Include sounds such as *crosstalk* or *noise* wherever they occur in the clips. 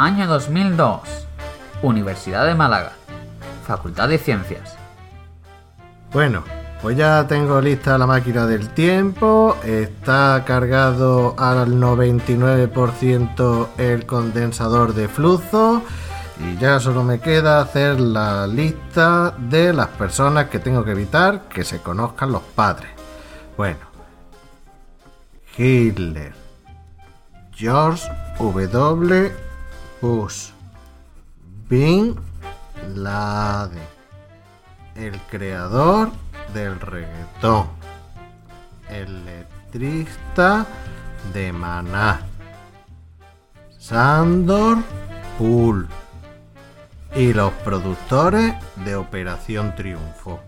Año 2002. Universidad de Málaga. Facultad de Ciencias. Bueno, pues ya tengo lista la máquina del tiempo. Está cargado al 99% el condensador de flujo. Y ya solo me queda hacer la lista de las personas que tengo que evitar que se conozcan los padres. Bueno, Hitler, George W. Bush, Bin Laden, el creador del reggaetón, el letrista de Maná, Sandor Pool y los productores de Operación Triunfo.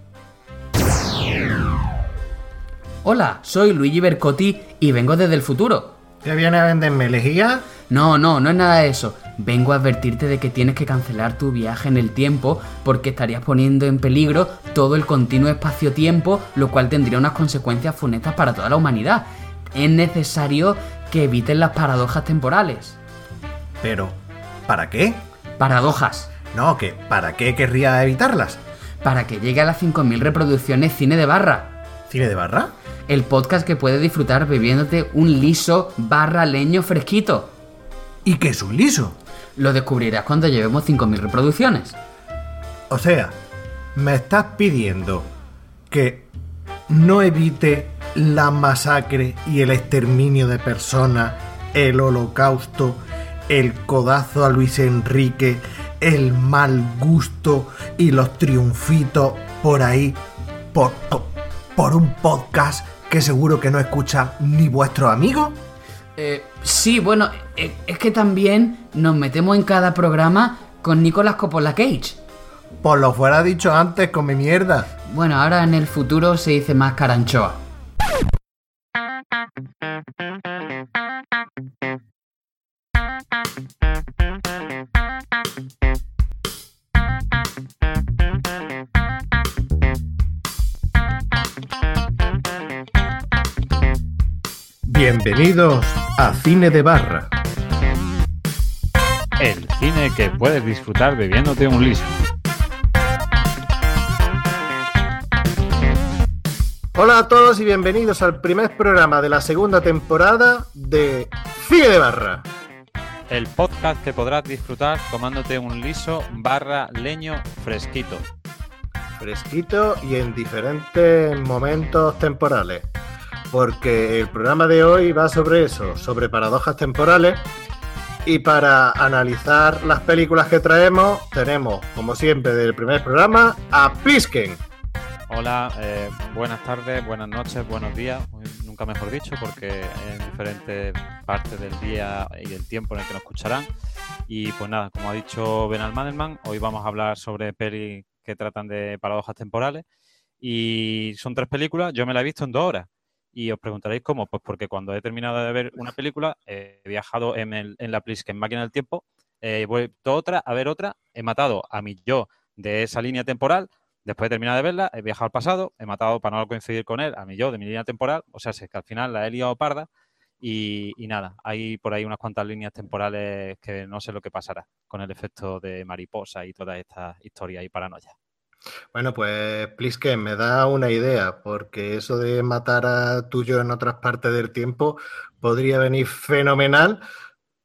Hola, soy Luigi Bercotti y vengo desde el futuro. ¿Te viene a venderme lejía? No, no, no es nada de eso. Vengo a advertirte de que tienes que cancelar tu viaje en el tiempo porque estarías poniendo en peligro todo el continuo espacio-tiempo, lo cual tendría unas consecuencias funestas para toda la humanidad. Es necesario que evites las paradojas temporales. Pero, ¿para qué? Paradojas. No, que ¿para qué querría evitarlas? Para que llegue a las 5.000 reproducciones Cine de Barra. ¿Cine de barra? El podcast que puedes disfrutar bebiéndote un liso barra leño fresquito. ¿Y qué es un liso? Lo descubrirás cuando llevemos 5.000 reproducciones. O sea, me estás pidiendo que no evite la masacre y el exterminio de personas, el holocausto, el codazo a Luis Enrique, el mal gusto y los triunfitos por ahí, por, por, por un podcast que seguro que no escucha ni vuestro amigo. Eh, sí, bueno, eh, es que también nos metemos en cada programa con Nicolas Coppola Cage. Pues lo fuera dicho antes con mi mierda. Bueno, ahora en el futuro se dice más caranchoa. Bienvenidos a Cine de Barra. El cine que puedes disfrutar bebiéndote un liso. Hola a todos y bienvenidos al primer programa de la segunda temporada de Cine de Barra. El podcast que podrás disfrutar tomándote un liso barra leño fresquito. Fresquito y en diferentes momentos temporales. Porque el programa de hoy va sobre eso, sobre paradojas temporales. Y para analizar las películas que traemos, tenemos, como siempre, del primer programa, a Plisken. Hola, eh, buenas tardes, buenas noches, buenos días, nunca mejor dicho, porque en diferentes partes del día y el tiempo en el que nos escucharán. Y pues nada, como ha dicho Benal Madelman, hoy vamos a hablar sobre pelis que tratan de paradojas temporales. Y son tres películas, yo me la he visto en dos horas. Y os preguntaréis cómo, pues porque cuando he terminado de ver una película, eh, he viajado en, el, en la Plisken máquina del tiempo, eh, he vuelto otra, a ver otra, he matado a mi yo de esa línea temporal, después de terminar de verla, he viajado al pasado, he matado para no coincidir con él a mi yo de mi línea temporal, o sea, es que al final la he liado parda y, y nada, hay por ahí unas cuantas líneas temporales que no sé lo que pasará con el efecto de mariposa y toda esta historia y paranoia. Bueno, pues Plisken me da una idea, porque eso de matar a tuyo en otras partes del tiempo podría venir fenomenal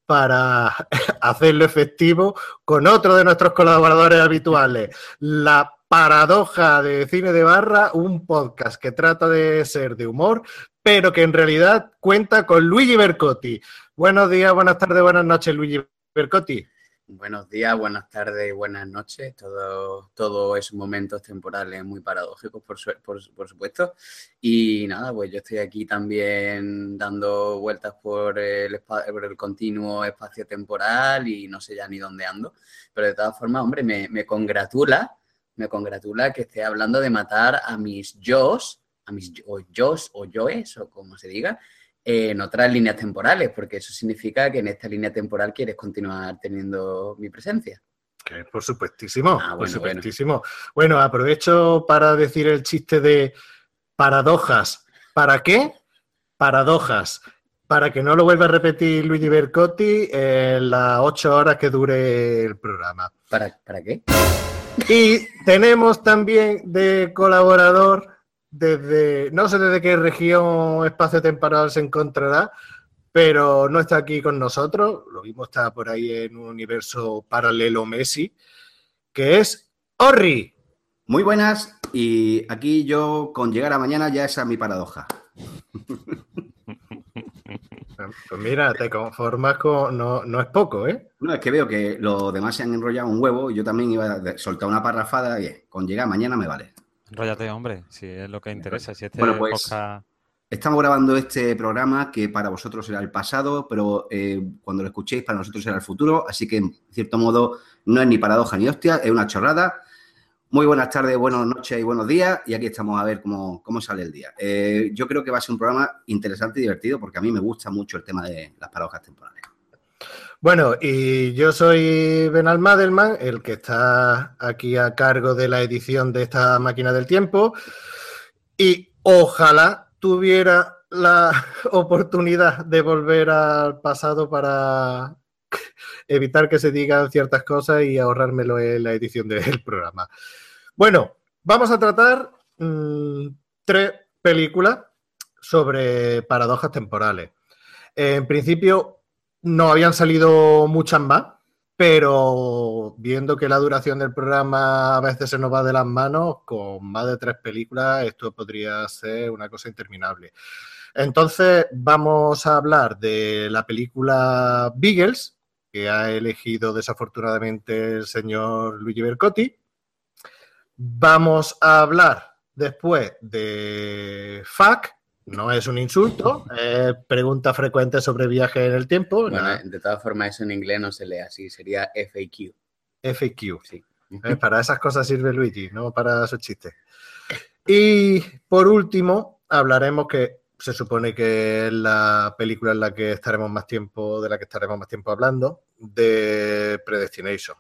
para *laughs* hacerlo efectivo con otro de nuestros colaboradores habituales. La paradoja de cine de barra, un podcast que trata de ser de humor, pero que en realidad cuenta con Luigi Bercotti. Buenos días, buenas tardes, buenas noches, Luigi Bercotti. Buenos días, buenas tardes buenas noches. Todo, todo esos momentos temporales muy paradójicos, por, su- por, por supuesto. Y nada, pues yo estoy aquí también dando vueltas por el, por el continuo espacio temporal y no sé ya ni dónde ando. Pero de todas formas, hombre, me, me congratula, me congratula que esté hablando de matar a mis yos, a mis o yos o yoes, o como se diga, en otras líneas temporales, porque eso significa que en esta línea temporal quieres continuar teniendo mi presencia. Que por supuestísimo, Ah, por bueno, supuestísimo. Bueno. aprovecho para decir el chiste de paradojas. ¿Para qué? Paradojas. para que no lo vuelva a repetir Luigi Bercotti en las ocho horas que dure el programa. ¿Para, ¿Para qué? Y tenemos también de colaborador desde, no sé desde qué región espacio temporal se encontrará, pero no está aquí con nosotros. Lo mismo está por ahí en un universo paralelo Messi, que es Orri. Muy buenas, y aquí yo con llegar a mañana ya esa es mi paradoja. Pues mira, te conformas con. No, no es poco, ¿eh? No, es que veo que los demás se han enrollado un huevo y yo también iba a soltar una parrafada y con llegar mañana me vale. Enróllate, hombre, si es lo que interesa. Si este Bueno, pues, Estamos grabando este programa que para vosotros será el pasado, pero eh, cuando lo escuchéis para nosotros será el futuro, así que en cierto modo no es ni paradoja ni hostia, es una chorrada. Muy buenas tardes, buenas noches y buenos días, y aquí estamos a ver cómo, cómo sale el día. Eh, yo creo que va a ser un programa interesante y divertido porque a mí me gusta mucho el tema de las paradojas temporales. Bueno, y yo soy Benal Madelman, el que está aquí a cargo de la edición de esta máquina del tiempo. Y ojalá tuviera la *laughs* oportunidad de volver al pasado para *laughs* evitar que se digan ciertas cosas y ahorrármelo en la edición *laughs* del programa. Bueno, vamos a tratar mm, tres películas sobre paradojas temporales. En principio, no habían salido muchas más, pero viendo que la duración del programa a veces se nos va de las manos, con más de tres películas esto podría ser una cosa interminable. Entonces vamos a hablar de la película Beagles, que ha elegido desafortunadamente el señor Luigi Bercotti. Vamos a hablar después de FAC, no es un insulto, pregunta frecuente sobre viajes en el tiempo, Bueno, de todas formas, eso en inglés no se lee así, sería FAQ. FAQ. Sí. Eh, *laughs* Para esas cosas sirve Luigi, no para sus chistes. Y por último, hablaremos que se supone que es la película en la que estaremos más tiempo, de la que estaremos más tiempo hablando, de Predestination.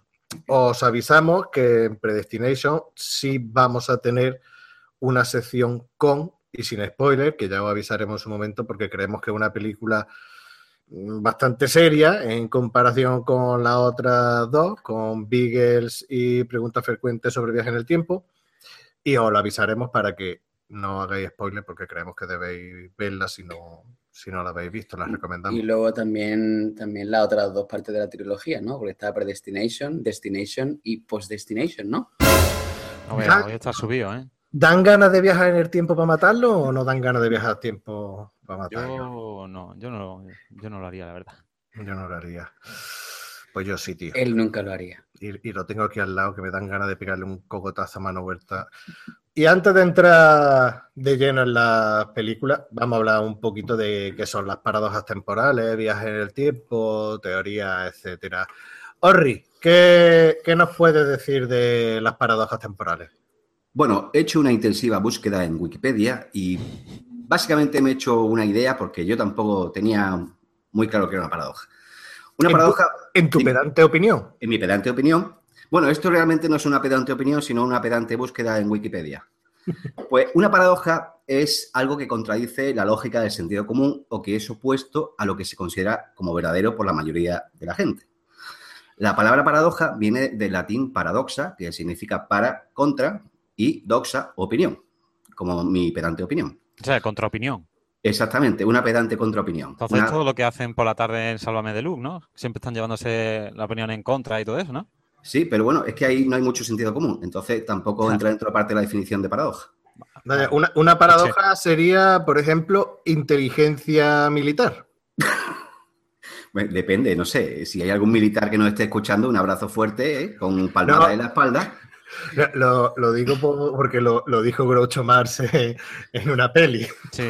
Os avisamos que en Predestination sí vamos a tener una sección con y sin spoiler, que ya os avisaremos en su momento porque creemos que es una película mm, bastante seria en comparación con las otras dos, con Beagles y preguntas frecuentes sobre viaje en el tiempo. Y os lo avisaremos para que no hagáis spoiler porque creemos que debéis verla si no, si no la habéis visto, la recomendamos. Y luego también, también las otras dos partes de la trilogía, ¿no? Porque está Predestination, Destination y Post-Destination, ¿no? No Ya- hoy está subido, ¿eh? ¿Dan ganas de viajar en el tiempo para matarlo o no dan ganas de viajar al tiempo para matarlo? Yo no, yo no, yo no lo haría, la verdad. Yo no lo haría. Pues yo sí, tío. Él nunca lo haría. y, y lo tengo aquí al lado que me dan ganas de pegarle un cocotazo a mano vuelta. Y antes de entrar de lleno en la película, vamos a hablar un poquito de qué son las paradojas temporales, viajes en el tiempo, teorías, etcétera. Orri, ¿qué, qué nos puedes decir de las paradojas temporales? Bueno, he hecho una intensiva búsqueda en Wikipedia y básicamente me he hecho una idea porque yo tampoco tenía muy claro que era una paradoja. Una En tu- paradoja, En tu pedante opinión. en mi pedante opinión, bueno, esto realmente no es una pedante opinión, sino una pedante búsqueda en Wikipedia. *laughs* Pues una paradoja es algo que contradice la lógica del sentido común o que es opuesto a lo que se considera como verdadero por la mayoría de la gente. La palabra paradoja viene del latín paradoxa, que significa para, contra, y doxa, opinión, como mi pedante opinión. O sea, contraopinión. Exactamente, una pedante contraopinión. Entonces, Una- todo lo que hacen por la tarde en Sálvame de Luz, ¿no? Siempre están llevándose la opinión en contra y todo eso, ¿no? Sí, pero bueno, es que ahí no hay mucho sentido común, entonces tampoco Claro. entra dentro de parte de la definición de paradoja. Una, una paradoja sería, por ejemplo, inteligencia militar. *laughs* Bueno, Depende, no sé, si hay algún militar que nos esté escuchando, un abrazo fuerte, ¿eh? con palmada No. en la espalda. Lo, lo digo por- porque lo, lo dijo Groucho Marx en una peli. Sí.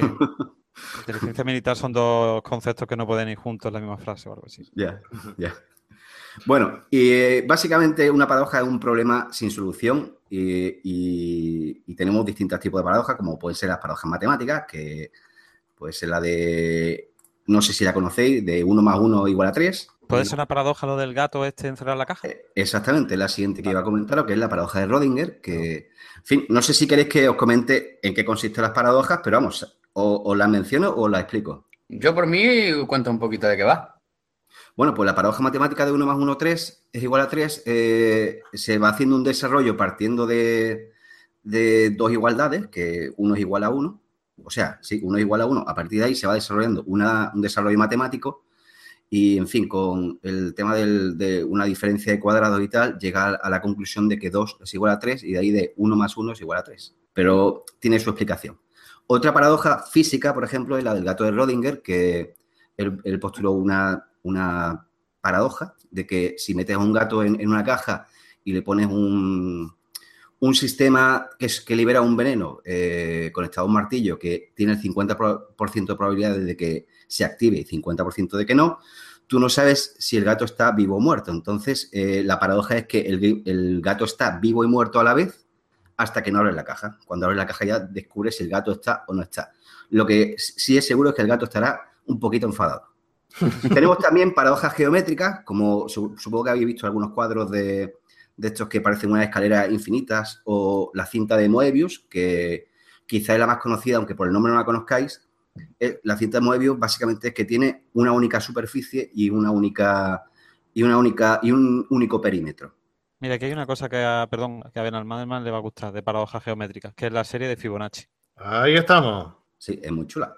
Inteligencia militar son dos conceptos que no pueden ir juntos en la misma frase o algo así. Ya, ya. Bueno, y eh, básicamente una paradoja es un problema sin solución y, y- y tenemos distintos tipos de paradojas, como pueden ser las paradojas matemáticas, que puede ser la de, no sé si la conocéis, de 1 más 1 igual a 3. ¿Puede ser una paradoja lo del gato este encerrado en la caja? Exactamente, la siguiente que iba a comentaros, que es la paradoja de Rodinger, que, en fin, no sé si queréis que os comente en qué consisten las paradojas, pero vamos, o, o las menciono o las explico. Yo por mí cuento un poquito de qué va. Bueno, pues la paradoja matemática de 1 más 1, 3 es igual a 3. eh, se va haciendo un desarrollo partiendo de, de dos igualdades, que 1 es igual a 1. O sea, sí, 1 es igual a 1. A partir de ahí se va desarrollando una- un desarrollo matemático y, en fin, con el tema del- de una diferencia de cuadrados y tal, llega a la conclusión de que 2 es igual a 3 y de ahí de 1 más 1 es igual a 3. Pero tiene su explicación. Otra paradoja física, por ejemplo, es la del gato de Rodinger, que él, postuló una, una paradoja de que si metes a un gato en, en una caja y le pones un, un sistema que, es- que libera un veneno eh, conectado a un martillo que tiene el 50% de probabilidades de que se active y 50% de que no, tú no sabes si el gato está vivo o muerto. Entonces, eh, la paradoja es que el, gato está vivo y muerto a la vez hasta que no abres la caja. Cuando abres la caja ya descubres si el gato está o no está. Lo que sí es seguro es que el gato estará un poquito enfadado. *laughs* Tenemos también paradojas geométricas, como su- supongo que habéis visto algunos cuadros de, de estos que parecen unas escaleras infinitas, o la cinta de Moebius, que quizá es la más conocida, aunque por el nombre no la conozcáis. Eh, La cinta de Moebius básicamente es que tiene una única superficie y una única y una única y un único perímetro. Mira, aquí hay una cosa que a, perdón, que a Ben le va a gustar de paradojas geométricas, que es la serie de Fibonacci. Ahí estamos. Sí, es muy chula.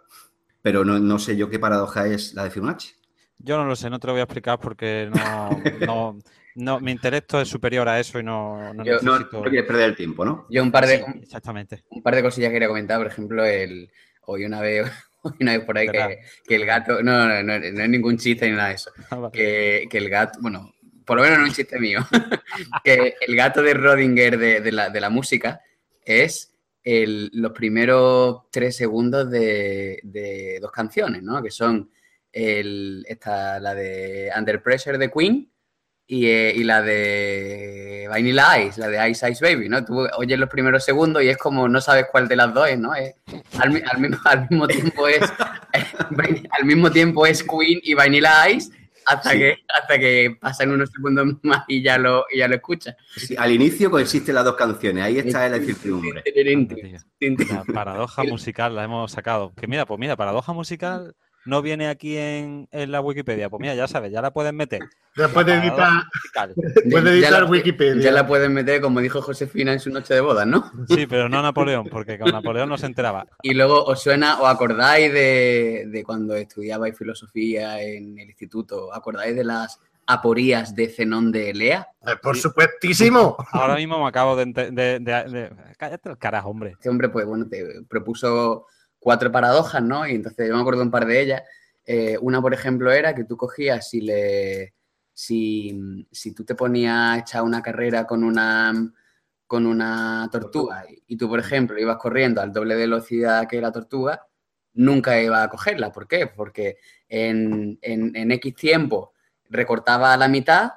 Pero no, no sé yo qué paradoja es la de Fibonacci. Yo no lo sé, no te lo voy a explicar porque no, *laughs* no, no, mi intelecto es superior a eso y no, no Yo- No, necesito. no quieres perder el tiempo, ¿no? Yo un par de, Sí, exactamente. un par de cosillas que quería comentar, por ejemplo, el hoy una vez, *laughs* una vez por ahí que, que el gato, no, no, no, no es ningún chiste ni nada de eso, Ah, que, que el gato, bueno, por lo menos no es un chiste mío, *laughs* que el gato de Rodinger de, de la, de la música es el- los primeros tres segundos de, de dos canciones, ¿no? Que son el, esta, la de Under Pressure de Queen y, eh, y la de Vanilla Ice, la de Ice Ice Baby, ¿no? Tú oyes los primeros segundos y es como no sabes cuál de las dos es, ¿no? Es- al, mi- al mismo, al mismo tiempo es al mismo tiempo es Queen y Vanilla Ice hasta Sí. que hasta que pasan unos segundos más y ya lo y ya lo escuchas. Sí, al inicio coexisten las dos canciones, ahí está la incertidumbre. La paradoja musical la hemos sacado. Que mira, pues mira, paradoja musical no viene aquí en, en la Wikipedia. Pues mira, ya sabes, ya la puedes meter. Después de editar, Paradoja musical. después de Ya editar la- Wikipedia. Ya la puedes meter, como dijo Josefina en su noche de bodas, ¿no? Sí, pero no Napoleón, porque con Napoleón no se enteraba. Y luego os suena, os acordáis de, de cuando estudiabais filosofía en el instituto, ¿acordáis de las aporías de Zenón de Lea? Eh, Por supuestísimo. Ahora mismo me acabo de, ente- de- de- de- Cállate el carajo, hombre. Este hombre, pues bueno, te propuso cuatro paradojas, ¿no? Y entonces yo me acuerdo un par de ellas. Eh, una, por ejemplo, era que tú cogías si le. Si, si tú te ponías a echar una carrera con una con una tortuga y tú, por ejemplo, ibas corriendo al doble velocidad que la tortuga, nunca iba a cogerla. ¿Por qué? Porque en, en- en X tiempo recortaba la mitad,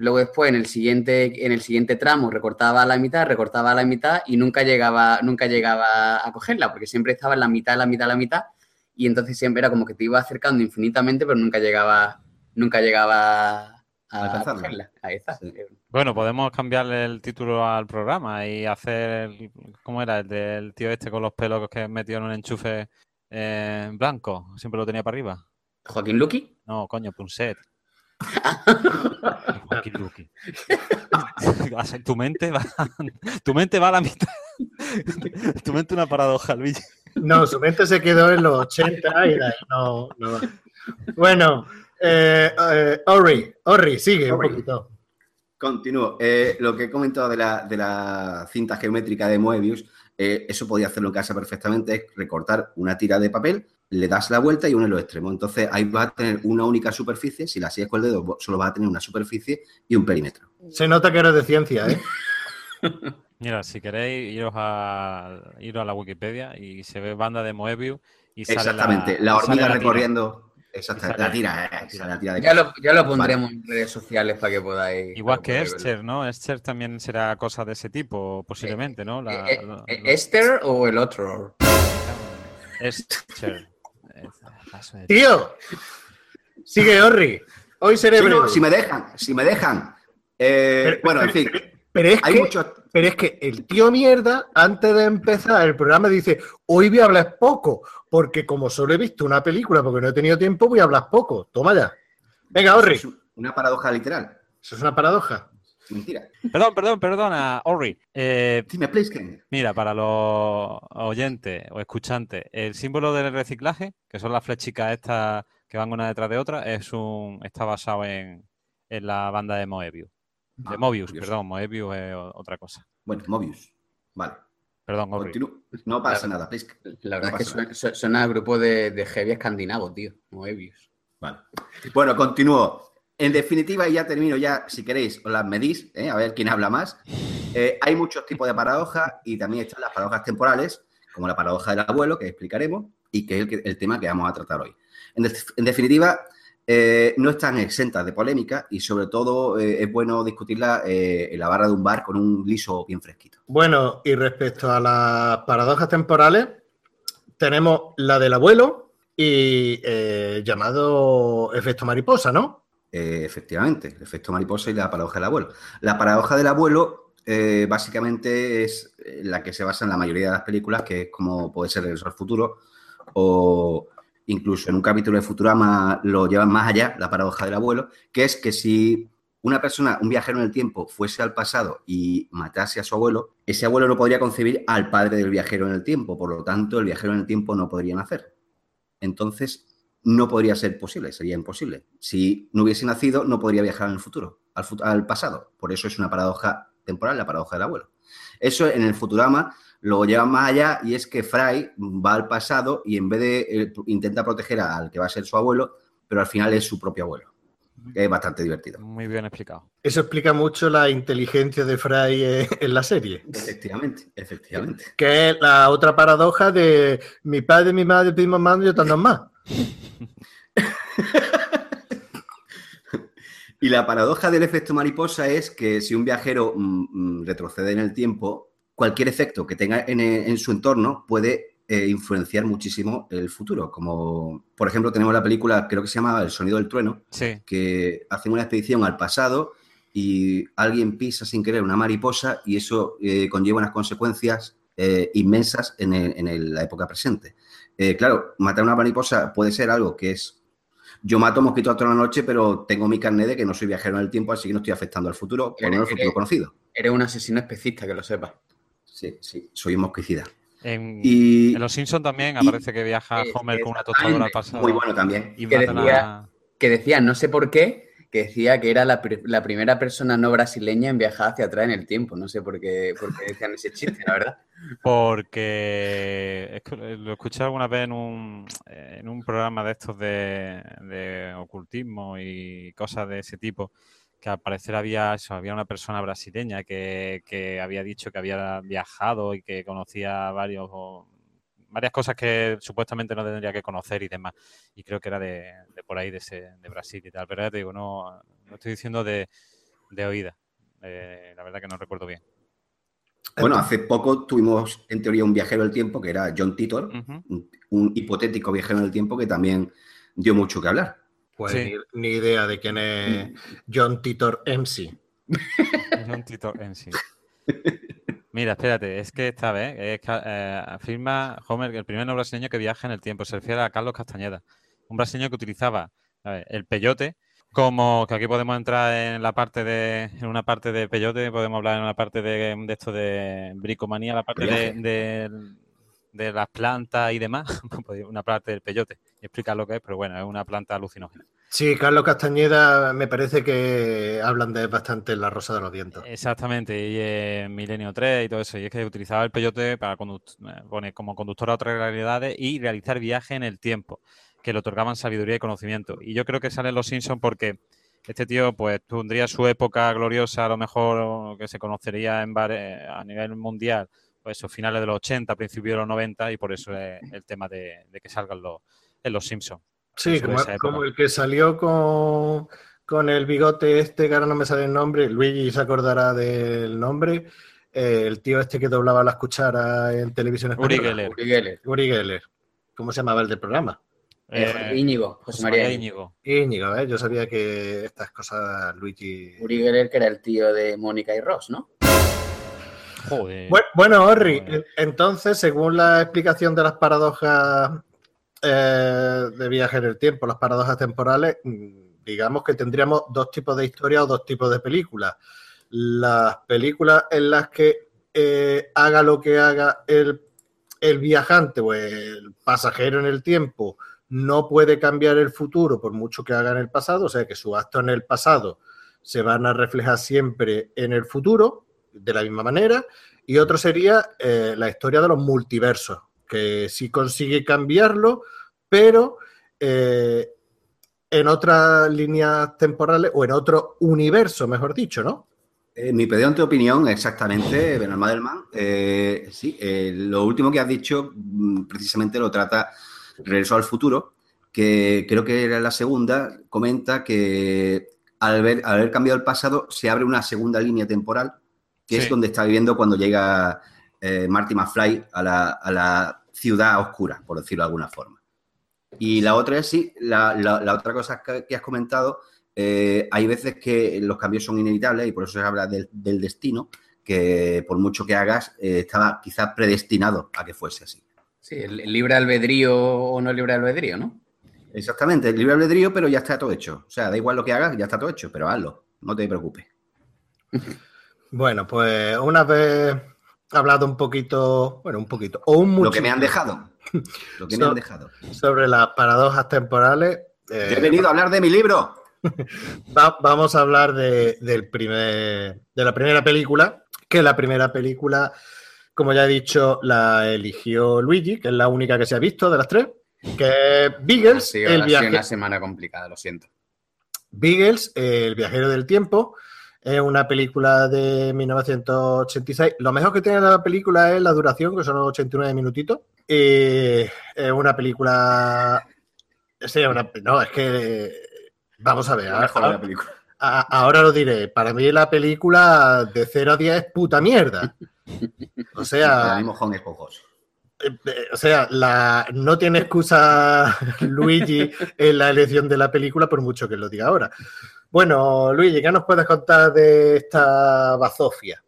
luego después en el siguiente, en el siguiente tramo recortaba a la mitad, recortaba a la mitad y nunca llegaba, nunca llegaba a cogerla, porque siempre estaba en la mitad, la mitad, la mitad, y entonces siempre era como que te iba acercando infinitamente, pero nunca llegaba, nunca llegaba a, cogerla. Ahí está. Sí. Bueno, podemos cambiarle el título al programa y hacer, el- ¿cómo era? El del tío este con los pelos que metió en un enchufe eh, blanco. Siempre lo tenía para arriba. Joaquín Luqui. No, coño, Punset. *laughs* Tu mente va, tu mente va a la mitad. tu mente una paradoja, Luigi. No, su mente se quedó en los 80 y ahí no, no va. Bueno, eh, eh, Orri, Orri, sigue un poquito. Continúo. Eh, lo que he comentado de la, de la cinta geométrica de Moebius, eh, eso podía hacerlo en casa perfectamente, es recortar una tira de papel, le das la vuelta y unes los extremos. Entonces ahí vas a tener una única superficie, si la sigues con el dedo, solo vas a tener una superficie y un perímetro. Se nota que eres de ciencia, ¿eh? *laughs* Mira, si queréis, iros a, iros a la Wikipedia y se ve banda de Moebius y sale Exactamente, la, sale hormiga recorriendo. Exactamente, la tira, la eh, tira. la tira de Ya lo, ya lo pondremos en redes sociales para que podáis. Igual que. Esther, ¿no? Esther también será cosa de ese tipo, posiblemente, ¿no? La- Eh, eh, la- eh, la- ¿Esther o el otro? Esther. Tío, sigue Orri. Hoy seré Sí, breve. no, si me dejan, si me dejan. Eh, Pero- bueno, en fin. Pero es, Hay que, muchos. pero es que el tío mierda, antes de empezar el programa, dice: Hoy voy a hablar poco, porque como solo he visto una película porque no he tenido tiempo, voy a hablar poco. Toma ya. Venga, Orri. Es una paradoja literal. Eso es una paradoja. Mentira. Perdón, perdón, perdona, Ori. Eh, Dime, please, Ken. mira, para los oyentes o escuchantes, el símbolo del reciclaje, que son las flechicas estas que van una detrás de otra, es un está basado en, en la banda de Moebius. De Ah, Mobius, curioso. perdón, Moebius es o- otra cosa. Bueno, Mobius. Vale. Perdón, Ori. Continúo. No pasa nada, please. La verdad No es que suena, su- suena a grupo de, de heavy escandinavo, tío. Moebius. Vale. Bueno, continúo. En definitiva, y ya termino, ya, si queréis, os las medís, ¿eh? a ver quién habla más. Eh, hay muchos tipos de paradojas y también están las paradojas temporales, como la paradoja del abuelo, que explicaremos, y que es el, tema que vamos a tratar hoy. En, def- en definitiva, eh, no están exentas de polémica y sobre todo es bueno discutirla en la barra de un bar con un liso bien fresquito. Bueno, y respecto a las paradojas temporales, tenemos la del abuelo y llamado efecto mariposa, ¿no? Eh, efectivamente, el efecto mariposa y la paradoja del abuelo. La paradoja del abuelo eh, básicamente es eh, la que se basa en la mayoría de las películas, que es como puede ser al futuro, o incluso en un capítulo de Futurama lo llevan más allá, la paradoja del abuelo, que es que si una persona, un viajero en el tiempo, fuese al pasado y matase a su abuelo, ese abuelo no podría concebir al padre del viajero en el tiempo, por lo tanto, el viajero en el tiempo no podría nacer. Entonces, no podría ser posible, sería imposible. Si no hubiese nacido, no podría viajar en el futuro, al, fut- al pasado. Por eso es una paradoja temporal, la paradoja del abuelo. Eso en el Futurama lo llevan más allá y es que Fry va al pasado y en vez de eh, intenta proteger al que va a ser su abuelo, pero al final es su propio abuelo. Que es bastante divertido. Muy bien explicado. Eso explica mucho la inteligencia de Fry eh, en la serie. Efectivamente, efectivamente. Que es la otra paradoja de mi padre, mi madre, mi mamá, yo tantos más. *laughs* Y la paradoja del efecto mariposa es que si un viajero mm, mm, retrocede en el tiempo, cualquier efecto que tenga en, en su entorno puede eh, influenciar muchísimo el futuro. Como, por ejemplo, tenemos la película, creo que se llama El sonido del trueno, Sí, que hacen una expedición al pasado y alguien pisa sin querer una mariposa y eso eh, conlleva unas consecuencias eh, inmensas en, el- en el- la época presente. Eh, claro, matar una mariposa puede ser algo que es... Yo mato mosquitos toda la noche, pero tengo mi carnet de que no soy viajero en el tiempo, así que no estoy afectando al futuro, por lo menos el futuro conocido. Eres un asesino especista, que lo sepas. Sí, sí, soy un mosquicida. En, Y en Los Simpsons también y- aparece que viaja Homer con una tostadora al pasado muy bueno también. y Que decía- a... Que decía, no sé por qué, que decía que era la, la primera persona no brasileña en viajar hacia atrás en el tiempo. No sé por qué, por qué decían ese chiste, la verdad. *laughs* Porque lo escuché alguna vez en un, en un programa de estos de, de ocultismo y cosas de ese tipo, que al parecer había, eso, había una persona brasileña que, que había dicho que había viajado y que conocía varios, o- varias cosas que supuestamente no tendría que conocer y demás. Y creo que era de, de por ahí, de, ese, de Brasil y tal. Pero ya te digo, no, no estoy diciendo de, de oída. Eh, la verdad que no recuerdo bien. Bueno, hace poco tuvimos en teoría un viajero del tiempo que era John Titor, un, un hipotético viajero en el tiempo que también dio mucho que hablar. Pues Sí. ni, ni idea de quién es John Titor MC. John Titor sí. Mira, espérate, es que esta vez es que, eh, afirma Homer que el primer no brasileño que viaja en el tiempo se refiere a Carlos Castañeda, un brasileño que utilizaba a ver, el peyote como que aquí podemos entrar en la parte de en una parte de peyote, podemos hablar en una parte de, de esto de bricomanía, la parte de- de las plantas y demás, *laughs* pues una parte del peyote y explicar lo que es, pero bueno, es una planta alucinógena. Sí, Carlos Castañeda me parece que hablan de bastante La Rosa de los Vientos. Exactamente, y en Milenio 3 y todo eso. Y es que utilizaba el peyote para eh, como conductor a otras realidades y realizar viajes en el tiempo, que le otorgaban sabiduría y conocimiento. Y yo creo que sale en Los Simpsons porque este tío pues tendría su época gloriosa, a lo mejor que se conocería en a nivel mundial, pues esos finales de los 80, principios de los 90, y por eso es el tema de, de que salgan los, en Los Simpsons. Sí, como, el que salió con, con el bigote este, que ahora no me sale el nombre, Luigi se acordará del nombre, eh, el tío este que doblaba las cucharas en televisión Uri española. Geller. Uri Geller. Uri Geller. ¿Cómo se llamaba el del programa? Eh, Eh, Íñigo, José María María Íñigo. Íñigo. Íñigo, ¿eh? Yo sabía que estas cosas Luigi... Uri Geller, que era el tío de Mónica y Ross, ¿no? Joder. Bueno, Orri, entonces, según la explicación de las paradojas eh, de viaje en el tiempo, las paradojas temporales, mm, digamos que tendríamos dos tipos de historias o dos tipos de películas. Las películas en las que eh, haga lo que haga el, el viajante o el pasajero en el tiempo, no puede cambiar el futuro por mucho que haga en el pasado, o sea que sus actos en el pasado se van a reflejar siempre en el futuro, de la misma manera, y otro sería eh, la historia de los multiversos, que sí consigue cambiarlo, pero eh, en otras líneas temporales o en otro universo, mejor dicho, ¿no? En mi pedante opinión, exactamente, Bernard Madelman. Eh, sí, lo último que has dicho mm, precisamente lo trata Regreso al Futuro, que creo que era la segunda, comenta que al haber, cambiado el pasado se abre una segunda línea temporal, que es donde está viviendo cuando llega eh, Marty McFly a la, ciudad oscura, por decirlo de alguna forma. Y la otra es, sí, la, otra cosa que, has comentado, eh, hay veces que los cambios son inevitables y por eso se habla del, destino, que por mucho que hagas, eh, estaba quizás predestinado a que fuese así. Sí, el libre albedrío o no libre albedrío, ¿no? Exactamente, el libre albedrío, pero ya está todo hecho. O sea, da igual lo que hagas, ya está todo hecho, pero hazlo, no te preocupes. *laughs* Bueno, pues una vez hablado un poquito, bueno, un poquito, o un mucho. Lo que me han dejado. Lo que me han dejado. Sobre las paradojas temporales. Eh, he venido a hablar de mi libro. *laughs* vamos a hablar de, del primer, de la primera película, que la primera película, como ya he dicho, la eligió Luigi, que es la única que se ha visto de las tres. Que Beagles, el viaje... una semana complicada, lo siento. Beagles, el viajero del tiempo, es una película de 1986. Lo mejor que tiene la película es la duración, que son 89 minutitos. es una película... No, es que... Vamos a ver. Ahora, ahora lo diré. Para mí la película de 0 a 10 es puta mierda. O sea... *laughs* O sea, la, no tiene excusa *laughs* Luigi en la elección de la película, por mucho que lo diga ahora. Bueno, Luigi, ¿qué nos puedes contar de esta bazofia?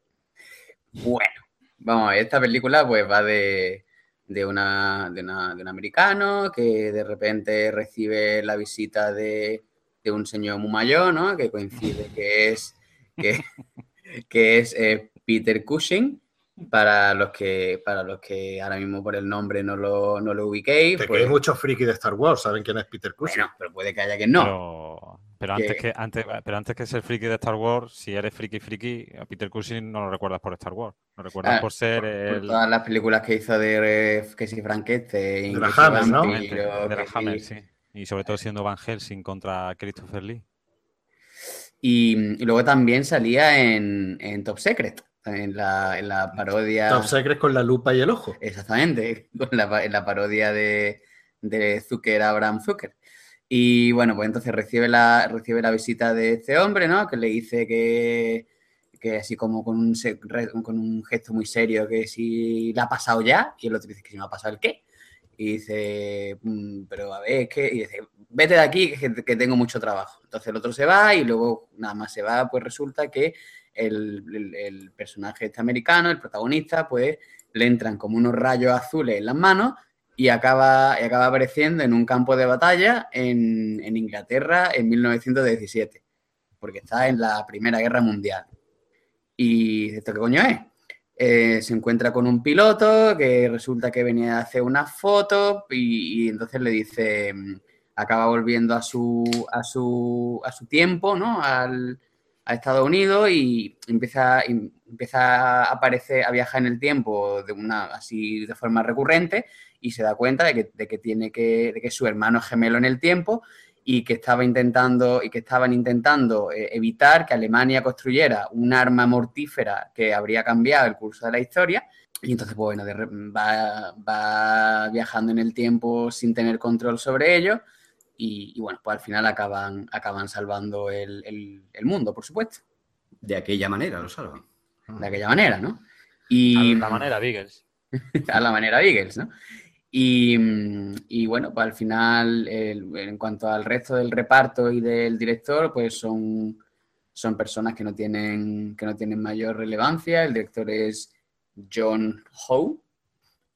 Bueno, vamos a ver, esta película pues va de, de, una, de, un americano que de repente recibe la visita de, un señor muy mayor, ¿no? Que coincide que es, que, *laughs* que es eh, Peter Cushing para los que para los que ahora mismo por el nombre no lo, no lo ubiquéis. pues... hay muchos frikis de Star Wars, saben quién es Peter Cushing. Bueno, pero puede que haya que no. Pero, antes que antes, pero antes que ser friki de Star Wars, si eres friki friki, a Peter Cushing no lo recuerdas por Star Wars, lo recuerdas ah, por ser el... todas las películas que hizo de que si Frankenstein, de la Hammer, ¿no? De la Hammer, sí. Y sobre todo siendo Van Helsing contra Christopher Lee. Y, luego también salía en, en Top Secret en la, en la parodia. Top Secret con la lupa y el ojo. Exactamente, *laughs* con la, en la parodia de, de Zucker, Abraham Zucker. Y bueno, pues entonces recibe la, recibe la visita de este hombre, ¿no? Que le dice que, que así como con un, con un gesto muy serio, que si la ha pasado ya, y el otro dice que si no ha pasado el qué. Y dice, mm, pero a ver, es que, y dice, vete de aquí, que, que tengo mucho trabajo. Entonces el otro se va y luego nada más se va, pues resulta que el, personaje este americano, el protagonista, pues le entran como unos rayos azules en las manos y acaba, y acaba apareciendo en un campo de batalla en, Inglaterra en 1917, porque está en la Primera Guerra Mundial. ¿Y esto qué coño es? Eh, se encuentra con un piloto que resulta que venía a hacer unas fotos y, entonces le dice, acaba volviendo a su, a su, a su tiempo, ¿no? Al, a Estados Unidos y empieza, empieza a aparecer, a viajar en el tiempo de una así de forma recurrente y se da cuenta de que, tiene que, de que su hermano es gemelo en el tiempo y que estaba intentando y que estaban intentando eh, evitar que Alemania construyera un arma mortífera que habría cambiado el curso de la historia. Y entonces, pues, bueno, va, va viajando en el tiempo sin tener control sobre ello y, bueno, pues al final acaban, acaban salvando el, mundo, por supuesto. De aquella manera lo salvan. De aquella manera, ¿no? Y, a la manera Beagles. *laughs* a la manera Beagles, ¿no? Y, bueno, pues al final, en cuanto al resto del reparto y del director, pues son, son personas que no tienen, que no tienen mayor relevancia. El director es John Howe.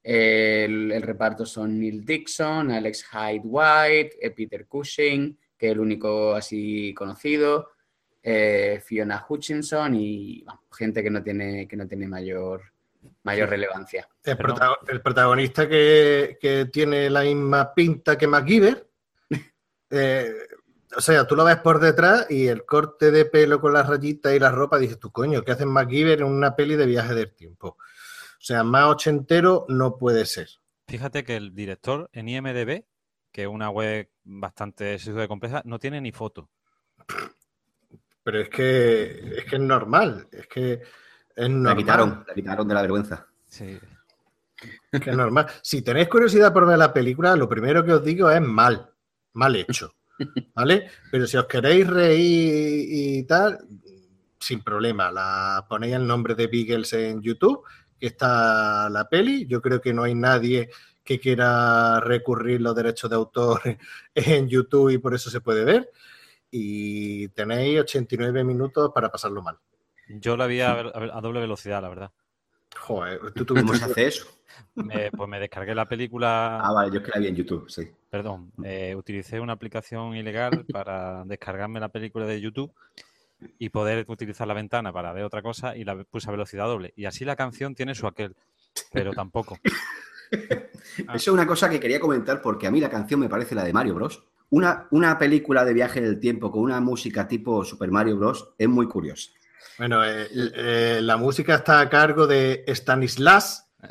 El, el reparto son Neil Dixon, Alex Hyde White, eh, Peter Cushing, que es el único así conocido, eh, Fiona Hutchinson y bueno, gente que no tiene, que no tiene mayor, mayor relevancia. El, protagonista que, que tiene la misma pinta que MacGyver. *laughs* eh, o sea, tú lo ves por detrás y el corte de pelo con las rayitas y la ropa, dices tú, coño, ¿qué hace MacGyver en una peli de viaje del tiempo? O sea, más ochentero no puede ser. Fíjate que el director en IMDB, que es una web bastante y compleja, no tiene ni foto. Pero es que es que es normal, es que es La normal. quitaron, la quitaron de la vergüenza. Sí. Que normal. Si tenéis curiosidad por ver la película, lo primero que os digo es mal, mal hecho. ¿Vale? Pero si os queréis reír y tal, sin problema. La ponéis el nombre de Beagles en YouTube, que está la peli. Yo creo que no hay nadie que quiera recurrir los derechos de autor *laughs* en YouTube y por eso se puede ver. Y tenéis 89 minutos para pasarlo mal. Yo la vi a- a doble velocidad, la verdad. Joder, tú ¿Cómo tuviste se hace eso? Me- pues me descargué la película. Ah, vale, yo es que la vi en YouTube, sí. Perdón, eh, utilicé una aplicación ilegal para descargarme la película de YouTube y poder utilizar la ventana para ver otra cosa y la puse a velocidad doble. Y así la canción tiene su aquel, pero tampoco. Ah. *laughs* Eso es una cosa que quería comentar porque a mí la canción me parece la de Mario Bros. Una, una película de viaje en el tiempo con una música tipo Super Mario Bros. es muy curiosa. Bueno, eh, eh, la música está a cargo de Stanislas, *laughs*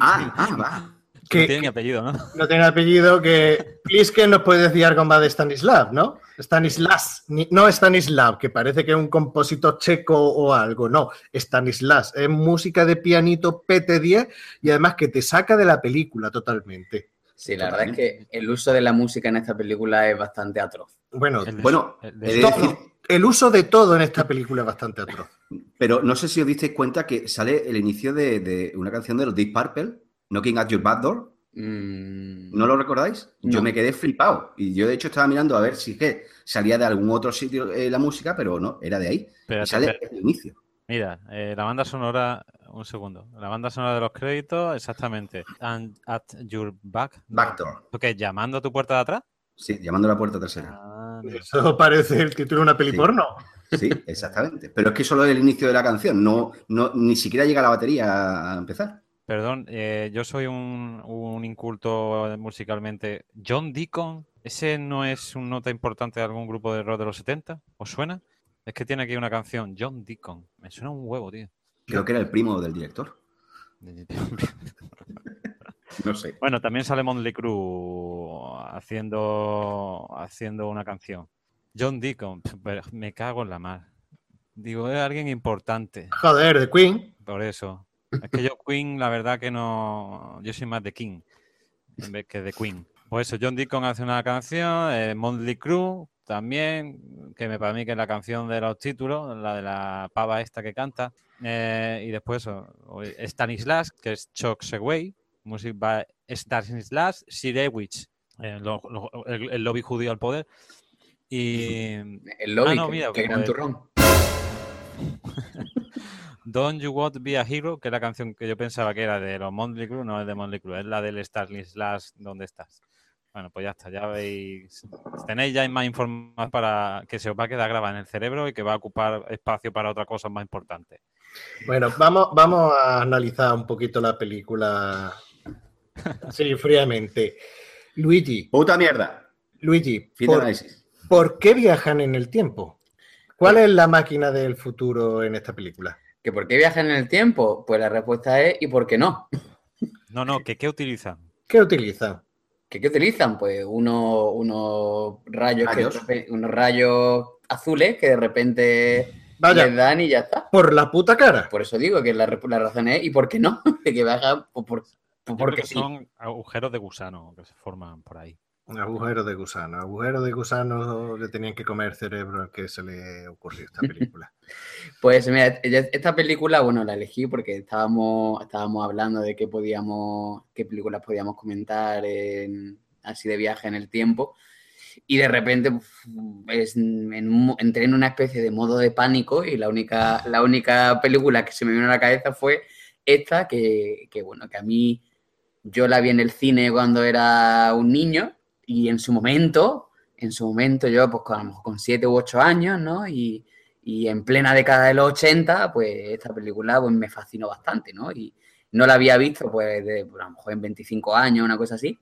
Ah, ah, va. que, no tiene ni apellido, ¿no? no tiene apellido, que Plisken nos puede decir algo más de Stanislav, ¿no? Stanislas, ni- no Stanislav, que parece que es un compositor checo o algo, no, Stanislas, es música de pianito PT10 y además que te saca de la película totalmente. Sí, la verdad es que el uso de la música en esta película es bastante atroz. Bueno, El de- Bueno, el de- decir, el uso de todo en esta película es bastante atroz. pero no sé si os disteis cuenta que sale el inicio de, de una canción de los Deep Purple, Knocking at Your Back Door. Mm, ¿No lo recordáis? Yo me quedé flipado. Y yo, de hecho, estaba mirando a ver si que salía de algún otro sitio eh, la música, pero no, era de ahí. Y Espérate, sale el inicio. Mira, eh, la banda sonora, un segundo. La banda sonora de los créditos, exactamente. And at your back. Backdoor. ¿Lo qué es? ¿Llamando a tu puerta de atrás? Sí, llamando a la puerta trasera. Ah. Eso *laughs* parece el título de una peli Sí. porno. Sí, *laughs* exactamente. Pero es que solo es el inicio de la canción, no, no, ni siquiera llega la batería a empezar. Perdón, eh, yo soy un, un inculto musicalmente. John Deacon, ¿ese no es un nota importante de algún grupo de rock de los 70? ¿Os suena? Es que tiene aquí una canción, John Deacon. Me suena un huevo, tío. Creo que era el primo del director. *laughs* No sé. Bueno, también sale Motley Crue haciendo, haciendo una canción. John Deacon, pero me cago en la mar. Digo, es alguien importante, Joder, de Queen. por eso. Es que yo Queen, la verdad que no... Yo soy más de King en vez que de Queen. Pues eso, John Deacon hace una canción, eh, Motley Crue también, que me para mí que es la canción de los títulos, la de la pava esta que canta. Eh, y después eso, Stanislas, que es Chuck Segway, Music by Stanislas Sirewicz, eh, lo- lo- el, el lobby judío al poder. Y el lobby, Ah, no, mira, que gran turrón. *laughs* Don't You Want to Be a Hero, que es la canción que yo pensaba que era de los Motley Crue, no es de Motley Crue, es la del Stanislas, ¿dónde estás? Bueno, pues ya está, ya veis. Tenéis ya más información para que se os va a quedar grabada en el cerebro y que va a ocupar espacio para otra cosa más importante. Bueno, vamos, vamos a analizar un poquito la película. *laughs* Sí, fríamente. Luigi, Puta mierda. Luigi, Fin de ¿por, análisis. por qué viajan en el tiempo? ¿Cuál es la máquina del futuro en esta película? ¿Que por qué viajan en el tiempo? Pues la respuesta es ¿y por qué no? No, no, que ¿qué utilizan? ¿Qué utilizan? ¿Qué, qué utilizan? Pues uno- unos rayos, que Rayos. unos rayos azules que de repente Vaya, les dan y ya está. por la puta cara. Por eso digo que la, razón es ¿y por qué no? De *laughs* que viajan pues por, creo porque que sí. son agujeros de gusano que se forman por ahí. Agujero de gusano. Agujero de gusano le tenían que comer cerebro al que se le ocurrió esta película. *laughs* Pues mira, esta película, bueno, la elegí porque estábamos, estábamos hablando de qué podíamos, qué películas podíamos comentar en- así de viaje en el tiempo. y de repente entré en una especie de modo de pánico y la única, la única película que se me vino a la cabeza fue esta, que, que bueno, que a mí yo la vi en el cine cuando era un niño y en su momento, en su momento yo pues con, con siete u ocho años, ¿no? Y, y en plena década de los 80, pues esta película pues, me fascinó bastante, ¿no? Y no la había visto, pues, de, pues, a lo mejor en 25 años, una cosa así.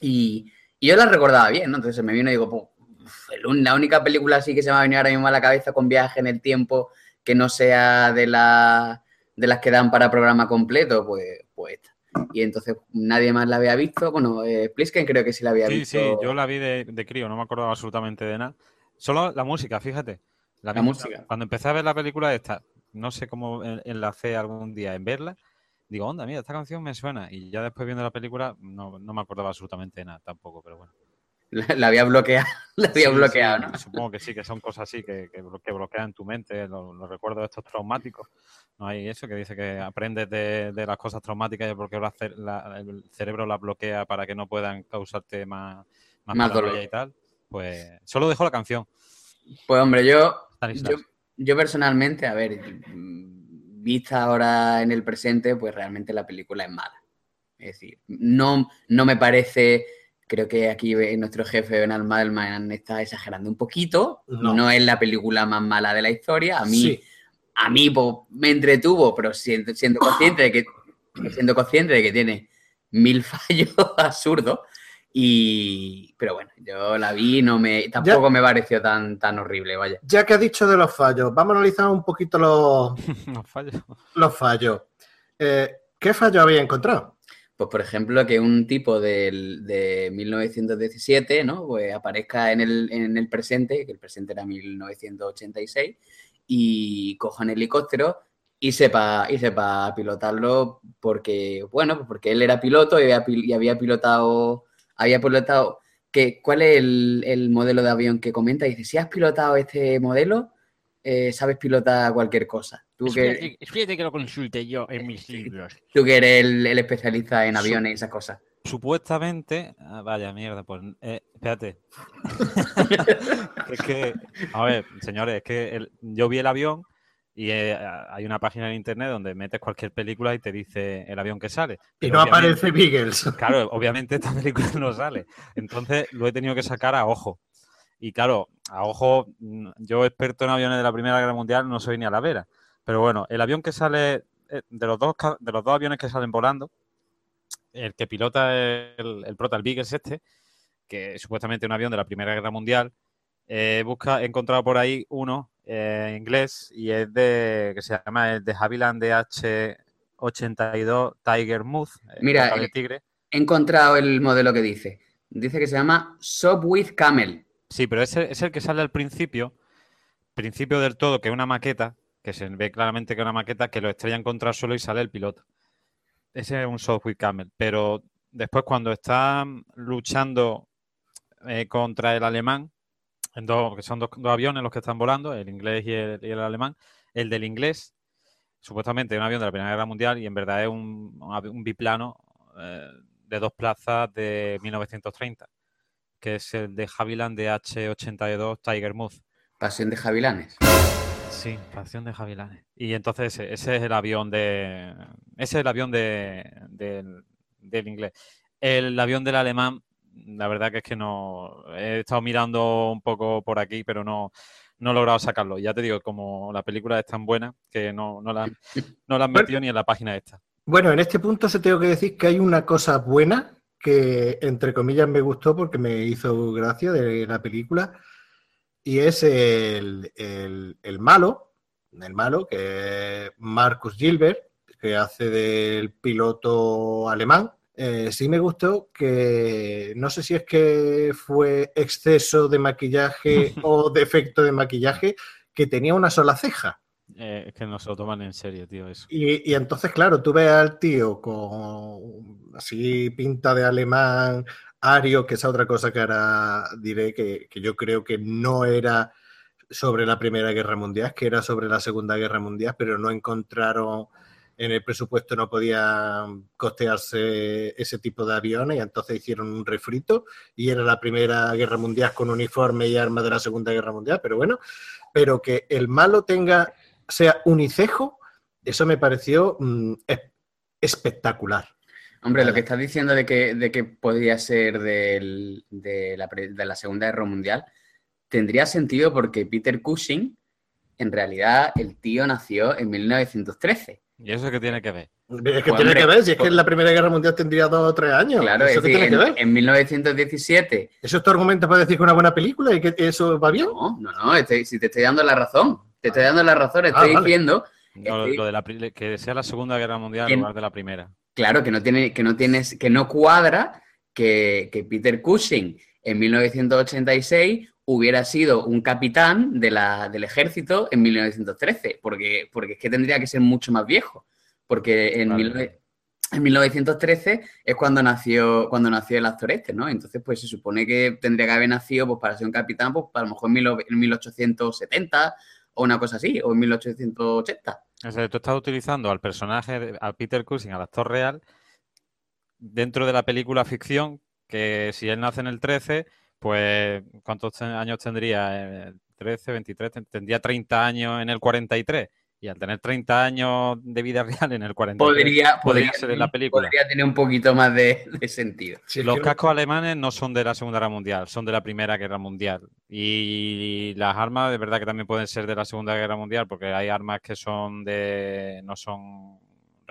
Y, yo la recordaba bien, ¿no? Entonces me vino y digo, pues, la única película así que se me ha venido ahora mismo a la cabeza con viaje en el tiempo que no sea de, la, de las que dan para programa completo, pues, pues esta. Y entonces nadie más la había visto. Bueno, eh, Plisken creo que sí la había visto. Sí, sí, yo la vi de, de crío, no me acordaba absolutamente de nada. Solo la música, fíjate. La, música. Cuando empecé a ver la película esta, no sé cómo enlacé algún día en verla, digo, onda, mira, esta canción me suena. Y ya después viendo la película no, me acordaba absolutamente de nada tampoco, pero bueno. La, había bloqueado, *laughs* la había bloqueado, ¿no? Supongo que sí, que son cosas así que, que, bloquean tu mente, los, recuerdos de estos traumáticos. No hay eso que dice que aprendes de, las cosas traumáticas porque el cerebro las bloquea para que no puedan causarte más, más, dolor y tal. Pues solo dejo la canción. Pues hombre, yo yo, personalmente, a ver, vista ahora en el presente, pues realmente la película es mala. Es decir, no, no me parece, creo que aquí nuestro jefe Benal Madelman está exagerando un poquito. No. es la película más mala de la historia. A mí, a mí pues, me entretuvo, pero siendo, siendo consciente de que siendo consciente de que tiene mil *laughs* fallos absurdos. Y, pero bueno, yo la vi, no me, tampoco me pareció tan, tan horrible, vaya. Ya que has dicho de los fallos, vamos a analizar un poquito los, *laughs* fallos. Los fallos. Eh, ¿Qué fallo había encontrado? Pues, por ejemplo, que un tipo de, de 1917, ¿no? Pues aparezca en el, en el presente, que el presente era 1986, y coja un helicóptero y sepa, y sepa pilotarlo porque, bueno, pues porque él era piloto y había pilotado había pilotado, que, ¿cuál es el, modelo de avión que comenta? dice, si has pilotado este modelo, eh, sabes pilotar cualquier cosa. Tú que, fíjate que lo consulte yo en mis libros. Tú que eres el, especialista en aviones y esas cosas. Supuestamente, ah, vaya mierda, pues eh, espérate. *laughs* es que, a ver, señores, es que yo vi el avión y eh, hay una página en internet donde metes cualquier película y te dice el avión que sale. Y no aparece Beagles. Claro, obviamente esta *laughs* película no sale. Entonces lo he tenido que sacar a ojo. Y claro, a ojo, yo experto en aviones de la Primera Guerra Mundial no soy ni a la vera. Pero bueno, el avión que sale, eh, de los dos, de los dos aviones que salen volando, el que pilota el, el prota, el Beagles este, que es supuestamente un avión de la Primera Guerra Mundial, eh, busca, he encontrado por ahí uno eh, inglés y es de, que se llama el de Havilland DH82 Tiger. Eh, Mira, tigre. he encontrado el modelo que dice. Dice que se llama Shop with Camel. Sí, pero es el, es el que sale al principio, principio del todo, que es una maqueta, que se ve claramente que es una maqueta que lo estrellan contra el suelo y sale el piloto. Ese es un with Camel. Pero después cuando están luchando contra el alemán, que son dos, aviones los que están volando, el inglés y el, alemán. El del inglés, supuestamente es un avión de la Primera Guerra Mundial y en verdad es un, biplano eh, de dos plazas de 1930, que es el de Havilland DH-82 Tiger Moth. Pasión de Javilanes. Sí, pasión de Javilanes. Y entonces ese, es el avión de. Ese es el avión de, del inglés. El avión del alemán la verdad que es que no he estado mirando un poco por aquí, pero no, no he logrado sacarlo. Ya te digo, como la película es tan buena que no, no, la, no la han metido ni en la página esta. Bueno, en este punto se tengo que decir que hay una cosa buena que, entre comillas, me gustó porque me hizo gracia de la película y es el, el malo, el malo, que es Marcus Gilbert, que hace del piloto alemán eh, sí me gustó que no sé si es que fue exceso de maquillaje *laughs* o defecto de maquillaje, que tenía una sola ceja. Eh, que no se lo toman en serio, tío, eso. Y, entonces, claro, tú ves al tío con así pinta de alemán, ario, que es otra cosa que ahora diré que, que yo creo que no era sobre la Primera Guerra Mundial, que era sobre la Segunda Guerra Mundial, pero no encontraron en el presupuesto no podían costearse ese tipo de aviones y entonces hicieron un refrito y era la Primera Guerra Mundial con uniforme y armas de la Segunda Guerra Mundial, pero bueno, pero que el malo tenga, sea unicejo, eso me pareció mm, espectacular. Hombre, lo que estás diciendo de que, de que podría ser de, la, de la Segunda Guerra Mundial tendría sentido porque Peter Cushing, en realidad, el tío nació en 1913. ¿Y eso qué tiene que ver? Es que tiene que ver, si es que en la Primera Guerra Mundial tendría dos o tres años. Claro, ¿Eso tiene en, que ver? en 1917. ¿Eso es tu argumento para decir que una buena película y que eso va bien? No, no, no, si te estoy dando la razón. Te estoy dando la razón, ah, estoy diciendo... lo de la, que sea la Segunda Guerra Mundial en lugar de la Primera. Claro, que no, tiene, que no, tienes, que no cuadra que, que Peter Cushing en 1986 hubiera sido un capitán de la, del ejército en 1913, porque, porque es que tendría que ser mucho más viejo, porque en, en 1913 es cuando nació, cuando nació el actor este, ¿no? Entonces, pues se supone que tendría que haber nacido pues, para ser un capitán, pues a lo mejor en, 1870 o una cosa así, o en 1880. O sea, tú estás utilizando al personaje, a Peter Cushing, al actor real, dentro de la película ficción, que si él nace en el 13 pues ¿cuántos años tendría? 13, eh, 23, tendría 30 años en el 43. Y al tener 30 años de vida *laughs* real en el 43, podría, podría, ser en la película. Podría tener un poquito más de, sentido. Los cascos alemanes no son de la Segunda Guerra Mundial, son de la Primera Guerra Mundial. Y las armas, de verdad que también pueden ser de la Segunda Guerra Mundial, porque hay armas que son de. no son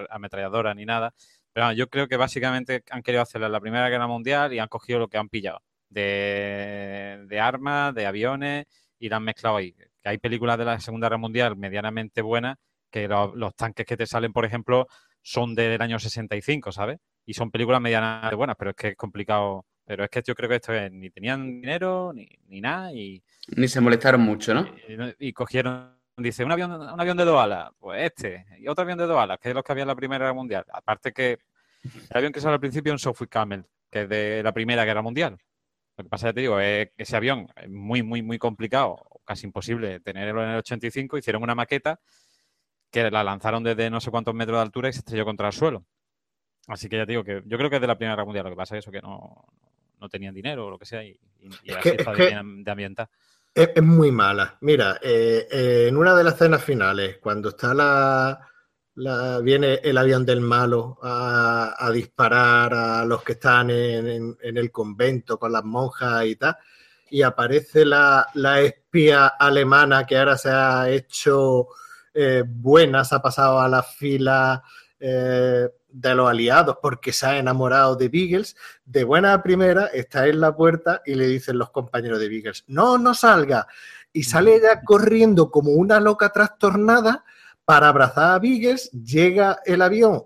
ametralladoras ni nada. Pero yo creo que básicamente han querido hacerla en la Primera Guerra Mundial y han cogido lo que han pillado de, armas, de aviones, y la han mezclado ahí. Que hay películas de la Segunda Guerra Mundial medianamente buenas, que los tanques que te salen, por ejemplo, son del año 65, ¿sabes? Y son películas medianamente buenas, pero es que es complicado. Pero es que yo creo que esto es, ni tenían dinero, ni, ni nada, y... Ni se molestaron mucho, ¿no? Y, cogieron, dice, un avión, un avión de dos alas, pues este, y otro avión de dos alas, que es los que había en la Primera Guerra Mundial. Aparte que el avión que sale al principio es un Suffolk Camel, que es de la Primera Guerra Mundial. Lo que pasa, te digo, es que ese avión es muy, muy, muy complicado, casi imposible tenerlo en el 85. Hicieron una maqueta que la lanzaron desde no sé cuántos metros de altura y se estrelló contra el suelo. Así que ya te digo que yo creo que es de la Primera Guerra Mundial. Lo que pasa es eso, que no, tenían dinero o lo que sea y, y, está de, de ambientar. Es, muy mala. Mira, eh, eh, en una de las escenas finales, cuando está la, viene el avión del malo a, disparar a los que están en, el convento con las monjas y tal, y aparece la, espía alemana que ahora se ha hecho eh, buena, se ha pasado a la fila eh, de los aliados porque se ha enamorado de Beagles, de buena primera está en la puerta y le dicen los compañeros de Beagles, no, no salga. Y sale ella corriendo como una loca trastornada para abrazar a Vigues, llega el avión,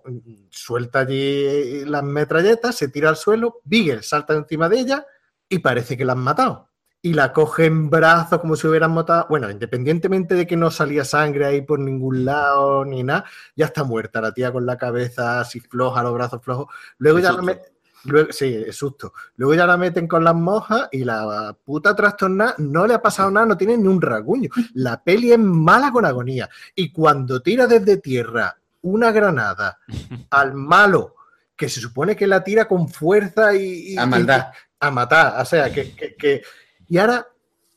suelta allí las metralletas, se tira al suelo, Vigues salta encima de ella y parece que la han matado. Y la coge en brazos como si hubieran matado. Bueno, independientemente de que no salía sangre ahí por ningún lado ni nada, ya está muerta la tía con la cabeza así floja, los brazos flojos. Luego ya la, Luego, sí, es susto. Luego ya la meten con las mojas y la puta trastornada no le ha pasado nada, no tiene ni un rasguño. La peli es mala con agonía. Y cuando tira desde tierra una granada *laughs* al malo, que se supone que la tira con fuerza y. a matar. a matar. O sea, que, que. Y ahora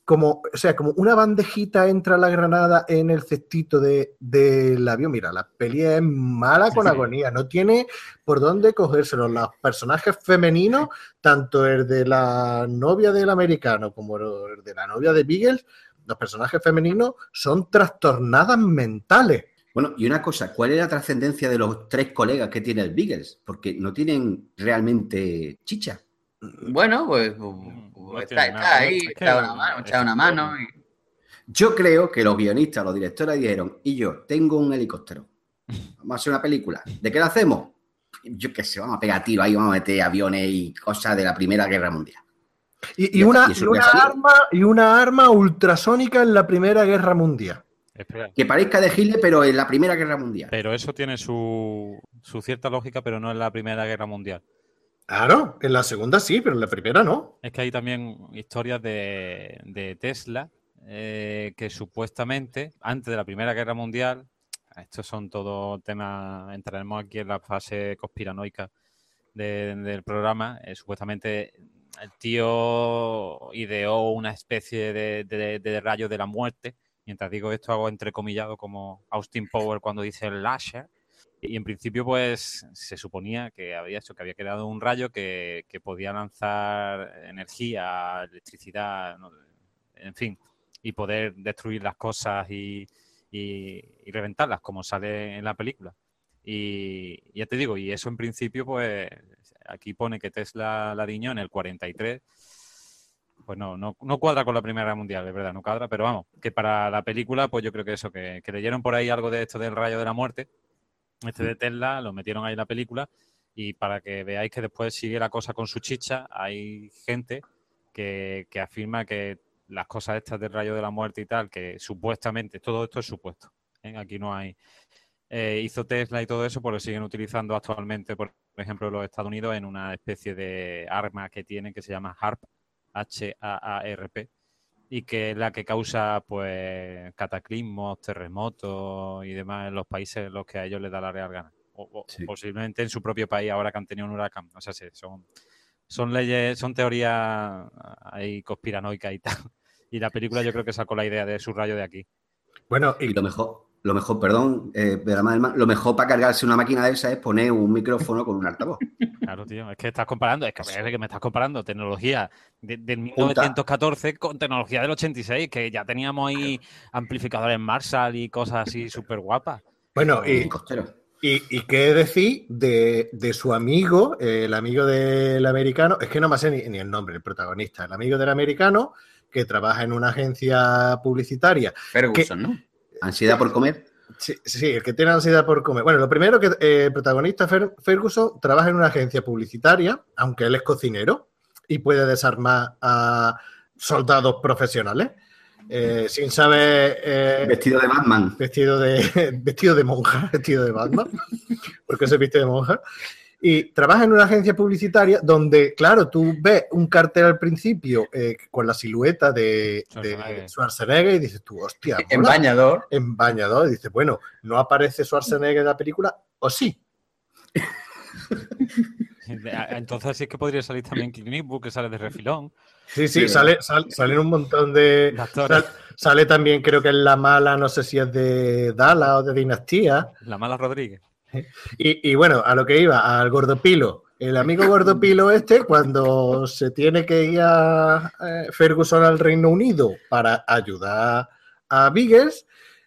como, o sea, como una bandejita entra la granada en el cestito del de, avión. Mira, la peli es mala con agonía, no tiene por dónde cogérselo. Los personajes femeninos, tanto el de la novia del americano como el de la novia de Beagles, los personajes femeninos son trastornadas mentales. Bueno, y una cosa, ¿cuál es la trascendencia de los tres colegas que tiene el Beagles? Porque no tienen realmente chicha. Bueno, pues está, ahí, está una mano, una mano. Yo creo que los guionistas, los directores dijeron, y yo tengo un helicóptero, vamos a hacer una película, ¿de qué la hacemos? Yo qué sé, vamos a pegar tiro ahí, vamos a meter aviones y cosas de la Primera Guerra Mundial. Y, una, arma, y una arma ultrasónica en la Primera Guerra Mundial. Que parezca de Gile, pero en la Primera Guerra Mundial. Pero eso tiene su, su cierta lógica, pero no en la Primera Guerra Mundial. Claro, en la segunda sí, pero en la primera no. Es que hay también historias de, Tesla eh, que supuestamente, antes de la Primera Guerra Mundial, estos son todo temas, entraremos aquí en la fase conspiranoica del programa. Eh, supuestamente el tío ideó una especie de, rayo de la muerte. Mientras digo esto, hago entrecomillado como Austin Power cuando dice el láser. Y en principio, pues se suponía que había hecho, que había creado un rayo que, podía lanzar energía, electricidad, en fin, y poder destruir las cosas y, reventarlas, como sale en la película. Y ya te digo, y eso en principio, pues aquí pone que Tesla la diñó en el 43. Pues no, no, cuadra con la Primera Guerra Mundial, es verdad, no cuadra, pero vamos, que para la película, pues yo creo que eso, que, que leyeron por ahí algo de esto del rayo de la muerte este de Tesla, lo metieron ahí en la película y para que veáis que después sigue la cosa con su chicha, hay gente que, afirma que las cosas estas del rayo de la muerte y tal, que supuestamente, todo esto es supuesto, ¿eh? aquí no hay... Eh, hizo Tesla y todo eso, lo siguen utilizando actualmente, por ejemplo, los Estados Unidos en una especie de arma que tienen que se llama HARP, H-A-A-R-P, y que es la que causa pues cataclismos, terremotos y demás en los países en los que a ellos les da la real gana. O, posiblemente en su propio país ahora que han tenido un huracán. O sea, sí, son, son leyes, son teorías ahí conspiranoicas y tal. *laughs* Y la película yo creo que sacó la idea de su rayo de aquí. Bueno, y lo mejor, lo mejor, perdón, eh, lo mejor para cargarse una máquina de esa es poner un micrófono con un altavoz. Claro, tío, es que estás comparando, es que, que me estás comparando tecnología de, del 1914 con tecnología del 86, que ya teníamos ahí amplificadores Marshall y cosas así súper guapas. Bueno, y, y, qué decir de, su amigo, el amigo del americano, es que no me sé ni, el nombre, el protagonista, el amigo del americano que trabaja en una agencia publicitaria. Ferguson, ¿no? ¿Ansiedad por comer? Sí, sí, el que tiene ansiedad por comer. Bueno, lo primero que eh, el protagonista Ferguson trabaja en una agencia publicitaria, aunque él es cocinero y puede desarmar a soldados profesionales. Eh, sin saber. Eh, vestido de Batman. Vestido de, *laughs* vestido de monja, *laughs* vestido de Batman. porque se viste de monja y trabaja en una agencia publicitaria donde, claro, tú ves un cartel al principio eh, con la silueta de, Schwarzenegger. y dices tú, hostia. En bañador. En bañador. Y dices, bueno, ¿no aparece Schwarzenegger en la película? ¿O sí? Entonces sí que podría salir también Clint que sale de refilón. Sí, sí, sale, salen un montón de... sale también, creo que es La Mala, no sé si es de Dala o de Dinastía. La Mala Rodríguez. Y, bueno, a lo que iba, al gordopilo. El amigo gordopilo este, cuando se tiene que ir a eh, Ferguson al Reino Unido para ayudar a Biggles,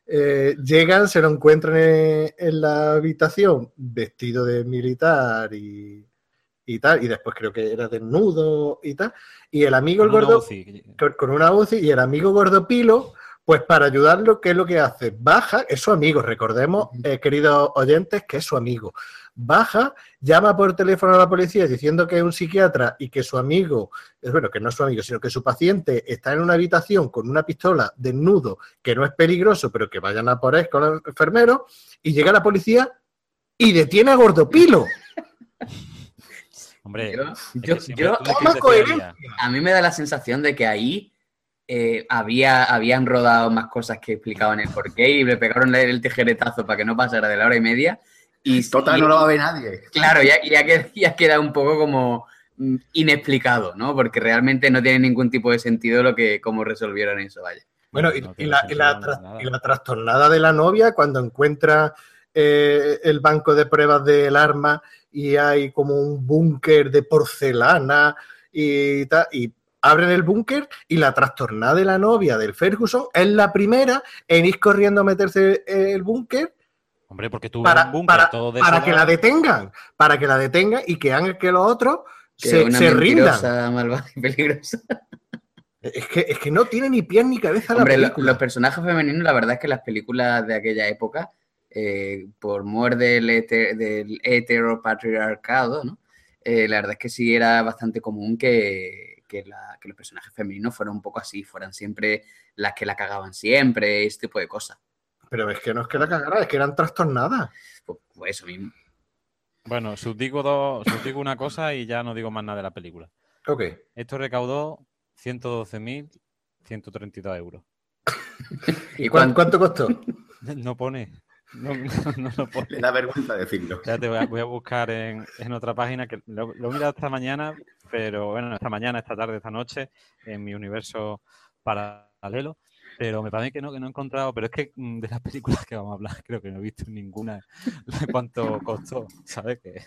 eh, llegan, se lo encuentran en, la habitación vestido de militar y, tal, y después creo que era desnudo y tal, y el amigo el gordo con, una UCI y el amigo gordopilo pues para ayudarlo, ¿qué es lo que hace? Baja, es su amigo, recordemos, eh, queridos oyentes, que es su amigo. Baja, llama por teléfono a la policía diciendo que es un psiquiatra y que su amigo, es bueno, que no es su amigo, sino que su paciente está en una habitación con una pistola desnudo, que no es peligroso, pero que vayan a por él con el enfermero, y llega la policía y detiene a Gordopilo. Hombre, yo, a mí me da la sensación de que ahí eh, había, habían rodado más cosas que explicaban el porqué y le pegaron el tijeretazo para que no pasara de la hora y media. Y, Total, no lo va a ver nadie. Claro, ya, ya, ya queda un poco como mm, inexplicado, ¿no? Porque realmente no tiene ningún tipo de sentido lo que cómo resolvieron eso, vaya. Bueno, y, la, trastornada de la novia cuando encuentra eh, el banco de pruebas del arma y hay como un búnker de porcelana y tal, y abren el búnker y la trastornada de la novia del Ferguson es la primera en ir corriendo a meterse en el búnker. Hombre, porque tú para, para, para que la detengan, para que la detengan y que hagan que los otros se, se rindan. Malvada y peligrosa. Es que, es que no tiene ni pie ni cabeza la película. Los personajes femeninos, la verdad es que las películas de aquella época, eh, por muerte del, del heteropatriarcado, ¿no? Eh, la verdad es que sí era bastante común que, que, los personajes femeninos fueran un poco así, fueran siempre las que la cagaban siempre, este tipo de cosas. Pero es que no es que la cagara, es que eran trastornadas. Pues, pues eso mismo. Bueno, subdigo, dos, subdigo una cosa y ya no digo más nada de la película. Ok. Esto recaudó 112.132 euros. *laughs* ¿Y cuánto, cuánto costó? *laughs* No pone. No, *laughs* no, no lo puedo. Le da vergüenza decirlo. Ya te voy a, voy a buscar en, en otra página que lo, lo he mirado esta mañana, pero bueno, esta mañana, esta tarde, esta noche, en mi universo paralelo. Pero me parece que no, que no he encontrado. Pero es que mm, de las películas que vamos a hablar, *laughs* creo que no he visto ninguna de *laughs* cuánto costó. ¿Sabes qué?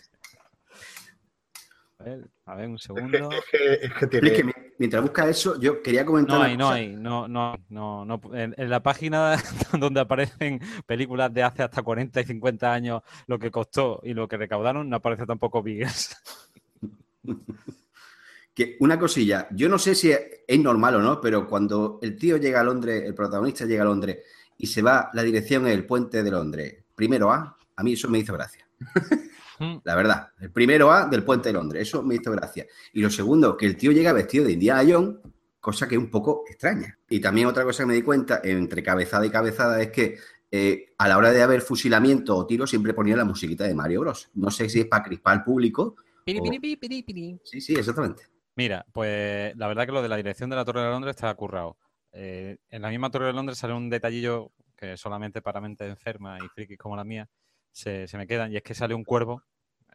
A ver, a ver, un segundo. es que- es que Pero es tiene. que mi- mientras busca eso, yo quería comentar. No hay, no hay, no, no, no, no. En, en la página *laughs* donde aparecen películas de hace hasta 40 y 50 años, lo que costó y lo que recaudaron, no aparece tampoco Biggers. *laughs* Que una cosilla, yo no sé si es, es normal o no, pero cuando el tío llega a Londres, el protagonista llega a Londres y se va, la dirección es el puente de Londres. Primero A, a mí eso me hizo gracia. *laughs* Mm. La verdad, el primero A del puente de Londres, eso me hizo gracia. Y lo segundo, que el tío llega vestido de Indiana Jones, cosa que es un poco extraña. Y también otra cosa que me di cuenta, entre cabezada y cabezada, es que eh, a la hora de haber fusilamiento o tiro siempre ponía la musiquita de Mario Bros. No sé si es para crispar al público. o- Sí, sí, exactamente. Mira, pues la verdad que lo de la dirección de la Torre de Londres está currado. Eh, en la misma Torre de Londres sale un detallillo que solamente para mente enferma y frikis como la mía se, se me quedan, y es que sale un cuervo,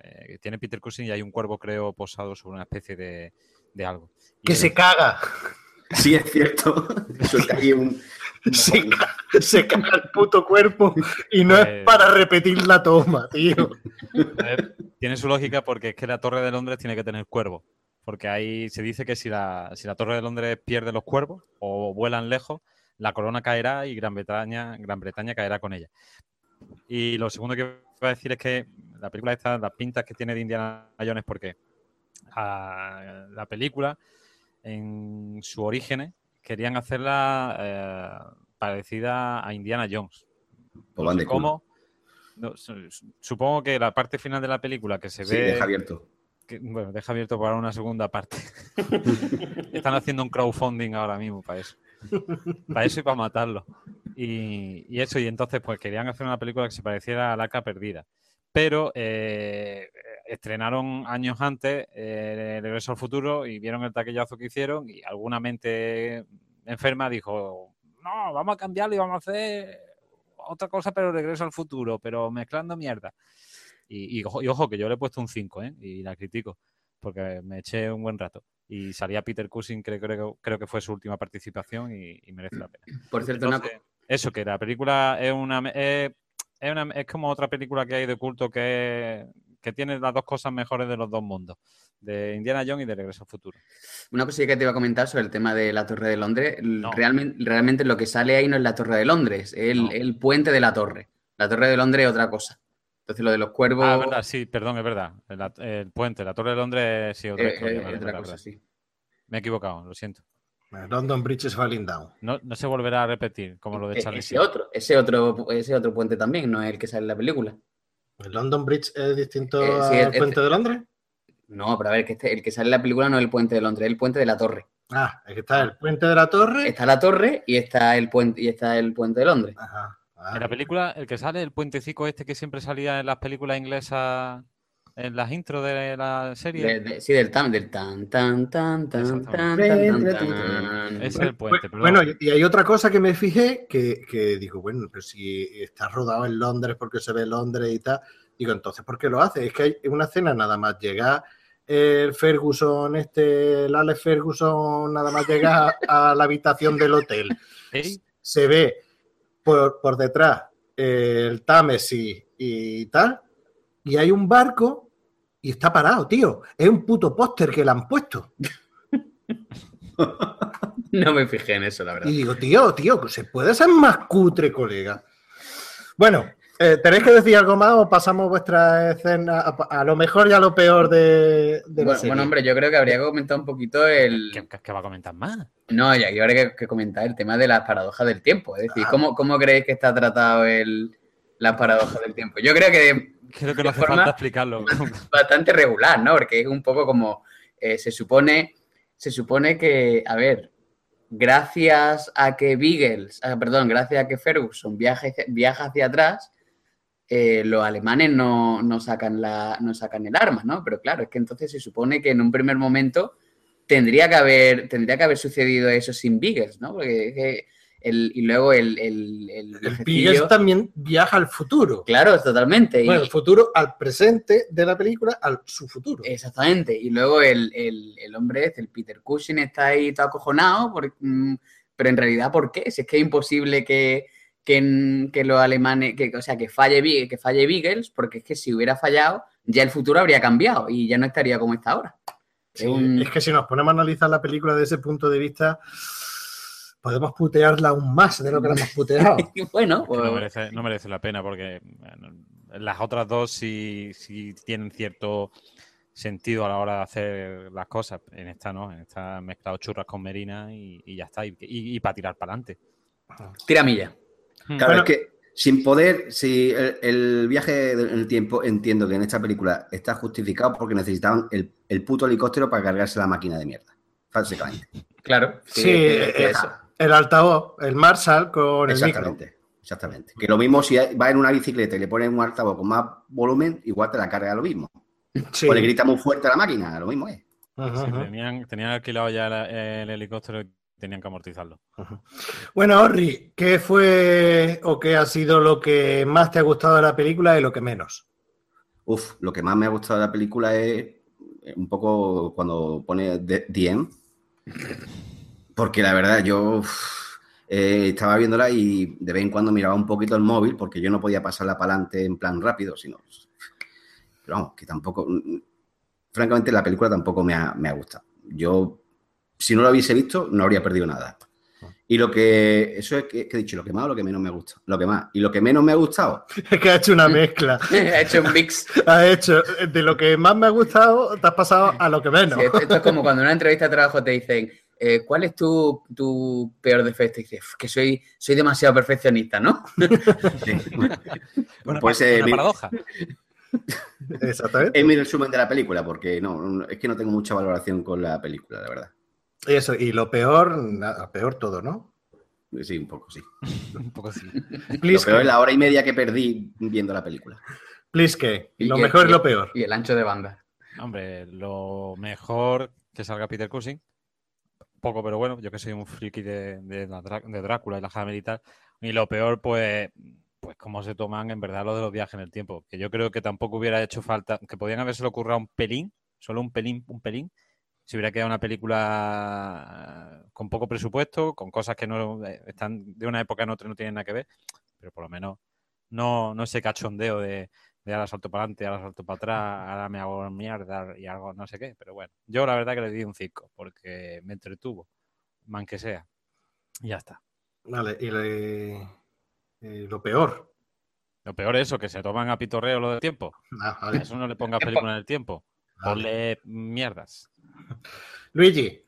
eh, que tiene Peter Cushing y hay un cuervo, creo, posado sobre una especie de, de algo. Y Que el- se caga. *laughs* Sí, es cierto. Suelta ahí un. *laughs* Se, ca- se caga el puto cuerpo y no es Pues- para repetir la toma, tío. Ver, tiene su lógica porque es que la Torre de Londres tiene que tener cuervos. Porque ahí se dice que si la, si la Torre de Londres pierde los cuervos o vuelan lejos, la corona caerá y Gran Bretaña, Gran Bretaña caerá con ella. Y lo segundo que voy a decir es que la película esta, las pintas que tiene de Indiana Jones, porque a- la película, en su origen, querían hacerla eh, parecida a Indiana Jones. ¿Cómo? No, su- su- supongo que la parte final de la película que se Sí, ve. deja abierto. que- bueno, deja abierto para una segunda parte. *laughs* Están haciendo un crowdfunding ahora mismo para eso. Para eso y para matarlo. Y, y eso, y entonces, pues querían hacer una película que se pareciera a La Arca Perdida. Pero eh, estrenaron años antes eh, Regreso al Futuro y vieron el taquillazo que hicieron y alguna mente enferma dijo, no, vamos a cambiarlo y vamos a hacer otra cosa, pero Regreso al Futuro, pero mezclando mierda. Y, y ojo, y ojo, que yo le he puesto un 5, ¿eh? Y la critico, porque me eché un buen rato. Y salía Peter Cushing, creo, creo, creo que fue su última participación y, y merece la pena. Por cierto, una, Entonces, eso, que la película es una, es, es una- es como otra película que hay de culto que, que tiene las dos cosas mejores de los dos mundos, de Indiana Jones y de Regreso al Futuro. Una cosilla que te iba a comentar sobre el tema de la Torre de Londres. No. Realmente, realmente lo que sale ahí no es la Torre de Londres, es el, No. el puente de la torre. La Torre de Londres es otra cosa. Entonces lo de los cuervos Ah, verdad, sí, perdón, es verdad. El, el puente, la Torre de Londres, sí, otra es, historia. es vale, otra verdad, cosa, verdad. sí. Me he equivocado, lo siento. London Bridge is falling down. No, no se volverá a repetir como lo de E- Charlie ese otro, ese otro, ese otro puente también, no es el que sale en la película. ¿El London Bridge es distinto Eh, sí, al es- puente de Londres? No, pero a ver, que este- el que sale en la película no es el puente de Londres, es el puente de la torre. Ah, es que está el puente de la torre. Está la torre y está el puente, y está el puente de Londres. Ajá. Ah, En la película, el que sale, el puentecico este que siempre salía en las películas inglesas, en las intros de la serie, De- de- sí, del tan, del tan, tan, tan, tan, tan, tan, tan, tan. ese es el puente. pero Bueno, y hay otra cosa que me fijé que, que digo, bueno, pero si está rodado en Londres porque se ve Londres y tal, digo, entonces, ¿por qué lo hace? Es que hay una escena nada más llegar el Ferguson, este, el Alex Ferguson, nada más llegar a la habitación del hotel, se ve por, por detrás el Támesis y tal, y hay un barco y está parado, tío. Es un puto póster que le han puesto. *laughs* No me fijé en eso, la verdad. Y digo, tío, tío, se puede ser más cutre, colega. Bueno, eh, ¿tenéis que decir algo más o pasamos vuestra escena a, a lo mejor y a lo peor de, de la Bueno, serie? bueno, hombre, yo creo que habría que comentar un poquito el... ¿qué, qué- qué va a comentar más? No, ya, yo habría que, que comentar el tema de las paradojas del tiempo. Es decir, Ah. ¿cómo, cómo creéis que está tratado el, las paradojas del tiempo? Yo creo que Creo que no hace forma- falta explicarlo. *laughs* bastante regular, ¿no? Porque es un poco como eh, se supone, se supone que, a ver, gracias a que Beagles, ah, perdón, gracias a que Ferguson viaja, viaja hacia atrás, eh, los alemanes no, no sacan la, no sacan el arma, ¿no? Pero claro, es que entonces se supone que en un primer momento tendría que haber, tendría que haber sucedido eso sin Beagles, ¿no? Porque es que el, y luego el, el, el, El también viaja al futuro. Claro, totalmente. y- Bueno, el futuro al presente de la película, al su futuro. Exactamente. Y luego el, el- el hombre este, el Peter Cushing, está ahí todo acojonado, por- mm, pero en realidad, ¿por qué? Si es que es imposible que, que, que los alemanes, que, o sea, que falle, que falle Beagles, porque es que si hubiera fallado, ya el futuro habría cambiado y ya no estaría como está ahora. Sí, Es que si nos ponemos a analizar la película desde ese punto de vista, podemos putearla aún más de lo que la hemos puteado. *laughs* Bueno, no, pues, merece, no merece la pena porque las otras dos sí, sí tienen cierto sentido a la hora de hacer las cosas. En esta no, en esta han mezclado churras con merina y, y ya está. Y, para tirar para adelante. tiramilla. Claro, Bueno. es que sin poder, si el, el viaje en el tiempo, entiendo que en esta película está justificado porque necesitaban el, el puto helicóptero para cargarse la máquina de mierda. Básicamente. *laughs* Claro. Sí, es que- eh, eso. El altavoz, el Marshall con el micro. Exactamente. Exactamente. Que lo mismo si va en una bicicleta y le ponen un altavoz con más volumen, igual te la carga lo mismo. Sí. O le grita muy fuerte a la máquina, lo mismo es. Sí, tenían, tenían alquilado ya la- el helicóptero y tenían que amortizarlo. Bueno, Orri, ¿qué fue o qué ha sido lo que más te ha gustado de la película y lo que menos? Uf, lo que más me ha gustado de la película es un poco cuando pone End. Porque la verdad, yo uf, eh, estaba viéndola y de vez en cuando miraba un poquito el móvil porque yo no podía pasarla para adelante en plan rápido, sino. Pero vamos, que tampoco. mm, Francamente, la película tampoco me ha, me ha gustado. Yo, si no lo hubiese visto, no habría perdido nada. Y lo que. Eso es que, que he dicho, lo que más o lo que menos me gusta. Lo que más. Y lo que menos me ha gustado, *laughs* Es que ha hecho una mezcla. *laughs* ha hecho un mix. *laughs* Ha hecho de lo que más me ha gustado, te has pasado a lo que menos. Sí, esto, esto es como cuando en una entrevista de trabajo te dicen, eh, ¿cuál es tu, tu peor defecto? Y dices, "Uf, que soy, soy demasiado perfeccionista, ¿no? *laughs* Una, Pues, eh, una mi- paradoja. Exactamente. es mi resumen de la película, porque no, es que no tengo mucha valoración con la película, la verdad. Y eso, y lo peor, nada, peor todo, ¿no? Sí, un poco, sí. *laughs* Un poco así. Lo peor es la hora y media que perdí viendo la película. please que. Y Lo mejor y y- lo peor. Y el ancho de banda. Hombre, lo mejor que salga Peter Cushing. Poco, pero bueno, yo que soy un friki de, de la Drá- de Drácula y la y tal. Y lo peor, pues, pues cómo se toman en verdad lo de los viajes en el tiempo. Que yo creo que tampoco hubiera hecho falta, que podían haberse ocurrido un pelín, solo un pelín, un pelín. Si hubiera quedado una película con poco presupuesto, con cosas que no eh, están de una época en otra no tienen nada que ver, pero por lo menos no, no ese cachondeo de, de ahora salto para adelante, ahora salto para atrás, ahora me hago mierda y algo no sé qué. Pero bueno, yo la verdad que le di un 5 porque me entretuvo, man que sea. Y ya está. Vale, y le- y lo peor. Lo peor es eso, que se toman a pitorreo lo del tiempo. Ah, A vale, eso no le pongas película en el tiempo. *laughs* vale. Ponle mierdas. Luigi,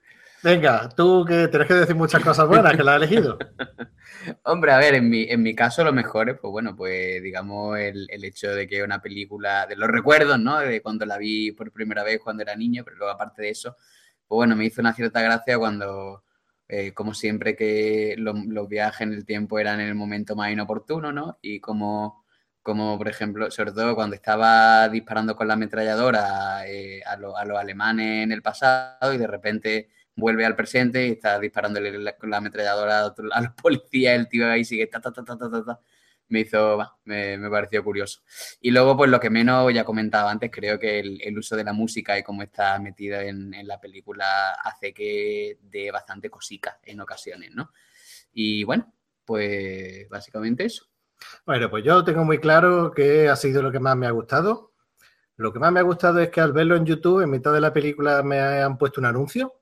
venga, tú que tienes que decir muchas cosas buenas que la has elegido. *laughs* Hombre, a ver, en mi, en mi caso lo mejor es, pues bueno, pues digamos el, el hecho de que una película de los recuerdos, ¿no? De cuando la vi por primera vez cuando era niño, pero luego aparte de eso, pues bueno, me hizo una cierta gracia cuando, eh, como siempre que lo- los viajes en el tiempo eran en el momento más inoportuno, ¿no? Y como, como por ejemplo, sobre todo cuando estaba disparando con la ametralladora eh, a, a los alemanes en el pasado y de repente vuelve al presente y está disparándole la- la ametralladora a, los policías, el tío ahí sigue ta, ta, ta, ta, ta, ta. Me hizo, me, me pareció curioso. Y luego, pues lo que menos ya comentaba antes, creo que el, el uso de la música y cómo está metida en, en la película hace que dé bastante cosica en ocasiones, ¿no? Y bueno, pues básicamente eso. Bueno, pues yo tengo muy claro que ha sido lo que más me ha gustado. Lo que más me ha gustado es que al verlo en YouTube, en mitad de la película, me han puesto un anuncio.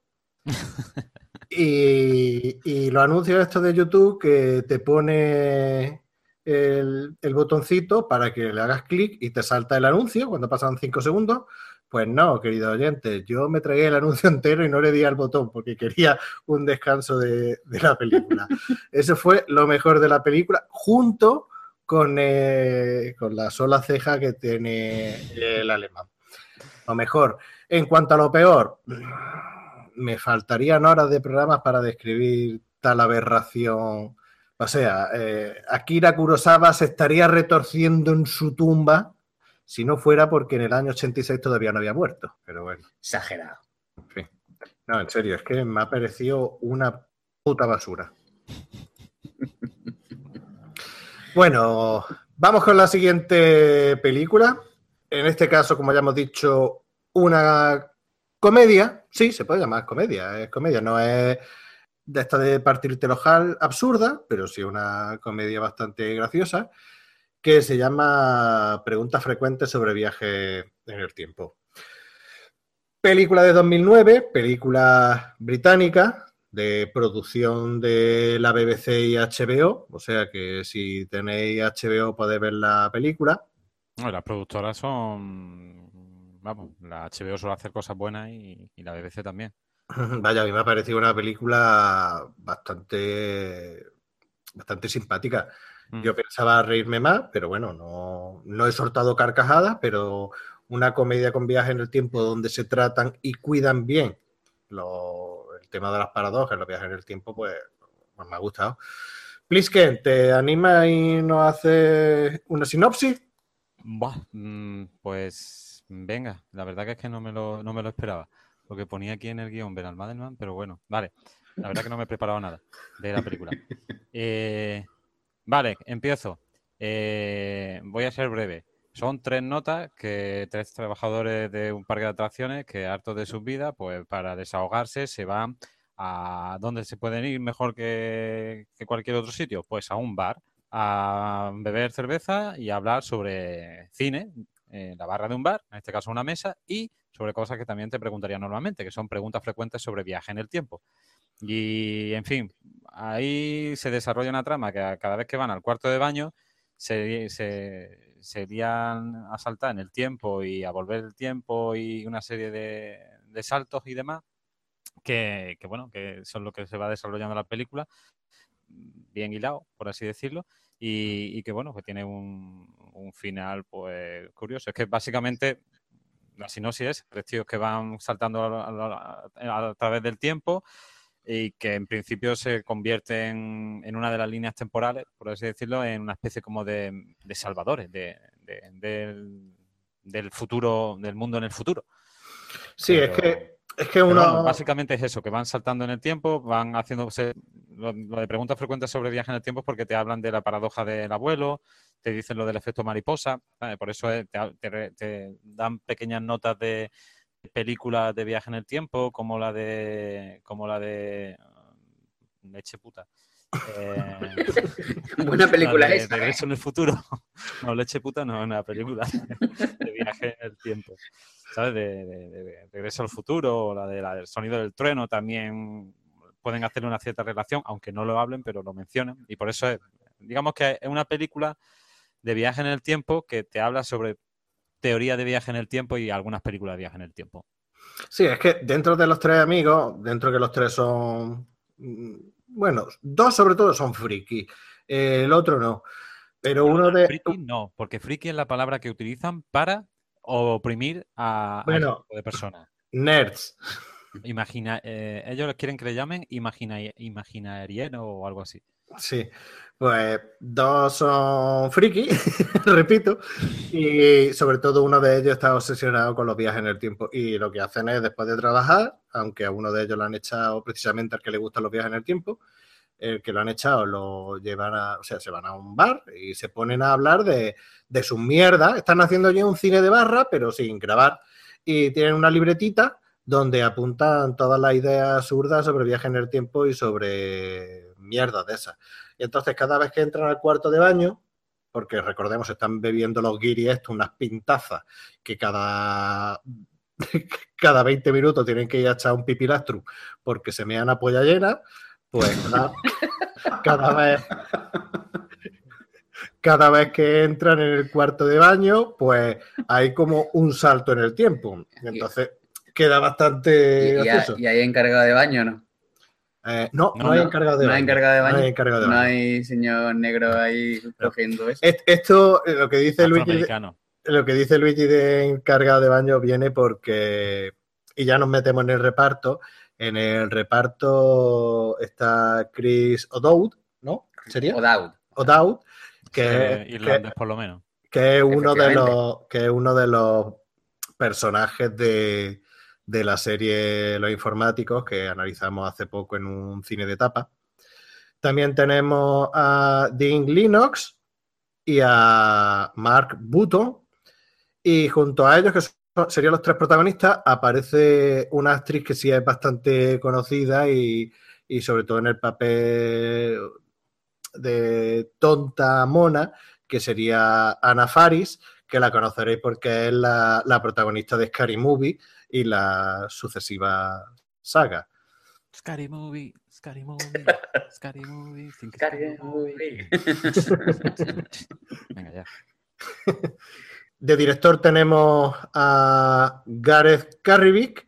*laughs* Y, y los anuncios estos de YouTube que te pone el, el botoncito para que le hagas clic y te salta el anuncio cuando pasan cinco segundos. Pues no, querido oyente, yo me tragué el anuncio *laughs* entero y no le di al botón porque quería un descanso de, de la película. *laughs* Eso fue lo mejor de la película, junto con, eh, con la sola ceja que tiene el alemán. Lo mejor. En cuanto a lo peor, me faltarían horas de programas para describir tal aberración. O sea, eh, Akira Kurosawa se estaría retorciendo en su tumba si no fuera porque en el año 86 todavía no había muerto. Pero bueno, Exagerado. en fin. No, en serio, es que me ha parecido una puta basura. *laughs* Bueno, vamos con la siguiente película. En este caso, como ya hemos dicho, una comedia. Sí, se puede llamar comedia. Es comedia, no es de esta de partirte el ojal absurda, pero sí una comedia bastante graciosa, que se llama Preguntas frecuentes sobre viaje en el tiempo. Película de 2009, película británica de producción de la BBC y HBO, o sea que si tenéis HBO podéis ver la película. las productoras son, vamos, la HBO suele hacer cosas buenas y, y la BBC también. *laughs* Vaya, a mí me ha parecido una película bastante, bastante simpática. Mm. Yo pensaba reírme más, pero bueno, no, no he soltado carcajadas, pero una comedia con viaje en el tiempo donde se tratan y cuidan bien el tema de las paradojas, los viajes en el tiempo, pues, pues me ha gustado. Plisken, ¿te anima y nos hace una sinopsis? Mm, pues venga, la verdad que es que no me lo, no me lo esperaba. Lo que ponía aquí en el guion Madelman, pero bueno, vale. La verdad que no me he preparado nada de la película. Eh, vale, empiezo. Eh, voy a ser breve. Son tres notas que tres trabajadores de un parque de atracciones que hartos de su vida, pues para desahogarse se van a dónde se pueden ir mejor que, cualquier otro sitio, pues a un bar, a beber cerveza y hablar sobre cine, en la barra de un bar, en este caso una mesa, y sobre cosas que también te preguntaría normalmente, que son preguntas frecuentes sobre viaje en el tiempo. Y, en fin, ahí se desarrolla una trama que cada vez que van al cuarto de baño se, se, a saltar en el tiempo y a volver el tiempo y una serie de, saltos y demás, que, bueno, que son lo que se va desarrollando la película, bien hilado, por así decirlo, y, que bueno, que tiene un, final pues curioso. Es que básicamente la sinopsis es tres tíos que van saltando a través del tiempo y que en principio se convierte en, una de las líneas temporales, por así decirlo, en una especie como de, salvadores de, del, futuro, del mundo en el futuro. Sí, es que es que uno... básicamente es eso, que van saltando en el tiempo, van haciéndose lo, de preguntas frecuentes sobre viaje en el tiempo porque te hablan de la paradoja del abuelo, te dicen lo del efecto mariposa, por eso te, dan pequeñas notas de, películas de viaje en el tiempo, como la de. como la de. Leche puta. Eh, *laughs* Buena película de, esa. Regreso en el futuro. *laughs* No, leche puta no es una película *laughs* de viaje en el tiempo. ¿Sabes? De, Regreso al futuro, o la, de, la del sonido del trueno también pueden hacer una cierta relación, aunque no lo hablen, pero lo mencionan. Y por eso es, digamos que es una película de viaje en el tiempo que te habla sobre teoría de viaje en el tiempo y algunas películas de viaje en el tiempo. Sí, es que dentro de los tres amigos, dentro que los tres son, bueno, dos sobre todo son friki, el otro no. Pero uno de... Friki no, porque friki es la palabra que utilizan para oprimir a, bueno, de personas. Nerds. Imagina, eh, ellos quieren que le llamen imagina, o algo así. Sí, pues dos son friki, *laughs* repito, y sobre todo uno de ellos está obsesionado con los viajes en el tiempo. Y lo que hacen es, después de trabajar, aunque a uno de ellos lo han echado precisamente al que le gustan los viajes en el tiempo, el que lo han echado lo llevan a, o sea, se van a un bar y se ponen a hablar de, de sus mierdas. Están haciendo ya un cine de barra, pero sin grabar. Y tienen una libretita donde apuntan todas las ideas absurdas sobre viajes en el tiempo y sobre mierdas de esas. Y entonces cada vez que entran al cuarto de baño, porque recordemos, están bebiendo los guiris esto, unas pintazas que cada, *laughs* cada 20 minutos tienen que ir a echar un pipilastrum porque se me dan a polla llena, pues *laughs* cada, vez cada vez que entran en el cuarto de baño, pues hay como un salto en el tiempo. Entonces queda bastante. ¿Y, y hay encargado de baño, ¿no? Eh, no, no, hay encargado de baño. No hay encargado de baño. No hay, señor negro ahí cogiendo eso. Esto, eh, lo que dice Luigi, lo que dice Luigi de encargado de baño viene porque, y ya nos metemos en el reparto, en el reparto está Chris O'Dowd, ¿no? ¿Sería? O'Dowd. O'Dowd, que, irlandés por lo menos. Que es uno de los, que es uno de los personajes de, de la serie Los Informáticos que analizamos hace poco en un cine de etapa. También tenemos a Dean Linux, y a Mark Button. Y junto a ellos, que serían los tres protagonistas, aparece una actriz que sí es bastante conocida y, y sobre todo en el papel de tonta mona, que sería Ana Faris, que la conoceréis porque es la, la protagonista de Scary Movie y la sucesiva saga. Scary Movie, Scary Movie, *laughs* Scary Movie, Scary Movie. *laughs* Venga, ya. De director tenemos a Gareth Carrivick,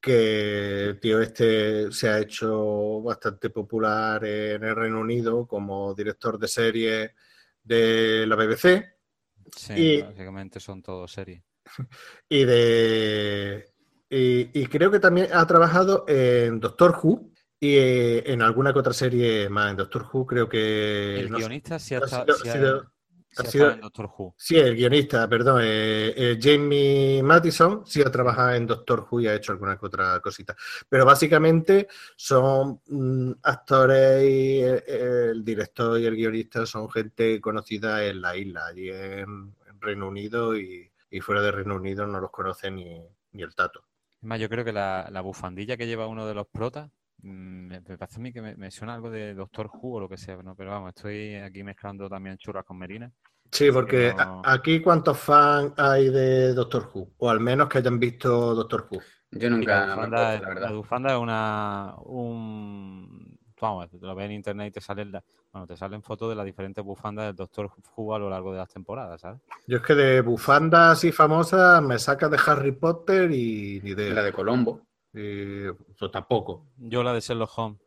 que tío este se ha hecho bastante popular en el Reino Unido como director de serie de la BBC Sí, Y- básicamente son todos series. *laughs* y de y, y creo que también ha trabajado en Doctor Who y eh, en alguna que otra serie más. En Doctor Who creo que El no sé, guionista sí ha, ha sido- ha- sido- sí ha ha sido- estado en Doctor Who. Sí, el guionista, perdón, eh, eh, Jamie Mattison sí ha trabajado en Doctor Who y ha hecho alguna que otra cosita. Pero básicamente son mm, actores y eh, el director y el guionista son gente conocida en la isla, allí en, en Reino Unido y, y fuera de Reino Unido no los conoce ni, ni el tato. Es más, yo creo que la, la bufandilla que lleva uno de los protas, me, me parece a mí que me, me suena algo de Doctor Who o lo que sea, ¿no? pero vamos, estoy aquí mezclando también churras con merinas. Sí, porque que no- a- aquí cuántos fans hay de Doctor Who, o al menos que hayan visto Doctor Who. Yo nunca la bufanda, la la bufanda es una un vamos, te lo ves en internet y te salen la- bueno, te salen fotos de las diferentes bufandas del Doctor Who a lo largo de las temporadas, ¿sabes? Yo es que de bufandas así famosas me saca de Harry Potter y ni idea. La de Colombo. Eh, tampoco. Yo la de Sherlock Holmes,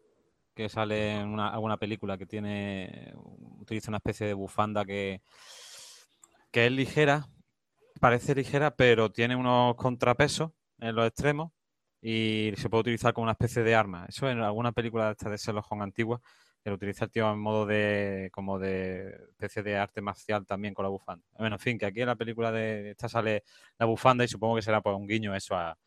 que sale en una, alguna película que tiene utiliza una especie de bufanda que que es ligera, parece ligera, pero tiene unos contrapesos en los extremos y se puede utilizar como una especie de arma. Eso en alguna película de estas de Sherlock Holmes antigua, que lo utiliza el tío en modo de como de especie de arte marcial también con la bufanda. Bueno, en fin, que aquí en la película de esta sale la bufanda y supongo que será pues un guiño eso a,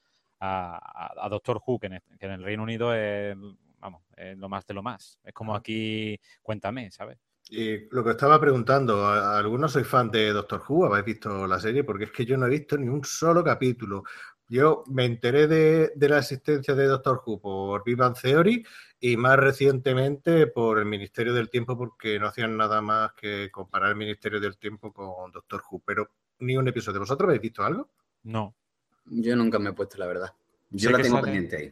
a, Doctor Who, que en, el- que en el Reino Unido es, vamos, es lo más de lo más. Es como aquí, cuéntame, ¿sabes? Y lo que estaba preguntando, ¿a- ¿algunos sois fan de Doctor Who? ¿Habéis visto la serie? Porque es que yo no he visto ni un solo capítulo. Yo me enteré de, de la existencia de Doctor Who por Bang Theory y más recientemente por el Ministerio del Tiempo porque no hacían nada más que comparar el Ministerio del Tiempo con Doctor Who, pero ni un episodio. ¿Vosotros habéis visto algo? No. Yo nunca me he puesto, la verdad. Yo Sé la tengo sale- pendiente ahí.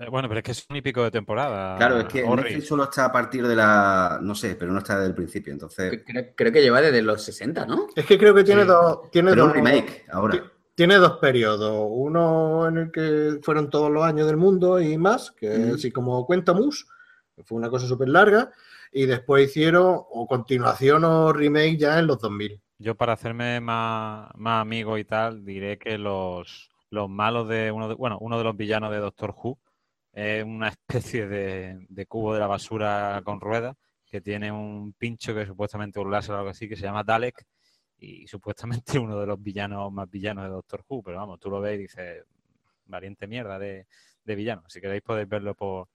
Eh, Bueno, pero es que es un y pico de temporada. Claro, es que. Netflix solo está a partir de la. No sé, pero no está desde el principio. Entonces. Creo, creo que lleva desde los 60, ¿no? Es que creo que tiene Sí. dos... Tiene Pero un dos remake ahora. Tiene dos periodos, uno en el que fueron todos los años del mundo y más, que así como cuenta Mus, que fue una cosa súper larga, y después hicieron o continuación o remake ya en los 2000. Yo para hacerme más, más amigo y tal, diré que los, los malos de uno de, bueno, uno de los villanos de Doctor Who es una *laughs* especie de, de cubo de la basura con ruedas que tiene un pincho que supuestamente un láser o algo así que se llama Dalek y supuestamente *laughs* uno de los villanos más villanos de Doctor Who, pero vamos, tú lo ves y dices, valiente mierda de, de villano. Si queréis podéis verlo por,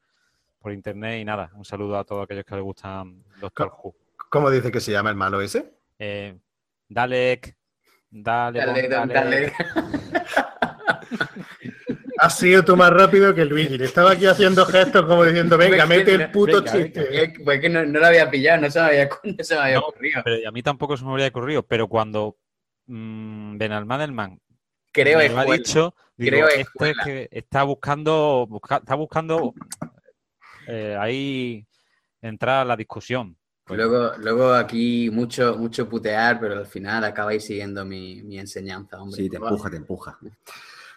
por internet y nada, un saludo a todos aquellos que les gustan Doctor Who. ¿Cómo dice que se llama el malo ese? Eh, Dalek, dale, Dale, dale. Dalek. *laughs* Has sido tú más rápido que Luigi. Le estaba aquí haciendo gestos como diciendo, venga, mete el puto Venga, chiste. Eh, Pues que no, no lo había pillado, no se me había, *laughs* no se me había No, ocurrido. Pero a mí tampoco se me habría ocurrido, pero cuando mm, Benalmádel Creo me lo ha dicho, digo, Creo este es que está buscando, busca- está buscando eh, ahí entrar a la discusión. Pues, Luego, luego aquí mucho, mucho putear, pero al final acabáis siguiendo mi, mi enseñanza, hombre. Sí, te empuja, te empuja.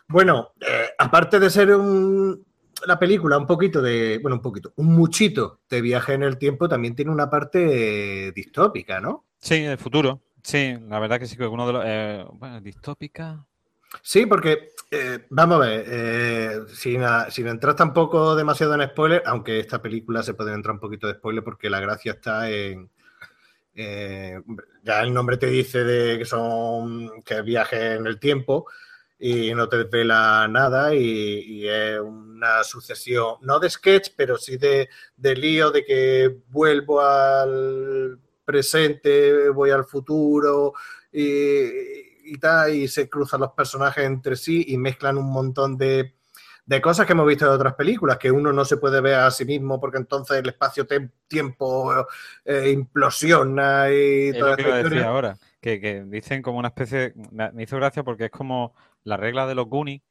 Bueno, eh, aparte de ser un- la película un poquito de, bueno, un poquito, un muchito de viaje en el tiempo, también tiene una parte distópica, ¿no? Sí, el futuro. Sí, la verdad que sí que uno de los... eh, bueno, distópica... Sí, porque, eh, vamos a ver, eh, sin, a- entrar tampoco demasiado en spoiler, aunque esta película se puede entrar un poquito de spoiler porque la gracia está en... eh, ya el nombre te dice de que son que viaje en el tiempo y no te desvela nada y, y es una sucesión, no de sketch, pero sí de, de lío de que vuelvo al presente, voy al futuro y, y tal, y se cruzan los personajes entre sí y mezclan un montón de, de cosas que hemos visto en otras películas, que uno no se puede ver a sí mismo porque entonces el espacio-tiempo eh, implosiona y es toda lo que esta iba a decir historia. ahora, que, que dicen como una especie, me me hizo gracia porque es como la regla de los Goonies,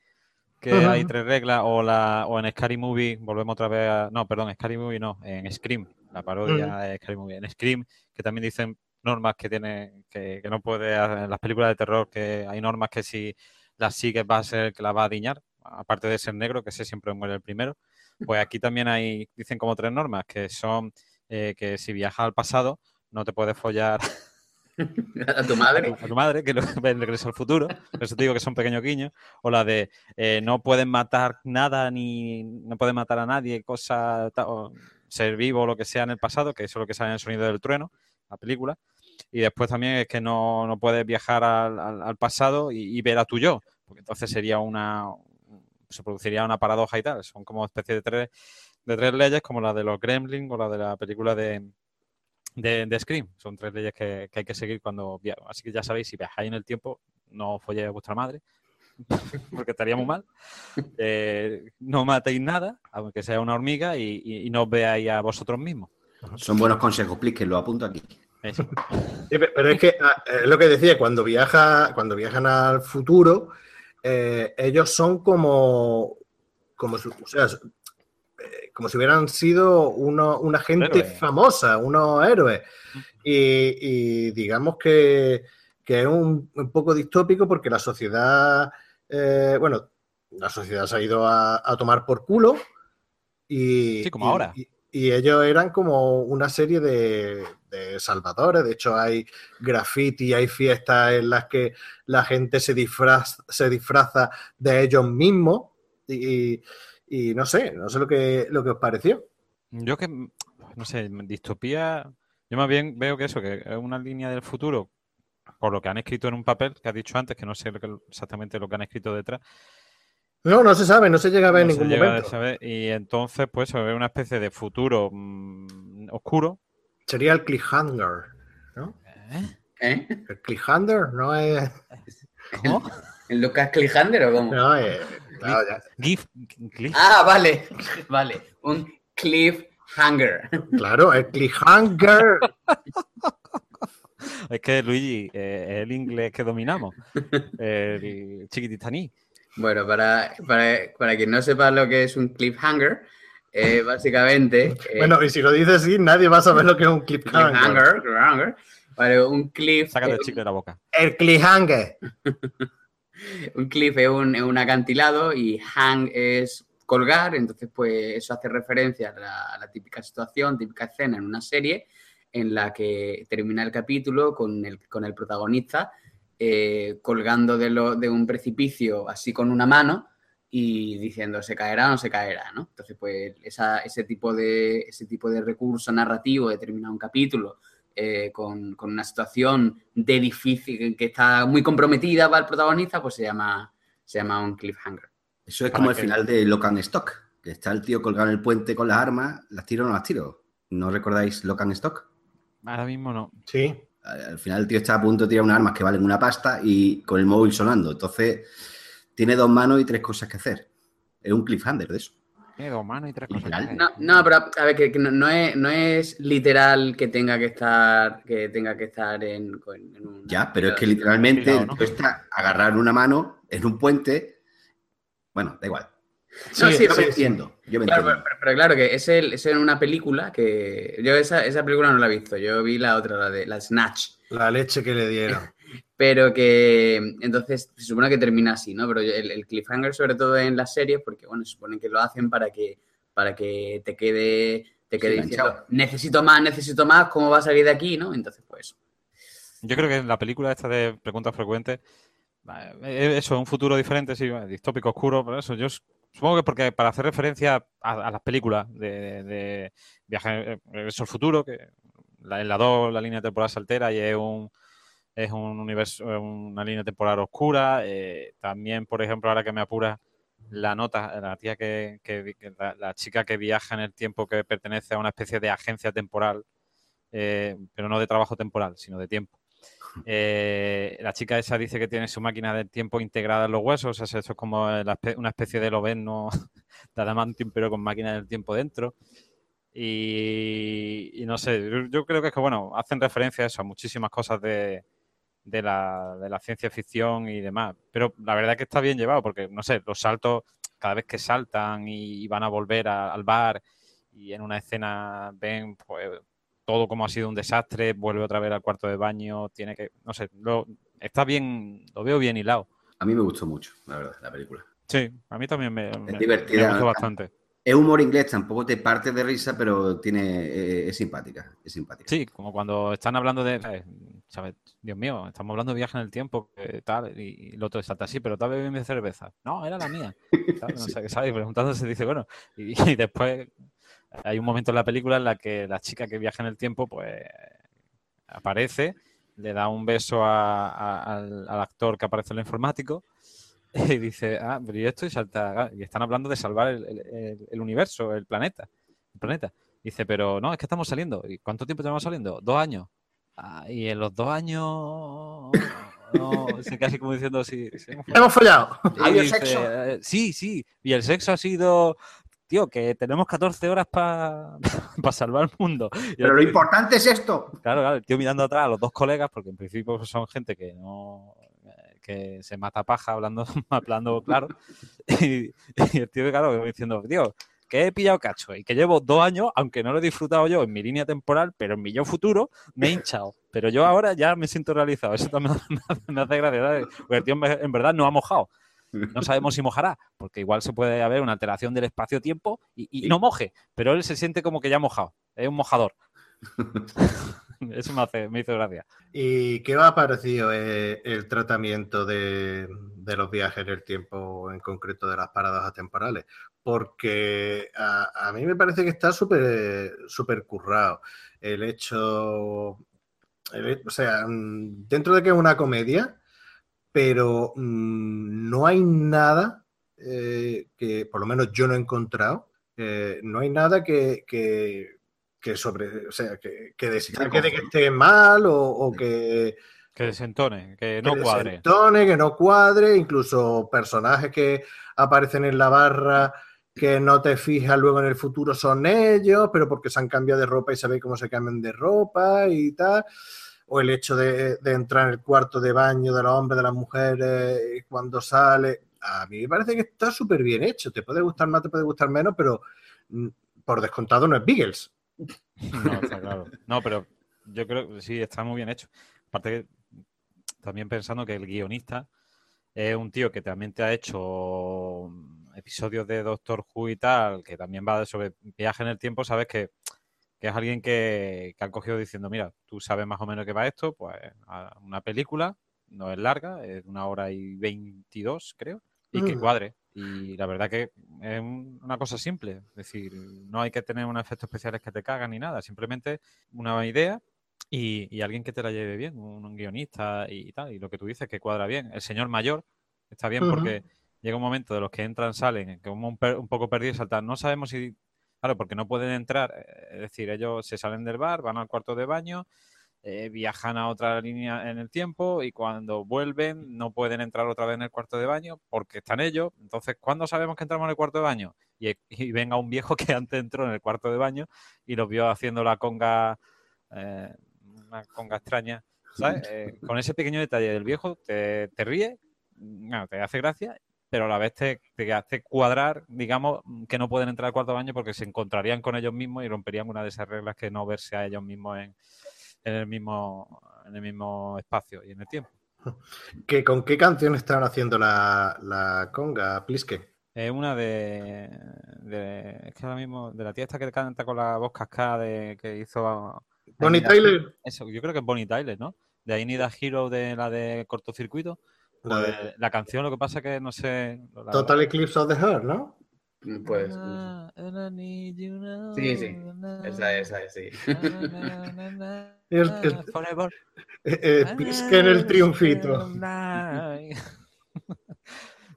que hay tres reglas, o la o en Scary Movie, volvemos otra vez a, no, perdón, Scary Movie no, en Scream, la parodia de Scary Movie, en Scream, que también dicen normas que tiene, que, que no puede, hacer- en las películas de terror, que hay normas que si las sigues va a ser que la va a diñar, aparte de ser negro, que ese siempre muere el primero, pues aquí también hay, dicen como tres normas, que son eh, que si viajas al pasado, no te puedes follar *laughs* *laughs* A tu madre. a tu madre, que Regreso al Futuro, por eso te digo que son pequeños guiños, o la de eh, no pueden matar nada, ni no pueden matar a nadie, cosa, o ser vivo o lo que sea en el pasado, que eso es lo que sale en el sonido del trueno, la película. Y después también es que no, no puedes viajar al, al- pasado y, ver a tu yo, porque entonces sería una, se produciría una paradoja y tal. Son como especie de tres, de tres leyes, como la de los Gremlins o la de la película de, de, Scream. Son tres leyes que, que hay que seguir cuando via- Así que ya sabéis, si viajáis en el tiempo, no folléis a vuestra madre, *laughs* porque estaría muy mal. Eh, no matéis nada, aunque sea una hormiga, y, y- y no os veáis a vosotros mismos. Son buenos consejos, please, que lo apunto aquí. Sí, pero es que ah, es lo que decía, cuando viaja, cuando viajan al futuro, eh, ellos son como, como, si- o sea, eh, como si hubieran sido uno- una gente Héroes. famosa, unos héroes. Y, y digamos que, que es un, un poco distópico porque la sociedad, eh, bueno, la sociedad se ha ido a, a tomar por culo. Y, Sí, como y- ahora. y- y ellos eran como una serie de, salvadores. De hecho, hay graffiti, hay fiestas en las que la gente se disfraza, se disfraza de ellos mismos. Y, no sé, no sé lo que, lo que os pareció. Yo que, no sé, distopía, yo más bien veo que eso, que es una línea del futuro, por lo que han escrito en un papel, que has dicho antes, que no sé exactamente lo que han escrito detrás, No, no se sabe, no se llega a ver en no se ningún momento. saber, y entonces, pues, se ve una especie de futuro mm, oscuro. Sería el cliffhanger, ¿no? ¿Eh? El cliffhanger no es. ¿Cómo? *laughs* ¿El Lucas Cliffhanger o cómo? No es claro, ya- Gif, cliff. Ah, vale. Vale. Un cliffhanger. claro, el cliffhanger. Es que Luigi, eh, es el inglés que dominamos, el chiquititaní. Bueno, para, para, para quien no sepa lo que es un cliffhanger, eh, básicamente. *laughs* eh, Bueno, y si lo dices así, nadie va a saber lo que es un cliffhanger. cliffhanger, cliffhanger, Vale, un cliff. Sácate el chicle de la boca. El cliffhanger. *laughs* un cliff es un, es un acantilado y hang es colgar, entonces pues eso hace referencia a la, a la típica situación, típica escena en una serie en la que termina el capítulo con el, con el protagonista eh, colgando de, lo, de un precipicio así con una mano y diciendo se caerá o no se caerá, ¿no? Entonces pues esa- ese, tipo de, ese tipo de recurso narrativo de terminar un capítulo eh, con, con una situación de difícil, que está muy comprometida para el protagonista, pues se llama, se llama un cliffhanger. Eso es como el que- final de Locan Stock, que está el tío colgado en el puente con las armas, las tiro o no las tiro. ¿No recordáis Locan Stock? Ahora mismo no. Sí. Al final el tío está a punto de tirar unas armas que valen una pasta y con el móvil sonando. Entonces tiene dos manos y tres cosas que hacer. Es un cliffhanger de eso. Tiene dos manos y tres cosas. Literal. que hacer. No, no, pero a ver, que, que no, no es, no es literal que tenga que estar, que tenga que estar en, un... Ya, pero es que literalmente el tío está agarrar una mano en un puente. Bueno, da igual. No, sí, yo sí, me entiendo. Yo me Claro, pero, pero- pero claro que es, el, es en una película que... Yo esa, esa película no la he visto, yo vi la otra, la de la Snatch. La leche que le dieron. *laughs* Pero que entonces se supone que termina así, ¿no? Pero el, el cliffhanger, sobre todo en las series, porque bueno, se supone que lo hacen para que, para que te quede, te quede Sí, diciendo, necesito más, necesito más, ¿cómo va a salir de aquí? ¿no? Entonces, pues. Yo creo que en la película esta de preguntas frecuentes, eh, eso, un futuro diferente, sí, distópico, oscuro, por eso. Yo supongo que porque para hacer referencia a, las películas de, de viaje, eh, regreso al futuro, que la, en la 2 la línea temporal se altera y es un es un universo, una línea temporal oscura. eh, también, por ejemplo, ahora que me apura la nota, la tía que, que la chica que viaja en el tiempo que pertenece a una especie de agencia temporal eh, pero no de trabajo temporal, sino de tiempo. Eh, la chica esa dice que tiene su máquina del tiempo integrada en los huesos, o eso es como una especie de Loveno *laughs* de Adamantium, pero con máquina del tiempo dentro. Y, no sé, yo, creo que es que, bueno, hacen referencia a eso, a muchísimas cosas de, la, ciencia ficción y demás. Pero la verdad es que está bien llevado, porque, no sé, los saltos, cada vez que saltan y, van a volver al bar y en una escena ven pues, todo como ha sido un desastre, vuelve otra vez al cuarto de baño, tiene que, no sé, lo, está bien, lo veo bien hilado. A mí me gustó mucho, la verdad, la película. Sí, a mí también me, es divertida, gustó bastante. Es humor inglés, tampoco te parte de risa, pero tiene eh, es simpática, es simpática. Sí, como cuando están hablando de, ¿sabes? Dios mío, estamos hablando de viaje en el tiempo, tal, y, el otro salta así, pero tal vez mi cerveza. No, era la mía. *laughs* No sé qué sabe, preguntándose, dice, bueno, y *laughs* después hay un momento en la película en la que la chica que viaja en el tiempo, pues aparece, le da un beso al, actor que aparece en el informático *laughs* y dice, ah, pero y esto y salta, ah, y están hablando de salvar el, universo, el planeta, el planeta. Dice, pero no, es que estamos saliendo. ¿Y cuánto tiempo llevamos saliendo? Dos años. Ah, y en los dos años no, casi como diciendo sí, hemos fallado eh, sí sí y el sexo ha sido tío, que tenemos 14 horas para *laughs* salvar el mundo. Pero lo importante es esto. Claro, claro, el tío mirando atrás a los dos colegas, porque en principio son gente que no que se mata paja hablando, *laughs* hablando claro. *laughs* Y, el tío, claro, diciendo, tío, que he pillado cacho y que llevo dos años, aunque no lo he disfrutado yo en mi línea temporal, pero en mi yo futuro me he hinchado. Pero yo ahora ya me siento realizado. Eso también me hace gracia. Porque el tío en verdad no ha mojado. No sabemos si mojará, porque igual se puede haber una alteración del espacio-tiempo y, no moje, pero él se siente como que ya ha mojado, es un mojador. *laughs* Eso me, hace, me hizo gracia. ¿Y qué va a parecido eh, el tratamiento de, los viajes en el tiempo, en concreto de las paradas temporales? Porque a, mí me parece que está súper súper currado. El hecho, o sea, mm, dentro de que es una comedia, pero mm, no hay nada eh, que, por lo menos yo no he encontrado, eh, no hay nada que, sobre, o sea, que, que, que esté mal o, que... Que desentone, que no cuadre. Desentone, que no cuadre, incluso personajes que aparecen en la barra que no te fijas luego en el futuro son ellos, pero porque se han cambiado de ropa y sabéis cómo se cambian de ropa y tal o el hecho de, entrar en el cuarto de baño de los hombres, de las mujeres, cuando sale. A mí me parece que está súper bien hecho. Te puede gustar más, te puede gustar menos, pero mm, por descontado no es Beagles. No, está claro. No, pero yo creo que sí, está muy bien hecho. Aparte que también pensando que el guionista es un tío que también te ha hecho episodios de Doctor Who y tal, que también va sobre viaje en el tiempo, sabes que que es alguien que, que han cogido diciendo, mira, tú sabes más o menos qué va esto, pues una película, no es larga, es una hora y veintidós, creo, y que cuadre. Y la verdad que es una cosa simple, es decir, no hay que tener unos efectos especiales que te cagan ni nada, simplemente una idea y, alguien que te la lleve bien, un, guionista y, tal, y lo que tú dices que cuadra bien. El señor mayor está bien porque llega un momento de los que entran, salen, que un, un poco perdidos, saltan, no sabemos si Claro, porque no pueden entrar, eh, es decir, ellos se salen del bar, van al cuarto de baño, eh, viajan a otra línea en el tiempo y cuando vuelven no pueden entrar otra vez en el cuarto de baño porque están ellos. Entonces, ¿cuándo sabemos que entramos en el cuarto de baño? Y, *laughs* venga un viejo que antes entró en el cuarto de baño y los vio haciendo la conga, eh, una conga extraña, ¿sabes? *laughs* con ese pequeño detalle del viejo te, te ríe, te hace gracia pero a la vez te, hace cuadrar, digamos, que no pueden entrar al cuarto baño porque se encontrarían con ellos mismos y romperían una de esas reglas que no verse a ellos mismos en, el mismo en el mismo espacio y en el tiempo. ¿Que, ¿Con qué canción estaban haciendo la, la conga, Pliske? Es una de, Es que ahora mismo. De la tía esta que canta con la voz cascada de, que hizo. Bonnie Tyler. Eso, yo creo que es Bonnie Tyler, ¿no? De I Need a Hero de la de cortocircuito. Pues, la canción, lo que pasa que no sé. Total Eclipse of the Heart, ¿no? Mm, pues. Sí, sí. Esa, esa, sí. *laughs* *laughs* Forever. Eh, eh, en el triunfito.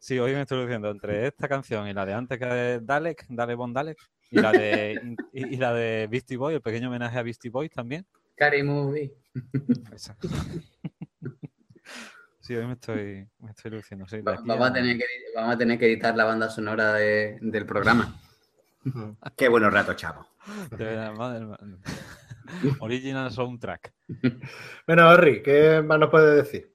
Sí, hoy me estoy diciendo entre esta canción y la de antes que de Dalek, Dalek Bon Dalek, y la de, y, la de Beastie Boy, el pequeño homenaje a Beastie Boys también. Scary Movie. Exacto. *laughs* Sí, hoy me estoy, me estoy luciendo. sí, de Va- aquí Vamos a, a- tener que, vamos a tener que editar la banda sonora de- del programa. *laughs* Qué buenos ratos, chavo. de verdad, madre mía. *laughs* Original soundtrack. Bueno, Orri, ¿qué más nos puedes decir?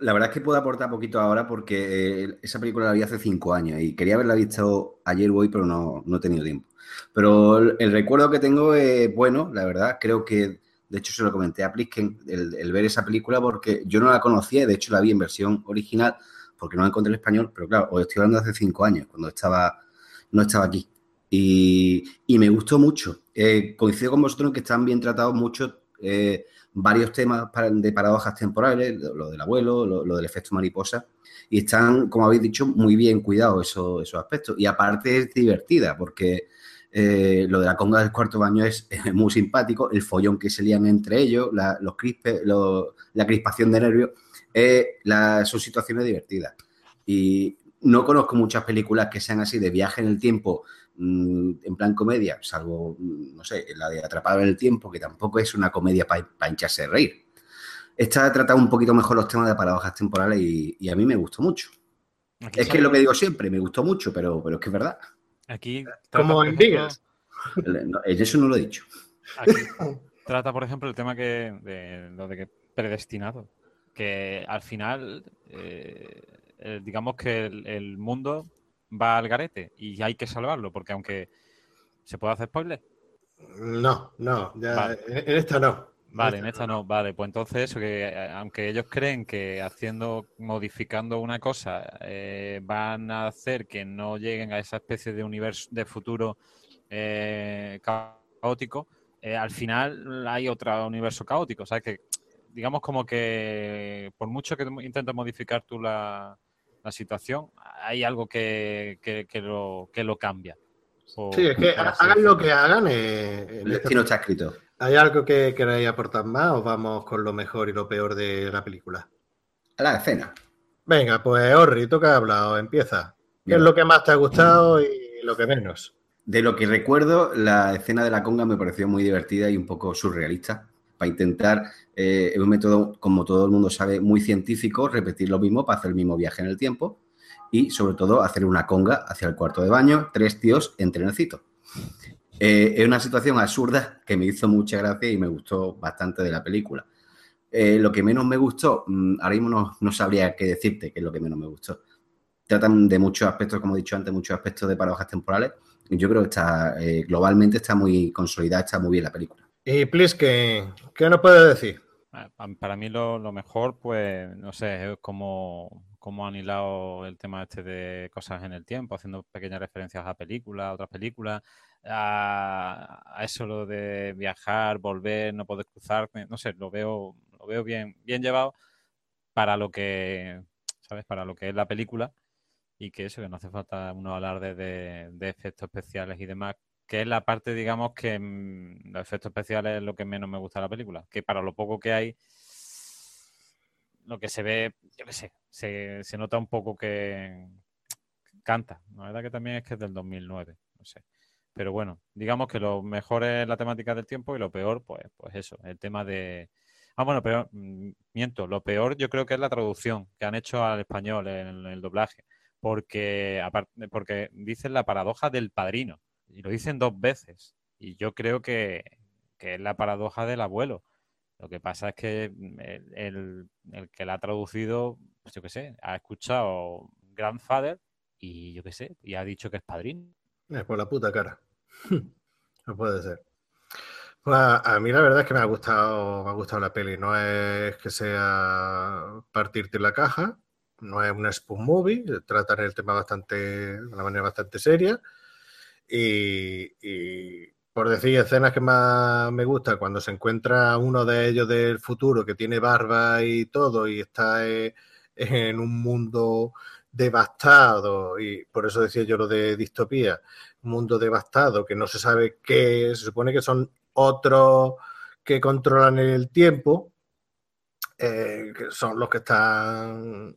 La verdad es que puedo aportar poquito ahora porque eh, esa película la vi hace cinco años y quería haberla visto ayer hoy, pero no, no he tenido tiempo. Pero el, el recuerdo que tengo es bueno, la verdad. Creo que, de hecho, se lo comenté a Plisken el, ver esa película porque yo no la conocía, de hecho la vi en versión original porque no la encontré en español, pero claro, os estoy hablando de hace cinco años, cuando estaba, no estaba aquí. Y, y me gustó mucho. Eh, coincido con vosotros en que están bien tratados muchos eh, varios temas de paradojas temporales, lo, lo del abuelo, lo, lo del efecto mariposa, y están, como habéis dicho, muy bien cuidados esos, esos aspectos. Y aparte es divertida, porque eh, lo de la conga del cuarto baño es, muy simpático, el follón que se lían entre ellos, la, los crispe, lo- la crispación de nervios, eh, la- son situaciones divertidas. Y no conozco muchas películas que sean así de viaje en el tiempo, mm, en plan comedia, salvo, mm, no sé, la de Atrapado en el tiempo, que tampoco es una comedia para hincharse de reír. Esta trata un poquito mejor los temas de paradojas temporales y, y a mí me gustó mucho. Aquí Es que es lo que digo siempre, me gustó mucho, pero, pero es que es verdad. Aquí Como en Vigas. No, Eso no lo he dicho. Aquí *laughs* trata, por ejemplo, el tema que de lo de que predestinado, que al final, eh, digamos que el, el mundo va al garete y hay que salvarlo, porque aunque se puede hacer spoiler, No, no, ya, Vale. en esta no. Vale, en esta no, vale, pues entonces eso que eh, aunque ellos creen que haciendo, modificando una cosa eh, van a hacer que no lleguen a esa especie de universo de futuro eh, caótico, eh, al final hay otro universo caótico, ¿sabes? Que digamos como que por mucho que intentes modificar tú la, la situación, hay algo que, que- que lo, que lo cambia. Sí, es que hagan lo que hagan. eh, El este- destino está escrito. ¿Hay algo que queráis aportar más o vamos con lo mejor y lo peor de la película? A la escena. Venga, pues Orri, tú que has hablado, empieza. ¿Qué es lo que más te ha gustado y lo que menos? De lo que recuerdo, la escena de la conga me pareció muy divertida y un poco surrealista. Para intentar, eh, es un método, como todo el mundo sabe, muy científico, repetir lo mismo para hacer el mismo viaje en el tiempo y, sobre todo, hacer una conga hacia el cuarto de baño, tres tíos en trenecito. Eh, es una situación absurda que me hizo mucha gracia y me gustó bastante de la película. Eh, lo que menos me gustó, mm, ahora mismo no, no sabría qué decirte qué es lo que menos me gustó. Tratan de muchos aspectos, como he dicho antes, muchos aspectos de paradojas temporales. Y yo creo que está, eh, globalmente está muy consolidada, está muy bien la película. Y please, ¿qué, qué nos puedes decir? Ah, pa- Para mí lo, lo mejor, pues, no sé, es como, como han hilado el tema este de cosas en el tiempo, haciendo pequeñas referencias a películas, a otras películas, a, eso lo de viajar, volver, no poder cruzarte, no sé, lo veo, lo veo bien, bien llevado para lo que, ¿sabes? Para lo que es la película y que eso, que no hace falta uno alarde de, de efectos especiales y demás, que es la parte, digamos, que mm, los efectos especiales es lo que menos me gusta de la película, que para lo poco que hay, lo que se ve, yo qué sé, se, se nota un poco que canta. La verdad que también es que es del 2009, no sé. Pero bueno, digamos que lo mejor es la temática del tiempo y lo peor, pues, pues eso, el tema de... Ah, bueno, pero mm, miento, lo peor yo creo que es la traducción que han hecho al español en el, doblaje, porque, porque dicen la paradoja del padrino y lo dicen dos veces. Y yo creo que, que es la paradoja del abuelo. Lo que pasa es que mm, el, el- el que la ha traducido, pues yo qué sé, ha escuchado Grandfather y yo qué sé, y ha dicho que es padrino. Por la puta cara. *laughs* No puede ser. Pues a, mí la verdad es que me ha gustado, me ha gustado la peli. No es que sea partirte la caja, no es una spoon movie, tratan el tema bastante, de una manera bastante seria. Y, y por decir escenas que más me gustan, cuando se encuentra uno de ellos del futuro que tiene barba y todo y está eh, en un mundo devastado, y por eso decía yo lo de distopía, un mundo devastado que no se sabe qué, se supone que son otros que controlan el tiempo, eh, que son los que están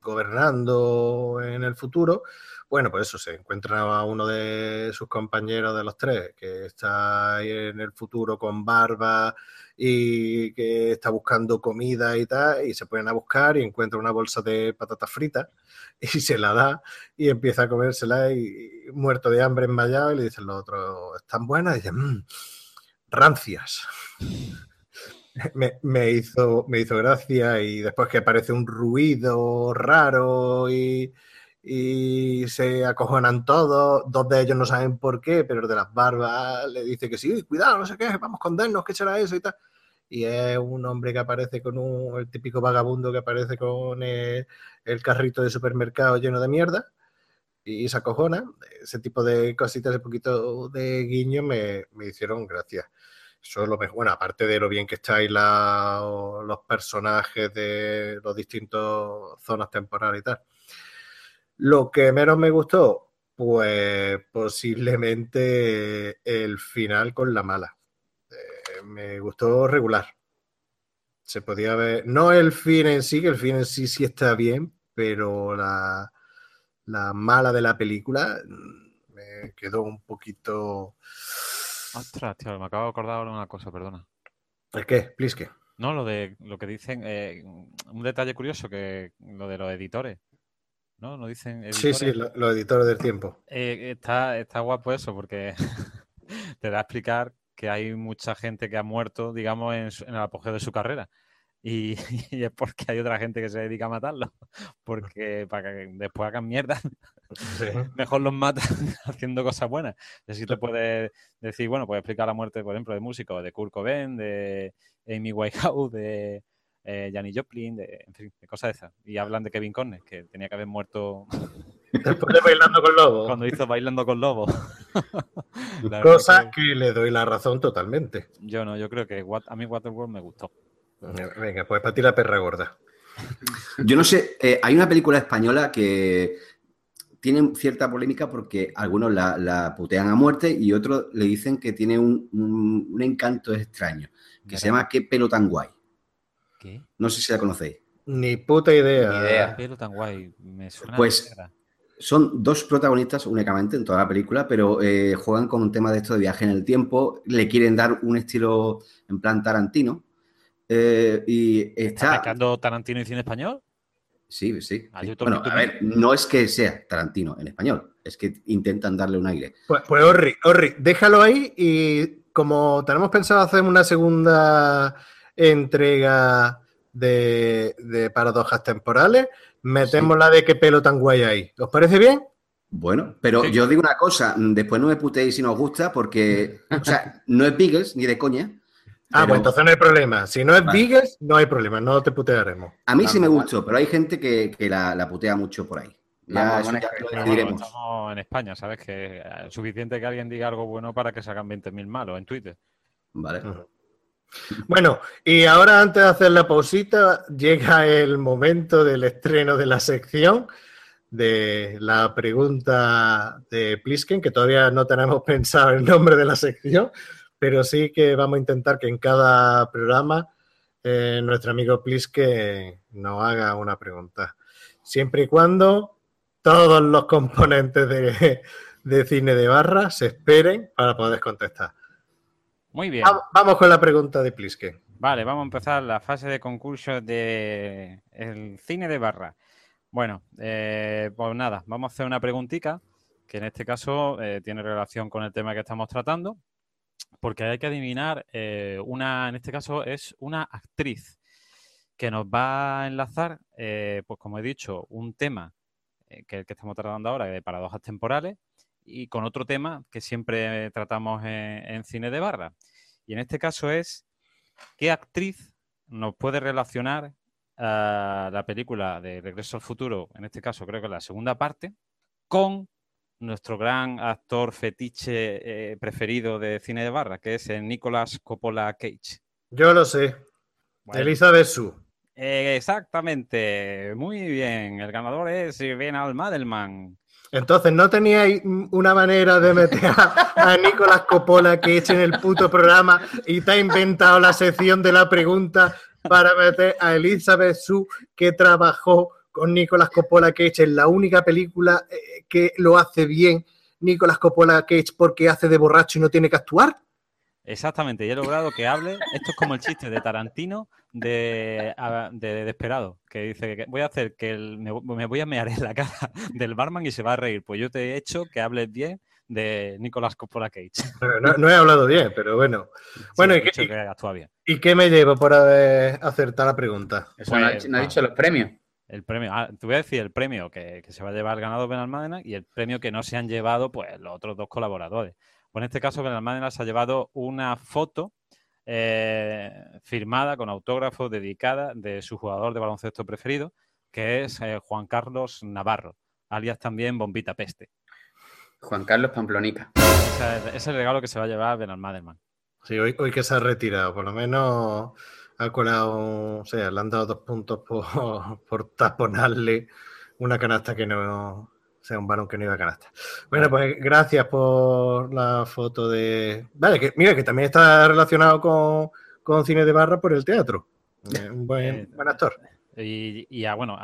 gobernando en el futuro, bueno, pues eso, se encuentra a uno de sus compañeros de los tres, que está ahí en el futuro con barba y que está buscando comida y tal, y se ponen a buscar y encuentra una bolsa de patatas fritas *laughs* y se la da y empieza a comérsela y, muerto de hambre enmayado y le dicen los otros, ¿están buenas? Y dice, mmm, rancias. *laughs* me, hizo, me hizo gracia y después que aparece un ruido raro y, se acojonan todos, dos de ellos no saben por qué, pero el de las barbas le dice que sí, cuidado, no sé qué, vamos a escondernos, ¿qué será eso y tal? Y es un hombre que aparece con un, el típico vagabundo que aparece con el, carrito de supermercado lleno de mierda y se acojona. Ese tipo de cositas, ese poquito de guiño me, me hicieron gracia. Eso es lo mejor. Bueno, aparte de lo bien que estáis los personajes de los distintos zonas temporales y tal. Lo que menos me gustó, pues posiblemente el final con la mala. Me gustó regular. Se podía ver, no el fin en sí, que el fin en sí sí está bien, pero la, la mala de la película mm, me quedó un poquito Ostras, tío, me acabo de acordar ahora una cosa, perdona. ¿El qué? Plisque. No, lo de lo que dicen, eh, un detalle curioso que lo de los editores. ¿No? ¿No dicen Sí, sí, los editores del tiempo. Eh, está, está guapo eso porque *laughs* te da a explicar que hay mucha gente que ha muerto, digamos, en, en el apogeo de su carrera. *laughs* Y, es porque hay otra gente que se dedica a matarlo. *laughs* Porque para que después hagan mierda, *laughs* mejor los matan haciendo cosas buenas. Así te puedes decir, bueno, puedes explicar la muerte, por ejemplo, de músicos, de Kurt Cobain, de Amy Whitehouse, de eh, Janis Joplin, de, en fin, de cosas de esas. Y hablan de Kevin Conner, que tenía que haber muerto. *laughs* Después de Bailando con Lobo. Cuando hizo Bailando con Lobo. *laughs* Cosa que... le doy la razón totalmente. Yo no, yo creo que a mí Waterworld me gustó. Venga, pues para ti la perra gorda. *laughs* Yo no sé, eh, hay una película española que tiene cierta polémica porque algunos la, putean a muerte y otros le dicen que tiene un, encanto extraño, que se llama ¿Qué pelo tan guay? ¿Qué? No sé si la conocéis. Ni puta idea. Ni idea. ¿Qué pelo tan guay? Me suena pues son dos protagonistas únicamente en toda la película, pero eh, juegan con un tema de esto de viaje en el tiempo, le quieren dar un estilo en plan Tarantino eh, y está. ¿Está Tarantino y cine español? Sí, sí. Ah, bueno, a ver, no es que sea Tarantino en español, es que intentan darle un aire. Pues, pues Orri, Orri, déjalo ahí y como tenemos pensado hacer una segunda entrega de, paradojas temporales, metemos la de qué pelo tan guay ahí. ¿Os parece bien? Bueno, pero yo digo una cosa, después no me putéis si no os gusta, porque, *laughs* o sea, no es Biggles ni de coña, Ah, pues entonces no hay problema. Si no es vale. no hay problema, no te putearemos. A mí sí me gustó, pero hay gente que, la, putea mucho por ahí. Ya, Estamos en España, ¿sabes? Que es suficiente que alguien diga algo bueno para que se hagan 20.000 malos en Twitter. Vale. Bueno, y ahora antes de hacer la pausita, llega el momento del estreno de la sección de la pregunta de Plisken, que todavía no tenemos *laughs* pensado el nombre de la sección, pero sí que vamos a intentar que en cada programa eh, nuestro amigo Pliske nos haga una pregunta. Siempre y cuando todos los componentes de, cine de barra se esperen para poder contestar. Muy bien. Vamos, con la pregunta de Pliske. Vale, vamos a empezar la fase de concurso de el cine de barra. Bueno, eh, pues nada, vamos a hacer una preguntita que en este caso eh, tiene relación con el tema que estamos tratando porque hay que adivinar eh, una, en este caso es una actriz que nos va a enlazar, pues como he dicho, un tema que, que estamos tratando ahora de paradojas temporales y con otro tema que siempre tratamos en, cine de barra. Y en este caso es qué actriz nos puede relacionar a la película de Regreso al Futuro, en este caso creo que la segunda parte, con nuestro gran actor fetiche eh, preferido de cine de barra, que es el Nicolas Coppola Cage. Yo lo sé. Elizabeth Sue. exactamente. Muy bien. El ganador es Venal Madelman. Entonces, ¿no teníais una manera de meter a, Nicolas Coppola Cage en el puto programa y te ha inventado la sección de la pregunta para meter a Elizabeth Sue que trabajó con Nicolas Coppola Cage, es la única película eh, que lo hace bien Nicolas Coppola Cage porque hace de borracho y no tiene que actuar. Exactamente, y he logrado que hable. Esto es como el chiste de Tarantino de, de, Desperado, que dice que voy a hacer que me, voy a mear en la cara *laughs* del barman y se va a reír. Pues yo te he hecho que hables bien de Nicolas Coppola Cage. No, he hablado bien, pero bueno. bueno, ¿y, qué, bien. ¿y qué me llevo por haber acertado la pregunta? Eso no, ha, dicho los premios. El premio, ah, te voy a decir el premio que, se va a llevar el ganador Benalmádena y el premio que no se han llevado pues los otros dos colaboradores. Pues en este caso Benalmádena se ha llevado una foto eh, firmada con autógrafo dedicada de su jugador de baloncesto preferido, que es eh, Juan Carlos Navarro, alias también Bombita Peste. Juan Carlos Pamplonica. Ese es el regalo que se va a llevar Benalmádena. Sí, hoy, hoy que se ha retirado, por lo menos ha colado, o sea, le han dado dos puntos por, *laughs* por taponarle una canasta que no, sea, un balón que no iba a canasta. Bueno, pues gracias por la foto de. Vale, que mira, que también está relacionado con, cine de barra por el teatro. Eh, un buen, eh, buen actor. Y, y bueno,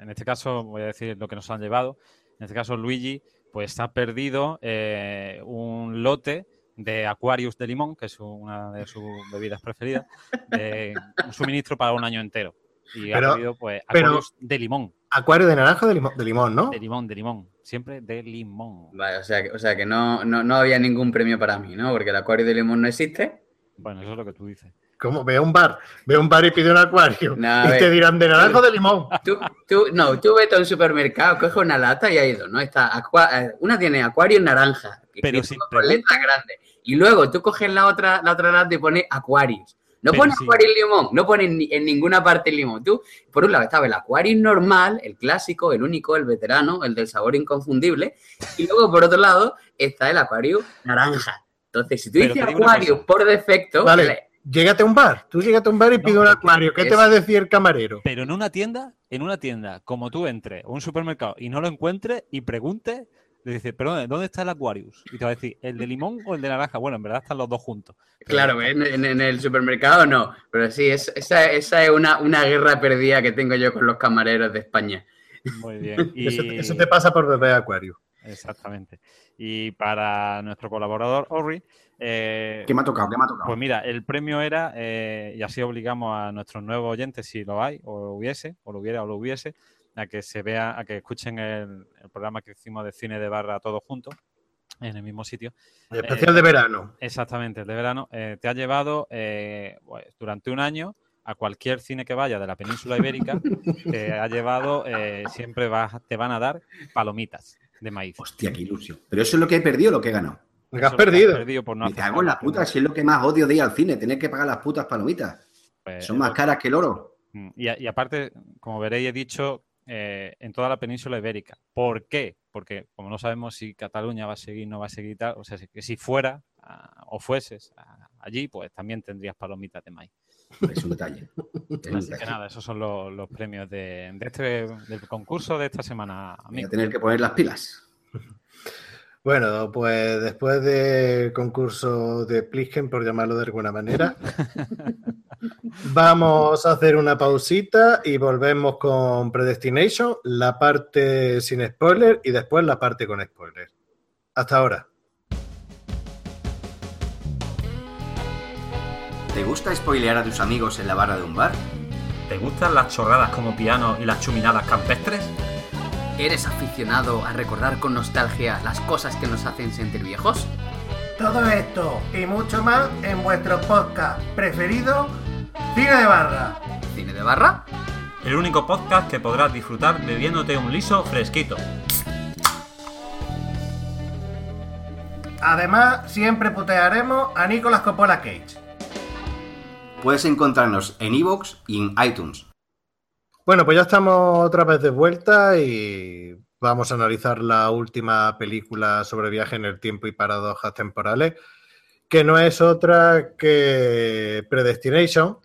en este caso voy a decir lo que nos han llevado. En este caso, Luigi, pues ha perdido eh, un lote de Aquarius de limón, que es una de sus bebidas preferidas, de un suministro para un año entero. Y ha pedido, pues, Aquarius de limón. Acuario de naranja o de limón, de limón, ¿no? De limón, de limón. Siempre de limón. Vale, o sea, que, o sea que no, no, había ningún premio para mí, ¿no? Porque el acuario de limón no existe. Bueno, eso es lo que tú dices. ¿Cómo? Ve a un bar, ve a un bar y pide un acuario. y te dirán de naranja o de limón. Tú, tú, no, tú vete a un supermercado, coge una lata y hay dos, ¿no? Está eh, una tiene acuario naranja, pero sin con letras grandes. Y luego tú coges la otra, la otra lata y pones Aquarius. No pones Aquarius limón, no pones en ninguna parte el limón. Tú, por un lado, estaba el Aquarius normal, el clásico, el único, el veterano, el del sabor inconfundible. Y luego, por otro lado, está el Aquarius naranja. Entonces, si tú dices Aquarius por defecto. Vale. Llégate a un bar, tú llégate a un bar y pide un acuario. ¿Qué te va a decir el camarero? Pero en una tienda, en una tienda, como tú entres, o un supermercado, y no lo encuentres y preguntes, le dice, pero ¿dónde está el Aquarius? Y te va a decir, ¿el de limón o el de naranja? Bueno, en verdad están los dos juntos. claro, en, el supermercado no, pero sí, esa, es una, guerra perdida que tengo yo con los camareros de España. Muy bien. *laughs* eso, te pasa por beber Aquarius. Exactamente. Y para nuestro colaborador, Orri. Eh, ¿Qué me ha tocado? ¿Qué me ha tocado? Pues mira, el premio era, eh, y así obligamos a nuestros nuevos oyentes, si lo hay, o lo hubiese, o lo hubiera, o lo hubiese, a que se vea, a que escuchen el, programa que hicimos de cine de barra todos juntos en el mismo sitio. El especial de verano. Exactamente, el de verano. Eh, te ha llevado eh, pues, durante un año a cualquier cine que vaya de la península ibérica, *laughs* te ha llevado, eh, siempre te van a dar palomitas de maíz. Hostia, qué ilusión. Pero eso es lo que he perdido o lo que he ganado. Lo que has perdido. Me cago en la puta, si es lo que más odio de ir al cine, tener que pagar las putas palomitas. Pues, Son más caras que el oro. Mm, y, aparte, como veréis, he dicho eh, en toda la península ibérica. ¿Por qué? Porque como no sabemos si Cataluña va a seguir, no va a seguir tal, o sea, que si fuera o fueses allí, pues también tendrías palomitas de maíz. Es un detalle. Así que nada, esos son los, premios de, este, del concurso de esta semana. Voy a tener que poner las pilas. Bueno, pues después del concurso de Plisken, por llamarlo de alguna manera, *laughs* vamos a hacer una pausita y volvemos con Predestination, la parte sin spoiler y después la parte con spoiler. Hasta ahora. ¿Te gusta spoilear a tus amigos en la barra de un bar? ¿Te gustan las chorradas como piano y las chuminadas campestres? ¿Eres aficionado a recordar con nostalgia las cosas que nos hacen sentir viejos? Todo esto y mucho más en vuestro podcast preferido, Cine de Barra. ¿Cine de Barra? El único podcast que podrás disfrutar bebiéndote un liso fresquito. Además, siempre putearemos a Nicolas Coppola Cage. Puedes encontrarnos en iVoox y en iTunes. Bueno, pues ya estamos otra vez de vuelta y vamos a analizar la última película sobre viaje en el tiempo y paradojas temporales, que no es otra que Predestination,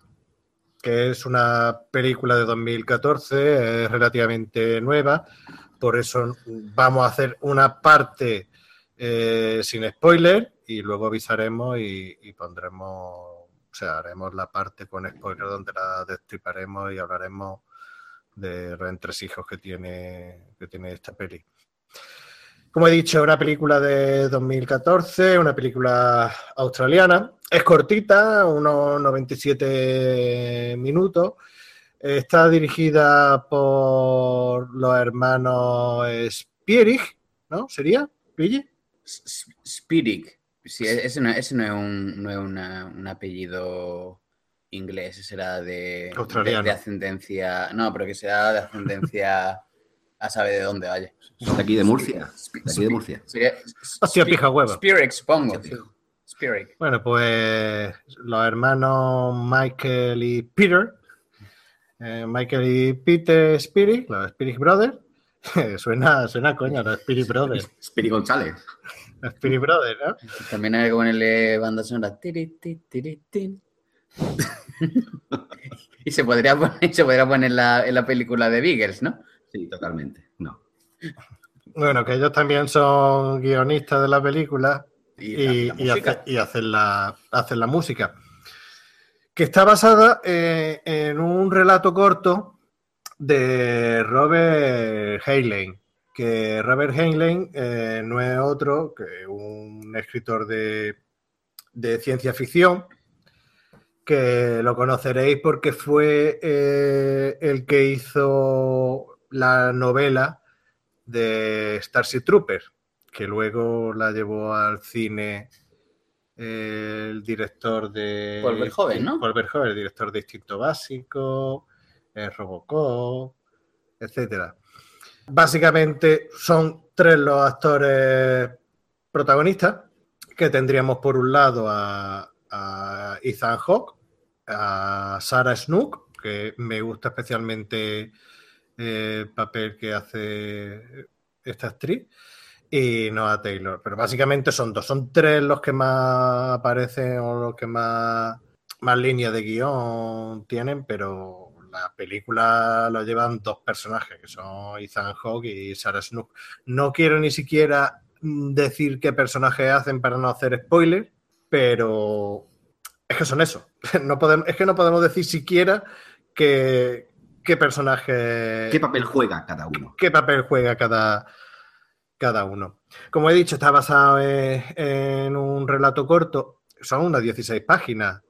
que es una película de 2014, es relativamente nueva, por eso vamos a hacer una parte eh, sin spoiler y luego avisaremos y, y pondremos, o sea, haremos la parte con spoiler donde la destriparemos y hablaremos de entresijos que tiene, que tiene esta peli. Como he dicho, una película de 2014, una película australiana. Es cortita, unos 97 minutos. Está dirigida por los hermanos Spierig, ¿no? ¿Sería? ¿Pille? Spierig. Sí, ese no, ese no es, un, no es un apellido inglés, ese será de, ascendencia. No, pero que sea de ascendencia a saber de dónde vaya. De aquí de Murcia. De aquí de Murcia. Hostia, pija huevo. Spirit, supongo. Spirit. Bueno, pues los hermanos Michael y Peter. Eh, Michael y Peter Spirit, los Spirit Brothers. *laughs* suena, suena coña, los Spirit Brothers. *laughs* Spirit González. Los Spirit Brothers, ¿no? También hay que ponerle banda sonora. *laughs* y se podría poner, se podría poner la, en la película de Beagles, ¿no? Sí, totalmente. No. Bueno, que ellos también son guionistas de la película y, hacen, la, hacen la música. Que está basada eh, en un relato corto de Robert Heinlein. Que Robert Heinlein eh, no es otro que un escritor de, de ciencia ficción que lo conoceréis porque fue eh, el que hizo la novela de Starship Trooper, que luego la llevó al cine el director de... Paul Verhoeven, ¿no? Paul Verhoeven, el director de Instinto Básico, el Robocop, etcétera. Básicamente son tres los actores protagonistas, que tendríamos por un lado a, a Ethan Hawke, a Sarah Snook, que me gusta especialmente eh, el papel que hace esta actriz, y Noah Taylor. Pero básicamente son dos, son tres los que más aparecen o los que más, más líneas de guion tienen, pero la película lo llevan dos personajes, que son Ethan Hawke y Sarah Snook. No quiero ni siquiera decir qué personajes hacen para no hacer spoilers, pero es que son eso. *laughs* No podemos, es que no podemos decir siquiera qué personaje. ¿Qué papel juega cada uno? ¿Qué papel juega cada, cada uno? Como he dicho, está basado en, un relato corto. Son unas 16 páginas.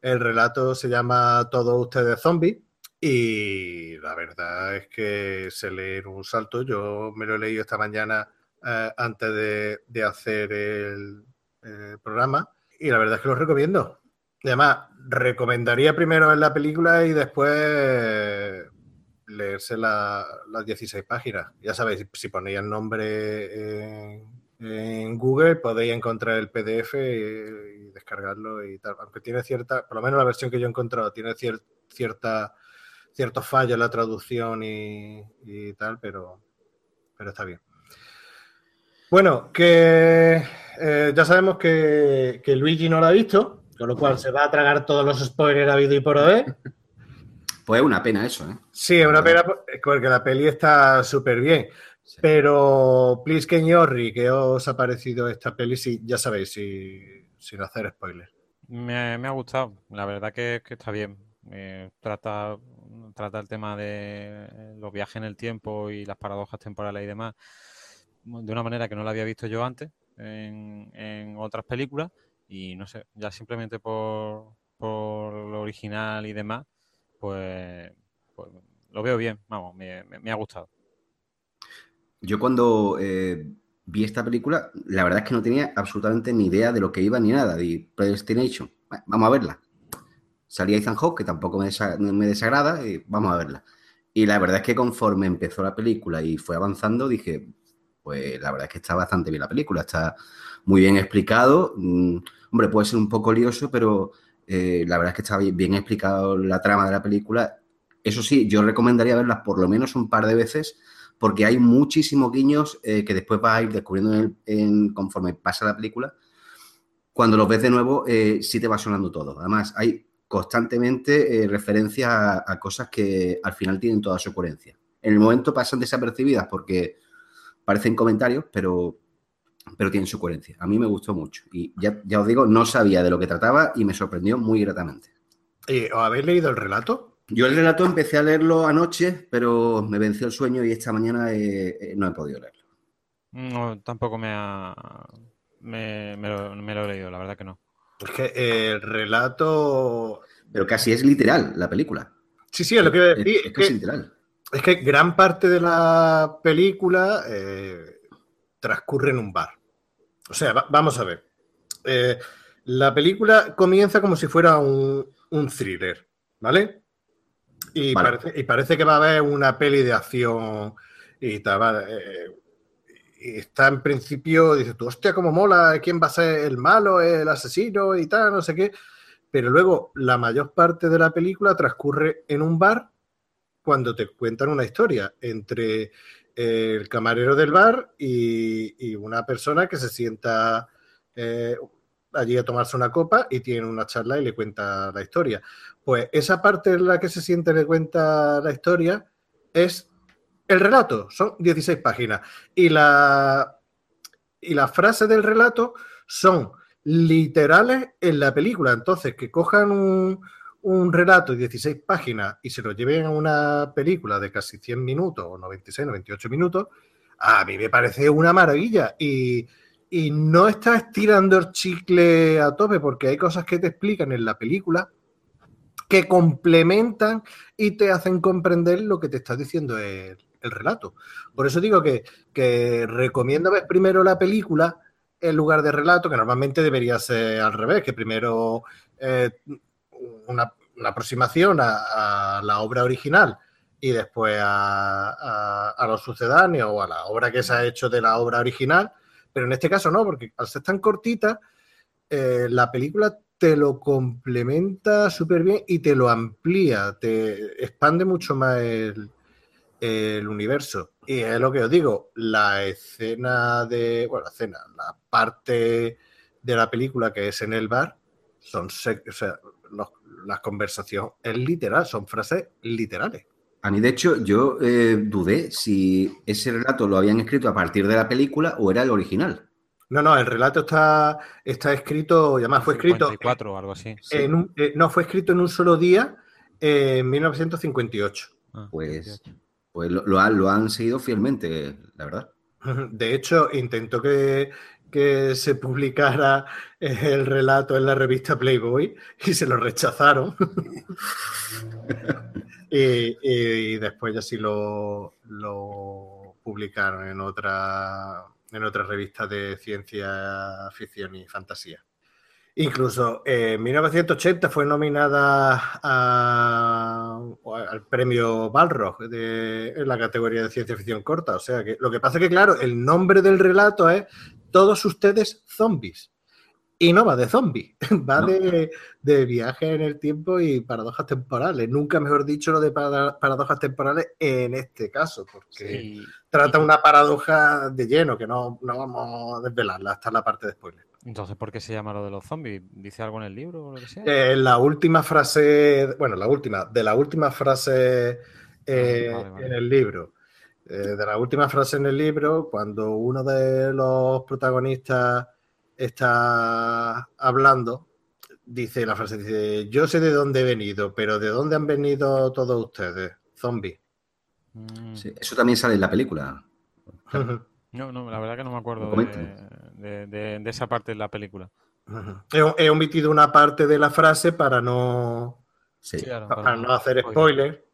El relato se llama Todos ustedes zombies. Y la verdad es que se lee en un salto. Yo me lo he leído esta mañana eh, antes de, hacer el programa. Y la verdad es que lo recomiendo. Además, recomendaría primero ver la película y después leerse las 16 páginas. Ya sabéis, si ponéis el nombre en, Google podéis encontrar el PDF y, descargarlo y tal. Aunque tiene cierta, por lo menos la versión que yo he encontrado, tiene cierta, ciertos fallos en la traducción y, tal, pero, pero está bien. Bueno, que eh, ya sabemos que, que Luigi no lo ha visto. Con lo cual se va a tragar todos los spoilers habido y por haber. *laughs* Pues es una pena eso, ¿eh? Sí, es una pena porque la peli está súper bien. Pero, please, Yorri, ¿qué os ha parecido esta peli? Si, ya sabéis, sin hacer spoilers. Me, ha gustado, la verdad que, está bien. trata, trata el tema de los viajes en el tiempo y las paradojas temporales y demás de una manera que no la había visto yo antes en, en otras películas y no sé, ya simplemente por, lo original y demás, pues, pues lo veo bien, vamos, me, ha gustado. Yo cuando eh, vi esta película, la verdad es que no tenía absolutamente ni idea de lo que iba ni nada, de Predestination. vamos a verla. Salía Ethan Hawke, que tampoco me, desagrada, vamos a verla. Y la verdad es que conforme empezó la película y fue avanzando, dije, pues la verdad es que está bastante bien la película, está muy bien explicado. Mm, hombre, puede ser un poco lioso, pero eh, la verdad es que está bien, explicado la trama de la película. Eso sí, yo recomendaría verlas por lo menos un par de veces, porque hay muchísimos guiños eh, que después vas a ir descubriendo en conforme pasa la película. Cuando los ves de nuevo, eh, sí te va sonando todo. Además, hay constantemente referencias a, cosas que al final tienen toda su coherencia. En el momento pasan desapercibidas porque parecen comentarios, pero pero tiene su coherencia. A mí me gustó mucho. Y ya, ya os digo, no sabía de lo que trataba y me sorprendió muy gratamente. ¿Y, ¿Os habéis leído el relato? Yo el relato empecé a leerlo anoche, pero me venció el sueño y esta mañana eh, eh, no he podido leerlo. No, tampoco me ha. Me, me lo, me lo he leído, la verdad que no. Es que el relato. Pero casi es literal la película. Sí, sí, es lo que iba a decir. Es, es casi literal. Es que gran parte de la película eh, transcurre en un bar. O sea, va- vamos a ver. Eh, la película comienza como si fuera un, un thriller, ¿vale? Y, Vale. Parece, y parece que va a haber una peli de acción y tal. ¿vale? Eh, y está en principio, dices tú, hostia, cómo mola, quién va a ser el malo, el asesino y tal, no sé qué. Pero luego la mayor parte de la película transcurre en un bar cuando te cuentan una historia entre el camarero del bar y, una persona que se sienta eh, allí a tomarse una copa y tiene una charla y le cuenta la historia. Pues esa parte en la que se siente y le cuenta la historia es el relato, son 16 páginas. Y la, y las frases del relato son literales en la película. Entonces, que cojan un, un relato de 16 páginas y se lo lleven a una película de casi 100 minutos o 96, 98 minutos, a mí me parece una maravilla. Y, y no estás estirando el chicle a tope porque hay cosas que te explican en la película que complementan y te hacen comprender lo que te está diciendo el, el relato. Por eso digo que, que recomiendo ver primero la película en lugar de relato, que normalmente debería ser al revés, que primero eh, una, aproximación a, la obra original y después a, los sucedáneos o a la obra que se ha hecho de la obra original, pero en este caso no, porque al ser tan cortita, eh, la película te lo complementa súper bien y te lo amplía, te expande mucho más el, universo. Y es lo que os digo, la escena de, bueno, la escena, la parte de la película que es en el bar, son, o los, las conversaciones es literal, son frases literales. A mí, de hecho, yo eh, dudé si ese relato lo habían escrito a partir de la película o era el original. No, no, el relato está, está escrito, y además fue escrito. 54 o algo así. En un, eh, no, fue escrito en un solo día eh, en 1958. Ah, pues pues lo, lo, han, lo, han, seguido fielmente, la verdad. De hecho, intentó que, que, se publicara el relato en la revista Playboy y se lo rechazaron. *laughs* y, y, después ya sí lo, lo publicaron en otra en otra revista de ciencia ficción y fantasía. Incluso eh, en 1980 fue nominada a, al premio Balrog de, en la categoría de ciencia ficción corta. O sea que lo que pasa es que, claro, el nombre del relato es Todos ustedes zombies. Y no va de zombies, *laughs* va no. de, de viaje en el tiempo y paradojas temporales. Nunca mejor dicho lo de paradojas temporales en este caso, porque sí. trata una paradoja de lleno, que no, no vamos a desvelarla hasta la parte de spoiler. Entonces, ¿por qué se llama lo de los zombies? ¿Dice algo en el libro o lo que sea? Eh, la última frase, bueno, la última, de la última frase eh, vale, vale. en el libro, eh, de la última frase en el libro, cuando uno de los protagonistas está hablando, dice la frase, dice, yo sé de dónde he venido, pero ¿de dónde han venido todos ustedes? Zombies. Mm. Sí, eso también sale en la película. *laughs* No, no, la verdad que no me acuerdo de, de, de, de, esa parte de la película. He, he, omitido una parte de la frase para no, sí. para, para, no hacer spoiler.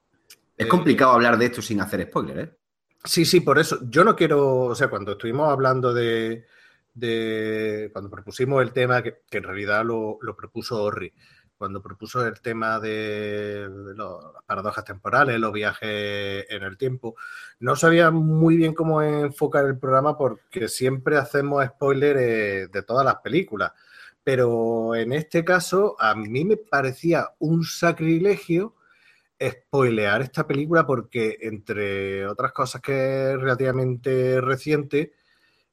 Es complicado eh, hablar de esto sin hacer spoiler, ¿eh? Sí, sí, por eso. Yo no quiero, o sea, cuando estuvimos hablando de, de cuando propusimos el tema, que, que en realidad lo, lo, propuso Orri, cuando propuso el tema de, las paradojas temporales, los viajes en el tiempo, no sabía muy bien cómo enfocar el programa porque siempre hacemos spoilers de todas las películas. Pero en este caso, a mí me parecía un sacrilegio spoilear esta película porque, entre otras cosas que es relativamente reciente,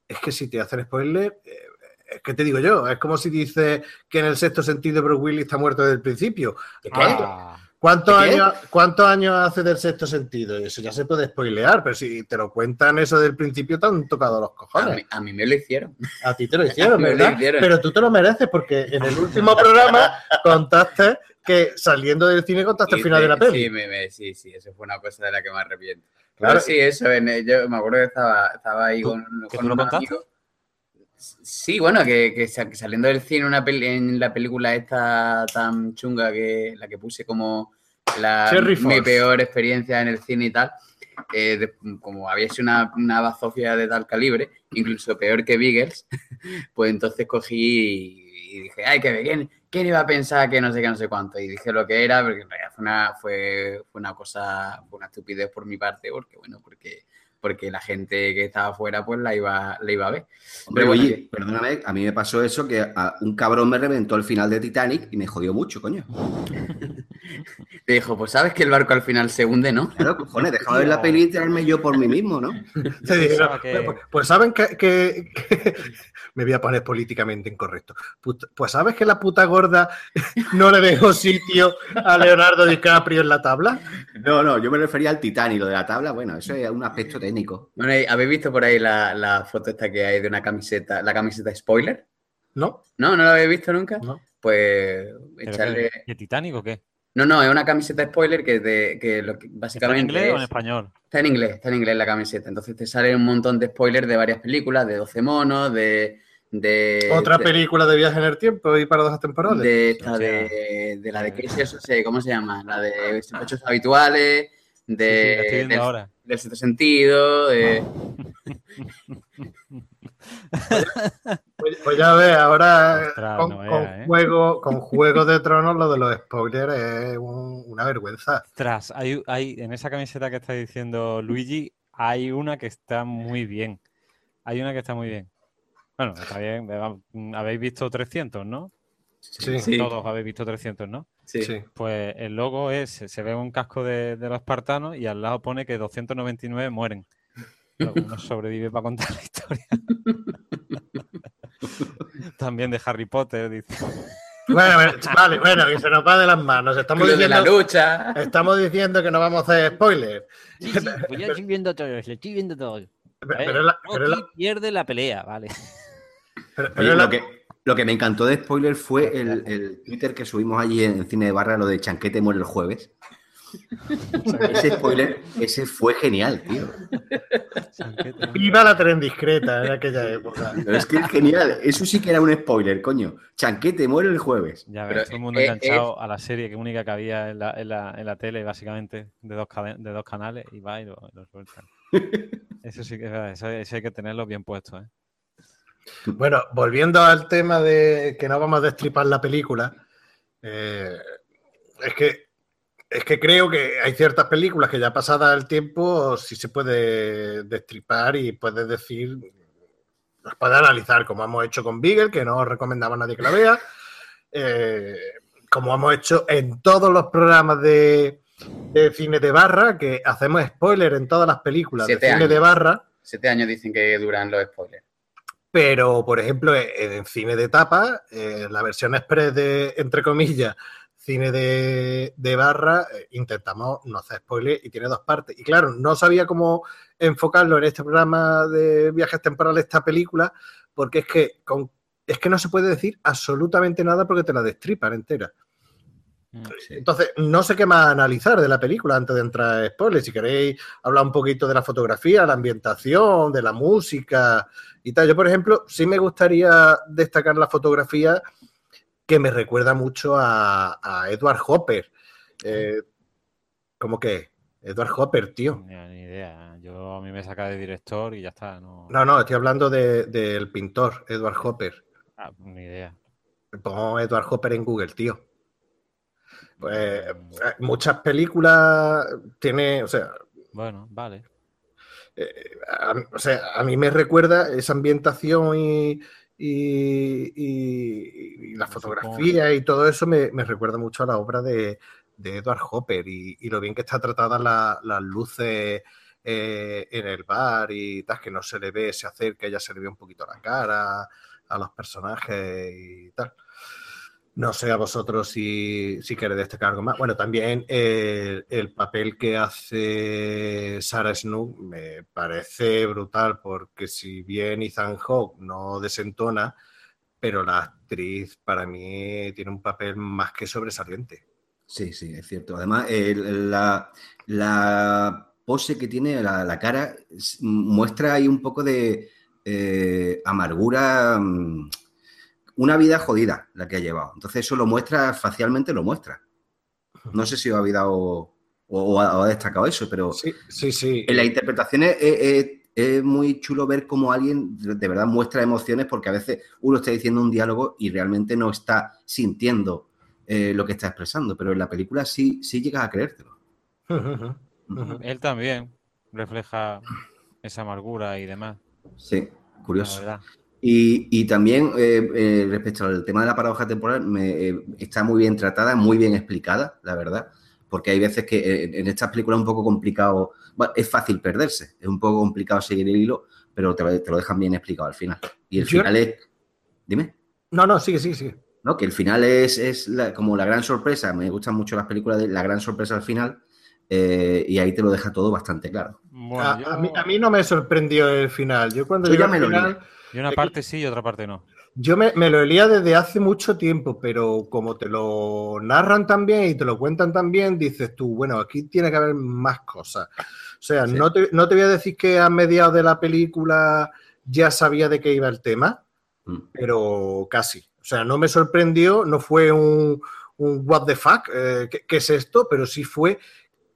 es que si te hacen spoiler, eh, es que te digo yo, es como si dices que en el sexto sentido Bruce Willis está muerto desde el principio. ¿De qué? Ah, ¿Cuántos años, ¿Cuántos años hace del sexto sentido? Eso ya se puede spoilear, pero si te lo cuentan eso del principio, te han tocado los A cojones. mí, a mí me lo hicieron. A ti te lo *laughs* hicieron, Me lo ¿verdad? hicieron. Pero tú te lo mereces porque en el último programa *laughs* contaste que saliendo del cine contaste el final de la peli. Sí, me- me- sí, sí, eso fue una cosa de la que me arrepiento. Claro. Sí, eso, en yo me acuerdo que estaba, estaba ahí ¿Tú- con, que con tú lo unos contaste? Sí, bueno, que, que sa- que saliendo del cine una peli, en la película esta tan chunga que la que puse como la, mi peor experiencia en el cine y tal, eh, de- como había sido una, una bazofia de tal calibre, incluso peor que Beagles, *laughs* pues entonces cogí y, y dije, ay, que ¿quién, quién iba a pensar que no sé qué, no sé cuánto? Y dije lo que era, porque en realidad fue una, fue, fue una cosa, fue una estupidez por mi parte, porque bueno, porque, porque la gente que estaba afuera pues la iba, la iba a ver. Hombre, Pero bueno, oye, perdóname, a mí me pasó eso que a un cabrón me reventó el final de Titanic y me jodió mucho, coño. *laughs* Te dijo, pues sabes que el barco al final se hunde, ¿no? Claro, cojones, déjame ver la peli y tirarme yo por mí mismo, ¿no? *laughs* Te dijeron, pensaba que- pues, pues saben que, que- que- *laughs* me voy a poner políticamente incorrecto. Put- Pues sabes que la puta gorda no le dejó sitio a Leonardo DiCaprio en la tabla. No, no, yo me refería al Titanic, lo de la tabla, bueno, eso es un aspecto Bueno, ¿habéis visto por ahí la, la foto esta que hay de una camiseta, la camiseta spoiler? ¿No? ¿No? ¿No la habéis visto nunca? No. Pues ¿Pero echarle... ¿Y Titanic o qué? No, no, es una camiseta spoiler que, de, que lo que ¿Está en básicamente inglés o en es- español? Está en inglés, está en inglés la camiseta. Entonces te salen un montón de spoilers de varias películas, de 12 monos, de... de Otra de- película de viaje en el tiempo y paradojas temporales. De, esta O sea, de, de la de Crisis, o sea, ¿cómo se llama? La de Sospechosos Habituales, Sí, sí, de, estoy viendo del, ahora. del sexto sentido, de... Pues, pues ya ves, ahora Ostras, con, no con ¿eh? juego, con Juego de Tronos lo de los spoilers es un- una vergüenza. Ostras, hay, hay, en esa camiseta que está diciendo Luigi, hay una que está muy bien. Hay una que está muy bien. Bueno, está bien. Habéis visto 300, ¿no? Sí, Sí. Todos habéis visto 300, ¿no? Sí. sí. Pues el logo es, se ve un casco de, de los espartanos y al lado pone que 299 mueren. Pero uno sobrevive para contar la historia. *laughs* También de Harry Potter, dice. Bueno, bueno, vale, bueno, que se nos va de las manos. Estamos Club de la diciendo, lucha. estamos diciendo que no vamos a hacer spoilers. Sí, sí, pues yo estoy viendo todo, lo estoy viendo todo. Pero, la- pero pierde la pelea, vale. pero- pero Oye, la- lo, que, lo que me encantó de spoiler fue el, el Twitter que subimos allí en Cine de Barra, lo de Chanquete muere el jueves. Ese spoiler, ese fue genial, tío. Viva la tren discreta en aquella época. Pero es que es genial. Eso sí que era un spoiler, coño. Chanquete muere el jueves. Ya ves, todo el mundo es- enganchado a la serie que única que había en la, en la, en la tele, básicamente, de dos, de dos canales, y va y lo, lo sueltan. *laughs* Eso sí que es verdad, eso, eso hay que tenerlo bien puesto, ¿eh? Bueno, volviendo al tema de que no vamos a destripar la película, eh, es que es que creo que hay ciertas películas que ya pasada el tiempo sí se puede destripar y puedes decir, las puedes analizar, como hemos hecho con Beagle, que no os recomendaba a nadie que la vea, eh, como hemos hecho en todos los programas de, de cine de barra, que hacemos spoiler en todas las películas Siete de cine de barra. Siete años dicen que duran los spoilers. Pero, por ejemplo, en, en cine de tapa, eh, la versión express de, entre comillas, cine de, de barra, eh, intentamos no hacer spoiler y tiene dos partes. Y claro, no sabía cómo enfocarlo en este programa de viajes temporales, esta película, porque es que, con, es que no se puede decir absolutamente nada porque te la destripan entera. Entonces, no sé qué más analizar de la película antes de entrar a spoilers. Si queréis hablar un poquito de la fotografía, la ambientación, de la música y tal. Yo, por ejemplo, sí me gustaría destacar la fotografía que me recuerda mucho a, a Edward Hopper. Eh, ¿Cómo que? Edward Hopper, tío. Ni, ni idea. Yo a mí me saca de director y ya está. No, No, no, estoy hablando de- del pintor, Edward Hopper. Ah, ni idea. Pongo Edward Hopper en Google, tío. Pues eh, muchas películas tiene, o sea, Bueno, vale. Eh, a, o sea, a mí me recuerda esa ambientación y, y- y- y la fotografía y todo eso me, me recuerda mucho a la obra de, de Edward Hopper y, y lo bien que está tratada la- las luces eh, en el bar y tal, que no se le ve, se acerca, ya se le ve un poquito la cara a los personajes y tal. No sé a vosotros si, si queréis destacar algo más. Bueno, también el, el papel que hace Sarah Snook me parece brutal, porque si bien Ethan Hawke no desentona, pero la actriz para mí tiene un papel más que sobresaliente. Sí, sí, es cierto. Además, la, la pose que tiene la, la cara muestra ahí un poco de eh, amargura, mm, una vida jodida la que ha llevado. Entonces eso lo muestra, facialmente lo muestra. No sé si os habéis dado o, o ha, o ha destacado eso, pero Sí, sí, sí. en las interpretaciones es, es- es muy chulo ver cómo alguien de verdad muestra emociones porque a veces uno está diciendo un diálogo y realmente no está sintiendo eh, lo que está expresando, pero en la película sí, sí llegas a creértelo. *laughs* Él también refleja esa amargura y demás, Sí, la curioso. Y, y también eh, eh, respecto al tema de la paradoja temporal, me, eh, está muy bien tratada, muy bien explicada, la verdad, porque hay veces que eh, en estas películas es un poco complicado, bueno, es fácil perderse, es un poco complicado seguir el hilo, pero te, te lo dejan bien explicado al final. Y el Yo- final es, dime, No, no, sigue, sigue, sigue. ¿no? Que el final es, es la- como la gran sorpresa, me gustan mucho las películas de la gran sorpresa al final, eh, y ahí te lo deja todo bastante claro. Bueno, a, yo, a mí, a mí no me sorprendió el final. Yo cuando Yo llegué al final, yo una parte sí y otra parte no. yo me, me lo leía desde hace mucho tiempo, pero como te lo narran también y te lo cuentan también, dices tú, bueno, aquí tiene que haber más cosas. O sea, Sí. no, te, no te voy a decir que a mediados de la película ya sabía de qué iba el tema, Mm. pero casi. O sea, no me sorprendió, no fue un, un what the fuck, eh, ¿qué, qué es esto? Pero sí fue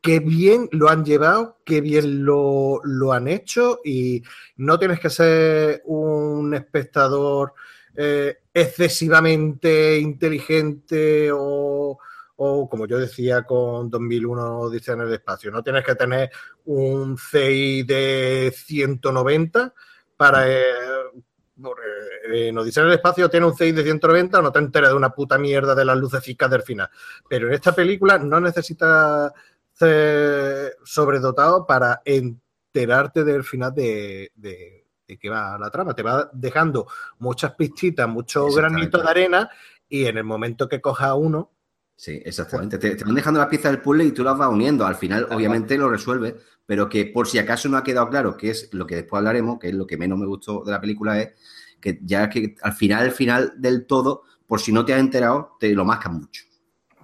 qué bien lo han llevado, qué bien lo, lo han hecho y no tienes que ser un espectador eh, excesivamente inteligente o, o, como yo decía con 2001 dice en el espacio, no tienes que tener un CI de 190 para... eh, eh, en en el espacio tiene un CI de 190, no te enteras de una puta mierda de las lucecicas del final. Pero en esta película no necesitas sobredotado para enterarte del final de, de, de qué va la trama. Te va dejando muchas pistitas, muchos granitos de arena y en el momento que coja uno, Sí, exactamente. Te, te van dejando las piezas del puzzle y tú las vas uniendo. Al final, obviamente, lo resuelves, pero que por si acaso no ha quedado claro, que es lo que después hablaremos, que es lo que menos me gustó de la película, es que ya que al final, al final del todo, por si no te has enterado, te lo mascan mucho.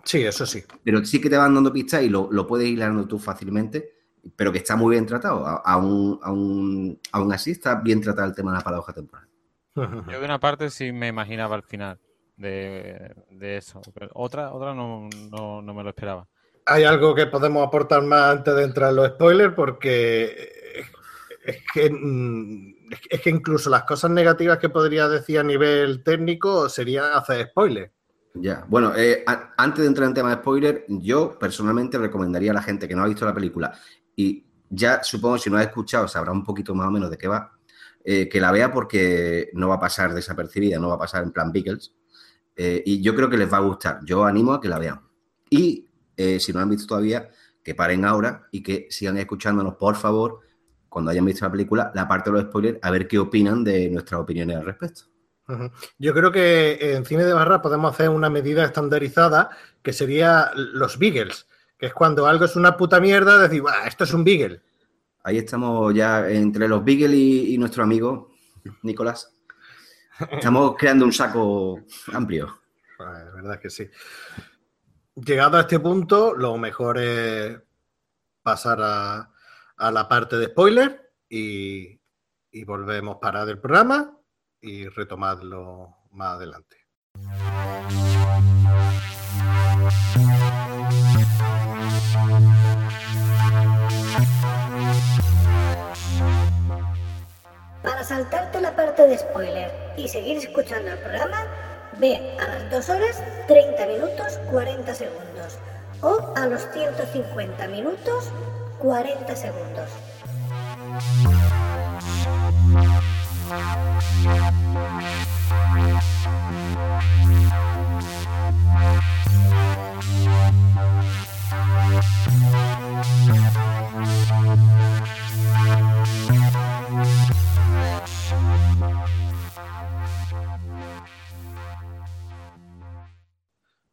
Sí, eso sí. Pero sí que te van dando pistas y lo, lo puedes ir hilando tú fácilmente, pero que está muy bien tratado. A- Aún, aún, aún así está bien tratado el tema de la paradoja temporal. Yo de una parte sí me imaginaba el final de, de eso, pero otra, otra no, no, no me lo esperaba. Hay algo que podemos aportar más antes de entrar en los spoilers porque es que, mm, es que incluso las cosas negativas que podría decir a nivel técnico serían hacer spoilers. Ya, bueno, eh, antes de entrar en tema de spoiler, yo personalmente recomendaría a la gente que no ha visto la película y ya supongo si no ha escuchado sabrá un poquito más o menos de qué va, eh, que la vea porque no va a pasar desapercibida, no va a pasar en plan Pickles eh, y yo creo que les va a gustar. Yo animo a que la vean. Y eh, si no han visto todavía, que paren ahora y que sigan escuchándonos, por favor, cuando hayan visto la película, la parte de los spoilers, a ver qué opinan de nuestras opiniones al respecto. Yo creo que en cine de barra podemos hacer una medida estandarizada que sería los Beagles, que es cuando algo es una puta mierda, decir, "Buah, esto es un Beagle. Ahí estamos ya entre los Beagle y, y nuestro amigo Nicolás. Estamos creando un saco amplio. Pues, es verdad que sí. Llegado a este punto, lo mejor es pasar a, a la parte de spoiler y, y volvemos para del programa y retomarlo más adelante. Para saltarte la parte de spoiler y seguir escuchando el programa, ve a las 2 horas 30 minutos 40 segundos o a los 150 minutos 40 segundos.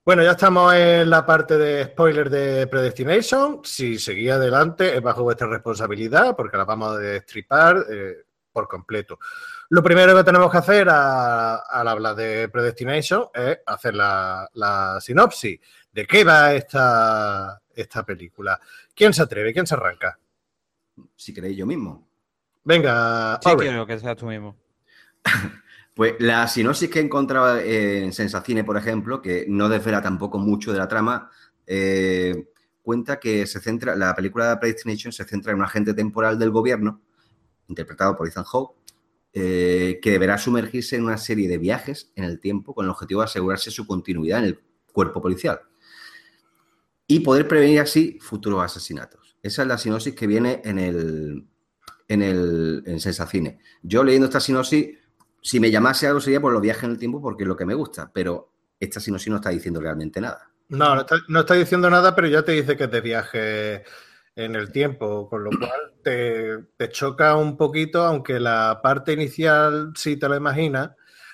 Bueno, ya estamos en la parte de spoiler de Predestination. Si seguís adelante es bajo vuestra responsabilidad porque la vamos a destripar. Eh, por completo. Lo primero que tenemos que hacer a- al hablar de Predestination es hacer la, la sinopsis de qué va esta, esta película. ¿Quién se atreve? ¿Quién se arranca? Si queréis yo mismo. Venga, Sí, quiero que seas tú mismo. *laughs* Pues la sinopsis que encontraba en Sensacine, por ejemplo, que no desvela tampoco mucho de la trama, eh, cuenta que se centra, la película Predestination se centra en un agente temporal del gobierno, interpretado por Ethan Hawke, eh, que deberá sumergirse en una serie de viajes en el tiempo con el objetivo de asegurarse su continuidad en el cuerpo policial y poder prevenir así futuros asesinatos. Esa es la sinopsis que viene en el en el en Sensacine. Yo leyendo esta sinopsis si me llamase algo sería por los viajes en el tiempo porque es lo que me gusta, pero esta sinopsis no está diciendo realmente nada. No, no está, no está diciendo nada, pero ya te dice que es de viaje en el tiempo, con lo cual te, te choca un poquito, aunque la parte inicial sí te lo imaginas,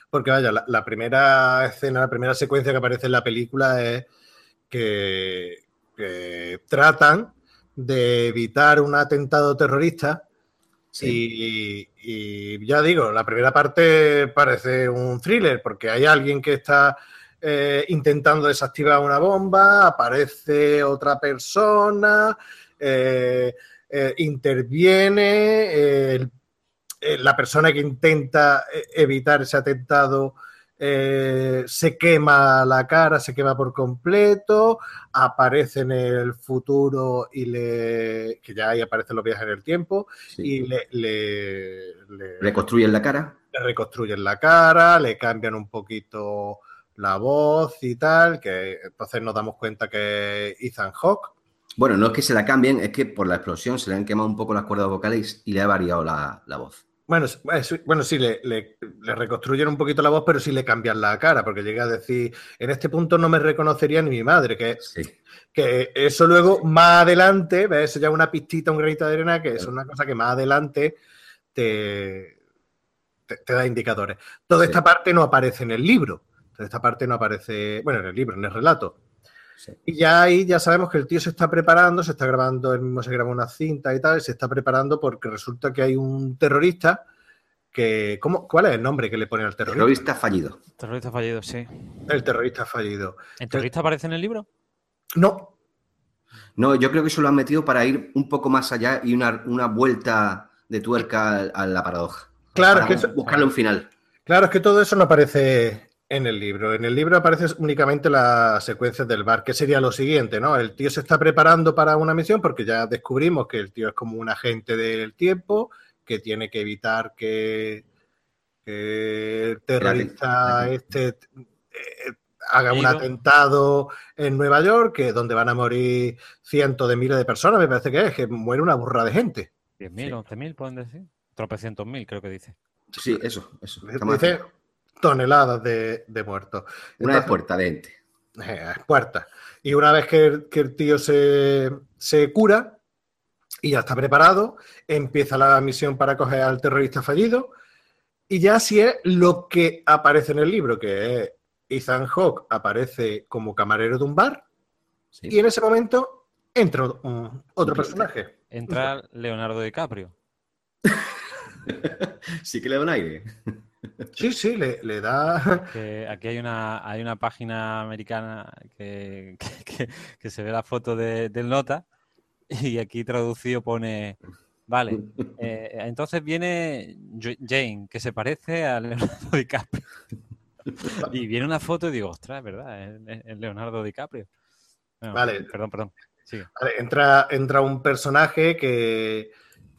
porque vaya, la, la primera escena, la primera secuencia que aparece en la película es que, que tratan de evitar un atentado terrorista y, y ya digo, la primera parte parece un thriller porque hay alguien que está eh, intentando desactivar una bomba, aparece otra persona, eh, eh, interviene, eh, el- la persona que intenta evitar ese atentado se quema la cara, se quema por completo, aparece en el futuro y le. que ya ahí aparecen los viajes en el tiempo, Sí. y le, le- le- Reconstruyen la cara. le reconstruyen la cara, le cambian un poquito la voz y tal, que entonces nos damos cuenta que es Ethan Hawke. Bueno, no es que se la cambien, es que por la explosión se le han quemado un poco las cuerdas vocales y le ha variado la, la voz. Bueno, es- bueno sí, le, le- le reconstruyen un poquito la voz, pero sí le cambian la cara, porque llega a decir, en este punto no me reconocería ni mi madre, que, Sí. que eso luego más adelante, ¿ves? Eso ya es una pistita, un granito de arena, que es una cosa que más adelante te, te, te da indicadores. Toda Sí. esta parte no aparece en el libro, toda esta parte no aparece, bueno, en el libro, en el relato. Sí. Y ya ahí ya sabemos que el tío se está preparando, se está grabando, él mismo se graba una cinta y tal, y se está preparando porque resulta que hay un terrorista que... ¿cómo, ¿Cuál es el nombre que le pone al terrorista? Terrorista fallido. Terrorista fallido, sí. El terrorista fallido. ¿El terrorista aparece en el libro? No, No, yo creo que eso lo han metido para ir un poco más allá y una, una vuelta de tuerca a, la paradoja. claro, Para es que eso- buscarle un final. claro, es que todo eso no aparece en el libro. En el libro aparece únicamente las secuencias del bar, que sería lo siguiente, ¿no? El tío se está preparando para una misión porque ya descubrimos que el tío es como un agente del tiempo, que tiene que evitar que, que el terrorista este eh, haga un atentado en Nueva York, que es donde van a morir cientos de miles de personas, me parece que es, que muere una burra de gente. ¿10.000, 11.000 pueden decir? Tropecientos mil, creo que dice. Sí, eso, eso. Dice toneladas de, de muertos. Una de puerta de ente. eh, puerta. Y una vez que el, que el tío se, se cura y ya está preparado, empieza la misión para coger al terrorista fallido. Y ya así es lo que aparece en el libro, que es Ethan Hawke aparece como camarero de un bar Sí. y en ese momento entra un- otro personaje. Entra Leonardo DiCaprio. *laughs* Sí que le da un aire. Sí, sí, le, le da... *laughs* *laughs* Que aquí hay una, hay una página americana *laughs* que, que- que se ve la foto de- del nota y aquí traducido pone, vale, eh, entonces viene Jane, que se parece a Leonardo DiCaprio. Y viene una foto y digo, ostras, es verdad, es, es Leonardo DiCaprio. Bueno, Vale. Perdón, perdón. Sigue. Vale, entra, entra un personaje que,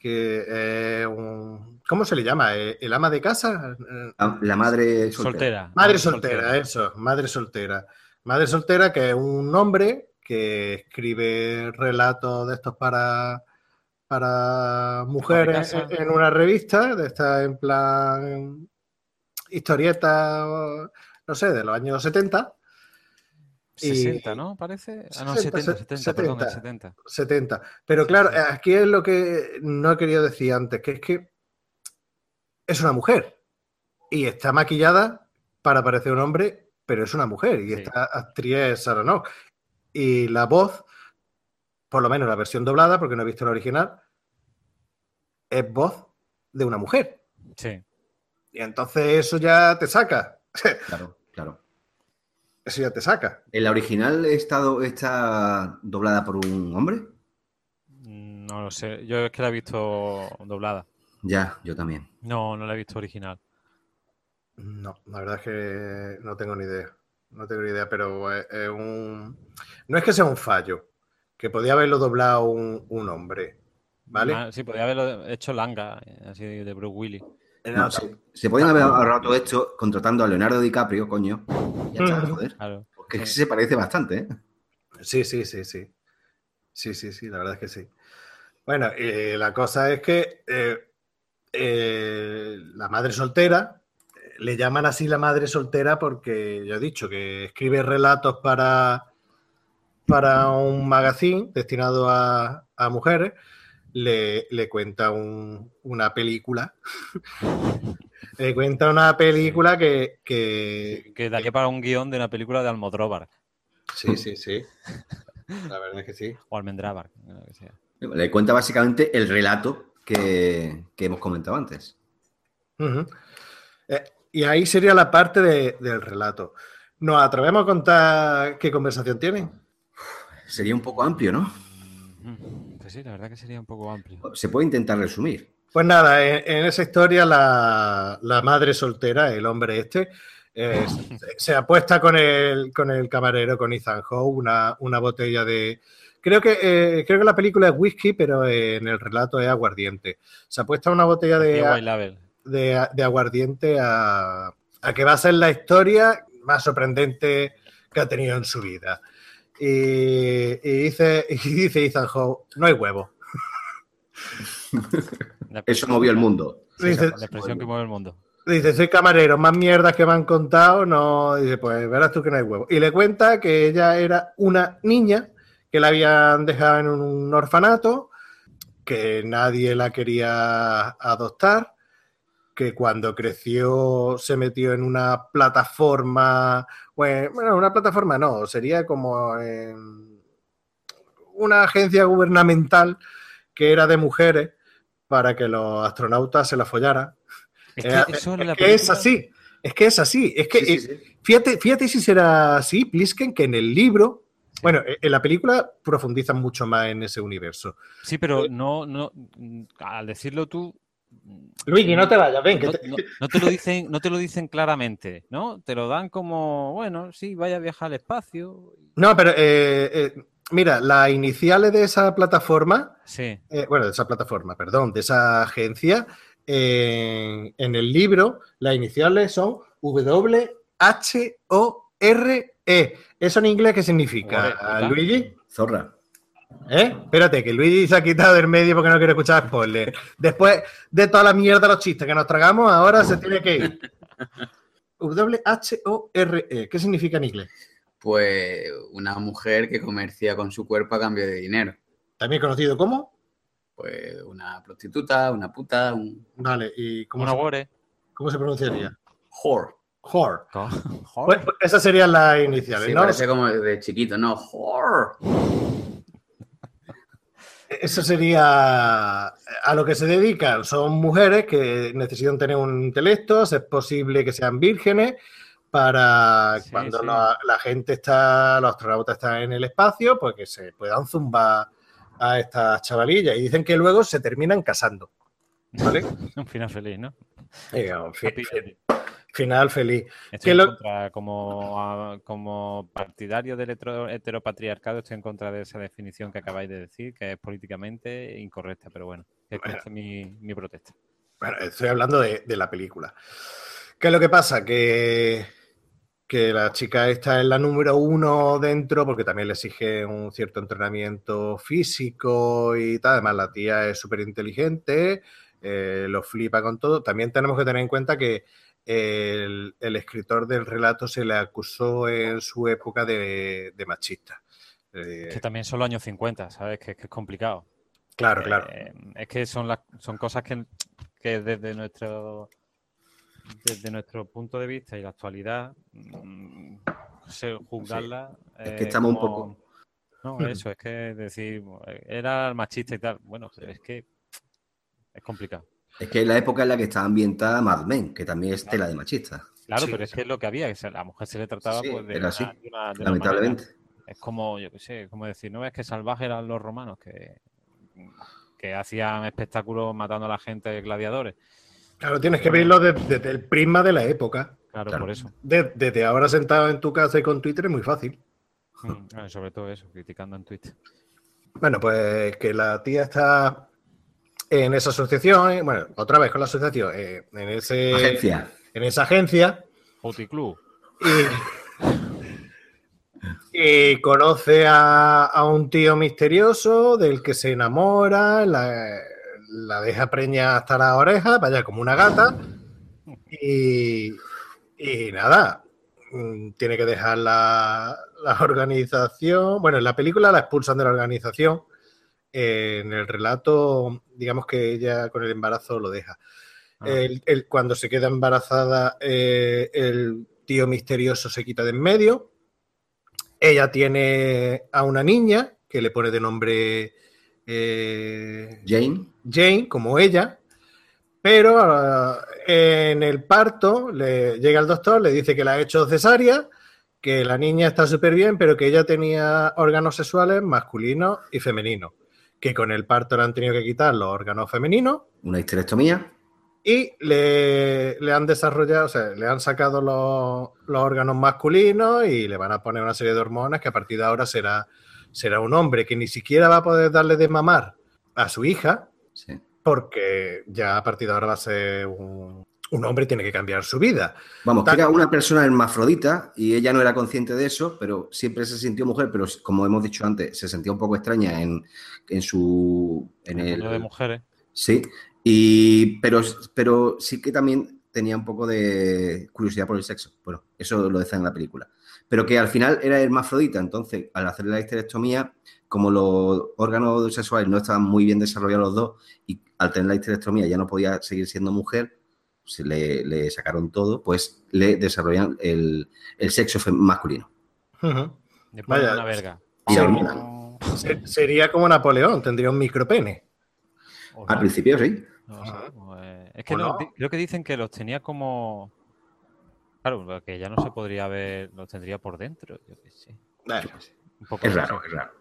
que eh, un- ¿cómo se le llama? ¿Eh, ¿El ama de casa? Eh, La, la madre soltera. Soltera. Madre ah, soltera, eso, madre soltera. Madre soltera que es un hombre que escribe relatos de estos para, para mujeres en, en una revista, de esta en plan historieta, no sé, de los años 70. Y- 60, ¿no? Parece. Ah, no, 60, 70, 70, perdón, el 70. 70. 70. Pero claro, aquí es lo que no he querido decir antes, que es que es una mujer y está maquillada para parecer un hombre pero es una mujer y Sí. esta actriz es Sarah. Y la voz, por lo menos la versión doblada, porque no he visto la original, es voz de una mujer. Sí. Y entonces eso ya te saca. Claro, claro. Eso ya te saca. ¿En la original está, do- está doblada por un hombre? Mm, No lo sé. Yo es que la he visto doblada. Ya, yo también. No, no la he visto original. No, la verdad es que no tengo ni idea. No tengo ni idea, pero es, es un. No es que sea un fallo, que podía haberlo doblado un, un hombre. ¿Vale? Ah, sí, podría haberlo hecho Langa, así de Bruce Willis. No, se, se podían haber ahorrado todo esto contratando a Leonardo DiCaprio, coño. Ya está, joder. Claro. Porque se parece bastante, ¿eh? Sí, sí, sí, sí. Sí, sí, sí, la verdad es que sí. Bueno, eh, la cosa es que eh, eh, la madre soltera, le llaman así la madre soltera porque yo he dicho que escribe relatos para, para un magazine destinado a, a mujeres, le, le cuenta un- una película. *laughs* le cuenta una película que, que, Que daría para un guion de una película de Almodóvar Sí, sí, sí. La verdad es que sí. o Almendrábar. lo que sea. Le cuenta básicamente el relato que, que hemos comentado antes. Eh, y ahí sería la parte de- del relato. ¿Nos atrevemos a contar qué conversación tienen? Sería un poco amplio, ¿no? Pues sí, la verdad que sería un poco amplio. Se puede intentar resumir. Pues nada, en, en esa historia la, la madre soltera, el hombre este, eh, *laughs* se, se apuesta con el, con el camarero, con Ethan Hawke, una, una botella de... Creo que, eh, creo que la película es whisky, pero eh, en el relato es aguardiente. Se apuesta una botella de, de, de aguardiente a, a que va a ser la historia más sorprendente que ha tenido en su vida. Y, y dice, *laughs* y dice Ethan no hay huevo. Eso movió el mundo. Sí, Dice, la expresión que mueve el mundo. dice, soy camarero, más mierdas que me han contado, no, dice, pues verás tú que no hay huevo. Y le cuenta que ella era una niña que la habían dejado en un orfanato, que nadie la quería adoptar, que cuando creció se metió en una plataforma, pues, bueno, una plataforma no, sería como una agencia gubernamental que era de mujeres para que los astronautas se la follaran. Es Eh, que eso en es la que es así, es que es así, es que Sí, sí, eh, sí. Fíjate, fíjate si será así, Plisken, que en el libro, bueno, eh, en la película profundizan mucho más en ese universo. Sí, pero no, no, al decirlo tú. Luigi, no te vayas, ven, que no, te- no- no te lo dicen, no te lo dicen claramente, ¿no? Te lo dan como, bueno, sí, vaya a viajar al espacio. No, pero eh, eh, mira, las iniciales de esa plataforma, Sí, eh, bueno, de esa plataforma, perdón, de esa agencia, eh, en el libro, las iniciales son W-H-O-R-E. ¿Eso en inglés qué significa. Luigi? Zorra. ¿Eh? Espérate, que Luigi se ha quitado del medio porque no quiere escuchar spoilers. Después de toda la mierda de los chistes que nos tragamos, ahora se tiene que ir. W-H-O-R-E. ¿Qué significa en inglés? Pues una mujer que comercia con su cuerpo a cambio de dinero. También conocido como. Pues una prostituta, una puta, un Vale, ¿y cómo, una se, Wore. cómo se pronunciaría? whore. Whore. Joder. Pues, pues esas serían las iniciales, Sí, ¿no? parece como de chiquito, ¿no? Whore. Eso sería a lo que se dedican. Son mujeres que necesitan tener un intelecto, es posible que sean vírgenes para Sí, cuando sí. La, la gente está, los astronautas están en el espacio, pues que se puedan zumbar a estas chavalillas. Y dicen que luego se terminan casando. ¿Vale? *laughs* Un final feliz, ¿no? Eh, fin, fin- ending. Final feliz. Estoy Que en lo- contra, como, como partidario del hetero- heteropatriarcado, estoy en contra de esa definición que acabáis de decir, que es políticamente incorrecta, pero bueno, Bueno. conste mi, mi protesta. Bueno, estoy hablando de, de la película. ¿Qué es lo que pasa? Que, que la chica esta es la número uno dentro porque también le exige un cierto entrenamiento físico y tal. Además, la tía es súper inteligente, eh, lo flipa con todo. También tenemos que tener en cuenta que el, el escritor del relato se le acusó en su época de, de machista. Eh, Que también son los años 50, ¿sabes? Que, que es complicado. claro, claro. Eh, es que son, las, son cosas que, que desde nuestro desde nuestro punto de vista y la actualidad, mm, se- juzgarla. Es eh, que estamos un como- poco- No, *laughs* eso, es que decir, eh, era machista y tal. Bueno, es que es complicado. Es que es la época en la que estaba ambientada Mad Men, que también es tela de machista. Claro, Sí, pero es que es lo que había, que la mujer se le trataba Sí, pues, de, era una, así, de una- de Lamentablemente. Es como, yo qué sé, como decir, no es que salvajes eran los romanos, que, que hacían espectáculos matando a la gente de gladiadores. Claro, tienes que verlo de- desde el prisma de la época. Claro, Claro. por eso. De- desde ahora sentado en tu casa y con Twitter es muy fácil. Mm, sobre todo eso, criticando en Twitter. Bueno, pues que la tía está en esa asociación, eh, bueno, otra vez con la asociación, eh, en, ese, Agencia. en esa agencia, Club. y, y conoce a, a un tío misterioso del que se enamora, la, la deja preña hasta la oreja, vaya como una gata, y, y nada, mm, tiene que dejar la, la organización, bueno, en la película la expulsan de la organización, eh, en el relato, digamos que ella con el embarazo lo deja. Ah. El- el- cuando se queda embarazada, eh, el tío misterioso se quita de en medio. Ella tiene a una niña que le pone de nombre eh, Jane. Jane, como ella, pero ah, en el parto le llega el doctor, le dice que la ha hecho cesárea, que la niña está súper bien, pero que ella tenía órganos sexuales masculinos y femeninos, que con el parto le han tenido que quitar los órganos femeninos Una histerectomía. y le, le han desarrollado, o sea, le han sacado los, los órganos masculinos y le van a poner una serie de hormonas que a partir de ahora será, será un hombre que ni siquiera va a poder darle de mamar a su hija, Sí. porque ya a partir de ahora va a ser un, un hombre tiene que cambiar su vida. Vamos, que era una persona hermafrodita y ella no era consciente de eso, pero siempre se sintió mujer, pero como hemos dicho antes, se sentía un poco extraña en, en su... En El mundo de el, mujeres. sí, y, pero, pero sí que también tenía un poco de curiosidad por el sexo. Bueno, eso lo decía en la película. Pero que al final era hermafrodita, entonces al hacerle la histerectomía, como los órganos sexuales no estaban muy bien desarrollados los dos y al tener la histerectomía ya no podía seguir siendo mujer, se le, le sacaron todo, pues le desarrollan el, el sexo masculino. Ponen Vaya, una verga. y Se- sería como Napoleón, tendría un micropene. o Al no, principio sí. no pues, es que ¿O no, creo que dicen que los tenía como. Claro, que ya no se podría ver, los tendría por dentro, yo qué sé. Bueno, Un poco Es raro, es raro.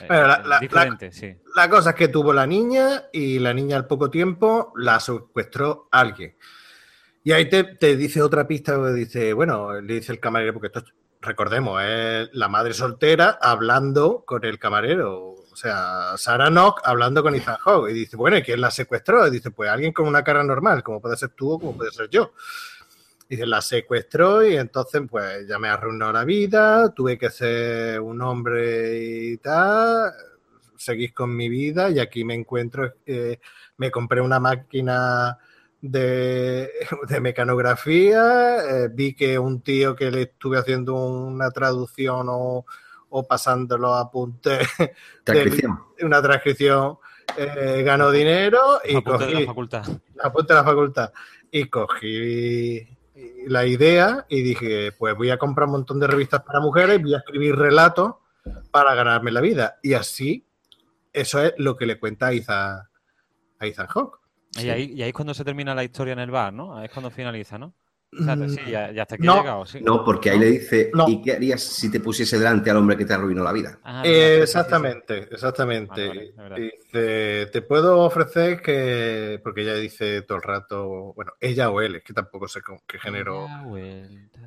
Eh, Bueno, la- la- diferente, sí. La cosa es que tuvo la niña y la niña al poco tiempo la secuestró alguien. Y ahí te, te dice otra pista dice, bueno, le dice el camarero, porque esto, es- recordemos, es la madre soltera hablando con el camarero. O sea, Sarah Knock hablando con Ethan Hawke. Y dice, bueno, ¿y quién la secuestró? Y dice, pues alguien con una cara normal, como puede ser tú o como puede ser yo. Y dice, la secuestró y entonces pues ya me arruinó la vida, tuve que ser un hombre y tal, seguís con mi vida y aquí me encuentro, eh, me compré una máquina de, *laughs* de mecanografía, eh, vi que un tío que le estuve haciendo una traducción o, o pasando los apuntes, *laughs* Transcripción. una transcripción, eh, ganó dinero y Apunte de cogí la facultad. apunte a la facultad. Y cogí la idea y dije, pues voy a comprar un montón de revistas para mujeres y voy a escribir relatos para ganarme la vida. Y así, eso es lo que le cuenta a Ethan, a Ethan Hawke. Y ahí, y ahí es cuando se termina la historia en el bar, ¿no? Ahí es cuando finaliza, ¿no? Sí, ya, ya hasta aquí No. he llegado, sí. No, porque ahí le dice, No. ¿y qué harías si te pusiese delante al hombre que te arruinó la vida? Ah, Eh, sí, sí. exactamente, exactamente. Vale, vale. Dice, te puedo ofrecer que, porque ella dice todo el rato, bueno, ella o él, es que tampoco sé con qué género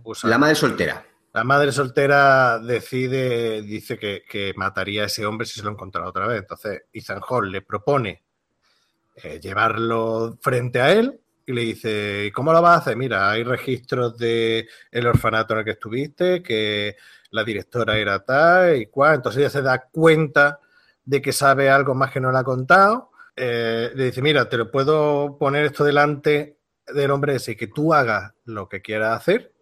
usa. La madre soltera. La madre soltera decide, dice que, que mataría a ese hombre si se lo encontrara otra vez. Entonces, Ethan Hall le propone eh, llevarlo frente a él y le dice, ¿y cómo lo vas a hacer? Mira, hay registros de el orfanato en el que estuviste, que la directora era tal y cual. Entonces ella se da cuenta de que sabe algo más que no le ha contado. Eh, le dice, mira, te lo puedo poner esto delante del hombre ese, que tú hagas lo que quieras hacer,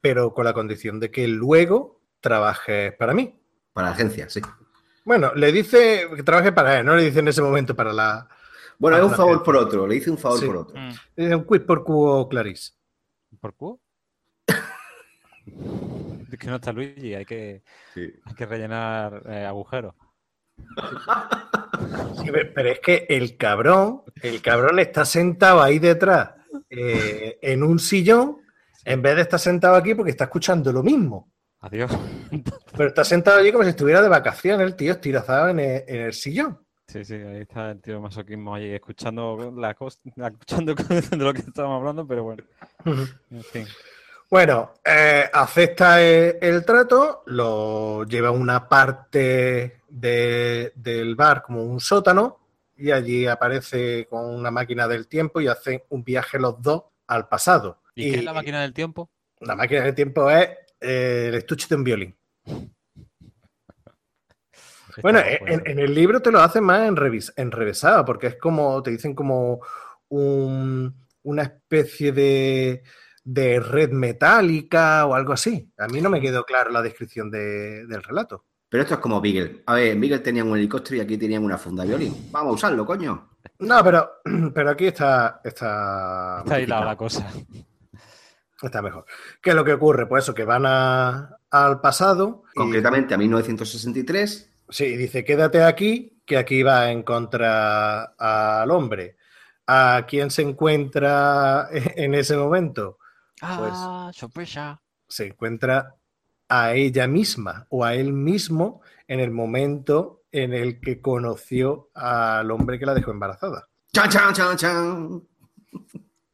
pero con la condición de que luego trabajes para mí. Para la agencia, sí. Bueno, le dice que trabaje para él, no le dice en ese momento para la... Bueno, Ah, es un la favor por otro, le hice un favor Sí. por otro. Mm. Un quid por cubo Clarice. por cubo. es *laughs* que no está Luigi, hay que, Sí. hay que rellenar eh, agujeros. Sí, pero es que el cabrón, el cabrón está sentado ahí detrás eh, en un sillón en vez de estar sentado aquí porque está escuchando lo mismo. Adiós. Pero está sentado allí como si estuviera de vacaciones, el tío estilazado en el, en el sillón. Sí, sí, ahí está el tío masoquismo ahí escuchando la *laughs* escuchando *laughs* de lo que estábamos hablando, pero bueno, en fin. Bueno, eh, acepta el, el trato, lo lleva a una parte de- del bar como un sótano y allí aparece con una máquina del tiempo y hacen un viaje los dos al pasado. ¿Y, qué es la máquina del tiempo? La máquina del tiempo es eh, el estuche de un violín. Bueno, Está en, el libro te lo hacen más en, revis- porque es como, te dicen como un- una especie de, de red metálica o algo así. A mí no me quedó claro la descripción de- del relato. Pero esto es como Beagle. A ver, en Beagle tenían un helicóptero y aquí tenían una funda de violín. Vamos a usarlo, coño. No, pero, *clears throat* pero aquí está, está, Está hilada la cosa. está mejor. ¿Qué es lo que ocurre? Pues eso, que van a- al pasado. y- Concretamente a 1963. Sí, dice, quédate aquí, que aquí va a encontrar al hombre. ¿A quién se encuentra *laughs* en ese momento? Ah, sorpresa. Se encuentra a ella misma o a él mismo en el momento en el que conoció al hombre que la dejó embarazada. ¡Chan, chan, chan, chan!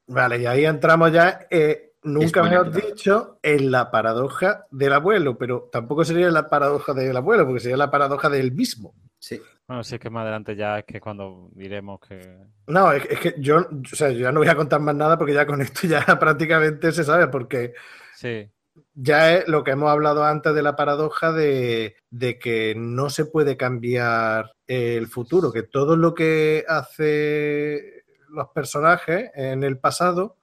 Vale, y ahí entramos ya, eh, nunca me has dicho, en la paradoja del abuelo, pero tampoco sería la paradoja del abuelo, porque sería la paradoja del mismo. Sí. Bueno, sí, es que más adelante ya es que cuando diremos que... No, es, es que yo, o sea, yo ya no voy a contar más nada porque ya con esto ya *laughs* prácticamente se sabe, porque Sí, ya es lo que hemos hablado antes de la paradoja de, de que no se puede cambiar el futuro, que todo lo que hace los personajes en el pasado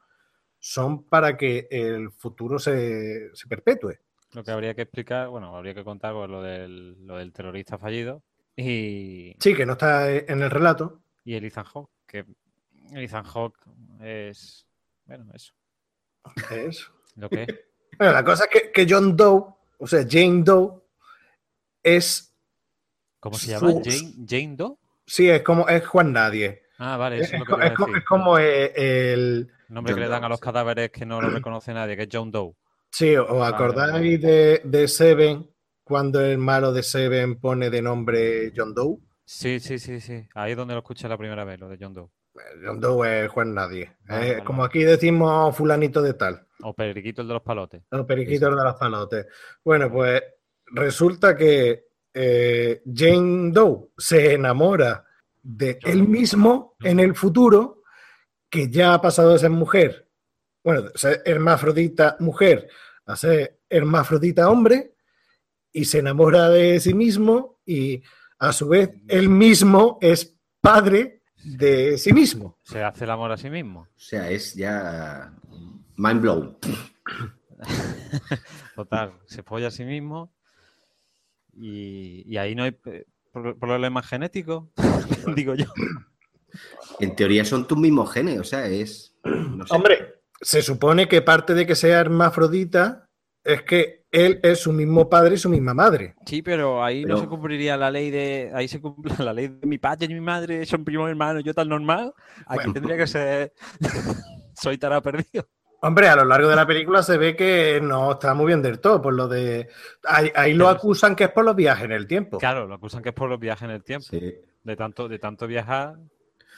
son para que el futuro se, se perpetúe. lo que habría que explicar, bueno, habría que contar pues, lo, del, lo del terrorista fallido y, Sí, que no está en el relato. y el Ethan Hawke, que el Ethan Hawke es, bueno, eso, Eso. lo que es. *laughs* Bueno, la cosa es que, que John Doe, o sea, Jane Doe, es, ¿Cómo se Su- llama? Jane, Jane Doe. sí, es como, es Juan Nadie. Ah, vale, Es, eso es lo que co- iba a es co- decir. es como eh, el, Nombre que le dan a los sí. cadáveres que no lo reconoce nadie, que es John Doe. Sí, ¿os Vale, acordáis vale. de, de Seven cuando el malo de Seven pone de nombre John Doe? Sí, sí, sí, sí. Ahí es donde lo escuché la primera vez, lo de John Doe. John Doe es Juan Nadie. Vale, Eh, vale, como aquí decimos fulanito de tal, O Periquito el de los palotes. los periquitos de las palotes. Bueno, pues resulta que eh, Jane Doe se enamora de él mismo en el futuro, que ya ha pasado de ser mujer, bueno, de ser hermafrodita mujer a ser hermafrodita hombre, y se enamora de sí mismo y a su vez él mismo es padre de sí mismo. Se hace el amor a sí mismo. O sea, es ya mind blown. *laughs* Total, se folla a sí mismo y, y ahí no hay problemas genéticos, *laughs* digo yo. En teoría son tus mismos genes, o sea, es. no sé. Hombre, se supone que parte de que sea hermafrodita es que él es su mismo padre y su misma madre. Sí, pero ahí Pero- no se cumpliría la ley de. Ahí se cumple *laughs* la ley de mi padre y mi madre son primos hermanos, yo tan normal. Aquí Bueno. tendría que ser. *laughs* Soy tarado perdido. Hombre, a lo largo de la película se ve que no está muy bien del todo, por lo de... Ahí, ahí lo acusan que es por los viajes en el tiempo. Claro, lo acusan que es por los viajes en el tiempo. Sí. De tanto, de tanto viajar,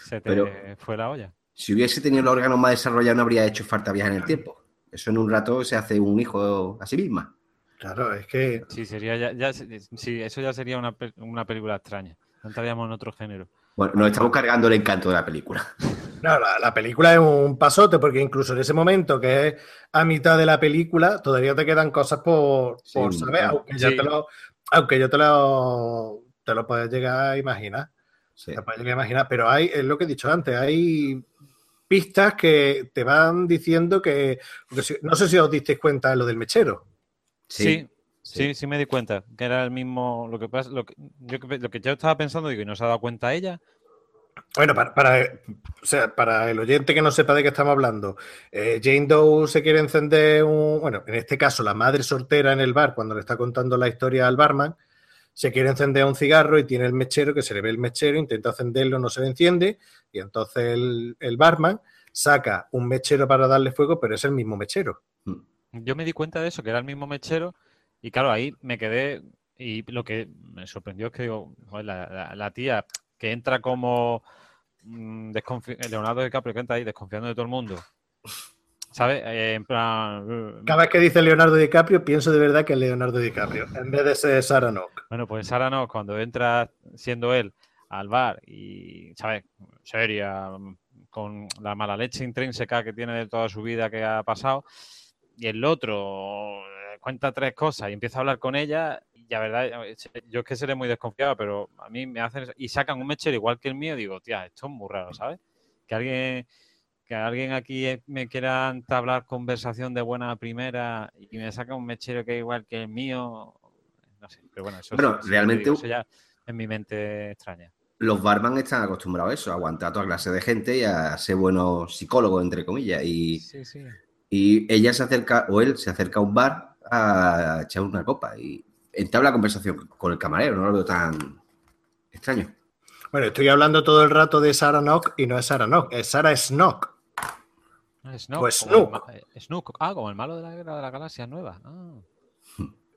se te Pero- fue la olla. Si hubiese tenido los órganos más desarrollados, no habría hecho falta viajar en el tiempo. Eso en un rato se hace un hijo a sí misma. Claro, es que... Sí, sería ya, ya- sí, eso ya sería una, una película extraña. No entraríamos en otro género. Bueno, nos estamos cargando el encanto de la película. *laughs* No, la, la película es un pasote, porque incluso en ese momento, que es a mitad de la película, todavía te quedan cosas por, Sí, por saber, claro. aunque, ya Sí. te lo, aunque yo te lo, te lo puedes llegar a imaginar. Sí. Te puedes llegar a imaginar, pero hay, es lo que he dicho antes, hay pistas que te van diciendo que, no sé si os disteis cuenta de lo del mechero. Sí, sí, sí, me di cuenta que era el mismo. Lo que pasa, lo que, yo, que- lo que yo estaba pensando, digo, y no se ha dado cuenta ella. Bueno, para, para, el oyente que no sepa de qué estamos hablando, eh, Jane Doe se quiere encender un. Bueno, en este caso, la madre soltera en el bar, cuando le está contando la historia al barman, se quiere encender un cigarro y tiene el mechero, que se le ve el mechero, intenta encenderlo, no se le enciende, y entonces el, el barman saca un mechero para darle fuego, pero es el mismo mechero. Yo me di cuenta de eso, que era el mismo mechero, y claro, ahí me quedé. Y lo que me sorprendió es que digo, la tía que entra como mm, desconfi- Leonardo DiCaprio que entra ahí desconfiando de todo el mundo. ¿Sabes? Eh, en plan. Cada vez que dice Leonardo DiCaprio, pienso de verdad que es Leonardo DiCaprio, en vez de ser Sarah. Bueno, pues Sara no, cuando entra siendo él al bar y, ¿sabes? Seria, con la mala leche intrínseca que tiene de toda su vida que ha pasado, y el otro eh, cuenta tres cosas y empieza a hablar con ella, y la verdad, eh, yo es que seré muy desconfiado, pero a mí me hacen... Y sacan un mechero igual que el mío, digo, tía, esto es muy raro, ¿sabes? Que alguien... Que alguien aquí eh, me quiera entablar conversación de buena primera y me saca un mechero que es igual que el mío, no sé, pero bueno, eso, Bueno, sí, sí, realmente- digo, eso ya en mi mente extraña. Los barman están acostumbrados a eso, a aguantar a toda clase de gente y a ser buenos psicólogos, entre comillas. Y, Sí, sí. y ella se acerca, o él se acerca a un bar a echar una copa y entabla conversación con el camarero, no lo veo tan extraño. Bueno, estoy hablando todo el rato de Sarah Knock y no es Sarah Knock, es Sarah Snock. Ah, Snook, Pues como el Snook. ma- eh, Snook. Ah, como el malo de la guerra de la galaxia nueva. Ah.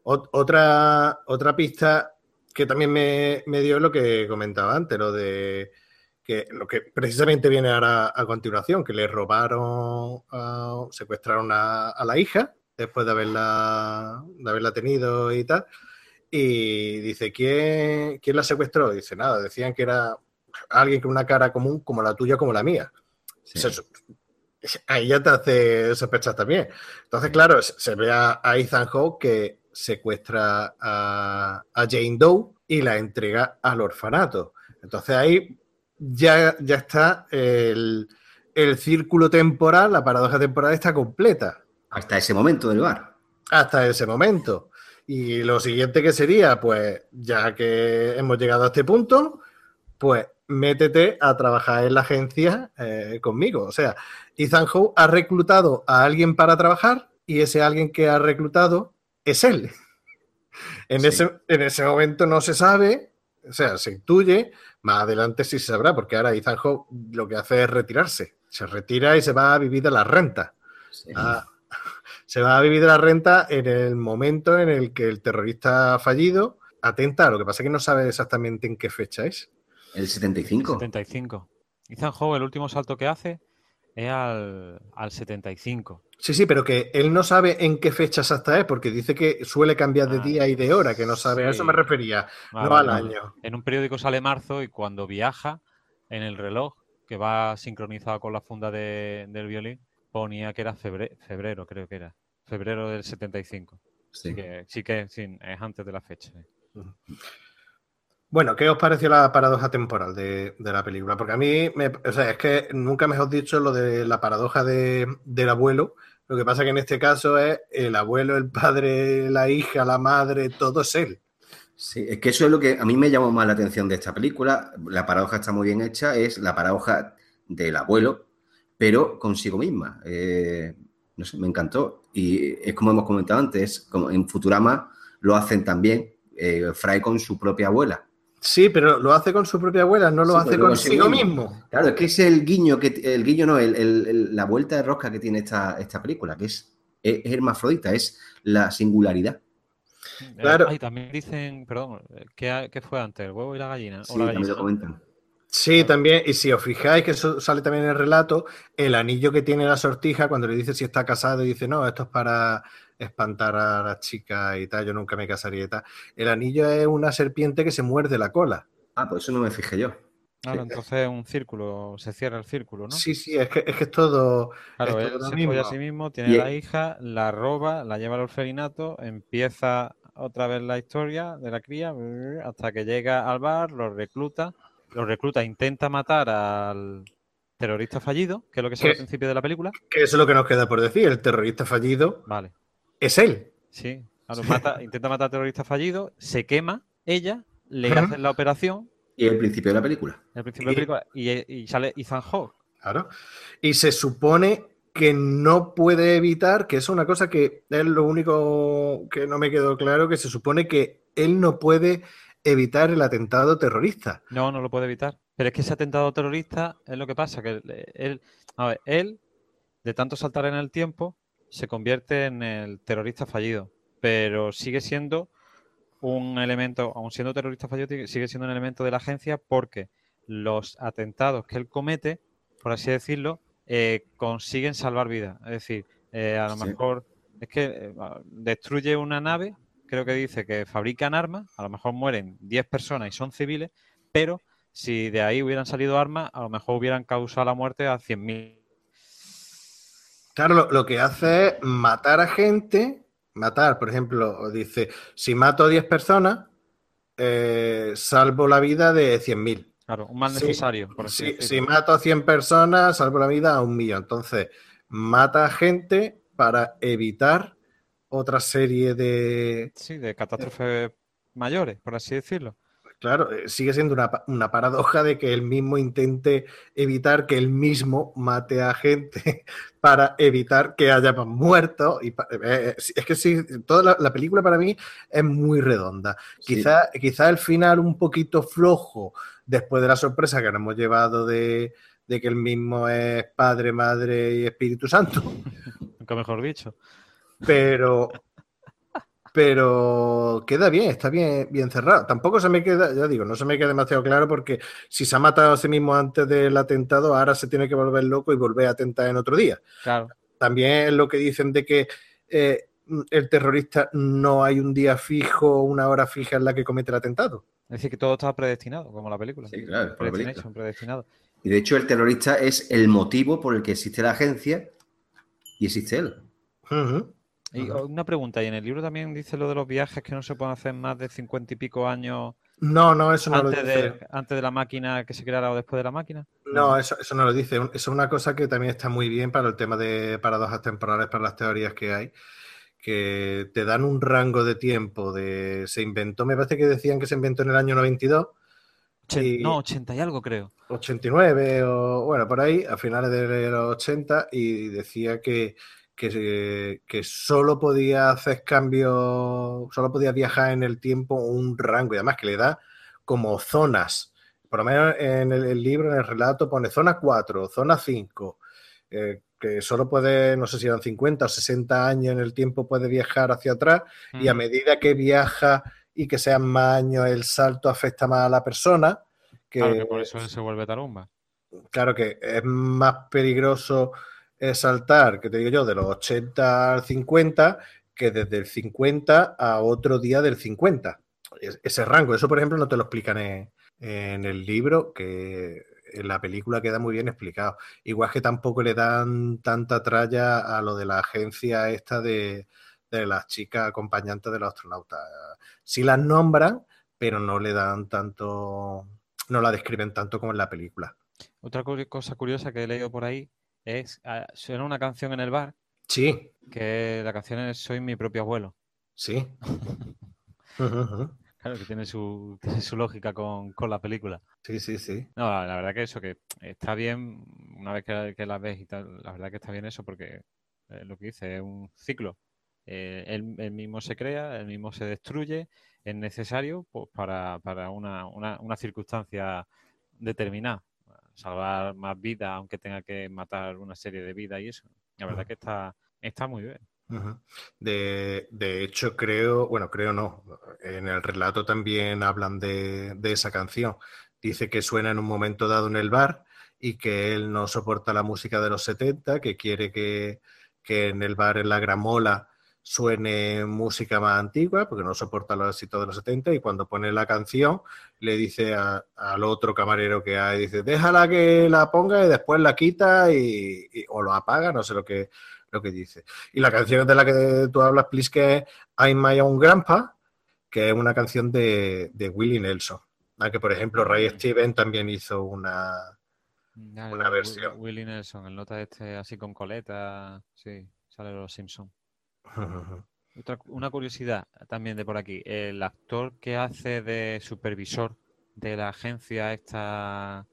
Ot- Otra, otra pista que también me, me dio lo que comentaba antes, lo de que lo que precisamente viene ahora a continuación, que le robaron, a- secuestraron a, a la hija después de haberla, de haberla tenido y tal. Y dice, ¿quién, ¿quién la secuestró? Dice, nada, decían que era alguien con una cara común como la tuya, como la mía. Sí. Se- ahí ya te hace sospechar también. Entonces, claro, se, ve a, a Ethan Hawke que secuestra a, a Jane Doe y la entrega al orfanato. Entonces ahí ya, ya está el, el círculo temporal, la paradoja temporal está completa Hasta ese momento del bar. hasta ese momento. Y lo siguiente que sería, pues ya que hemos llegado a este punto, pues métete a trabajar en la agencia eh, conmigo. O sea, Ethan Howe ha reclutado a alguien para trabajar y ese alguien que ha reclutado es él. *laughs* En, Sí. ese, en ese momento no se sabe, o sea, se intuye, más adelante sí se sabrá, porque ahora Ethan Howe lo que hace es retirarse. Se retira y se va a vivir de la renta. Sí. Ah, se va a vivir de la renta en el momento en el que el terrorista fallido atenta. Lo que pasa es que no sabe exactamente en qué fecha es. El 75. 75. Ethan Hawke, el último salto que hace es al, al 75. Sí, sí, pero que él no sabe en qué fecha exacta es, porque dice que suele cambiar de Ah, día y de hora, que no sabe. A eso me refería, Vale, no al vale. año. En un periódico sale marzo y cuando viaja en el reloj, que va sincronizado con la funda de- del violín, ponía que era febre- febrero, creo que era. Febrero del 75. Sí. Así que sí que sí, es antes de la fecha. Bueno, ¿qué os pareció la paradoja temporal de, de la película? Porque a mí, me- o sea, es que nunca mejor dicho lo de la paradoja de- del abuelo. Lo que pasa que en este caso es el abuelo, el padre, la hija, la madre, todo es él. Sí, es que eso es lo que a mí me llamó más la atención de esta película. La paradoja está muy bien hecha, es la paradoja del abuelo, pero consigo misma. Eh, no sé, me encantó. Y es como hemos comentado antes, como en Futurama lo hacen también, eh, Fry con su propia abuela. Sí, pero lo hace con su propia abuela, no lo Sí, hace consigo mismo. Claro, es que es el guiño que el guiño no, el- el- el- la vuelta de rosca que tiene esta, esta película, que es, es hermafrodita, es la singularidad. Claro. Eh, ay, también dicen, perdón, ¿qué, qué fue antes? ¿El huevo y la gallina? Sí, o la también gallina, lo comentan. Sí, también, y si os fijáis que eso sale también en el relato, el anillo que tiene la sortija cuando le dice si está casado y dice, no, esto es para espantar a la chica y tal, yo nunca me casaría y tal. El anillo es una serpiente que se muerde la cola. Ah, pues eso no me fijé yo. Claro, entonces un círculo, se cierra el círculo, ¿no? Sí, sí, es que es, que es todo... Claro, es él todo lo se mismo. a sí mismo, tiene la hija, la roba, la lleva al orfelinato, empieza otra vez la historia de la cría hasta que llega al bar, lo recluta, lo recluta, intenta matar al terrorista fallido, que es lo que sale al principio de la película. Que eso es lo que nos queda por decir, el terrorista fallido Vale, es él. sí, claro, mata- intenta matar al terrorista fallido, se quema ella, le Ajá. hacen la operación Y el principio de la película. El principio de la película. Y, y sale Ethan Hawke. Claro. Y se supone que no puede evitar, que es una cosa que es lo único que no me quedó claro, que se supone que él no puede evitar el atentado terrorista. No, no lo puede evitar. Pero es que ese atentado terrorista es lo que pasa, que él, a ver, él, de tanto saltar en el tiempo, se convierte en el terrorista fallido, pero sigue siendo un elemento, aun siendo terrorista fallido, sigue siendo un elemento de la agencia porque los atentados que él comete, por así decirlo, eh, consiguen salvar vidas. Es decir, eh, a lo mejor es que eh, destruye una nave, creo que dice que fabrican armas, a lo mejor mueren 10 personas y son civiles, pero si de ahí hubieran salido armas, a lo mejor hubieran causado la muerte a 100.000 Claro, lo, que hace es matar a gente, matar, por ejemplo, dice, si mato a 10 personas, eh, salvo la vida de 100.000. Claro, un mal necesario. por si, si, mato a 100 personas, salvo la vida a un millón. Entonces, mata a gente para evitar otra serie de... Sí, de catástrofes mayores, por así decirlo. Claro, eh, sigue siendo una, paradoja de que él mismo intente evitar que él mismo mate a gente *laughs* para evitar que haya muertos. Y, eh, eh, es que sí, toda la, película para mí es muy redonda. Quizá, quizá el final un poquito flojo después de la sorpresa que nos hemos llevado de, de que él mismo es Padre, Madre y Espíritu Santo. *laughs* Nunca mejor dicho. Pero, pero queda bien, está bien, bien cerrado. Tampoco se me queda, ya digo, no se me queda demasiado claro porque si se ha matado a sí mismo antes del atentado, ahora se tiene que volver loco y volver a atentar en otro día. Claro. También es lo que dicen de que eh, el terrorista no hay un día fijo, una hora fija en la que comete el atentado. Es decir, que todo está predestinado, como la película. Sí, claro, predestinado. Y de hecho, el terrorista es el motivo por el que existe la agencia y existe él. Y una pregunta, ¿y en el libro también dice lo de los viajes que no se pueden hacer más de cincuenta y pico años? No, no, eso no antes lo dice. De, antes de la máquina que se creara o después de la máquina. No, eso, eso no lo dice. Eso es una cosa que también está muy bien para el tema de paradojas temporales, para las teorías que hay, que te dan un rango de tiempo de... Se inventó, me parece que decían que se inventó en el año 92. no, 80 y algo creo. 89 o bueno, por ahí, a finales de los 80, y decía que que, que, solo podía hacer cambios, solo podía viajar en el tiempo un rango y además que le da como zonas. Por lo menos en el, libro, en el relato, pone zona 4, zona 5, eh, que solo puede, no sé si eran 50 o 60 años en el tiempo, puede viajar hacia atrás y a medida que viaja y que sean más años, el salto afecta más a la persona. Que, claro que por eso se vuelve tarumba. Claro que es más peligroso es saltar, que te digo yo, de los 80 al 50, que desde el 50 a otro día del 50. Ese rango, eso por ejemplo no te lo explican en, el libro, que en la película queda muy bien explicado. Igual que tampoco le dan tanta tralla a lo de la agencia esta de, de las chicas acompañantes de los astronautas. Sí las nombran, pero no le dan tanto, no la describen tanto como en la película. Otra cosa curiosa que he leído por ahí es, ah, suena una canción en el bar. Sí. Que la canción es Soy mi propio abuelo. Sí. *laughs* Claro, que tiene su, *laughs* su lógica con, la película. Sí, sí, sí. No, la, verdad que eso, que está bien, una vez que, la ves y tal, la verdad que está bien eso porque eh, lo que dice es un ciclo. Eh, él, mismo se crea, él mismo se destruye, es necesario pues, para, una, una circunstancia determinada salvar más vidas, aunque tenga que matar una serie de vidas y eso. La verdad que está, está muy bien. de, hecho, creo, bueno, creo no, en el relato también hablan de, de, esa canción. Dice que suena en un momento dado en el bar y que él no soporta la música de los 70, que quiere que, que en el bar en la gramola suene música más antigua, porque no soporta los éxitos de los 70, y cuando pone la canción le dice al otro camarero que hay, dice, déjala que la ponga y después la quita y, o lo apaga, no sé lo que, lo que dice. Y la canción de la que tú hablas, please, que es I'm My Own Grandpa, que es una canción de, de Willie Nelson. Aunque, por ejemplo, Ray Steven también hizo una, una versión. Willie Nelson, el nota este así con coleta, sí, sale de los Simpsons una curiosidad también de por aquí. El actor que hace de supervisor de la agencia esta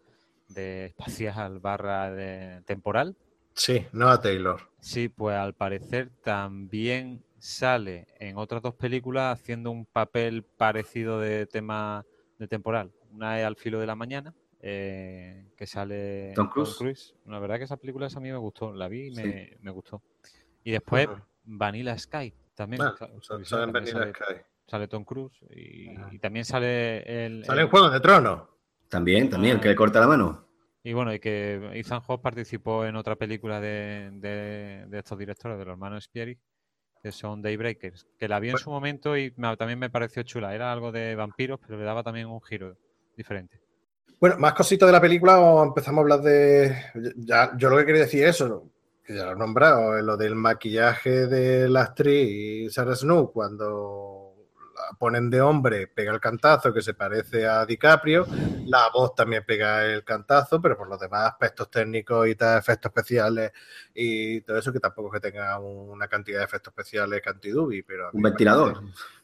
de espacial barra de temporal. Sí, Noah Taylor. Sí, pues al parecer también sale en otras dos películas haciendo un papel parecido de tema de temporal. Una es Al filo de la mañana, eh, que sale Tom Cruise. La verdad que esa película esa a mí me gustó, la vi y me, me gustó. Y después. Vanilla Sky también. Ah, sa- sale también Vanilla sale, Sky. sale Tom Cruise y, también sale el, Sale en el- Juego de Tronos. También, también, el que Ah. le corta la mano. Y bueno, y que Ethan Hawke participó en otra película de, de- de estos directores, de los hermanos Spieri, que son Daybreakers, que la vi en Pues- su momento y me- también me pareció chula. Era algo de vampiros, pero le daba también un giro diferente. Bueno, más cositas de la película o empezamos a hablar de. Ya, yo lo que quería decir es eso, que ya lo he nombrado, es lo del maquillaje de la actriz Sarah Snow cuando la ponen de hombre, pega el cantazo que se parece a DiCaprio, la voz también pega el cantazo, pero por los demás aspectos técnicos y tal, efectos especiales y todo eso, que tampoco es que tenga una cantidad de efectos especiales cantidubi, pero Un ventilador.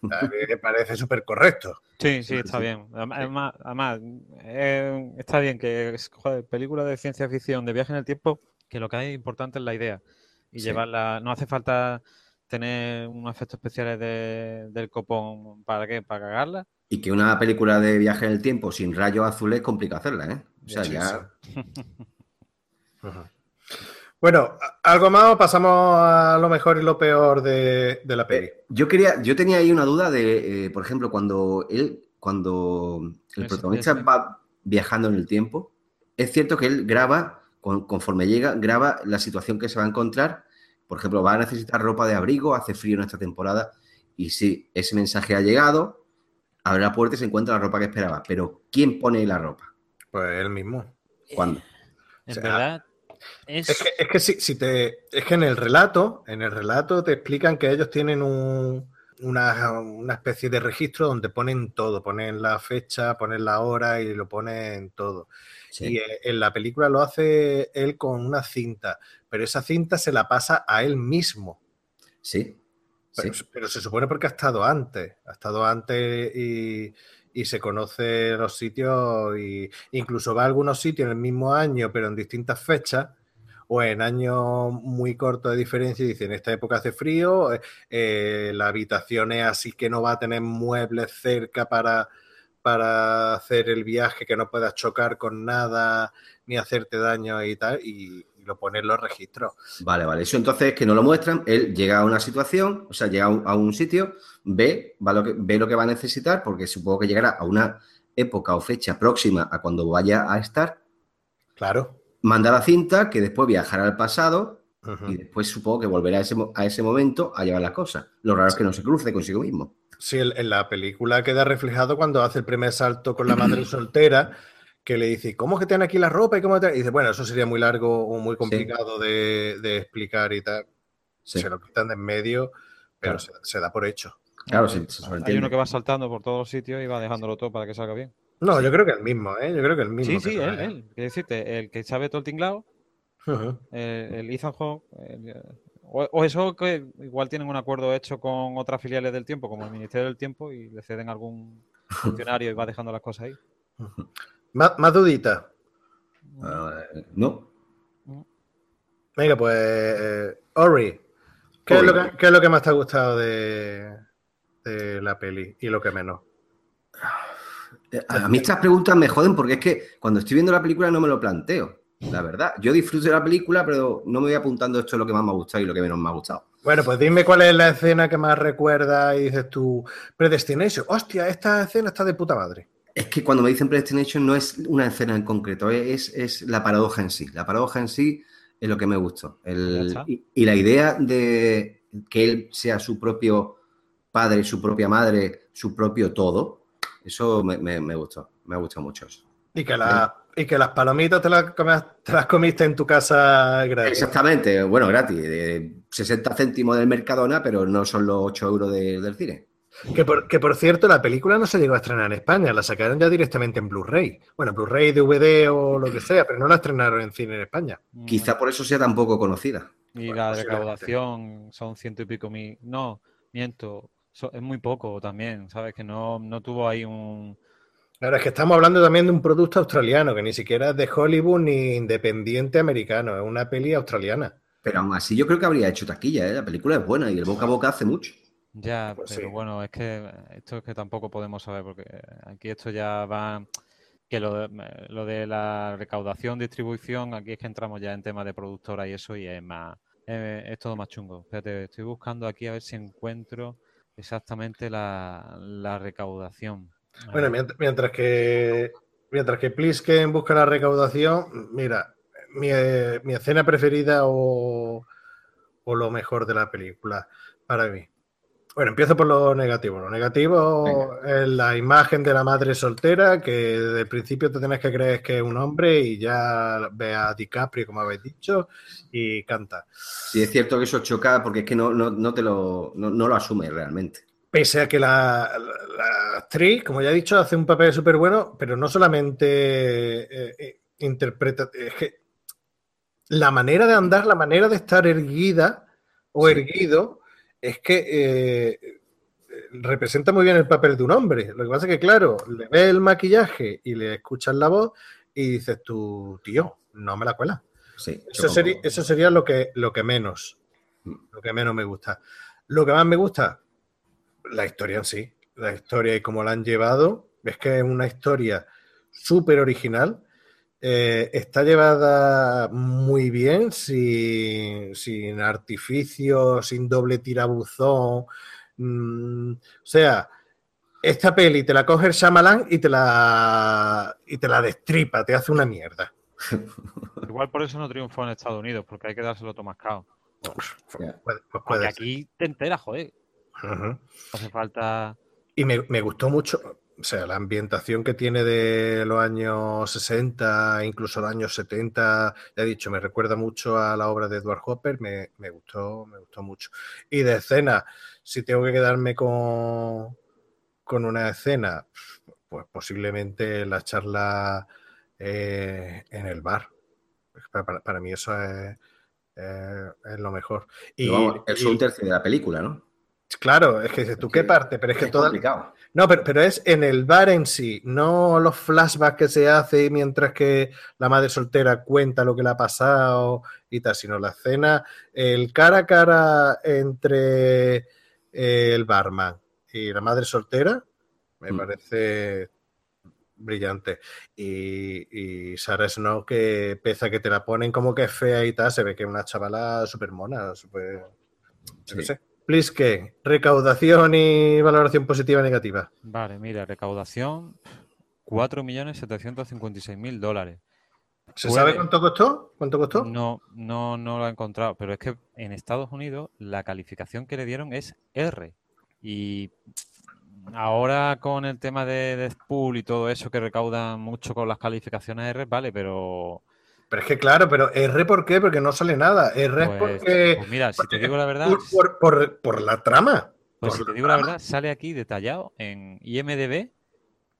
parece- a mí me parece súper correcto. Sí, sí, está bien. Adem- Además, además, eh, está bien que es joder, película de ciencia ficción, de viaje en el tiempo, que lo que es importante es la idea. Y Sí. llevarla, no hace falta tener unos efectos especiales de- del copón para qué, para cagarla. Y que una película de viaje en el tiempo sin rayos azules es complicado hacerla, ¿eh? O sea, Sí, ya. *laughs* Bueno, ¿a- ¿algo más o pasamos a lo mejor y lo peor de, de la peli? Eh, Yo quería, yo tenía ahí una duda de, eh, por ejemplo, cuando él, cuando el protagonista va viajando en el tiempo, es cierto que él graba, con- conforme llega, graba la situación que se va a encontrar. Por ejemplo, va a necesitar ropa de abrigo, hace frío en esta temporada, y sí, ese mensaje ha llegado, abre la puerta y se encuentra la ropa que esperaba. Pero, ¿quién pone la ropa? Pues él mismo. ¿Cuándo? En O sea, verdad, es, Es que, es que si, si te, es que en el relato, en el relato te explican que ellos tienen un- una, una especie de registro donde ponen todo, ponen la fecha, ponen la hora y lo ponen todo. Sí. Y eh, en la película lo hace él con una cinta, pero esa cinta se la pasa a él mismo. Sí. sí. Pero, se supone porque ha estado antes, ha estado antes y, y se conoce los sitios y incluso va a algunos sitios en el mismo año, pero en distintas fechas o en años muy cortos de diferencia y dicen, en esta época hace frío, eh, eh, la habitación es así que no va a tener muebles cerca para, para hacer el viaje, que no puedas chocar con nada ni hacerte daño y tal, y, y lo pone en los registros. Vale, vale. Eso entonces que no lo muestran. Él llega a una situación, o sea, llega a un, a un sitio, ve, va lo que, ve lo que va a necesitar, porque supongo que llegará a una época o fecha próxima a cuando vaya a estar, Claro. manda la cinta, que después viajará al pasado y después supongo que volverá a ese, mo- a ese momento a llevar las cosas. Lo raro es que no se cruce consigo mismo. Sí, en la película queda reflejado cuando hace el primer salto con la madre *clears throat* soltera, que le dice, ¿cómo que tiene aquí la ropa? Y, cómo te-?" y dice, bueno, eso sería muy largo o muy complicado de, de explicar y tal. Sí. Se lo quitan de en medio, pero Claro. se, se da por hecho. Claro, hay, se, hay uno que va saltando por todos los sitios y va dejándolo todo para que salga bien. No, yo creo que el mismo, ¿eh? Yo creo que el mismo. Sí, sí, él, personaje. él. Quiero decirte, el que sabe todo el tinglado, el, el Ethan Hawke, el- o, o eso que igual tienen un acuerdo hecho con otras filiales del tiempo, como el Ministerio del Tiempo, y le ceden a algún *laughs* funcionario y va dejando las cosas ahí. *laughs* Más, más duditas. No. Venga, pues, eh, Ori, ¿qué, Es lo que, qué es lo que más te ha gustado de, de la peli y lo que menos? A mí estas preguntas me joden porque es que cuando estoy viendo la película no me lo planteo. La verdad, yo disfruto de la película, pero no me voy apuntando esto es lo que más me ha gustado y lo que menos me ha gustado. Bueno, pues dime cuál es la escena que más recuerdas y dices tú, Predestination. Hostia, esta escena está de puta madre. Es que cuando me dicen Predestination no es una escena en concreto, es, es la paradoja en sí. La paradoja en sí es lo que me gustó. El- y, y la idea de que él sea su propio padre, su propia madre, su propio todo, eso me, me- me gustó. Me ha gustado mucho eso. Y que, la- y que las palomitas te las, comes- te las comiste en tu casa gratis. Exactamente, bueno, gratis. de 60 céntimos del Mercadona, pero no son los 8 euros de- del cine. Que por, que por cierto, la película no se llegó a estrenar en España, la sacaron ya directamente en Blu-ray. Bueno, Blu-ray, DVD o lo que sea, pero no la estrenaron en cine en España. Mm, Quizá por eso sea tan poco conocida. Y Bueno, la recaudación son ciento y pico mil. No, miento, so- es muy poco también, ¿sabes? Que no, no tuvo ahí un, Claro, es que estamos hablando también de un producto australiano, que ni siquiera es de Hollywood ni independiente americano, es una peli australiana. Pero aún así yo creo que habría hecho taquilla, ¿eh? La película es buena y el boca a boca hace mucho. Ya, Pues pero sí. bueno, es que esto es que tampoco podemos saber, porque aquí esto ya va, que lo de, lo de la recaudación, distribución, aquí es que entramos ya en temas de productora y eso, y es más, eh, es todo más chungo. Espérate, estoy buscando aquí a ver si encuentro exactamente la, la recaudación. Bueno, mientras que mientras que Plisken busca la recaudación, mira, mi, mi escena preferida o, o lo mejor de la película para mí. Bueno, empiezo por lo negativo. Lo negativo es la imagen de la madre soltera, que desde el principio te tienes que creer que es un hombre y ya ve a DiCaprio, como habéis dicho, y canta. Sí, es cierto que eso choca porque es que no, no, no te lo, no, no lo asumes realmente. Pese a que la, la- la actriz, como ya he dicho, hace un papel súper bueno, pero no solamente eh, eh, interpreta, es que la manera de andar, la manera de estar erguida o Sí. erguido, es que eh, representa muy bien el papel de un hombre. Lo que pasa es que, claro, le ves el maquillaje y le escuchas la voz y dices tú, tío, no me la cuela. Sí, Eso sería, eso sería lo que, lo que menos. Lo que menos me gusta. Lo que más me gusta, la historia en sí. La historia y cómo la han llevado. Es que es una historia súper original. Eh, está llevada muy bien, sin, sin artificio, sin doble tirabuzón. Mm, o sea, esta peli te la coge el Shyamalan y te la, y te la destripa, te hace una mierda. *laughs* Igual por eso no triunfó en Estados Unidos, porque hay que dárselo tomascado. Ya. Puede- pues puede aquí te enteras, joder. Hace falta. Y me, me gustó mucho, o sea, la ambientación que tiene de los años 60, incluso los años 70, ya he dicho, me recuerda mucho a la obra de Edward Hopper, me, me gustó, me gustó mucho. Y de escena, si tengo que quedarme con, con una escena, pues posiblemente la charla eh, en el bar. Para, para- para mí eso es, eh, es lo mejor. Y, Pero vamos, es un tercio de la película, ¿no? Claro, es que dices tú, ¿qué parte? Pero es que Es complicado. no, pero, pero es en el bar en sí, no los flashbacks que se hace mientras que la madre soltera cuenta lo que le ha pasado y tal, sino la escena, el cara a cara entre eh, el barman y la madre soltera, me Mm. parece brillante. Y, y Sarah Snow, que pese a que te la ponen como que es fea y tal, se ve que es una chavala súper mona, súper... sé. ¿Qué? Recaudación y valoración positiva y negativa. Vale, mira, recaudación 4.756.000 dólares. ¿Se Puede. sabe cuánto costó? ¿Cuánto costó? No, no, no lo he encontrado, pero es que en Estados Unidos la calificación que le dieron es R. Y ahora con el tema de Deadpool y todo eso que recaudan mucho con las calificaciones R, vale, pero Pero es que claro, pero R ¿por qué? Porque no sale nada. R es pues, porque... pues mira, si te digo la verdad, por, por- por- por la trama. pues por si te digo la verdad, sale aquí detallado en IMDB.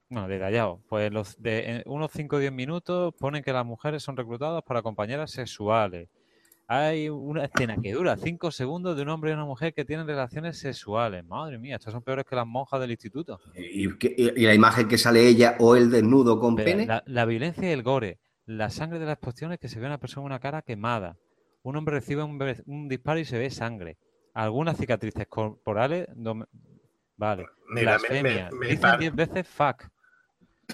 Bueno, detallado. Pues los de en unos 5 o 10 minutos ponen que las mujeres son reclutadas para compañeras sexuales. Hay una escena que dura 5 segundos de un hombre y una mujer que tienen relaciones sexuales. Madre mía, estas son peores que las monjas del instituto. Y, que- y- y la imagen que sale ella o el desnudo con Pero pene. La, la violencia y el gore, la sangre de las explosiones que se ve a una persona con una cara quemada. Un hombre recibe un, un disparo y se ve sangre. Algunas cicatrices corporales. dom- Vale. Mira, me- me- Dicen par- 10 veces fuck.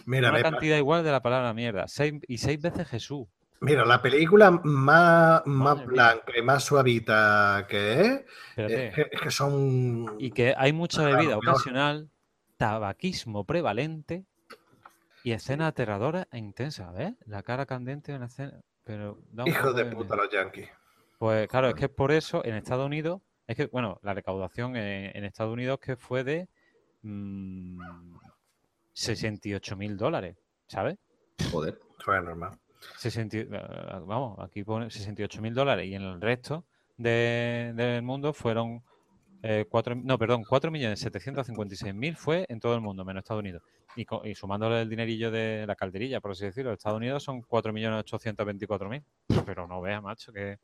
Mira, Una cantidad igual de la palabra mierda. Seis- y 6 veces Jesús. mira, la película más, más blanca y más suavita que es, es que, es que son... Y que hay mucha bebida ocasional, tabaquismo prevalente y escena aterradora e intensa. ¿Ves? La cara candente en la escena. Pero Hijos de puta los yankees. Pues claro, es que por eso en Estados Unidos, es que, bueno, la recaudación en, en Estados Unidos que fue de mm, 68 mil dólares, ¿sabes? Joder. Fue normal. 60 eh, vamos, aquí pone 68 mil dólares y en el resto de- del mundo fueron eh, cuatro, no, perdón, 4.756.000 fue en todo el mundo, menos Estados Unidos. Y, sumándole el dinerillo de la calderilla, por así decirlo, Estados Unidos son 4.824.000. Pero no vea, macho, que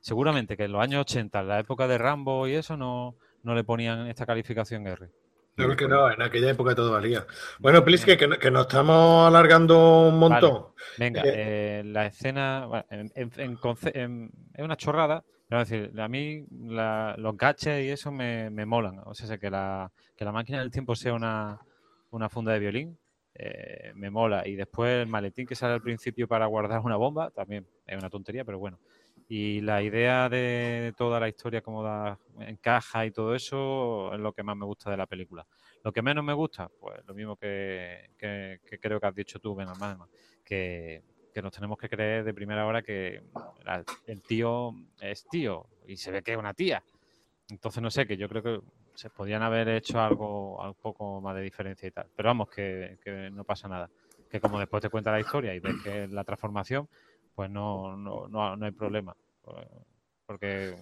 seguramente que en los años 80, en la época de Rambo y eso, no, no le ponían esta calificación R. Que no, en aquella época todo valía. Bueno, Pliske, que, que nos estamos alargando un montón. Venga, Eh, eh, la escena en- es una chorrada, a mí los gaches y eso me, me molan. O sea, que la, que la máquina del tiempo sea una, una funda de violín, eh, me mola. Y después el maletín que sale al principio para guardar una bomba, también es una tontería, pero bueno. Y la idea de toda la historia, cómo da, encaja y todo eso, es lo que más me gusta de la película. Lo que menos me gusta, pues lo mismo que, que- creo que has dicho tú, Ben Almadema, que, que nos tenemos que creer de primera hora que el tío es tío y se ve que es una tía. Entonces, no sé, que yo creo que se podían haber hecho algo un poco más de diferencia y tal. Pero vamos, que, no pasa nada. Que como después te cuenta la historia y ves que la transformación, pues no, no, no, no hay problema. Pues, Porque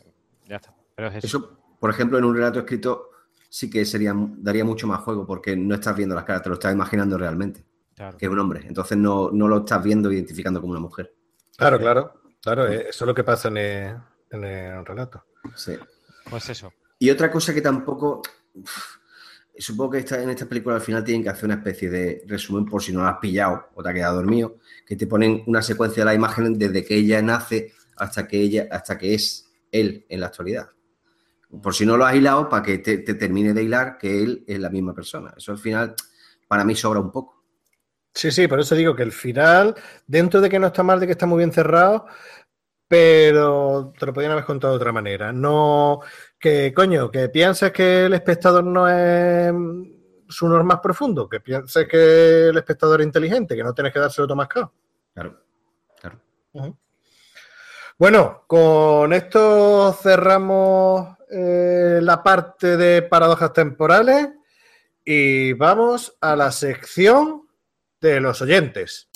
ya está. Eso. Eso, por ejemplo, en un relato escrito sí que sería, daría mucho más juego porque no estás viendo las caras, te lo estás imaginando realmente, Claro. que es un hombre. Entonces no, no lo estás viendo identificando como una mujer. Claro, claro. Claro, eh, eso es lo que pasa en el, en el relato. Sí. Pues eso. Y otra cosa que tampoco. uf, Supongo que esta- en esta película al final tienen que hacer una especie de resumen por si no lo has pillado o te has quedado dormido, que te ponen una secuencia de la imagen desde que ella nace hasta que ella, hasta que es él en la actualidad. Por si no lo has hilado, para que te, te termine de hilar que él es la misma persona. Eso al final, para mí, sobra un poco. Sí, sí, por eso digo que el final, dentro de que no está mal, de que está muy bien cerrado, pero te lo podían haber contado de otra manera. No, que coño, que pienses que el espectador no es su honor más profundo, que pienses que el espectador es inteligente, que no tienes que dárselo todo mascado. Claro. Claro. Bueno, con esto cerramos eh, la parte de paradojas temporales y vamos a la sección de los oyentes.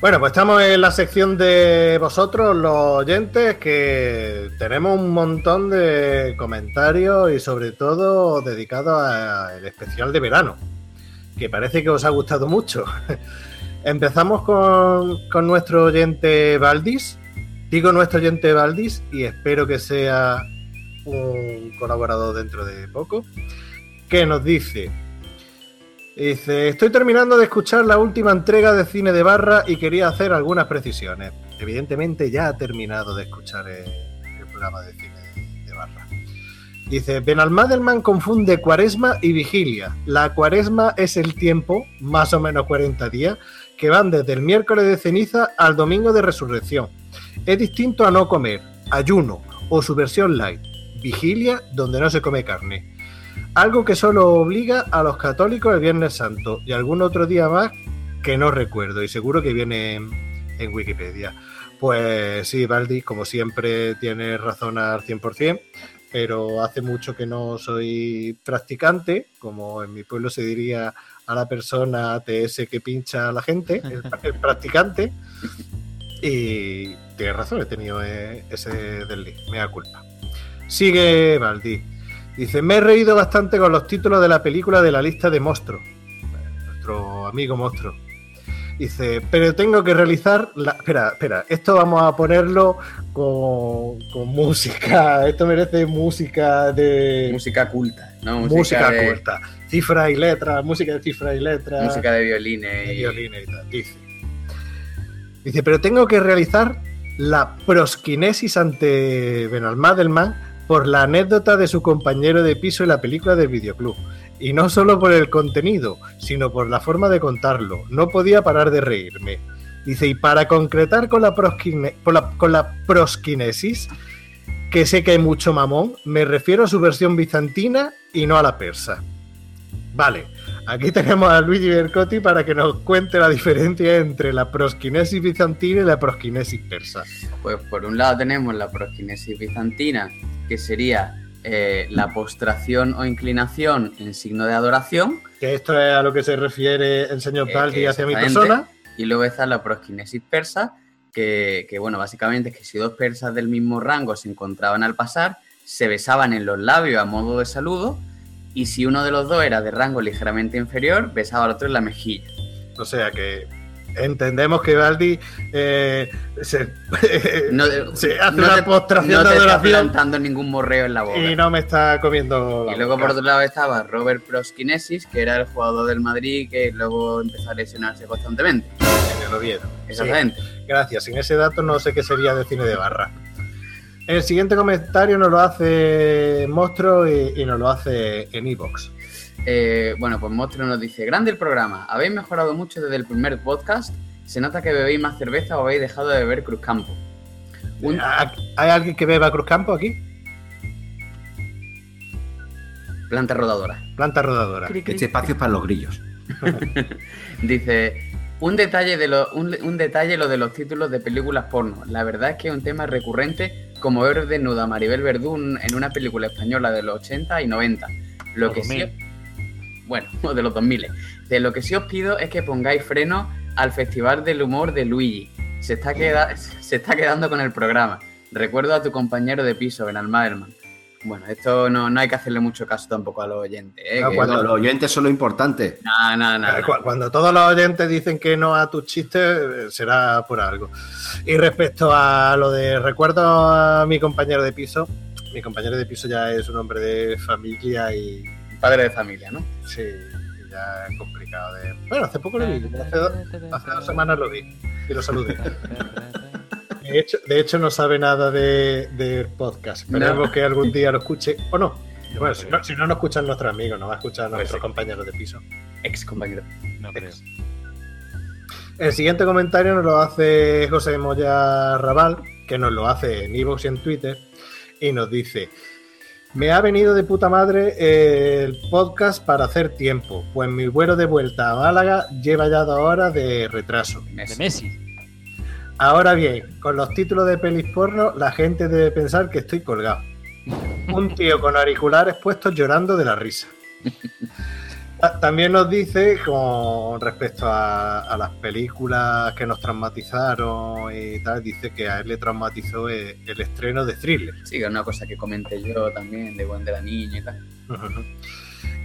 Bueno, pues estamos en la sección de vosotros, los oyentes, que tenemos un montón de comentarios y sobre todo dedicados al especial de verano, que parece que os ha gustado mucho. *laughs* Empezamos con, con nuestro oyente Valdis. Digo nuestro oyente Valdis y espero que sea un colaborador dentro de poco, que nos dice, Dice, estoy terminando de escuchar la última entrega de Cine de Barra y quería hacer algunas precisiones. Evidentemente ya ha terminado de escuchar el, programa de Cine de Barra. Dice, Benalmadelman confunde cuaresma y vigilia. La cuaresma es el tiempo, más o menos 40 días, que van desde el miércoles de ceniza al domingo de resurrección. Es distinto a no comer, ayuno o su versión light, vigilia donde no se come carne. Algo que solo obliga a los católicos el Viernes Santo y algún otro día más que no recuerdo y seguro que viene en, Wikipedia. Pues sí, Valdi, como siempre, tienes razón al 100%, pero hace mucho que no soy practicante, como en mi pueblo se diría a la persona ATS que pincha a la gente, el, *laughs* el practicante, y tienes razón, he tenido eh, ese desliz, me da culpa. Sigue Valdi. Dice, me he reído bastante con los títulos de la película de la lista de monstruos. Nuestro amigo monstruo. Dice, pero tengo que realizar la... Espera, espera, esto vamos a ponerlo con, con música. Esto merece música de... Música culta, ¿no? Música, de, culta. Cifra y letra, música de cifra y letra. Música de violines. de y- violines y tal. Dice. Dice, pero tengo que realizar la prosquinesis ante Benalmadelman por la anécdota de su compañero de piso en la película del videoclub. Y no solo por el contenido, sino por la forma de contarlo. No podía parar de reírme. Dice, y para concretar con la, prosquine- prosquinesis, que sé que hay mucho mamón, me refiero a su versión bizantina y no a la persa. Vale, aquí tenemos a Luigi Bercotti para que nos cuente la diferencia entre la prosquinesis bizantina y la prosquinesis persa. Pues por un lado tenemos la prosquinesis bizantina, que sería eh, la postración o inclinación en signo de adoración, Que esto es a lo que se refiere el señor Eh, Baldi hacia mi persona. y luego está la prosquinesis persa, que, que, bueno, básicamente es que si dos persas del mismo rango se encontraban al pasar, se besaban en los labios a modo de saludo Y si uno de los dos era de rango ligeramente inferior, besaba al otro en la mejilla. O sea que entendemos que Baldi eh, se, *laughs* No, se hace no una te- postración no de te adoración plantando ningún morreo en la boca. y no me está comiendo. la Y luego boca. por otro lado estaba Robert Proskinesis, que era el jugador del Madrid que luego empezó a lesionarse constantemente. En el Oviedo. Exactamente. Sí, gracias. Sin ese dato no sé qué sería de cine de barra. El siguiente comentario nos lo hace Monstruo y, y nos lo hace en Evox. Eh, bueno, pues Monstruo nos dice, grande el programa, habéis mejorado mucho desde el primer podcast, se nota que bebéis más cerveza o habéis dejado de beber Cruzcampo. Un- ¿Hay alguien que beba Cruzcampo aquí? Planta rodadora. Planta rodadora. Este espacio es para los grillos. *laughs* Dice, un detalle, de lo, un, un detalle lo de los títulos de películas porno. La verdad es que es un tema recurrente como ver desnuda a Maribel Verdú en una película española de los 80 y 90. Lo que sí... 2000. Bueno, *laughs* de los 2000. De lo que sí os pido es que pongáis freno al Festival del Humor de Luigi. Se está, queda- *laughs* se está quedando con el programa. Recuerdo a tu compañero de piso, Benalmaderman. Bueno, esto no, no hay que hacerle mucho caso tampoco a los oyentes. ¿eh? No, Que- cuando los oyentes son lo importante. No, no, no, Eh, no. Cuando todos los oyentes dicen que no a tus chistes, eh, será por algo. Y respecto a lo de recuerdo a mi compañero de piso, mi compañero de piso ya es un hombre de familia y Padre de familia, ¿no? sí, ya es complicado de... Bueno, hace poco lo vi, hace, do- hace dos semanas lo vi y lo saludé. *laughs* De hecho, de hecho no sabe nada de- del podcast. Esperemos No. que algún día lo escuche o no. Yo Bueno, no si no, si no, no escuchan nuestros amigos, no va a escuchar a Pues nuestros sí. compañeros de piso. Ex compañero. No creo. El siguiente comentario nos lo hace José Moya Raval, que nos lo hace en Evox y en Twitter, y nos dice: Me ha venido de puta madre el podcast para hacer tiempo, pues mi vuelo de vuelta a Málaga lleva ya dos horas de retraso. De Messi. Ahora bien, con los títulos de pelis porno, la gente debe pensar que estoy colgado. Un tío con auriculares puestos llorando de la risa. Ta- También nos dice, con respecto a, a las películas que nos traumatizaron y tal, dice que a él le traumatizó el, el estreno de Thriller. Sí, que es una cosa que comenté yo también, de buen de la niña y tal.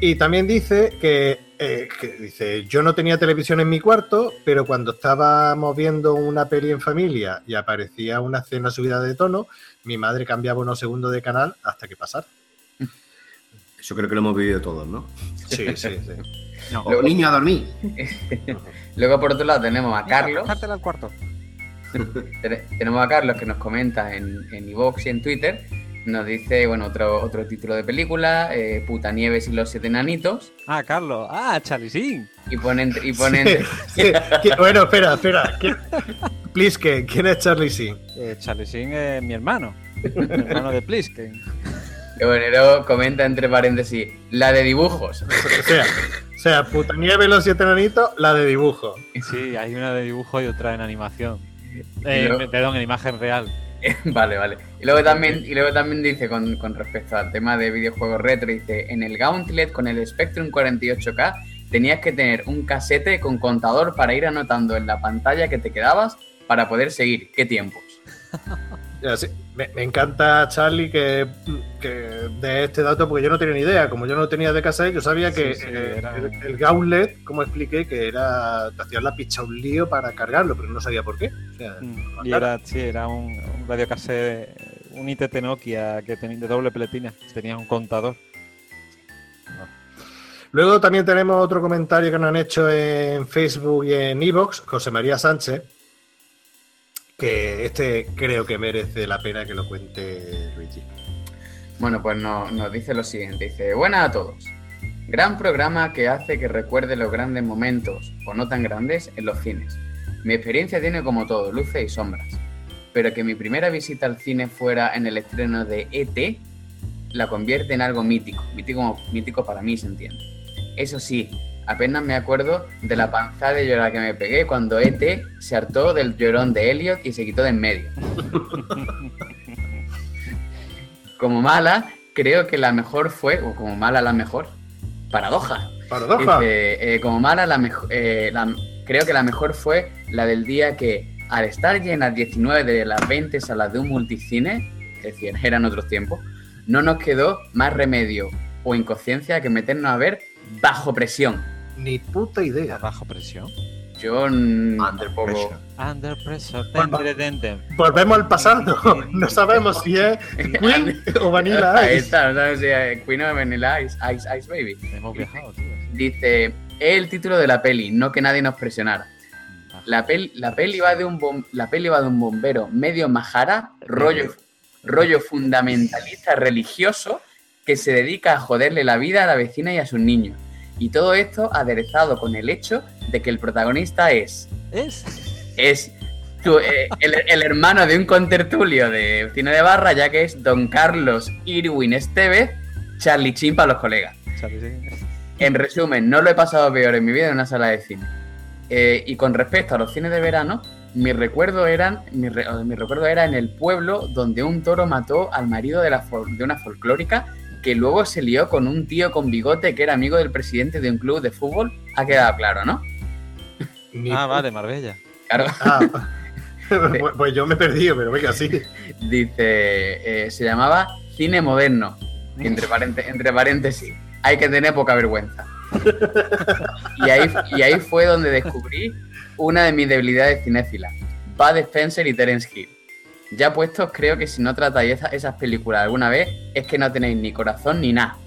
Y también dice que, eh, que dice, yo no tenía televisión en mi cuarto, pero cuando estábamos viendo una peli en familia y aparecía una escena subida de tono, mi madre cambiaba unos segundos de canal hasta que pasara. *laughs* Eso creo que lo hemos vivido todos, ¿no? Sí, sí, sí. *laughs* No. O niño a dormir. *laughs* Luego, por otro lado, tenemos a Carlos. Sacártela al cuarto. Tene- Tenemos a Carlos que nos comenta en, en iVoox y en Twitter. Nos dice, bueno, otro, otro título de película, eh, Puta Nieves y los Siete Enanitos. Ah, Carlos. Ah, Chalisín. Y ponen, y ponen Sí, sí. ¿Qui- Bueno, espera, espera. ¿Quién- Plisken, ¿quién es Charlie Sin? Eh, Chalisín es mi hermano. mi hermano de Plisken. y bueno, y luego comenta entre paréntesis, la de dibujos. O sea, o sea, puta nieve y los siete enanitos, la de dibujo. Sí, hay una de dibujo y otra en animación. Eh, Perdón, en imagen real. *laughs* vale, vale. Y luego también, y luego también dice con, con respecto al tema de videojuegos retro, dice, en el Gauntlet con el Spectrum 48K tenías que tener un casete con contador para ir anotando en la pantalla que te quedabas para poder seguir. ¿Qué tiempos? *laughs* Me, me encanta Charlie que, que de este dato porque yo no tenía ni idea. Como yo no tenía de casa, yo sabía que Sí, sí, eh, era- el, el Gauntlet, como expliqué, que era te hacías la picha un lío para cargarlo, pero no sabía por qué. O sea, Mm, Y era, sí, era un, un radiocassette, un ITT Nokia que tenía de doble pletina. Tenía un contador. Luego también tenemos otro comentario que nos han hecho en Facebook y en Evox, José María Sánchez, que este creo que merece la pena que lo cuente Luigi. Bueno, pues no- nos dice lo siguiente. Dice, buenas a todos. Gran programa que hace que recuerde los grandes momentos, o no tan grandes, en los cines. Mi experiencia tiene como todo, luces y sombras. Pero que mi primera visita al cine fuera en el estreno de ET, la convierte en algo mítico. Mítico, mítico para mí, se entiende. Eso sí, apenas me acuerdo de la panza de llorar que me pegué cuando ET se hartó del llorón de Elliot y se quitó de en medio. *laughs* Como mala, creo que la mejor fue, o como mala la mejor, paradoja. Paradoja. Dice, eh, como mala, la mejo- eh, creo que la mejor fue la del día que, al estar llenas 19 de las 20 salas de un multicine, es decir, *laughs* eran otros tiempos, no nos quedó más remedio o inconsciencia que meternos a ver bajo presión. Ni puta idea. Bajo presión. Yo Under pressure. Under pressure. Bueno, Ten, ten, ten. Volvemos al pasado. No sabemos si es Queen o Vanilla Ahí Ice. está, no sabes si es Queen of Vanilla Ice, Ice, Ice Baby. Hemos viajado, tío. Dice, es el título de la peli, no que nadie nos presionara. La, pel- la, peli va de un bom- la peli va de un bombero medio majara, rollo, rollo fundamentalista religioso, que se dedica a joderle la vida a la vecina y a sus niños. Y todo esto aderezado con el hecho de que el protagonista es, ¿Es? es tu- eh, el, el hermano de un contertulio de cine de barra, ya que es don Carlos Irwin Estevez, Charlie Chin para los colegas. En resumen, no lo he pasado peor en mi vida en una sala de cine. Eh, y con respecto a los cines de verano, mi recuerdo, eran, mi, re- mi recuerdo era en el pueblo donde un toro mató al marido de, la de una folclórica que luego se lió con un tío con bigote que era amigo del presidente de un club de fútbol. Ha quedado claro, ¿no? Ah, vale, Marbella. Claro. Ah, *laughs* *laughs* pues, pues yo me he perdido, pero venga, sí. Dice, eh, se llamaba cine moderno. Entre paréntesis, hay que tener poca vergüenza. Y ahí, y ahí fue donde descubrí una de mis debilidades cinéfilas, Bud Spencer y Terence Hill. Ya puestos, creo que si no tratáis esa- esas películas alguna vez, es que no tenéis ni corazón ni nada.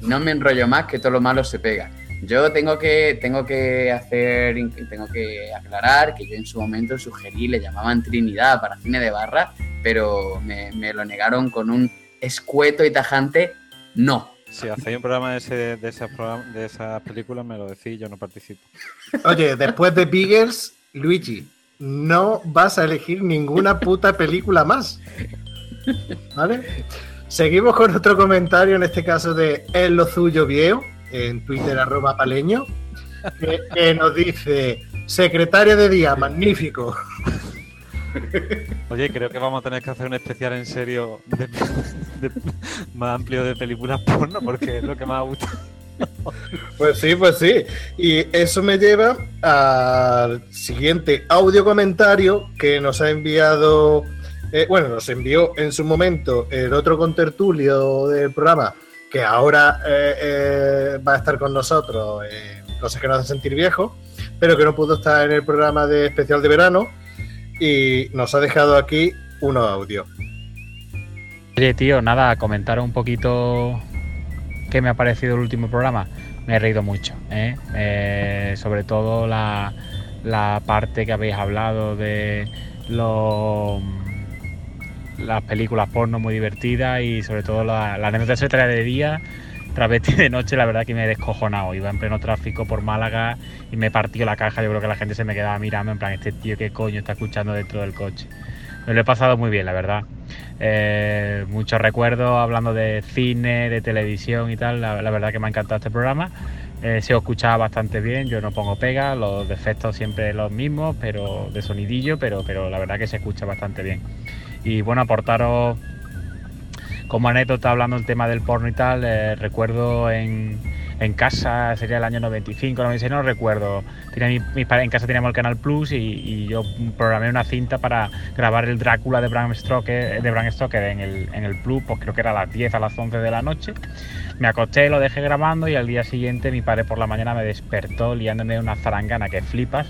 No me enrollo más que todo lo malo se pega. Yo tengo que, tengo que hacer, tengo que aclarar que yo en su momento sugerí, le llamaban Trinidad para cine de barra, pero me, me lo negaron con un escueto y tajante no. Si hacéis un programa de, ese, de, esas de esas películas, me lo decís, yo no participo. Oye, después de Biggers, Luigi, no vas a elegir ninguna puta película más. ¿Vale? Seguimos con otro comentario, en este caso de Es lo suyo viejo, en Twitter arroba paleño, que, nos dice, secretaria de día, magnífico. Oye, creo que vamos a tener que hacer un especial en serio más amplio de películas porno, porque es lo que más gusta. *laughs* Pues sí, pues sí. Y eso me lleva al siguiente audio comentario que nos ha enviado, eh, bueno, nos envió en su momento el otro contertulio del programa, que ahora eh, eh, va a estar con nosotros, cosas que nos hacen sentir viejos, pero que no pudo estar en el programa de especial de verano y nos ha dejado aquí unos audios. Oye, tío, nada, comentar un poquito qué me ha parecido el último programa. Me he reído mucho, ¿eh? Eh, sobre todo la, la parte que habéis hablado de las películas porno muy divertidas y sobre todo la, la anécdota secretaria de día, travesti de noche, la verdad que me he descojonado. Iba en pleno tráfico por Málaga y me partió la caja. Yo creo que la gente se me quedaba mirando en plan, este tío qué coño está escuchando dentro del coche. Me lo he pasado muy bien, la verdad. Eh, muchos recuerdos hablando de cine, de televisión y tal. La, verdad que me ha encantado este programa. Eh, se escuchaba bastante bien, yo no pongo pega, los defectos siempre los mismos, pero de sonidillo, pero, pero la verdad que se escucha bastante bien. Y bueno, aportaros como anécdota hablando del tema del porno y tal, eh, recuerdo en, en casa, sería el año 95, 96, no recuerdo. Tenía mi- en casa teníamos el Canal Plus y, yo programé una cinta para grabar el Drácula de Bram Stoker, de Bram Stoker en, el, en el Plus, pues creo que era a las 10, a las 11 de la noche. Me acosté, lo dejé grabando y al día siguiente mi padre por la mañana me despertó liándome una zarangana que flipas,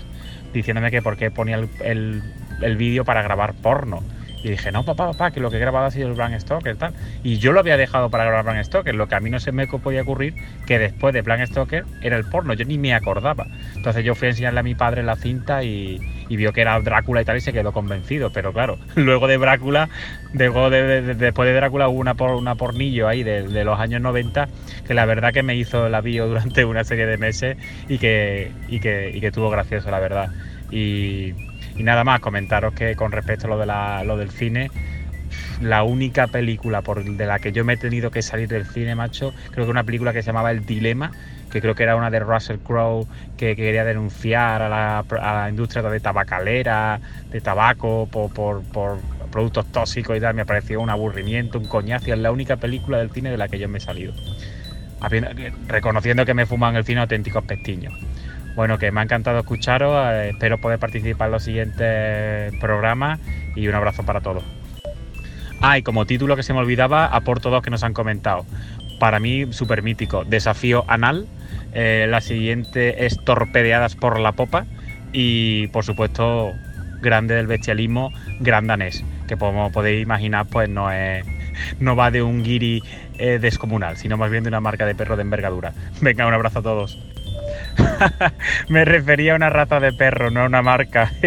diciéndome que por qué ponía el, el, el vídeo para grabar porno. Y dije, no, papá, papá, que lo que he grabado ha sido el Bram Stoker, tal. Y yo lo había dejado para grabar Bram Stoker, lo que a mí no se me podía ocurrir que después de Bram Stoker era el porno, yo ni me acordaba. Entonces yo fui a enseñarle a mi padre la cinta y, vio que era Drácula y tal y se quedó convencido. Pero claro, *laughs* luego de Drácula, de, de- de- después de Drácula hubo una, por, una pornillo ahí de, los años 90 que la verdad que me hizo la bio *laughs* durante una serie de meses y que, y que, y que estuvo gracioso, la verdad. Y, y nada más, comentaros que con respecto a lo, de la, lo del cine, la única película por, de la que yo me he tenido que salir del cine, macho, creo que una película que se llamaba El Dilema, que creo que era una de Russell Crowe que, que quería denunciar a la, a la industria de tabacalera, de tabaco, por, por, por productos tóxicos y tal, me pareció un aburrimiento, un coñazo, es la única película del cine de la que yo me he salido. Reconociendo que me fuman el cine auténticos pestiños. Bueno, que me ha encantado escucharos, eh, espero poder participar en los siguientes programas y un abrazo para todos. Ah, y como título que se me olvidaba, aporto dos que nos han comentado. para mí súper mítico. Desafío anal. eh, la siguiente es Torpedeadas por la popa. Y por supuesto, grande del bestialismo, Gran Danés. Que como podéis imaginar, pues no es. No va de un guiri eh, descomunal, sino más bien de una marca de perro de envergadura. Venga, un abrazo a todos. *laughs* Me refería a una rata de perro, no a una marca. *laughs*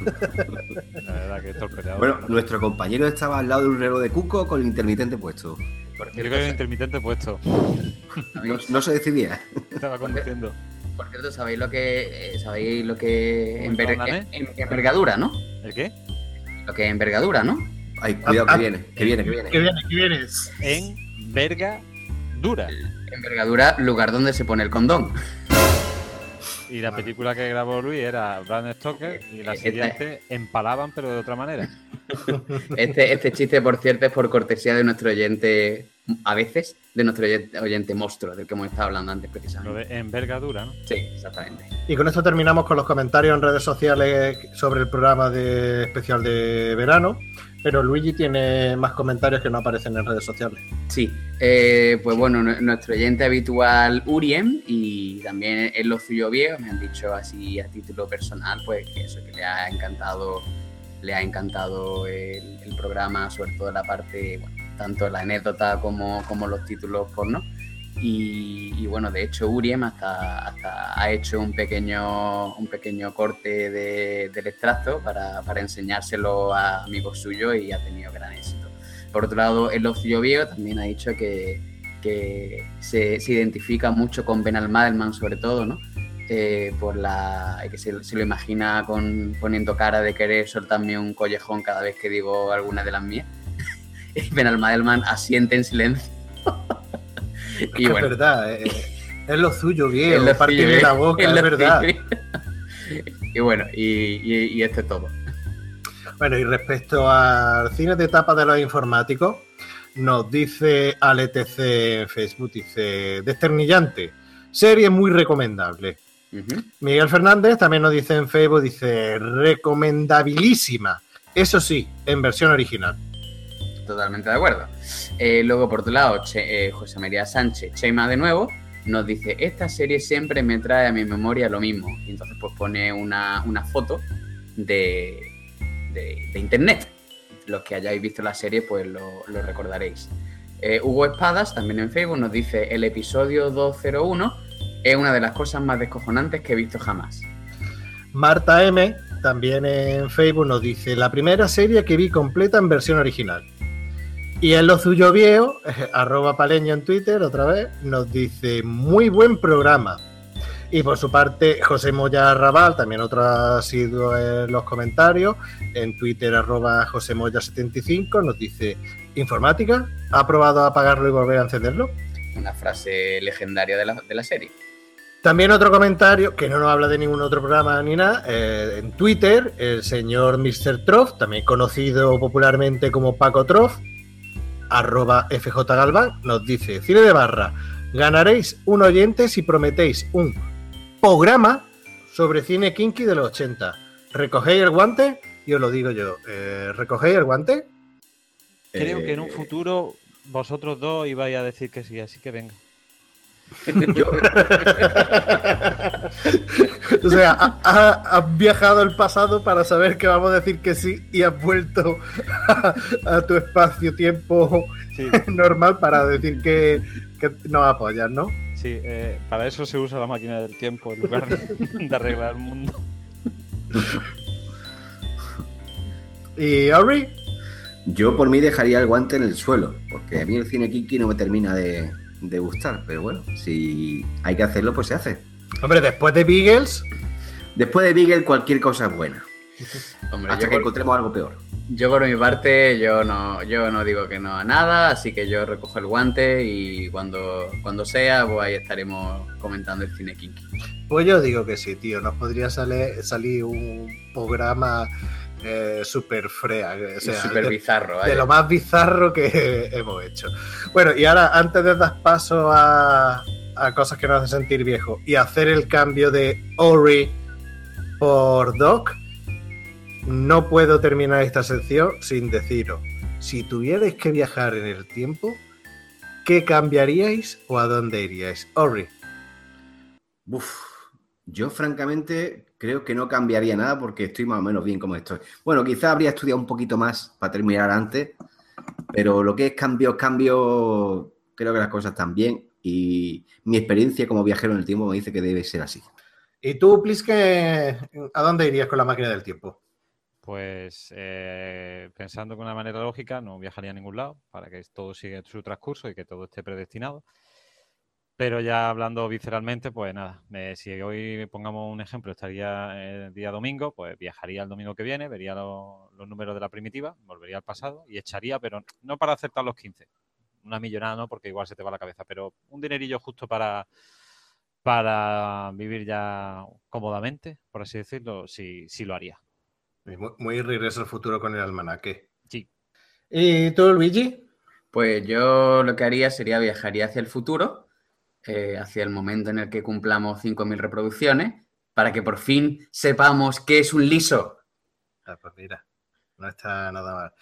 La verdad que torpedeado. Bueno, nuestro compañero estaba al lado de un reloj de cuco con el intermitente puesto. Yo creo que el intermitente puesto. *laughs* No, se decidía. Estaba conduciendo. por cierto, ¿sabéis lo que. eh, ¿Sabéis lo que. ¿Cómo enver- está, Dané? en- envergadura, ¿no? ¿El qué? Lo que es envergadura, ¿no? Ay, cuidado Ah, que viene, que viene, que viene. ¿Qué viene? ¿Qué vienes? En verga dura. Envergadura, lugar donde se pone el condón. Y la película que grabó Luis era Bram Stoker y la Esta- siguiente empalaban pero de otra manera. *laughs* Este, este chiste, por cierto, es por cortesía de nuestro oyente, a veces, de nuestro oyente, oyente monstruo, del que hemos estado hablando antes Lo precisamente. de envergadura, ¿no? Sí, exactamente. Y con esto terminamos con los comentarios en redes sociales sobre el programa de especial de verano. Pero Luigi tiene más comentarios que no aparecen en redes sociales. Sí, eh, pues bueno, nu- nuestro oyente habitual Uriem y también es lo suyo viejo, me han dicho así a título personal, pues que eso, que le ha encantado, le ha encantado el, el programa, sobre todo la parte, bueno, tanto la anécdota como, como los títulos porno. Y, y bueno, de hecho Uriem hasta, hasta ha hecho un pequeño, un pequeño corte de- del extracto para, para enseñárselo a amigos suyos y ha tenido gran éxito. Por otro lado, el Ocio Viejo también ha dicho que, que se, se identifica mucho con Ben Almadelman, sobre todo, ¿no? Eh, por la que se, se lo imagina con, poniendo cara de querer soltarme un collejón cada vez que digo alguna de las mías. *laughs* Y Ben Almadelman asiente en silencio. *laughs* Es bueno, verdad, eh, es lo suyo, *laughs* es viejo. lo Partirle suyo, la boca, es es verdad. suyo. *laughs* y bueno, y, y, y esto es todo. Bueno, y respecto al cine de etapa de los informáticos, nos dice ALTC en Facebook, dice, desternillante, serie muy recomendable. Miguel Fernández también nos dice en Facebook, dice, recomendabilísima. Eso sí, en versión original. Totalmente de acuerdo. Eh, luego, por otro lado, Che- eh, José María Sánchez, Chema de nuevo, nos dice, esta serie siempre me trae a mi memoria lo mismo. Y entonces pues pone una, una foto de, de- internet. Los que hayáis visto la serie pues lo, lo recordaréis. Eh, Hugo Espadas, también en Facebook, nos dice, el episodio 201 es una de las cosas más descojonantes que he visto jamás. Marta M, también en Facebook, nos dice, la primera serie que vi completa en versión original. Y en lo suyo viejo, *laughs* arroba paleño en Twitter, otra vez, nos dice, muy buen programa. Y por su parte, José Moya Raval, también otro ha sido en los comentarios, en Twitter, arroba José Moya75, nos dice, informática, ¿ha probado a apagarlo y volver a encenderlo? Una frase legendaria de la, de la serie. También otro comentario que no nos habla de ningún otro programa ni nada. eh, en Twitter, el señor Mr. Troff, también conocido popularmente como Paco Troff, arroba FJ Galván, nos dice: Cine de barra, ganaréis un oyente si prometéis un programa sobre cine kinky de los 80. ¿Recogéis el guante? Y os lo digo yo: eh, ¿recogéis el guante? Creo que en un Eh, futuro vosotros dos ibais a decir que sí, así que venga. Yo- *laughs* O sea, ha- ha- has viajado al pasado para saber que vamos a decir que sí y has vuelto a, a tu espacio-tiempo Sí, *laughs* normal para decir que, que nos apoyas, ¿no? sí eh, para eso se usa la máquina del tiempo en lugar de, de arreglar el mundo. ¿Y Ori? Yo por mí dejaría el guante en el suelo, porque a mí el cine kinky no me termina de, de gustar, pero bueno, si hay que hacerlo, pues se hace. Hombre, después de Beagles, Después de Beagle, cualquier cosa es buena, *laughs* Hombre, hasta yo que por- encontremos algo peor. Yo por mi parte, yo no, yo no digo que no a nada, así que yo recojo el guante y cuando, cuando sea, pues ahí estaremos comentando el cine kinky. pues yo digo que sí, tío. Nos podría salir, salir un programa eh, súper frea. O sea, Súper de- bizarro, de lo más bizarro que *laughs* hemos hecho. Bueno, y ahora, antes de dar paso a, a cosas que nos hacen sentir viejo y hacer el cambio de Ori por Doc, no puedo terminar esta sección sin deciros, si tuvierais que viajar en el tiempo, ¿qué cambiaríais o a dónde iríais? Ori. Uf, yo francamente creo que no cambiaría nada porque estoy más o menos bien como estoy. Bueno, quizá habría estudiado un poquito más para terminar antes, pero lo que es cambio, cambio, creo que las cosas están bien y mi experiencia como viajero en el tiempo me dice que debe ser así. ¿Y tú, Pliske, a dónde irías con la máquina del tiempo? Pues eh, pensando con una manera lógica, no viajaría a ningún lado para que todo siga su transcurso y que todo esté predestinado. Pero ya hablando visceralmente, pues nada, eh, si hoy pongamos un ejemplo, estaría el día domingo, pues viajaría el domingo que viene, vería lo- los números de la primitiva, volvería al pasado y echaría, pero no para acertar los 15, una millonada no, porque igual se te va la cabeza, pero un dinerillo justo para, para vivir ya cómodamente, por así decirlo, sí, sí lo haría. Muy, muy regreso al futuro con el almanaque. Sí. ¿Y tú, Luigi? Pues yo lo que haría sería viajaría hacia el futuro, eh, hacia el momento en el que cumplamos 5.000 reproducciones, para que por fin sepamos qué es un liso. Ah, pues mira, no está nada mal.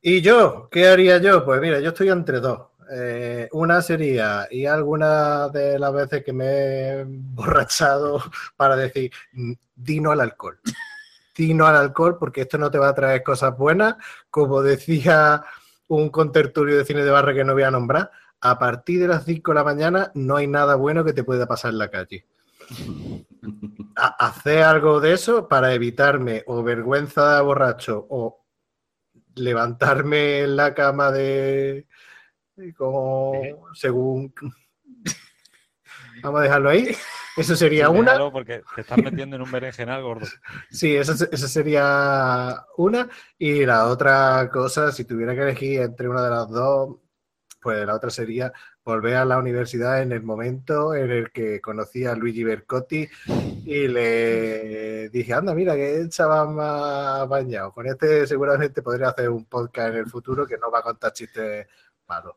¿Y yo? ¿Qué haría yo? Pues mira, yo estoy entre dos. Eh, una sería, y algunas de las veces que me he borrachado *laughs* para decir, "Mm, dino al alcohol. Dino al alcohol porque esto no te va a traer cosas buenas. Como decía un contertulio de cine de barra que no voy a nombrar, a partir de las 5 de la mañana no hay nada bueno que te pueda pasar en la calle. *laughs* Hacer algo de eso para evitarme o vergüenza de borracho o levantarme en la cama de como según vamos a dejarlo ahí eso sería Sí, una porque te estás metiendo en un berenjenal gordo. sí esa sería una y la otra cosa si tuviera que elegir entre una de las dos pues la otra sería volver a la universidad en el momento en el que conocí a Luigi Bercotti y le dije, anda, mira, que chaval más bañado. Con este seguramente podría hacer un podcast en el futuro que no va a contar chistes malos.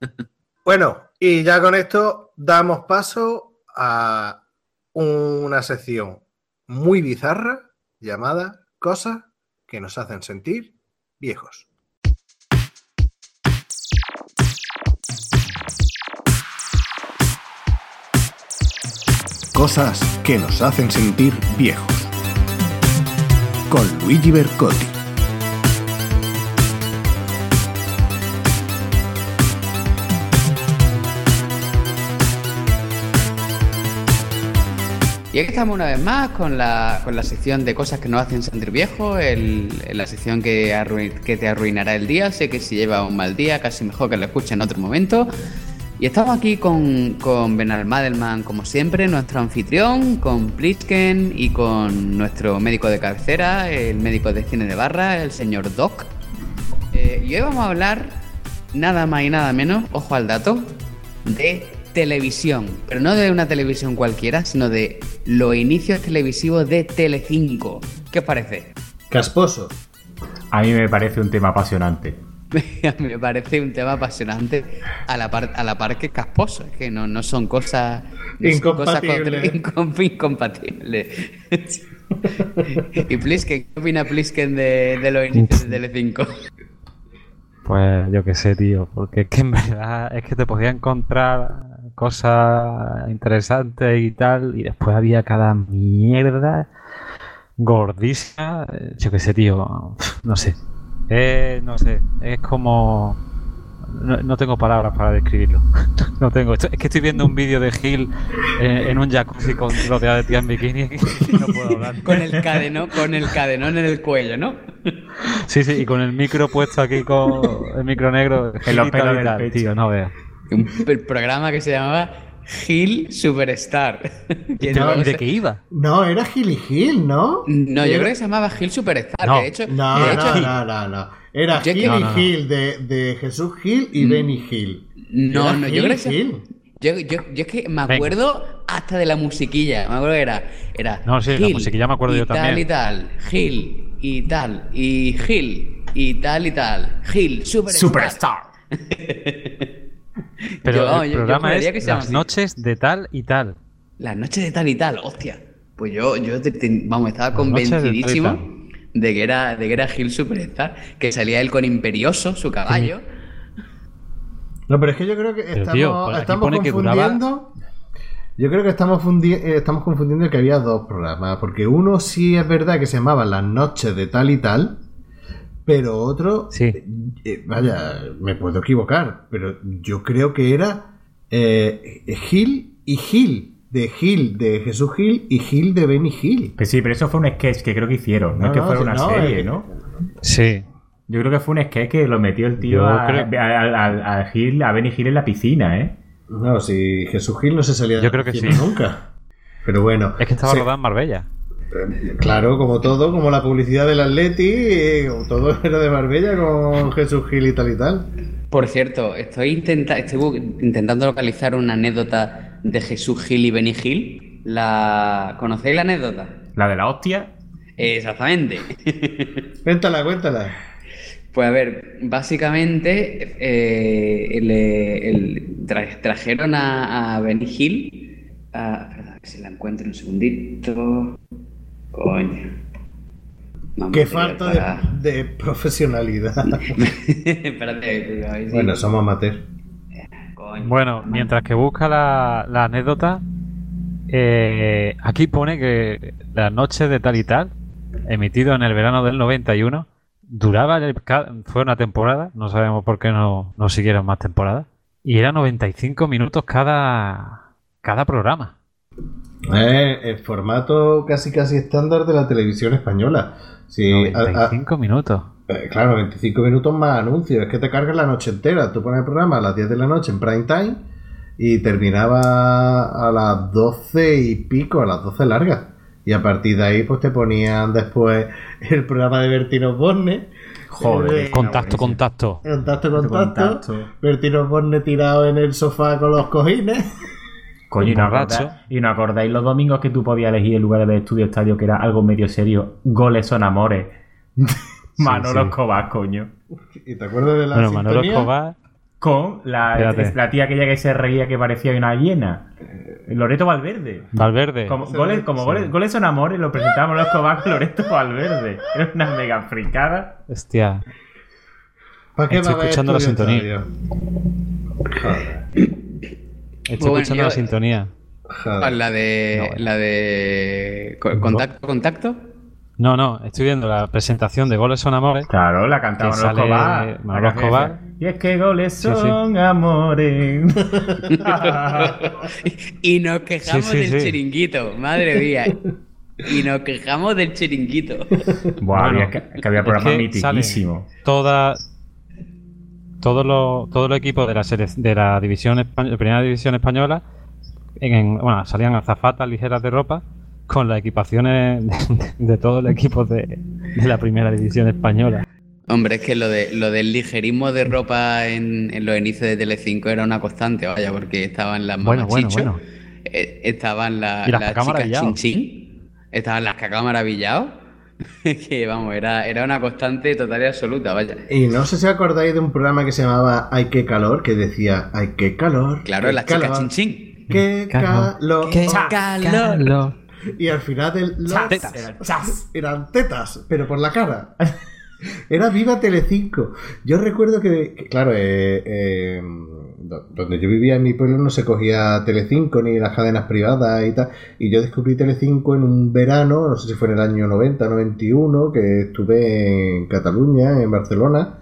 *laughs* Bueno, y ya con esto damos paso a una sección muy bizarra llamada Cosas que nos hacen sentir viejos. Cosas que nos hacen sentir viejos. Con Luigi Bercotti. Y aquí estamos una vez más con la, con la sección de cosas que nos hacen sentir viejos, la sección que, que te arruinará el día. Sé que si lleva un mal día, casi mejor que lo escuches en otro momento. Y estamos aquí con, con Benal Madelman, como siempre, nuestro anfitrión, con Plisken y con nuestro médico de cabecera, el médico de cine de barra, el señor Doc. Eh, y hoy vamos a hablar nada más y nada menos, ojo al dato, de televisión. Pero no de una televisión cualquiera, sino de los inicios televisivos de Telecinco. ¿Qué os parece? Casposo. A mí me parece un tema apasionante. *laughs* Me parece un tema apasionante a la par, a la par que casposo. Es que no, no son cosas. no son cosas Incompatibles. *laughs* incompatibles. *laughs* y Plisken, ¿qué opina Plisken de, de los inicios de Telecinco? Pues yo qué sé, tío, porque es que en verdad es que te podía encontrar cosas interesantes y tal, y después había cada mierda gordísima, eh, yo qué sé, tío, no sé, Eh, no sé, es como... No, no tengo palabras para describirlo. *laughs* No tengo. Es que estoy viendo un vídeo de Gil eh, en un jacuzzi con rodeado de tías en bikini y *laughs* no puedo hablar. Con el cadenón, con el cadenón en el cuello, ¿no? Sí, sí, y con el micro puesto aquí con el micro negro. En los pelos del pecho. Tío, no veas. Un programa que se llamaba Gil Superstar. *laughs* ¿Y de qué iba? No, era Gil y Gil, ¿no? No, yo creo que se llamaba Gil Superstar. No. de hecho, No, de hecho- no, no, no, no. Era Gil y no, no. Gil, de, de Jesús Gil y Benny Gil. No, Era no, yo creo y que se- Gil. Yo, yo, yo es que me Venga. acuerdo hasta de la musiquilla. Me acuerdo que era. era No, sí, la Gil musiquilla me acuerdo y yo tal también. y tal. Gil y tal. Y Gil y tal y tal. Gil, Superstar. Superstar. *laughs* Pero Yo, el yo- programa es las así. noches de tal y tal. Las noches de tal y tal, hostia. Pues yo, yo te- te- vamos, estaba Las de convencidísimo tal. de que era, de que era Gil Superstar, que salía él con Imperioso, su caballo. *laughs* No, pero es que yo creo que Pero, estamos, tío, pues estamos que confundiendo. Yo creo que estamos, fundi- eh, estamos confundiendo que había dos programas. Porque uno sí es verdad que se llamaba Las noches de tal y tal. Pero otro. Sí. eh, vaya, me puedo equivocar. Pero yo creo que era eh, Gil y Gil. De Gil, de Jesús Gil y Gil de Benny Gil. Pues sí, pero eso fue un sketch que creo que hicieron, no, No, es que fuera una no, serie, eh, ¿no? Sí. Yo creo que fue un sketch que lo metió el tío a, creo- a, a- a Gil, a Benny Gil en la piscina, ¿eh? No, si Jesús Gil no se salía de Yo la creo que piscina sí. nunca. Pero bueno. Es que estaba se- rodada en Marbella. Claro, como todo, como la publicidad del Atleti, eh, como todo *laughs* era de Marbella con Jesús Gil y tal y tal. Por cierto, estoy, intenta- estoy bu- intentando localizar una anécdota de Jesús Gil y Benny Gil. La... ¿Conocéis la anécdota? La de la hostia. Exactamente. *laughs* Cuéntala, cuéntala. Pues a ver, básicamente eh, le- el- tra- trajeron a, a Benny Hill. a- espera, que se la encuentro un segundito. Coño. Vamos Qué falta para- de, de profesionalidad. *laughs* Espérate, si- bueno, somos amateurs. coño. Bueno, mientras que busca la, la anécdota, eh, aquí pone que la noche de tal y tal, emitido en el verano del 91, duraba, el fue una temporada, no sabemos por qué no, no siguieron más temporadas, y era 95 minutos cada, cada programa. Eh, el formato casi casi estándar de la televisión española. Sí, a- a- 95 minutos. eh, claro, 25 minutos más anuncios. Es que te cargas la noche entera. Tú pones el programa a las 10 de la noche en prime time y terminaba a las 12 y pico, a las 12 largas. Y a partir de ahí, pues te ponían después el programa de Bertino Borne. Joder, Eh, Contacto, contacto. Contacto, contacto. Contacto. Bertino Borne tirado en el sofá con los cojines. Coño, y no, acordáis, y no acordáis los domingos que tú podías elegir en lugar de ver Estudio Estadio, que era algo medio serio. Goles son amores. *laughs* Manolo sí. Escobar, coño. ¿Y te acuerdas de la Bueno, Manolo? Escobar, Con la, la tía aquella que se reía que parecía una hiena. Loreto Valverde. Valverde. Como, goles, como goles, goles son amores, lo presentaba Manolo Escobar con Loreto Valverde. Era una mega fricada. Hostia. ¿Para qué Estoy escuchando la sintonía. Joder, Estoy Bueno, escuchando yo- la sintonía. joder. La de. No, la de. co- Contacto, contacto. No, no, estoy viendo la presentación de Goles son Amores. Claro, la cantaba Manolo Escobar. Manolo Escobar. Y es que goles Sí, sí. son amores. *laughs* y nos quejamos Sí, sí, del sí. chiringuito, madre mía. *laughs* Y nos quejamos del chiringuito. Buah, Bueno, había, que, que había salen mitiquísimos. Toda, todos los todos los equipos de la de la división primera división española en, en- bueno, salían azafatas ligeras de ropa con las equipaciones de, de todos los equipos de, de la primera división española. Hombre, es que lo, de, lo del ligerismo de ropa en, en los inicios de Telecinco era una constante, vaya, porque estaban las Bueno, bueno, mamachichos, bueno. eh, estaban la- las las chicas chin chin, estaban las cacas maravillados, *laughs* que vamos, era, era una constante total y absoluta, vaya. Y no sé si acordáis de un programa que se llamaba Ay, qué calor, que decía Ay, qué calor. Claro, qué las chicas calor, chin chin. Qué Calor, calor. qué calor. *laughs* Y al final del los- chas. eran tetas, pero por la cara. *laughs* Era Viva Telecinco. Yo recuerdo que, que, claro, eh, eh, donde yo vivía en mi pueblo no se cogía Telecinco ni las cadenas privadas y tal. Y yo descubrí Telecinco en un verano, no sé si fue en el año 90, 91, que estuve en Cataluña, en Barcelona.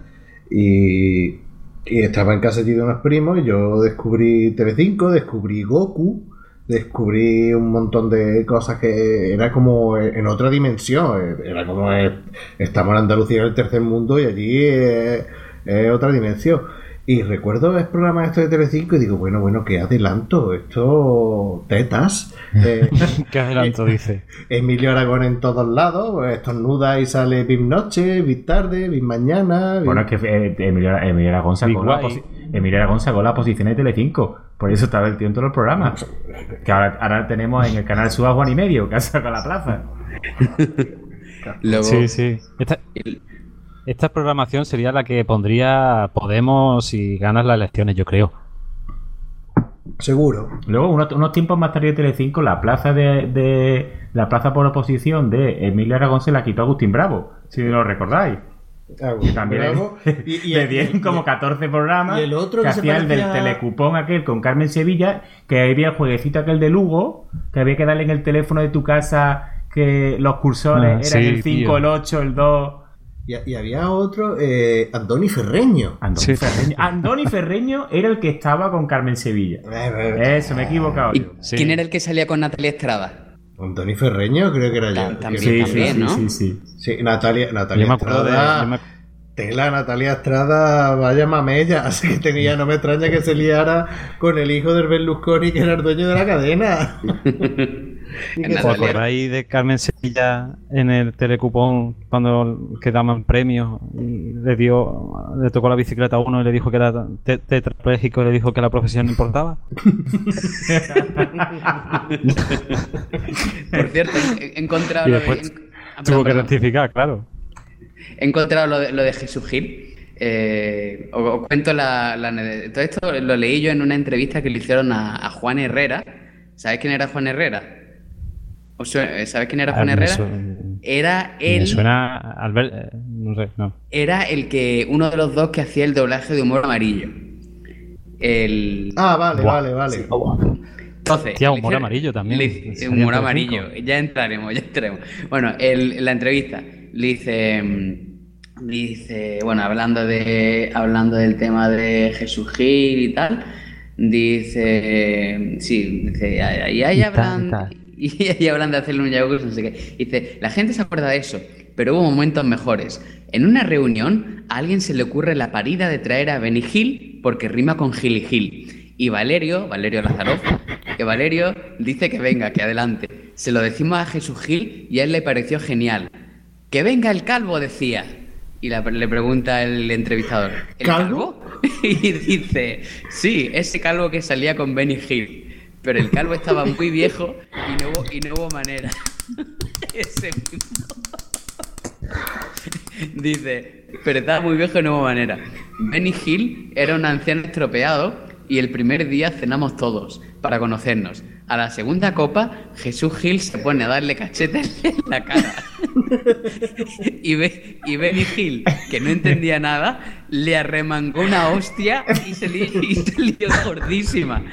Y, y estaba en casa allí de unos primos y yo descubrí Telecinco, descubrí Goku, descubrí un montón de cosas que era como en otra dimensión, era como eh, estamos en Andalucía en el tercer mundo y allí eh, es otra dimensión. Y recuerdo el programa este de Telecinco y digo, bueno, bueno, qué adelanto, esto tetas. *laughs* Eh, ¿Qué adelanto dice? Emilio Aragón en todos lados, estornuda y sale Bim Noche, Bim Tarde, Bim Mañana. Bim- Bueno, es que eh, Emilio, Emilio Aragón sacó la Emilio Aragón sacó la posición de Telecinco. Por eso estaba el tío en todos los programas. Que ahora, ahora tenemos en el canal Suba Juan y Medio, que ha sacado la plaza. *laughs* Luego, Sí, sí. Esta, esta programación sería la que pondría Podemos si ganas las elecciones, yo creo. Seguro. Luego, unos, unos tiempos más tarde de Telecinco, la plaza de, de- la plaza por oposición de Emilio Aragón se la quitó Agustín Bravo, si lo recordáis. Agustín También Bravo. *laughs* Y, y- le dieron y- como 14 programas y el otro que que se hacía el del telecupón aquel con Carmen Sevilla, que había el jueguecito aquel de Lugo, que había que darle en el teléfono de tu casa que los cursores Ah, eran sí, el 5, tío. el 8, el 2. Y, y había otro, eh, Andoni Ferreño. Andoni Sí. Ferreño. Andoni Ferreño era el que estaba con Carmen Sevilla. *laughs* Eso, me he equivocado ¿Y yo. Sí. quién era el que salía con Natalia Estrada? Antoni Ferreño, creo que era yo. Tam- también, Sí, sí, también, sí, ¿no? sí, sí. Sí, Natalia, Natalia Yo me acuerdo de. Estrada. yo me- Tela, Natalia Estrada, vaya mamella. *laughs* Así que tenía, no me extraña que se liara con el hijo del Berlusconi, que era el dueño de la cadena. *laughs* ¿Os acordáis de Carmen Sevilla en el telecupón cuando quedaban premios y le dio le tocó la bicicleta a uno y le dijo que era te- tetrapléjico y le dijo que la profesión no importaba? Por cierto, he encontrado lo de, en- ah, Tuvo perdón, que rectificar, claro. He encontrado lo de, lo de Jesús Gil. Eh, os, os cuento la, Todo esto lo leí yo en una entrevista que le hicieron a, a Juan Herrera. ¿Sabes quién era Juan Herrera? ¿Os suena- ¿Sabes quién era Ah, Juan me Herrera? Era Me el, suena Albert, eh, no sé, no. era el que uno de los dos que hacía el doblaje de humor amarillo. El Ah, vale, Buah. vale, vale. Entonces, Tía, le humor hicieron- amarillo también. le- humor amarillo. Ya entraremos, ya entraremos. Bueno, el- en la entrevista le dice, mm, dice, bueno, hablando de, hablando del tema de Jesús Gil y tal, dice, sí, dice, ahí Y tal, hablan, y tal. Y *laughs* ahí hablan de hacerle un yogurt, no sé qué. Dice, la gente se acuerda de eso, pero hubo momentos mejores. En una reunión, a alguien se le ocurre la parida de traer a Benny Hill porque rima con Gil y Gil. Y Valerio, Valerio Lázaro, que Valerio dice que venga, que adelante. Se lo decimos a Jesús Gil y a él le pareció genial. Que venga el calvo, decía. Y la- le pregunta el entrevistador, ¿el ¿Calvo? calvo? *laughs* Y dice, sí, ese calvo que salía con Benny Hill. Pero el calvo estaba *laughs* muy viejo y no hubo, y no hubo manera. *laughs* ese mismo. Dice, pero estaba muy viejo y no hubo manera. Benny Hill era un anciano estropeado y el primer día cenamos todos para conocernos. A la segunda copa, Jesús Gil se pone a darle cachetes en la cara. *laughs* y, ve, y Benny Hill, que no entendía nada, le arremangó una hostia y se, li- y se lió gordísima.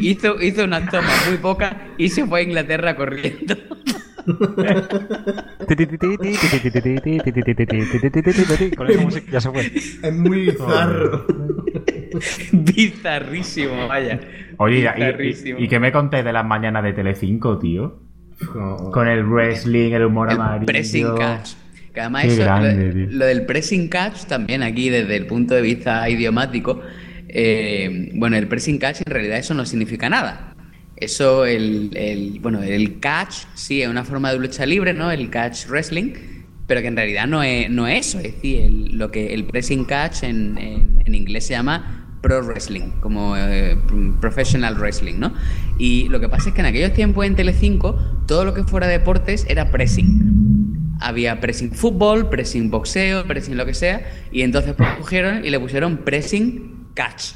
Hizo, hizo unas tomas muy pocas y se fue a Inglaterra corriendo. *laughs* Con esa música ya se fue. Es muy bizarro. Bizarrísimo, vaya. Oye, y- y, Bizarrísimo. y, y qué me contéis de las mañanas de Telecinco, tío? Con el wrestling, el humor El amarillo. pressing catch. Que además Qué eso, grande, lo, tío. lo del pressing catch también aquí desde el punto de vista idiomático, eh, bueno, el pressing catch en realidad eso no significa nada. Eso, el, el- bueno, el catch sí es una forma de lucha libre, ¿no? El catch wrestling, pero que en realidad no es, no es eso. Es decir, el- lo que el pressing catch en, en- en inglés se llama pro wrestling, como eh, professional wrestling, ¿no? Y lo que pasa es que en aquellos tiempos en Telecinco todo lo que fuera deportes era pressing. Había pressing fútbol, pressing boxeo, pressing lo que sea, y entonces pues cogieron y le pusieron pressing catch.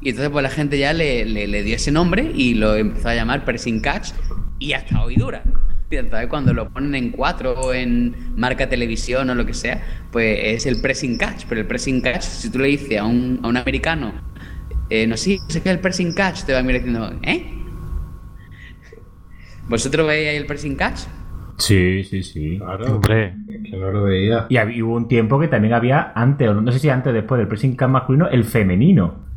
Y entonces pues la gente ya le, le- le dio ese nombre y lo empezó a llamar pressing catch y hasta hoy dura. Y entonces cuando lo ponen en cuatro o en marca televisión o lo que sea, pues es el pressing catch. Pero el pressing catch, si tú le dices a un, a un americano, eh, no sé, no sé qué es el pressing catch, te va a mirar diciendo, ¿eh? ¿Vosotros veis ahí el pressing catch? Sí, sí, sí. Claro. Hombre, Que no lo veía. Y hubo un tiempo que también había antes, o no sé si antes o después del pressing catch masculino, el femenino.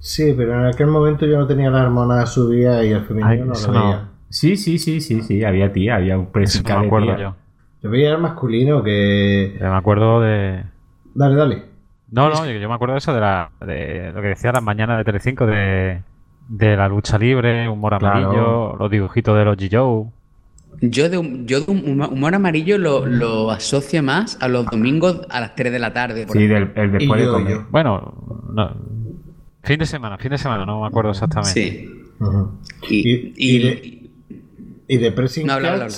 Sí, pero en aquel momento yo no tenía la hormona subida y el femenino Ay, no lo no. Sí, sí, sí, sí, sí, había tía, había un pressing no me de acuerdo tía. yo. Yo veía el masculino que. Me acuerdo de. Dale, dale. No, no, yo, yo me acuerdo de eso de, la, de lo que decía las mañanas de Telecinco de, de la lucha libre, humor Claro. amarillo, los dibujitos de los G-Joe. Yo de, yo de hum- humor amarillo lo, lo asocio más a los domingos a las 3 de la tarde. por Sí, del, el después de comer. Bueno, no, fin de semana, fin de semana, no me acuerdo exactamente. Sí. Y, Y- y- y de- Y de Pressing No, Catch.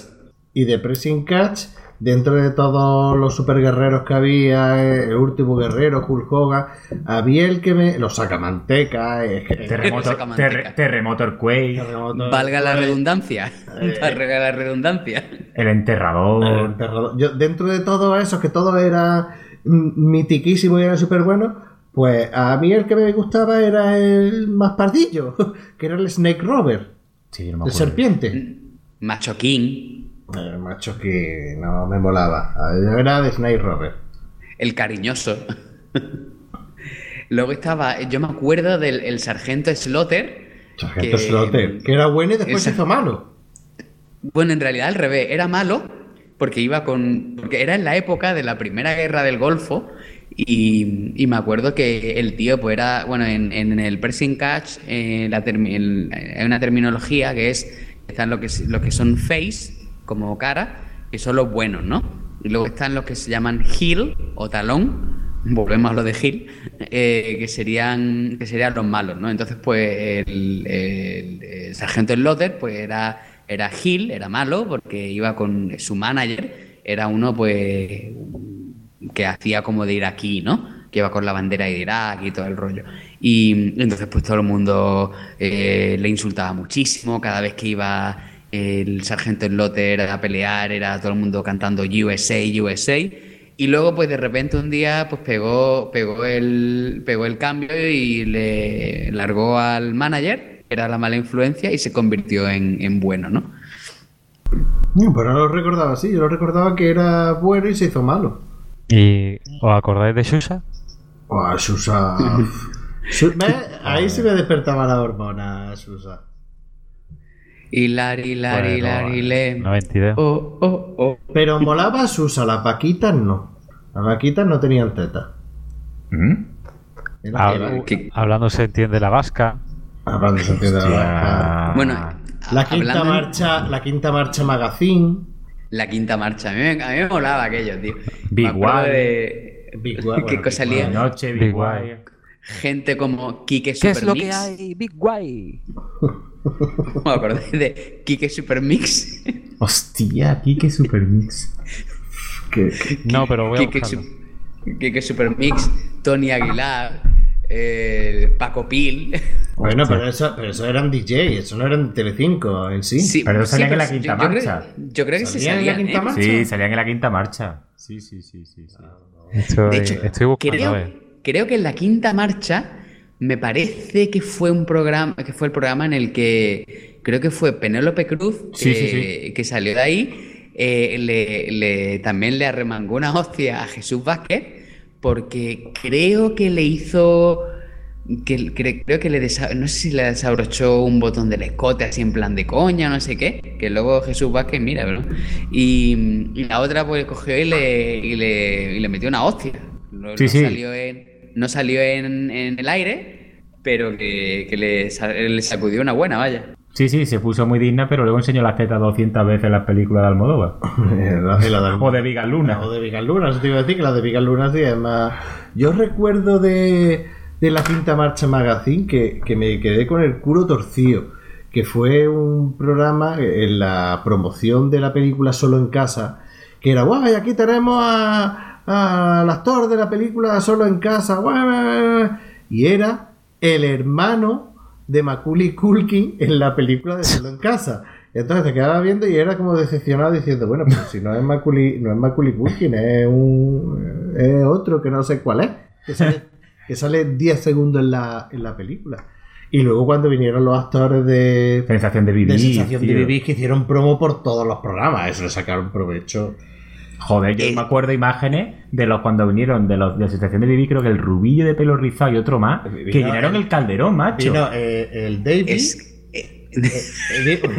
Y de Pressing Catch, dentro de todos los super guerreros que había, eh, el último guerrero, Hulk Hogan, había el que me. Los sacamanteca, eh, Terremoto, Sacamanteca. terre- terremoto Earthquake, valga la redundancia. Eh. *laughs* Valga la redundancia. el enterrador. El enterrador. Yo, dentro de todo eso, que todo era mm, mitiquísimo y era súper bueno, pues a mí el que me gustaba era el más pardillo, *laughs* que era el Snake Rover, Sí, no me el serpiente. Macho King, El macho que no me molaba. Yo era de Snake Rover. el cariñoso. Luego estaba, yo me acuerdo del el sargento Slaughter. Sargento que- Slaughter, que era bueno y después se hizo malo. Bueno, en realidad al revés, era malo porque iba con. porque era en la época de la primera guerra del Golfo. Y, y me acuerdo que el tío, pues era. Bueno, en, en el pressing catch eh, la termi- el- hay una terminología que es. Están lo que, lo que son face, como cara, que son los buenos, ¿no? Y luego están los que se llaman heel o talón. Volvemos a lo de heel, eh, que serían que serían los malos, ¿no? Entonces, pues el, el- el sargento Slaughter, pues era era heel, era malo, porque iba con su manager, era uno pues que hacía como de iraquí, ¿no? Que iba con la bandera de Irak y todo el rollo. Y entonces pues todo el mundo eh, le insultaba muchísimo, cada vez que iba el sargento Slaughter a pelear era todo el mundo cantando USA, USA. Y luego pues de repente un día pues pegó, pegó, el, pegó el cambio y le largó al manager, era la mala influencia, y se convirtió en, en bueno, ¿no? No, pero no lo recordaba así. Yo lo recordaba que era bueno y se hizo malo. ¿Y os acordáis de Xuxa? Oh, Susa. *laughs* Ahí se me despertaba la hormona, Susa. Hilari, hilari, Bueno, hay idea. Oh, oh, oh. Pero molaba Susa, las vaquitas no. Las vaquitas no tenían teta. ¿Mm? Que- Hablando se entiende la vasca. Hablando de sentido de la vaca. Bueno, La quinta hablando marcha, la quinta marcha magazine. La quinta marcha. A mí, me- a mí me molaba aquello, tío. Big One. de. Big *laughs* que bueno, salía Big Noche, Big Big gente como Kike ¿Qué es lo que Supermix. hay? Big Guay. *laughs* Me acordé de Kike Supermix. *laughs* Hostia, Kike Supermix. Que, No, pero voy a Kike, buscarlo. Su- Kike Supermix, Tony Aguilar, eh, Paco Pil. bueno, pero eso, pero eso eran DJ, eso no eran Telecinco en sí. Sí, Pero salían en la yo- quinta yo creo- marcha. Yo creo que sí ¿Salían en la salían, quinta ¿eh? marcha? Sí, salían en la quinta marcha. Sí, sí, sí, sí. sí. Estoy, De hecho, estoy buscando, creo, eh. creo que en la quinta marcha me parece que fue un programa, que fue el programa en el que creo que fue Penélope Cruz, que, Sí, sí, sí. que salió de ahí, eh, le, le- también le arremangó una hostia a Jesús Vázquez, porque creo que le hizo, que, cre- creo que le desa- no sé si le desabrochó un botón del escote así en plan de coña, no sé qué, que luego Jesús Vázquez, mira, ¿no? Y, y la otra pues cogió y le, y le, y le metió una hostia. No, Sí, no sí. salió en, no salió en, en el aire, pero que, que le, le sacudió una buena, vaya. Sí, sí, se puso muy digna, pero luego enseñó las tetas 200 veces en las películas de Almodóvar. *laughs* O de Vigas Luna. O de Vigas Luna, eso te iba a decir que la de Vigas Luna sí es más. Yo recuerdo de, de la quinta marcha magazine que, que me quedé con el culo torcido. Que fue un programa en la promoción de la película Solo en Casa. Que era, guay, aquí tenemos a, al actor de la película Solo en Casa. guay, guay, guay". Y era el hermano de Macaulay Culkin en la película de Solo en Casa. Entonces te quedaba viendo y era como decepcionado diciendo, bueno, pues si no es Macaulay, no es Macaulay Culkin, es un es otro que no sé cuál es, que sale 10 segundos en la, en la película. Y luego cuando vinieron los actores de, Sensación de vivir. de Sensación de. Vivir que hicieron promo por todos los programas, eso le sacaron provecho. Joder, yo Eh. me acuerdo imágenes de los cuando vinieron de los de la Sensación de Vivir, creo que el rubillo de pelo rizado y otro más, Vino que llenaron el- el calderón, macho. Vino eh, el David, Es, eh, el-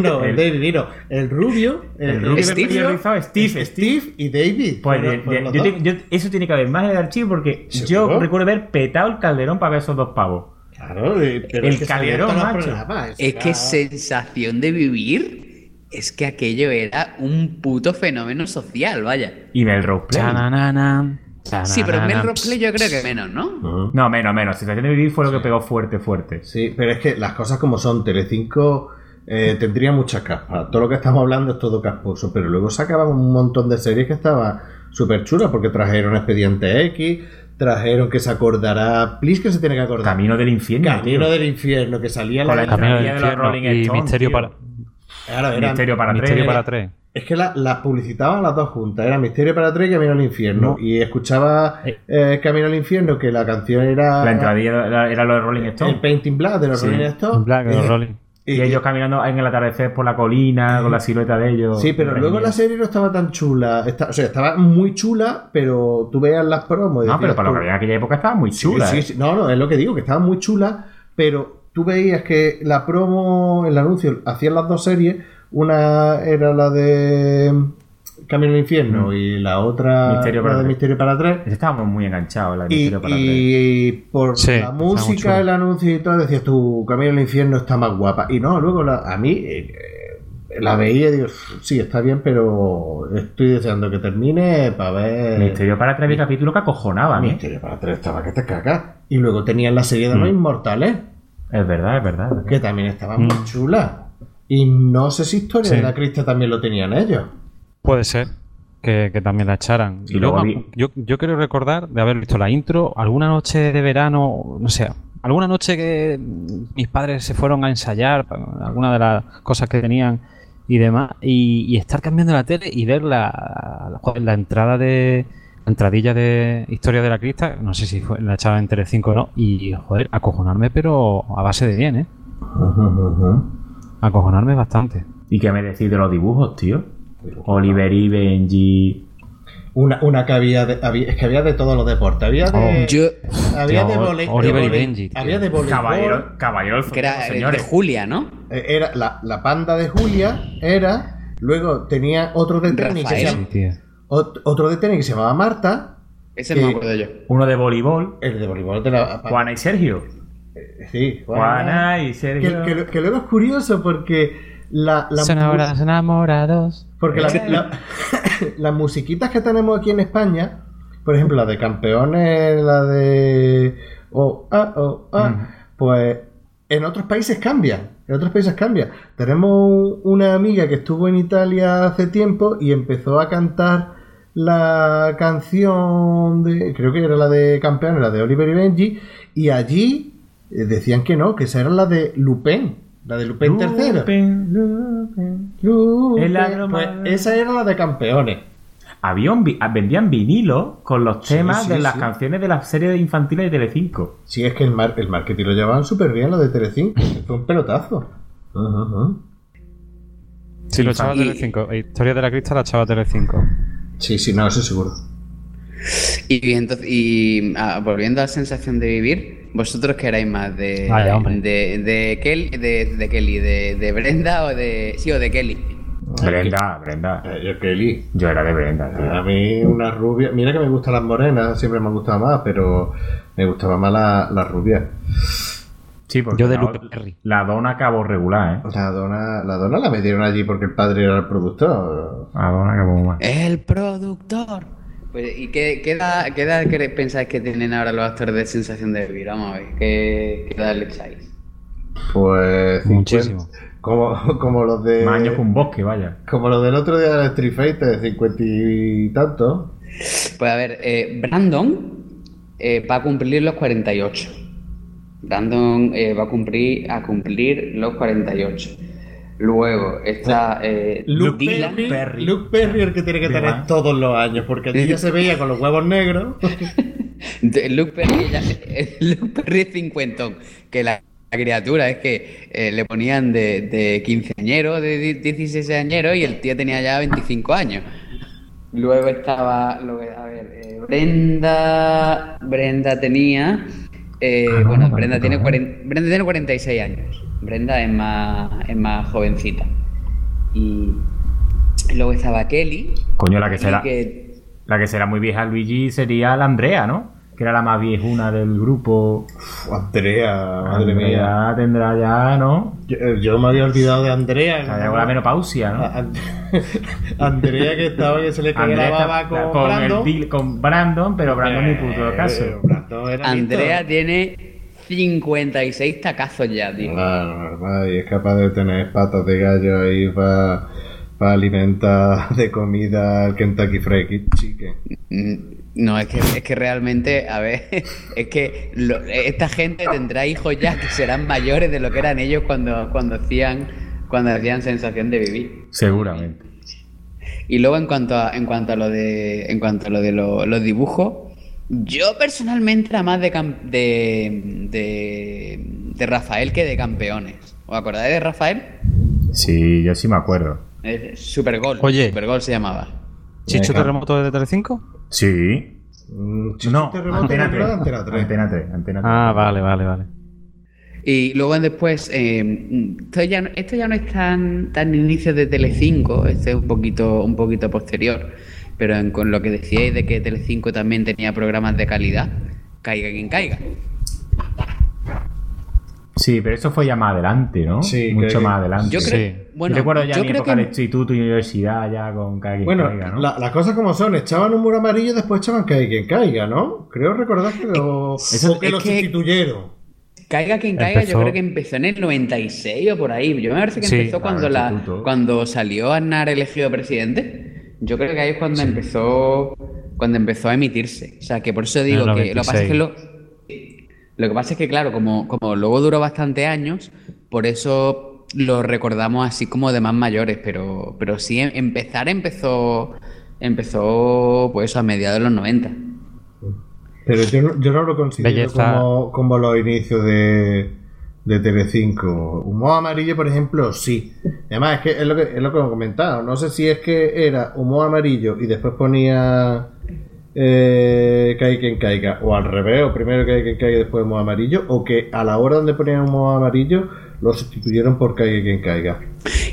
no, el el- David vino el rubio, el rubio de Steve, Steve, Steve. Steve y David. Pues fueron de- los yo te- yo- eso tiene que haber más en el archivo porque ¿Seguro? yo recuerdo haber petado el calderón para ver esos dos pavos. Claro, eh, pero El es que calderón, macho. programas, es que sensación de vivir es que aquello era un puto fenómeno social, vaya. Y Mel Roleplay. Sí, pero chananana. Melrose Play yo creo que menos, ¿no? Ujú. No, menos, menos. Sensación de Vivir fue lo que pegó fuerte, fuerte. Sí, pero es que las cosas como son, Telecinco eh, tendría muchas capas. Todo lo que estamos hablando es todo casposo, pero luego sacaban un montón de series que estaban súper chulas porque trajeron Expediente X, trajeron que se acordará, please que se tiene que acordar. Camino del infierno. Camino tío. del infierno, que salía Con la... la Camino del Entradilla de los infierno Rolling y Misterio tío. para, Claro, eran- Misterio para Misterio tres. para tres. Es que la- las publicitaban las dos juntas. Era Misterio para tres y Camino al Infierno. No. Y escuchaba Eh. eh, Camino al Infierno, que la canción era. La entradilla era, era lo de Rolling El Stone. Painting Black de los Sí. Rolling Stones. Black, Y- los Rolling. Y ellos caminando en el atardecer por la colina, con la silueta de ellos. Sí, pero luego la serie no estaba tan chula. Está- o sea, estaba muy chula, pero tú veas las promos. y No, pero para lo que había en aquella época estaba muy chula. Sí, ¿eh? sí, sí. No, no, es lo que digo, que estaba muy chula, pero tú veías que la promo, el anuncio, hacían las dos series. Una era la de Camino al Infierno Mm. y la otra Misterio la para de tres. Misterio para tres. Estábamos muy enganchados, la de Y, Misterio para tres. y por Sí, la música, el anuncio y todo, decías tú, Camino al Infierno está más guapa. Y no, luego la- a mí eh, la veía y digo, sí, está bien, pero estoy deseando que termine para ver... Misterio para tres había capítulos que acojonaban, ¿eh? Misterio para tres estaba que te cagas. Y luego tenían la serie de los Mm. inmortales, Es verdad, es verdad. es verdad. que también estaba Mm. muy chula. Y no sé si Historia Sí. de la Crista también lo tenían ellos. Puede ser que, que también la echaran. Y Y luego yo, yo quiero recordar de haber visto la intro alguna noche de verano, no sé, alguna noche que mis padres se fueron a ensayar, alguna de las cosas que tenían y demás, y, y estar cambiando la tele y ver la, la, entrada de entradilla de Historia de la Crista, no sé si fue, la echaban en Telecinco o no, y joder, acojonarme, pero a base de bien, ¿eh? Acojonarme bastante. ¿Y qué me decís de los dibujos, tío? Oliver y Benji. Una, una que había, de, había- es que había de todos los deportes. Había de, Yo, había de Tío, volei- Oliver de y Benji, tío. Había de voleibol. Caballero, caballero que era Zodíaco, de señores. Julia, ¿no? Eh, Era la, la panda de Julia, era. Luego tenía otro de tenis que se Rafael. llama- Sí, tío. Ot- otro de tenis que se llamaba Marta. Ese Que- no me acuerdo yo. Uno de voleibol. El de voleibol de la. Juana y Sergio. Sí, Juana y Sergio. que- que luego es curioso porque la, la Son ahora enamorados. porque la- la- *laughs* las musiquitas que tenemos aquí en España, por ejemplo, la de campeones, la de oh, ah, oh, ah, pues en otros países cambian. En otros países cambian. Tenemos una amiga que estuvo en Italia hace tiempo y empezó a cantar la canción de, creo que era la de campeones, la de Oliver y Benji, y allí eh, decían que no, que esa era la de Lupin, la de Lupin, III. Lupin, Lupin. Lupin, pues esa era la de campeones. Había un vi- vendían vinilos con los temas sí, de las sí. canciones de las series infantiles de Telecinco. Sí, es que el, mar- el marketing lo llevaban súper bien, lo de Telecinco. *laughs* Fue un pelotazo. Ajá, ajá. Sí, lo echaba Telecinco. Historia de la Crista la echaba Telecinco. Sí, sí, no, eso seguro. Y entonces, y ah, volviendo a la sensación de vivir, ¿vosotros qué erais más? ¿De, Vaya, de, de, Kelly, de, de Kelly, de, de Brenda o de. Sí, o de Kelly? Brenda, Brenda. Eh, Yo, Kelly. Yo era de Brenda, tío. A mí una rubia... Mira que me gustan las morenas, siempre me han gustado más, pero me gustaba más la, la rubia. Sí, porque Yo de la, Perry. la dona acabó regular, ¿eh? La dona, la dona la metieron allí porque el padre era el productor. La dona acabó muy mal. El productor. Pues, ¿Y qué, qué edad, qué edad cre- pensáis que tienen ahora los actores de sensación de vivir? Vamos a ver, ¿qué, qué edad le echáis? Pues... 50 Muchísimo. Como, como los de... Más años que un bosque, vaya. Como los del otro día de Street Fighter, de 50 y tanto. Pues a ver, eh, Brandon eh, va a cumplir los 48. Brandon eh, va a cumplir, a cumplir los 48. Luego está eh, Luke Dylan. Perry. Luke Perry el que tiene que tener todos los años, porque allí ya *laughs* se veía con los huevos negros. De- Luke Perry, *laughs* ya- eh, Luke Perry es cincuentón. Que la, la criatura es que eh, le ponían de, de quinceañero, de di- 16 añeros y el tío tenía ya 25 años. Luego estaba, a ver, eh, Brenda, Brenda tenía, eh, Ah, no, bueno, no, Brenda tiene, no. cuaren- Brenda tiene 46 años. Brenda es más, es más jovencita. Y luego estaba Kelly. Coño, la que será, que- la que será muy vieja Luigi sería la Andrea, ¿no? Que era la más viejuna del grupo. Uf, Andrea, madre mía. Andrea tendrá ya, ¿no? Yo, yo me había olvidado de Andrea. Ya llegó la menopausia, ¿no? A- *laughs* Andrea que estaba que se le caía la baba con, con, Brandon. el deal- con Brandon, pero Brandon ni puto Eh, caso. Brandon era Andrea listo. tiene 56 tacazos ya, tío. Claro, normal, y es capaz de tener patas de gallo ahí para alimentar de comida al Kentucky Fried Chicken. No, es que, es que realmente, a ver, *laughs* es que lo- esta gente tendrá hijos ya que serán mayores de lo que eran ellos cuando, cuando hacían cuando hacían sensación de vivir. Seguramente. Y luego en cuanto a, en cuanto a lo de, en cuanto a lo de lo- los dibujos, yo personalmente era más de, cam- de, de, de Rafael que de campeones. ¿Os acordáis de Rafael? Sí, yo sí me acuerdo. Supergol. Oye. Supergol se llamaba. ¿Chicho. Terremoto de Telecinco? Sí. Chicho No, Antena era 3. Antena 3. Antena 3. Antena 3. Ah, vale, vale, vale. Y luego después, eh, esto, ya, no- esto ya no es tan, tan inicio de Telecinco, esto es un poquito, un poquito posterior, pero en- con lo que decíais de que Telecinco también tenía programas de calidad, caiga quien caiga. Sí, pero eso fue ya más adelante, ¿no? Sí, Mucho que- más adelante. Yo creo, Sí. bueno, Yo recuerdo ya yo mi creo época que de instituto y universidad ya con quien Bueno, caiga, ¿no? la- las cosas como son, echaban un muro amarillo y después echaban que quien caiga, ¿no? Creo recordar que lo, Eso- o que es lo que- sustituyeron. Caiga quien caiga, Empezó- yo creo que empezó en el 96 o por ahí. Yo me parece que Sí, empezó claro, cuando, la, cuando salió Aznar elegido presidente. Yo creo que ahí es cuando empezó cuando empezó a emitirse. O sea, que por eso digo que lo que pasa es que 96. lo, lo que pasa es que, claro, como, como luego duró bastante años, por eso lo recordamos así como de más mayores, pero, pero sí em- empezar empezó empezó pues a mediados de los 90. Pero yo no, yo no lo considero Belleza. como, como los inicios de, de Telecinco. Humo amarillo, por ejemplo, sí. Además, es que es lo que, es lo que hemos comentado. No sé si es que era humo amarillo y después ponía eh, caiga quien caiga, o al revés, o primero caiga quien caiga y después humo amarillo, o que a la hora donde ponían humo amarillo lo sustituyeron por caiga quien caiga.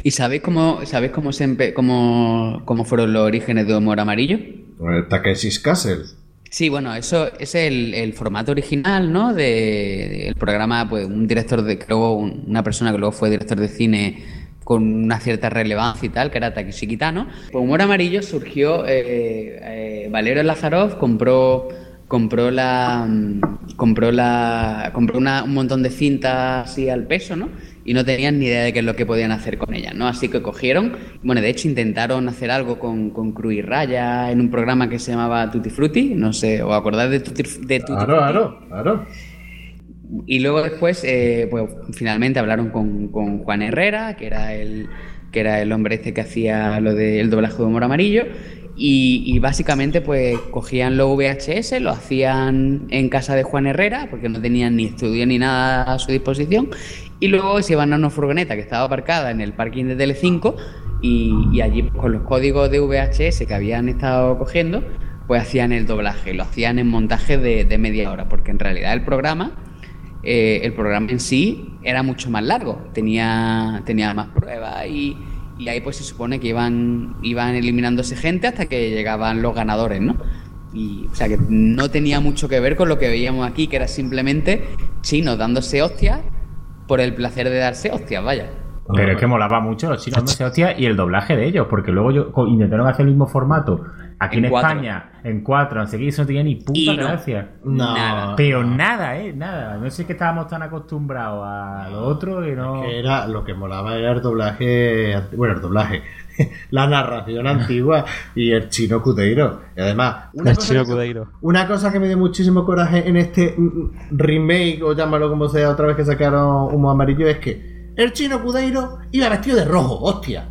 ¿Y sabéis cómo, sabéis cómo, se cómo, cómo fueron los orígenes de Humor Amarillo? Eh, Takeshi's Castle. Sí, bueno, eso es el, el formato original, ¿no? De, el programa, pues un director de, luego un- una persona que luego fue director de cine con una cierta relevancia y tal, que era Takeshi Kitano. Pues Humor Amarillo surgió, eh, eh, Valerio Lazarov compró compró la mm, compró la compró una- un montón de cintas así al peso, ¿no? Y no tenían ni idea de qué es lo que podían hacer con ellas, ¿no? Así que cogieron, bueno, de hecho intentaron hacer algo con, con Cruz y Raya en un programa que se llamaba Tutti Frutti, no sé, ¿os acordáis de Tutti, de Tutti Claro, Frutti? claro, claro. Y luego después, eh, pues finalmente hablaron con, con Juan Herrera, que era el que era el hombre este que hacía lo del doblaje de humor amarillo. Y, y básicamente pues cogían los VHS, lo hacían en casa de Juan Herrera, porque no tenían ni estudio ni nada a su disposición, y luego se iban a una furgoneta que estaba aparcada en el parking de Telecinco, y, y allí pues, con los códigos de VHS que habían estado cogiendo, pues hacían el doblaje, lo hacían en montaje de, de media hora, porque en realidad el programa eh, el programa en sí era mucho más largo, tenía, tenía más pruebas y, ahí pues se supone que iban, iban eliminándose gente hasta que llegaban los ganadores, ¿no? Y, o sea que no tenía mucho que ver con lo que veíamos aquí, que era simplemente chinos dándose hostias por el placer de darse hostias, vaya. Pero es que molaba mucho los chinos dándose hostia y el doblaje de ellos, porque luego yo, intentaron hacer el mismo formato aquí en. España, en cuatro, no sé qué, y eso no tenía ni puta Y no. gracia. No. Nada. Pero nada, eh, nada. No sé que estábamos tan acostumbrados a lo otro que no. Que era, lo que molaba era el doblaje, bueno, el doblaje, *laughs* la narración antigua y el chino cuteiro. Y además, una El cosa, chino que, Cudeiro. una cosa que me dio muchísimo coraje en este remake, o llámalo como sea, otra vez que sacaron Humo Amarillo, es que el chino cudeiro iba vestido de rojo, hostia.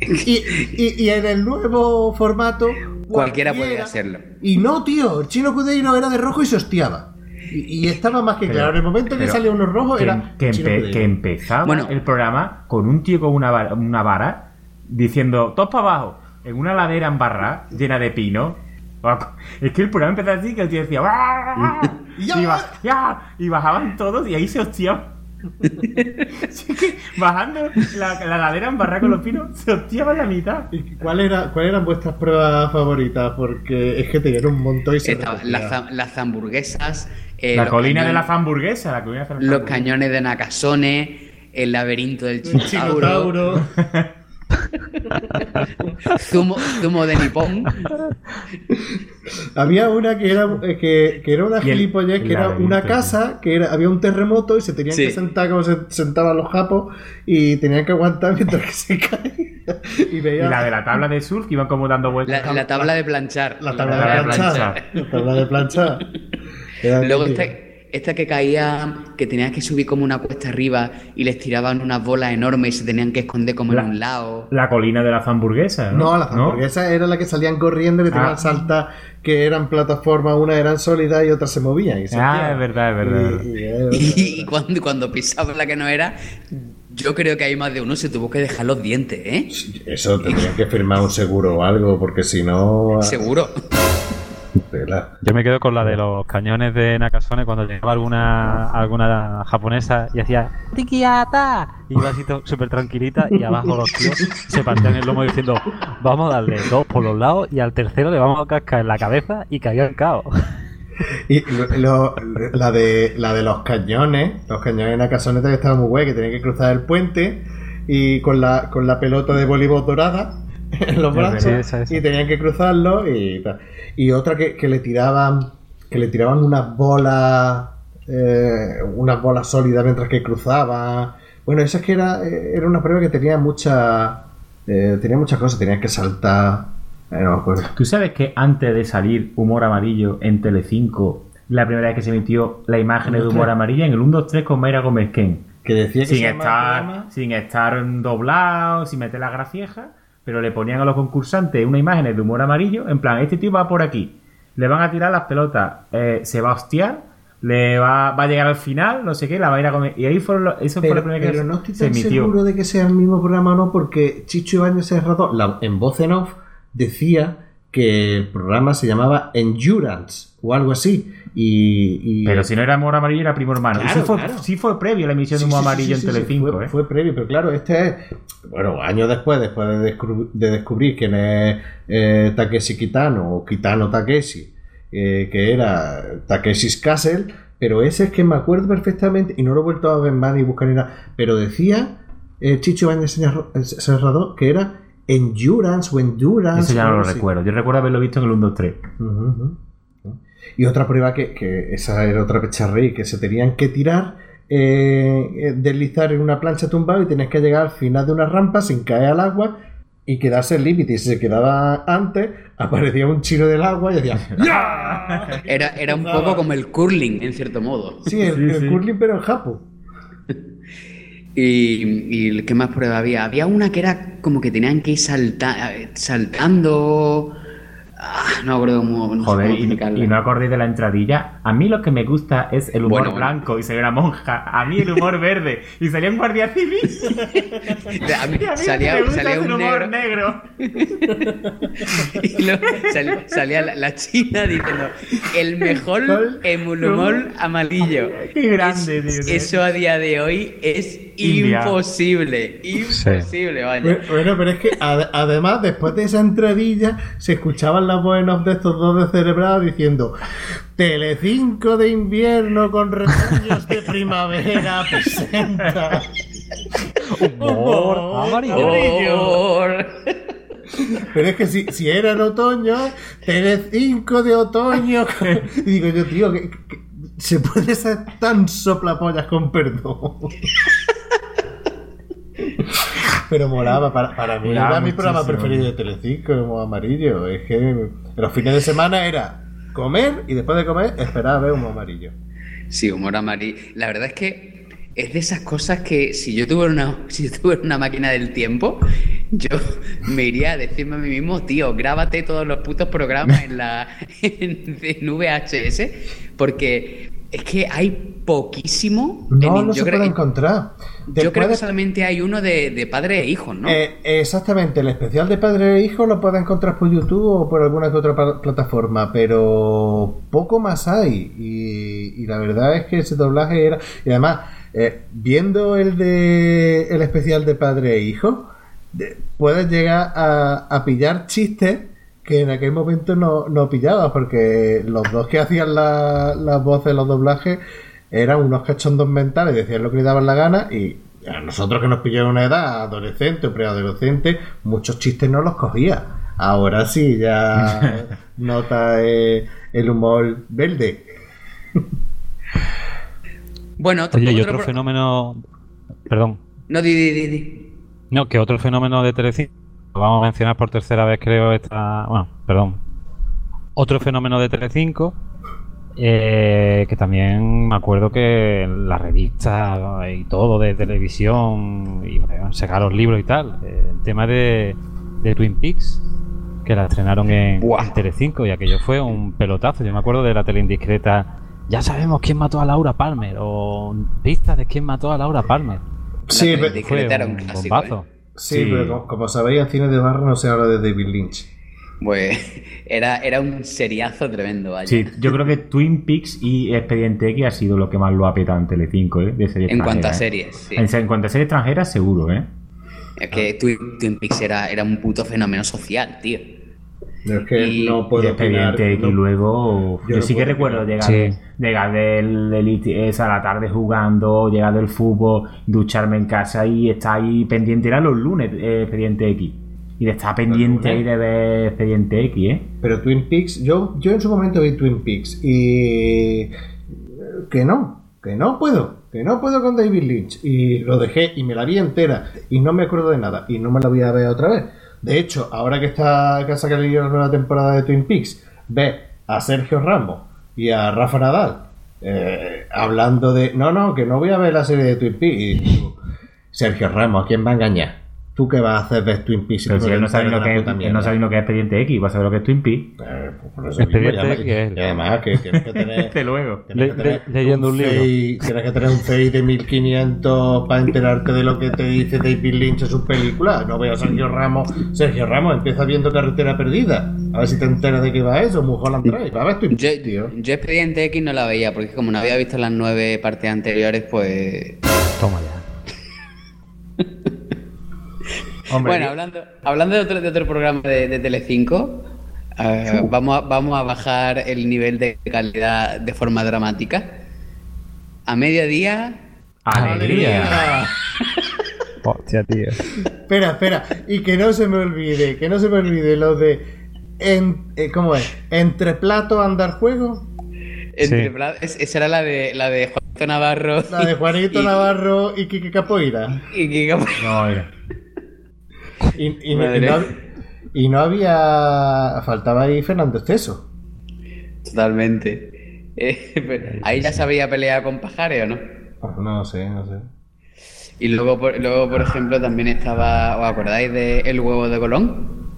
Y, y- y en el nuevo formato. Cualquiera podía hacerlo. Y no, tío, el chino cudeiro era de rojo y se hostiaba. Y, y estaba más que Pero- claro. En el momento que salía uno rojo que, era. que chino empe- que empezaba Bueno. el programa con un tío con una vara, una vara diciendo todos para abajo en una ladera en barra llena de pino. *laughs* Es que el programa empezaba así que el tío decía "¡Ah!", *laughs* y, ya, y bajaban todos y ahí se hostiaban. Sí, *laughs* que bajando la, la ladera en barra con los pinos se hostiaban la mitad. ¿Y cuál era, ¿Cuáles eran vuestras pruebas favoritas? Porque es que tenían un montón y se las, las hamburguesas, eh, la colina de cañones- la hamburguesa, la colina de la los cañones de Nakasone, el laberinto del chinotauro. *laughs* *laughs* zumo, zumo de Nippon. Había una que era, eh, que, que era una gilipollez, que era una casa, que era, había un terremoto y se tenían Sí. que sentar como se sentaban los japos y tenían que aguantar *laughs* mientras que se caía. Y Y veía la de la tabla de surf que iban como dando vueltas. La, la tabla de planchar. la tabla la de de planchar. planchar. La tabla de planchar. *laughs* Era Luego está, esta que caía, que tenías que subir como una cuesta arriba y les tiraban unas bolas enormes y se tenían que esconder como La- en un lado. La colina de las hamburguesas. No, No, las hamburguesas era la que salían corriendo, que tenían Ah. saltas, que eran plataformas, unas eran sólidas y otras se movían. y se Ah, es verdad, es verdad. Y- *laughs* y es verdad. Y, cuando, cuando pisaban la que no era, yo creo que hay más de uno se tuvo que dejar los dientes, ¿eh? Eso tendrían que firmar un seguro o algo, porque si no. Seguro. Tela. Yo me quedo con la de los cañones de Nakasone cuando llegaba alguna alguna japonesa y hacía ¡Tikiata! Y iba así súper tranquilita y abajo los tíos se partían el lomo diciendo vamos a darle dos por los lados y al tercero le vamos a cascar en la cabeza y cayó en caos. Y lo- la, de, la de los cañones, los cañones en Acasoneta que estaba muy guay, que tenían que cruzar el puente y con la, con la pelota de voleibol dorada *laughs* en los brazos y tenían que cruzarlo y tal. Y otra que, que le tiraban que le tiraban unas bolas eh, unas bolas sólidas mientras que cruzaban. Bueno, esa es que era, eh, era una prueba que tenía mucha eh, tenía muchas cosas, tenías que saltar. eh, no me acuerdo. ¿Tú sabes que antes de salir Humor Amarillo en Telecinco, la primera vez que se emitió la imagen de Humor Amarillo en el 1, 2, 3 con Mayra Gómez Ken? Que decía que Sin estar, sin estar doblado, sin meter la gracieja, pero le ponían a los concursantes una imagen de humor amarillo, en plan, este tío va por aquí, le van a tirar las pelotas, eh, se va a hostiar, le va, va a llegar al final, no sé qué, la va a ir a comer. Y ahí fueron los- eso fue Pero, la primera vez pero que no estoy tan seguro de que sea el mismo programa o no, porque Chicho Ibáñez Serrado, la- en voz en off, decía que el programa se llamaba Endurance o algo así. Y, y- Pero si no era humor amarillo, era primo hermano. Claro, sí, fue, claro. sí fue previo a la emisión Sí, de sí, sí, amarillo en Telecinco, fue, ¿eh? fue previo, pero claro, este es, bueno, años después, después de, descubrir, de descubrir quién es eh, Takeshi Kitano o Kitano Takeshi, eh, que era Takeshi's Castle, pero ese es que me acuerdo perfectamente y no lo he vuelto a ver más ni buscar ni nada, pero decía eh, Chicho Bañez Serrado que era Endurance o Endurance. Eso ya no lo así. recuerdo. Yo recuerdo haberlo visto en el 1, 2, 3. Ujú, ujú. Y otra prueba que, que esa era otra pecharrey, que se tenían que tirar, eh, eh, deslizar en una plancha tumbada y tenías que llegar al final de una rampa sin caer al agua y quedarse el límite. Y si se quedaba antes, aparecía un chino del agua y decía *laughs* ¡Ya! Era, era un poco como el curling, en cierto modo. Sí, el, Sí, el sí. curling, pero en Japo. Y, y ¿qué más prueba había? Había una que era como que tenían que ir salta- saltando. Ah, no cómo. No Joder, y, y no acordé de la entradilla. A mí lo que me gusta es el humor Bueno, blanco y salía una monja. A mí el humor verde y salía un guardia civil. *laughs* A mí Y a mí salía, me gusta salía el un humor negro, negro. *laughs* y luego sal- salía la, la china diciendo el mejor emulumol amarillo. Qué grande, Es- tío. Eso a día de hoy es India. imposible. Imposible, vaya. Bueno, pero es que ade- además, después de esa entradilla, se escuchaban las voces off de estos dos descerebrados diciendo Telecinco de invierno con retoños de primavera presenta Humor amarillo. Pero es que si, si era en otoño, Telecinco de otoño. *laughs* Y digo yo, tío, que, que- se puede ser tan soplapollas con perdón. Pero molaba, para, para mí Molaba era mi programa preferido de Telecinco, como amarillo. Es que los fines de semana era comer y después de comer esperar a ver humo amarillo. Sí, humor amarillo. La verdad es que es de esas cosas que si yo tuviera una, *laughs* si yo tuviera una máquina del tiempo, yo me iría a decirme a mí mismo, tío, grábate todos los putos programas en la *laughs* en, en VHS, porque es que hay poquísimo. No, en- no yo se puede encontrar. yo creo que solamente hay uno de, de padre e hijo, ¿no? Eh, exactamente, el especial de padre e hijo lo puedes encontrar por YouTube o por alguna que otra plataforma, pero poco más hay. Y, y la verdad es que ese doblaje era. Y además, eh, viendo el de el especial de padre e hijo, de- puedes llegar a, a pillar chistes que en aquel momento no, no pillabas, porque los dos que hacían la- las voces, los doblajes, eran unos cachondos mentales, decían lo que le daban la gana y a nosotros que nos pilló en una edad adolescente o preadolescente, muchos chistes no los cogía. Ahora sí, ya *laughs* nota eh, el humor verde. Bueno, otro, Oye, y otro pro- fenómeno. Perdón. No, di, di, di, di. No, que otro fenómeno de Telecinco. Lo vamos a mencionar por tercera vez, creo, esta. Bueno, perdón. Otro fenómeno de Telecinco Eh, que también me acuerdo que la revista y todo de televisión y bueno, sacar los libros y tal, eh, el tema de, de Twin Peaks, que la estrenaron en, en Telecinco y aquello fue un pelotazo. Yo me acuerdo de la tele indiscreta, ya sabemos quién mató a Laura Palmer o pistas de quién mató a Laura Palmer. Sí, La pero- Fue un un clásico, bombazo. Sí, Sí. pero como, como sabéis, en cine de barra no se habla de David Lynch. Pues *laughs* era, era un seriazo tremendo, vaya. Sí, yo creo que Twin Peaks y Expediente X ha sido lo que más lo ha petado en Telecinco, ¿eh? De serie En cuanto a ¿eh? series, sí. En, en cuanto a serie extranjera, seguro, ¿eh? Es que Twin, Twin Peaks era, era un puto fenómeno social, tío. No, es que Y- no Y puedo opinar. Expediente X no- luego. yo Yo, no sí que recuerdo opinar. llegar, Sí. de- llegar del Elite esa a la tarde jugando, llegar del fútbol, ducharme en casa y estar ahí pendiente. Era los lunes eh, Expediente X. Y de estar pendiente ahí de ver Expediente X, ¿eh? Pero Twin Peaks, yo, yo en su momento vi Twin Peaks y que no, que no puedo, que no puedo con David Lynch. Y lo dejé y me la vi entera y no me acuerdo de nada y no me la voy a ver otra vez. De hecho, ahora que está que ha sacado la nueva temporada de Twin Peaks, ve a Sergio Ramos y a Rafa Nadal eh, hablando de no, no, que no voy a ver la serie de Twin Peaks. Sergio Ramos, ¿a quién va a engañar? ¿Tú qué vas a hacer de Twin Peaks? Pero si tú él no sabe lo que es, él no sabe lo que es Expediente X, va a saber lo que es Twin Peaks. Eh, pues por eso Expediente mismo, X es y además que tienes que tener *laughs* luego. tienes que Le- tener le- leyendo un libro. FEI tienes que tener un FEI de 1500 para enterarte de lo que te dice David Lynch en sus películas. No veo a Sergio Ramos. Sergio Ramos empieza viendo Carretera Perdida. A ver si te enteras de qué va eso. Mulholland Drive. Va a ver Yo, tío. yo Expediente X no la veía, porque como no había visto las nueve partes anteriores, pues... Toma ya. Hombre, Bueno, hablando, hablando de, otro, de otro programa de, de Telecinco, eh, vamos, a, vamos a bajar el nivel de calidad de forma dramática. A mediodía, alegría. *laughs* Hostia, tío. Espera, espera. Y que no se me olvide, que no se me olvide lo de. En, eh, ¿Cómo es? Entre plato andar juego. entre Sí. es- esa era la de la de Juanito Navarro. La de Juanito y- Navarro y Kike Capoeira. y Kika- No, mira. *laughs* Y, y- Madre. no, hab- y no había. Faltaba ahí Fernando Esteso. Totalmente. Eh, ahí ya sabía pelear con pajares, ¿o no? Pues No sé, no sé. Y luego, por, luego, por ejemplo, también estaba, ¿os acordáis de El huevo de Colón?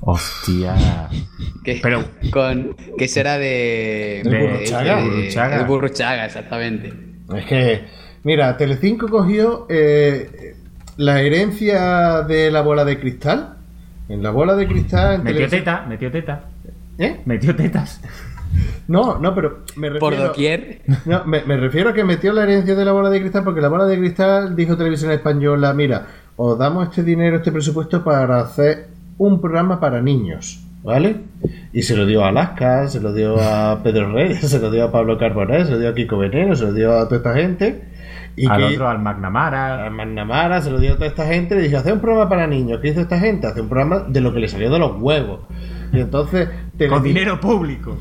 Hostia. *laughs* Que, Pero- con, que ese era de... El Burruchaga, de- Burruchaga. El Burruchaga, exactamente. Es que, mira, Telecinco cogió eh, la herencia de la bola de cristal. En la bola de cristal. En Metió Telecinco- teta, metió teta. ¿Eh? Metió tetas. No, no, pero me refiero. Por doquier. No, me, me refiero a que metió la herencia de la bola de cristal porque la bola de cristal dijo Televisión Española, mira, os damos este dinero, este presupuesto para hacer un programa para niños, ¿vale? Y se lo dio a Alaska, se lo dio a Pedro Reyes, *laughs* se lo dio a Pablo Carbonell, se lo dio a Kiko Veneno, se lo dio a toda esta gente. Y al que- otro, al McNamara. a Magnamara, se lo dio a toda esta gente y le dije, hace un programa para niños. ¿Qué hizo esta gente? Hace un programa de lo que le salió de los huevos. Y entonces... Con dinero público.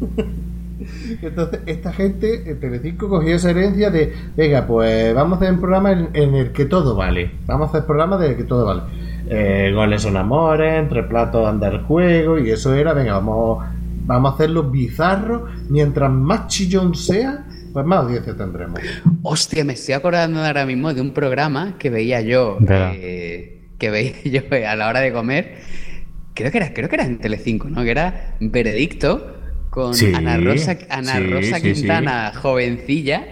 *laughs* entonces, esta gente, el Telecinco cogió esa herencia de, venga, pues vamos a hacer un programa en, en el que todo vale. Vamos a hacer programas el que todo vale. Eh, goles son amores, entre platos andar juego, y eso era, venga, vamos, vamos a hacerlo bizarro. Mientras más chillón sea, pues más audiencia tendremos. Hostia, me estoy acordando ahora mismo de un programa que veía yo, eh, que veía *laughs* yo a la hora de comer. Creo que era, creo que era en Telecinco, ¿no? Que era Veredicto con Sí, Ana Rosa, Ana sí, Rosa sí, sí. Quintana, jovencilla.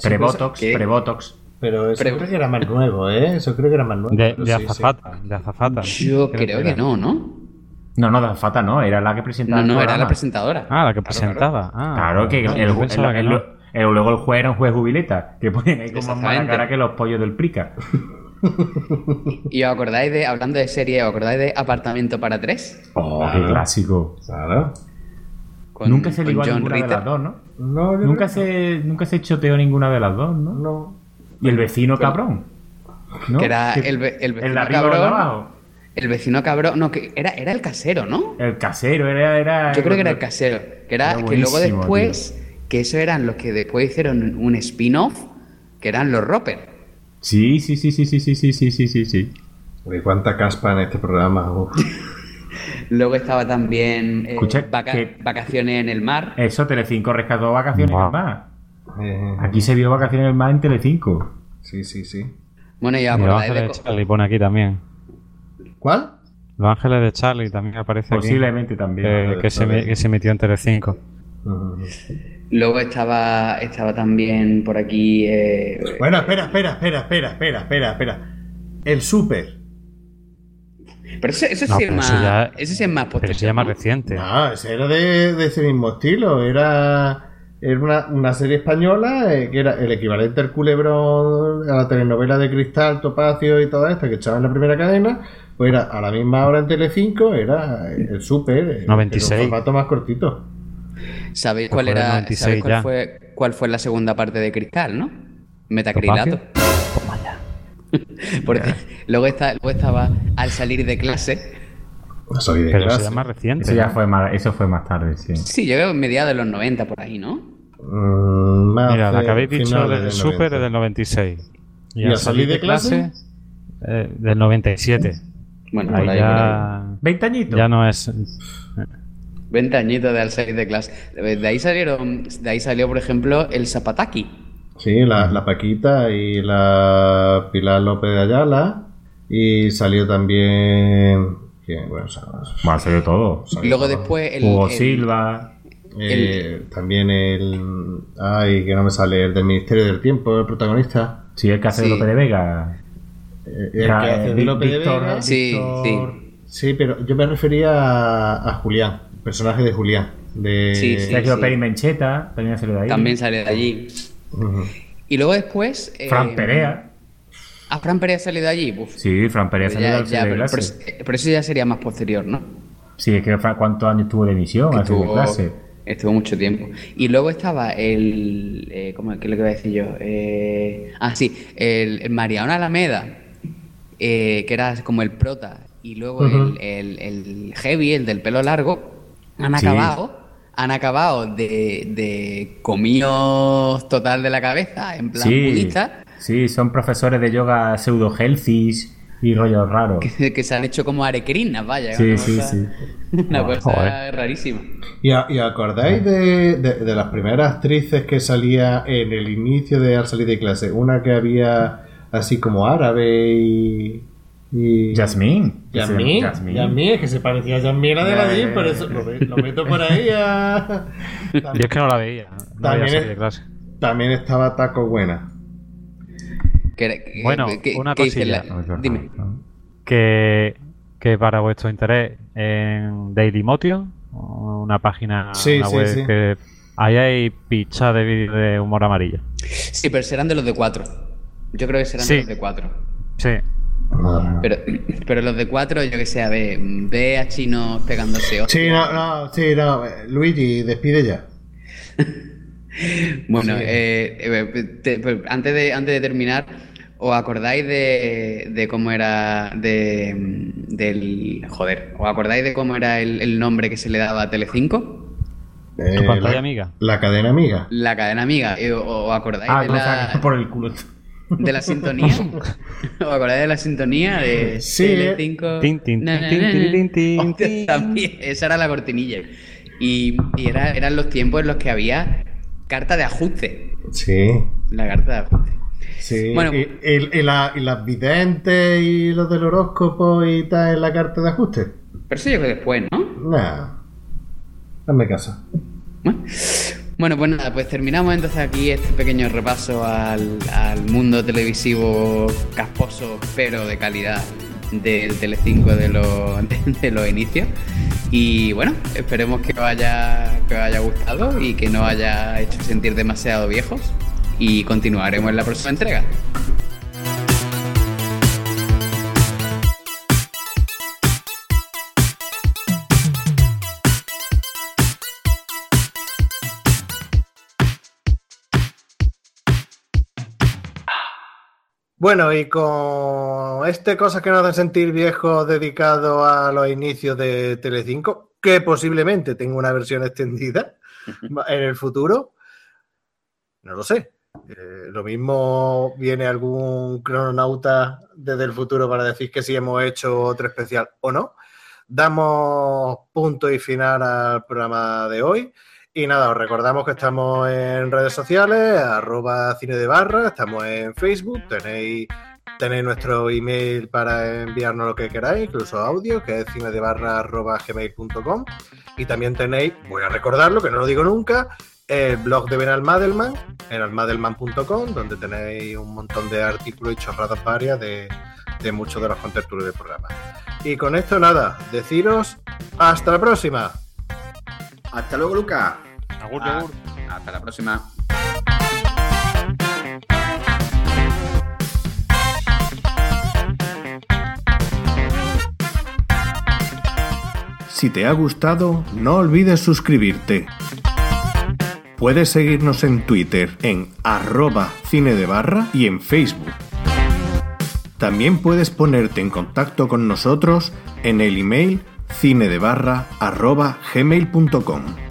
Pre-botox, ¿Qué? pre-botox. Pero eso creo que era más nuevo, ¿eh? Eso creo que era más nuevo. De, pero de sí, sí. azafata, de azafata. Yo creo que no, ¿no? No, no, Fata no, era la que presentaba No, el no, era la presentadora. Ah, la que Claro, presentaba. Ah, Claro que no, el, que no. El- luego el juez era un juez jubileta, que ponen ahí como más cara que los pollos del Prica. *laughs* ¿Y os acordáis de, hablando de serie, os acordáis de Apartamento para tres? Oh, Claro. qué clásico. Claro. Con- nunca se ligó a John ninguna de Ritter. las dos, ¿no? Nunca se, nunca se choteó ninguna de las dos, ¿no? No. Y el vecino cabrón. ¿no? Que era el, ve- el vecino de arriba o el de cabrón. abajo. El vecino cabrón. No, que era, era el casero, ¿no? El casero era. era Yo creo que era el casero. Que, era, Era que luego después, que eso eran los que después hicieron un spin-off, que eran los Roper. Sí, sí, sí, sí, sí, sí, sí, sí, sí, sí, sí. Uy, cuánta caspa en este programa. uf. *laughs* Luego estaba también eh, Escucha, vaca- que- Vacaciones en el mar. Eso, Telecinco rescató Vacaciones en el Mar. Eh, Aquí se vio Vacaciones en el Mar en Telecinco. Sí, sí, sí. Bueno, y Y Los acordáis de... Ángeles de co- Charlie pone aquí también. ¿Cuál? Los Ángeles de Charlie también aparece aquí. Posiblemente también. que, que se, que se emitió en Telecinco. Luego estaba, estaba también por aquí... eh, Bueno, espera, espera, espera, espera, espera, espera, espera. El Super. Pero eso, eso No, sí es pero más... eso ya- Ese sí es más Pero posterior, reciente. No, ese era de, de ese mismo estilo. Era, era una, una serie española eh, que era el equivalente al culebrón, a la telenovela de Cristal, Topacio y toda esta que echaba en la primera cadena. Pues era a la misma hora en Telecinco, era el Super. eh, 96. pero un formato más cortito. ¿Sabéis Pues cuál era? 96 ¿Sabéis cuál ya. fue, cuál fue la segunda parte de Cristal, no? Metacrilato. Ya. *laughs* Porque luego, está, luego estaba al salir de clase. Soy de Pero se clase. llama reciente. Eso ya ¿no? fue más, eso fue más tarde, sí. Sí, yo creo mediados de los 90 por ahí, ¿no? Mm, más Mira, la que habéis dicho del del Super 90. es del 96. ¿Y al salir de clase? eh, del 97. Bueno, Ahí por ahí, ya, 20 añitos. ya no es. 20 añitos de al salir de clase. De ahí salieron, de ahí salió, por ejemplo, el Zapataki. Sí, la, la Paquita y la Pilar López de Ayala. Y salió también. ¿quién? Bueno, o sea, Bueno, salió todo. Y luego después el, Hugo el- Silva. eh, también el. Ay, que no me sale, el del Ministerio del Tiempo, el protagonista. Sí, el que hace Sí. de López de Vega. Eh, el que hace de López de Vega. Sí, Víctor- Sí, pero yo me refería a, a Julián, personaje de Julián. De... Sí, sí. Sergio Pérez Mencheta, también salió de ahí. también salió de allí. Y luego después. eh, Fran Perea. ¿Ah, Fran Perea salió de allí? Uf. Sí, Fran Perea Pero salió ya- de ya, de pero, clase. pero- pero eso ya sería más posterior, ¿no? Sí, es que Fran- ¿cuántos años tuvo de emisión? De estuvo, clase. estuvo mucho tiempo. Y luego estaba el. Eh, ¿Cómo qué es lo que iba a decir yo? Eh, ah, sí, el, el Mariano Alameda, eh, que era como el prota. Y luego el- el Heavy, el del pelo largo, han Sí. acabado. Han acabado de, de comidos total de la cabeza, en plan Sí, budista, sí, son profesores de yoga pseudo healthy y rollos raros. que, que se han hecho como arecrinas, vaya. Sí, una sí, cosa- sí. *laughs* Una cosa rarísima. ¿Y, a- y acordáis de, de- de las primeras actrices que salía en el inicio de Al salir de clase? Una que había así como árabe y. y... Yasmín. Yasmín, Yasmín. Que se parecía a Yasmín a de la Eh. Jean, por eso lo, lo meto por ahí a... *laughs* Yo es que no la veía. No También había es- salir de clase. También estaba Taco Buena. Que era- que- Bueno, que- una cosilla. la- No, dime. ¿no? Que, que para vuestro interés en Dailymotion, una página, Sí, una sí, web sí. que ahí hay pichas de vídeos de humor amarillo. Sí, pero serán de los de cuatro. Yo creo que serán Sí. de los de cuatro. Sí. Pero, pero los de cuatro, yo que sé, a ver, ve a chinos pegándose hostias. Sí, no, no, sí, no. Luigi, despide ya. *laughs* Bueno, Sí. eh, eh, te- pero antes, de, antes de terminar, ¿os acordáis de, de cómo era de, del... Joder, ¿os acordáis de cómo era el, el nombre que se le daba a Telecinco? Eh, Tu pantalla la, amiga. la cadena amiga. La cadena amiga. Eh, ¿Os acordáis Ah, de, no, la, por el culo. De la sintonía? ¿Os acordáis de la sintonía de Sí. Telecinco? Tin, tin, Na, tin, na, tin, na, *laughs* tin, también, esa era la cortinilla. Y, y era- eran los tiempos en los que había carta de ajuste. Sí. La carta de ajuste. Sí, Bueno. y, y- y la- y las videntes y los del horóscopo y tal en la carta de ajuste. Pero eso llegó después, ¿no? Nah. Hazme caso. Bueno, Bueno, pues nada, pues terminamos entonces aquí este pequeño repaso al, al mundo televisivo casposo, pero de calidad del Telecinco de los, *laughs* de, los inicios. Y bueno, esperemos que os haya, que os gustado y que no haya hecho sentir demasiado viejos. Y continuaremos en la próxima entrega. Bueno, y con este cosas que nos hacen sentir viejos dedicado a los inicios de Telecinco, que posiblemente tenga una versión extendida *laughs* en el futuro, no lo sé. Eh, lo mismo viene algún crononauta desde el futuro para decir que sí hemos hecho otro especial o no. damos punto y final al programa de hoy. Y nada, os recordamos que estamos en redes sociales, arroba cine de barra, estamos en Facebook, tenéis, tenéis nuestro email para enviarnos lo que queráis, incluso audio, que es cine de barra arroba gmail.com. Y también tenéis, voy a recordarlo, que no lo digo nunca, el blog de Ben Almadelman, en almadelman.com, donde tenéis un montón de artículos y chorradas varias de, de muchos de los contertulios del programa. Y con esto nada, deciros hasta la próxima. Hasta luego, Luca. Agur, Ah, agur. hasta la próxima. Si te ha gustado, no olvides suscribirte. Puedes seguirnos en Twitter en arroba cine de barra y en Facebook. También puedes ponerte en contacto con nosotros en el email cinedebarra arroba gmail.com.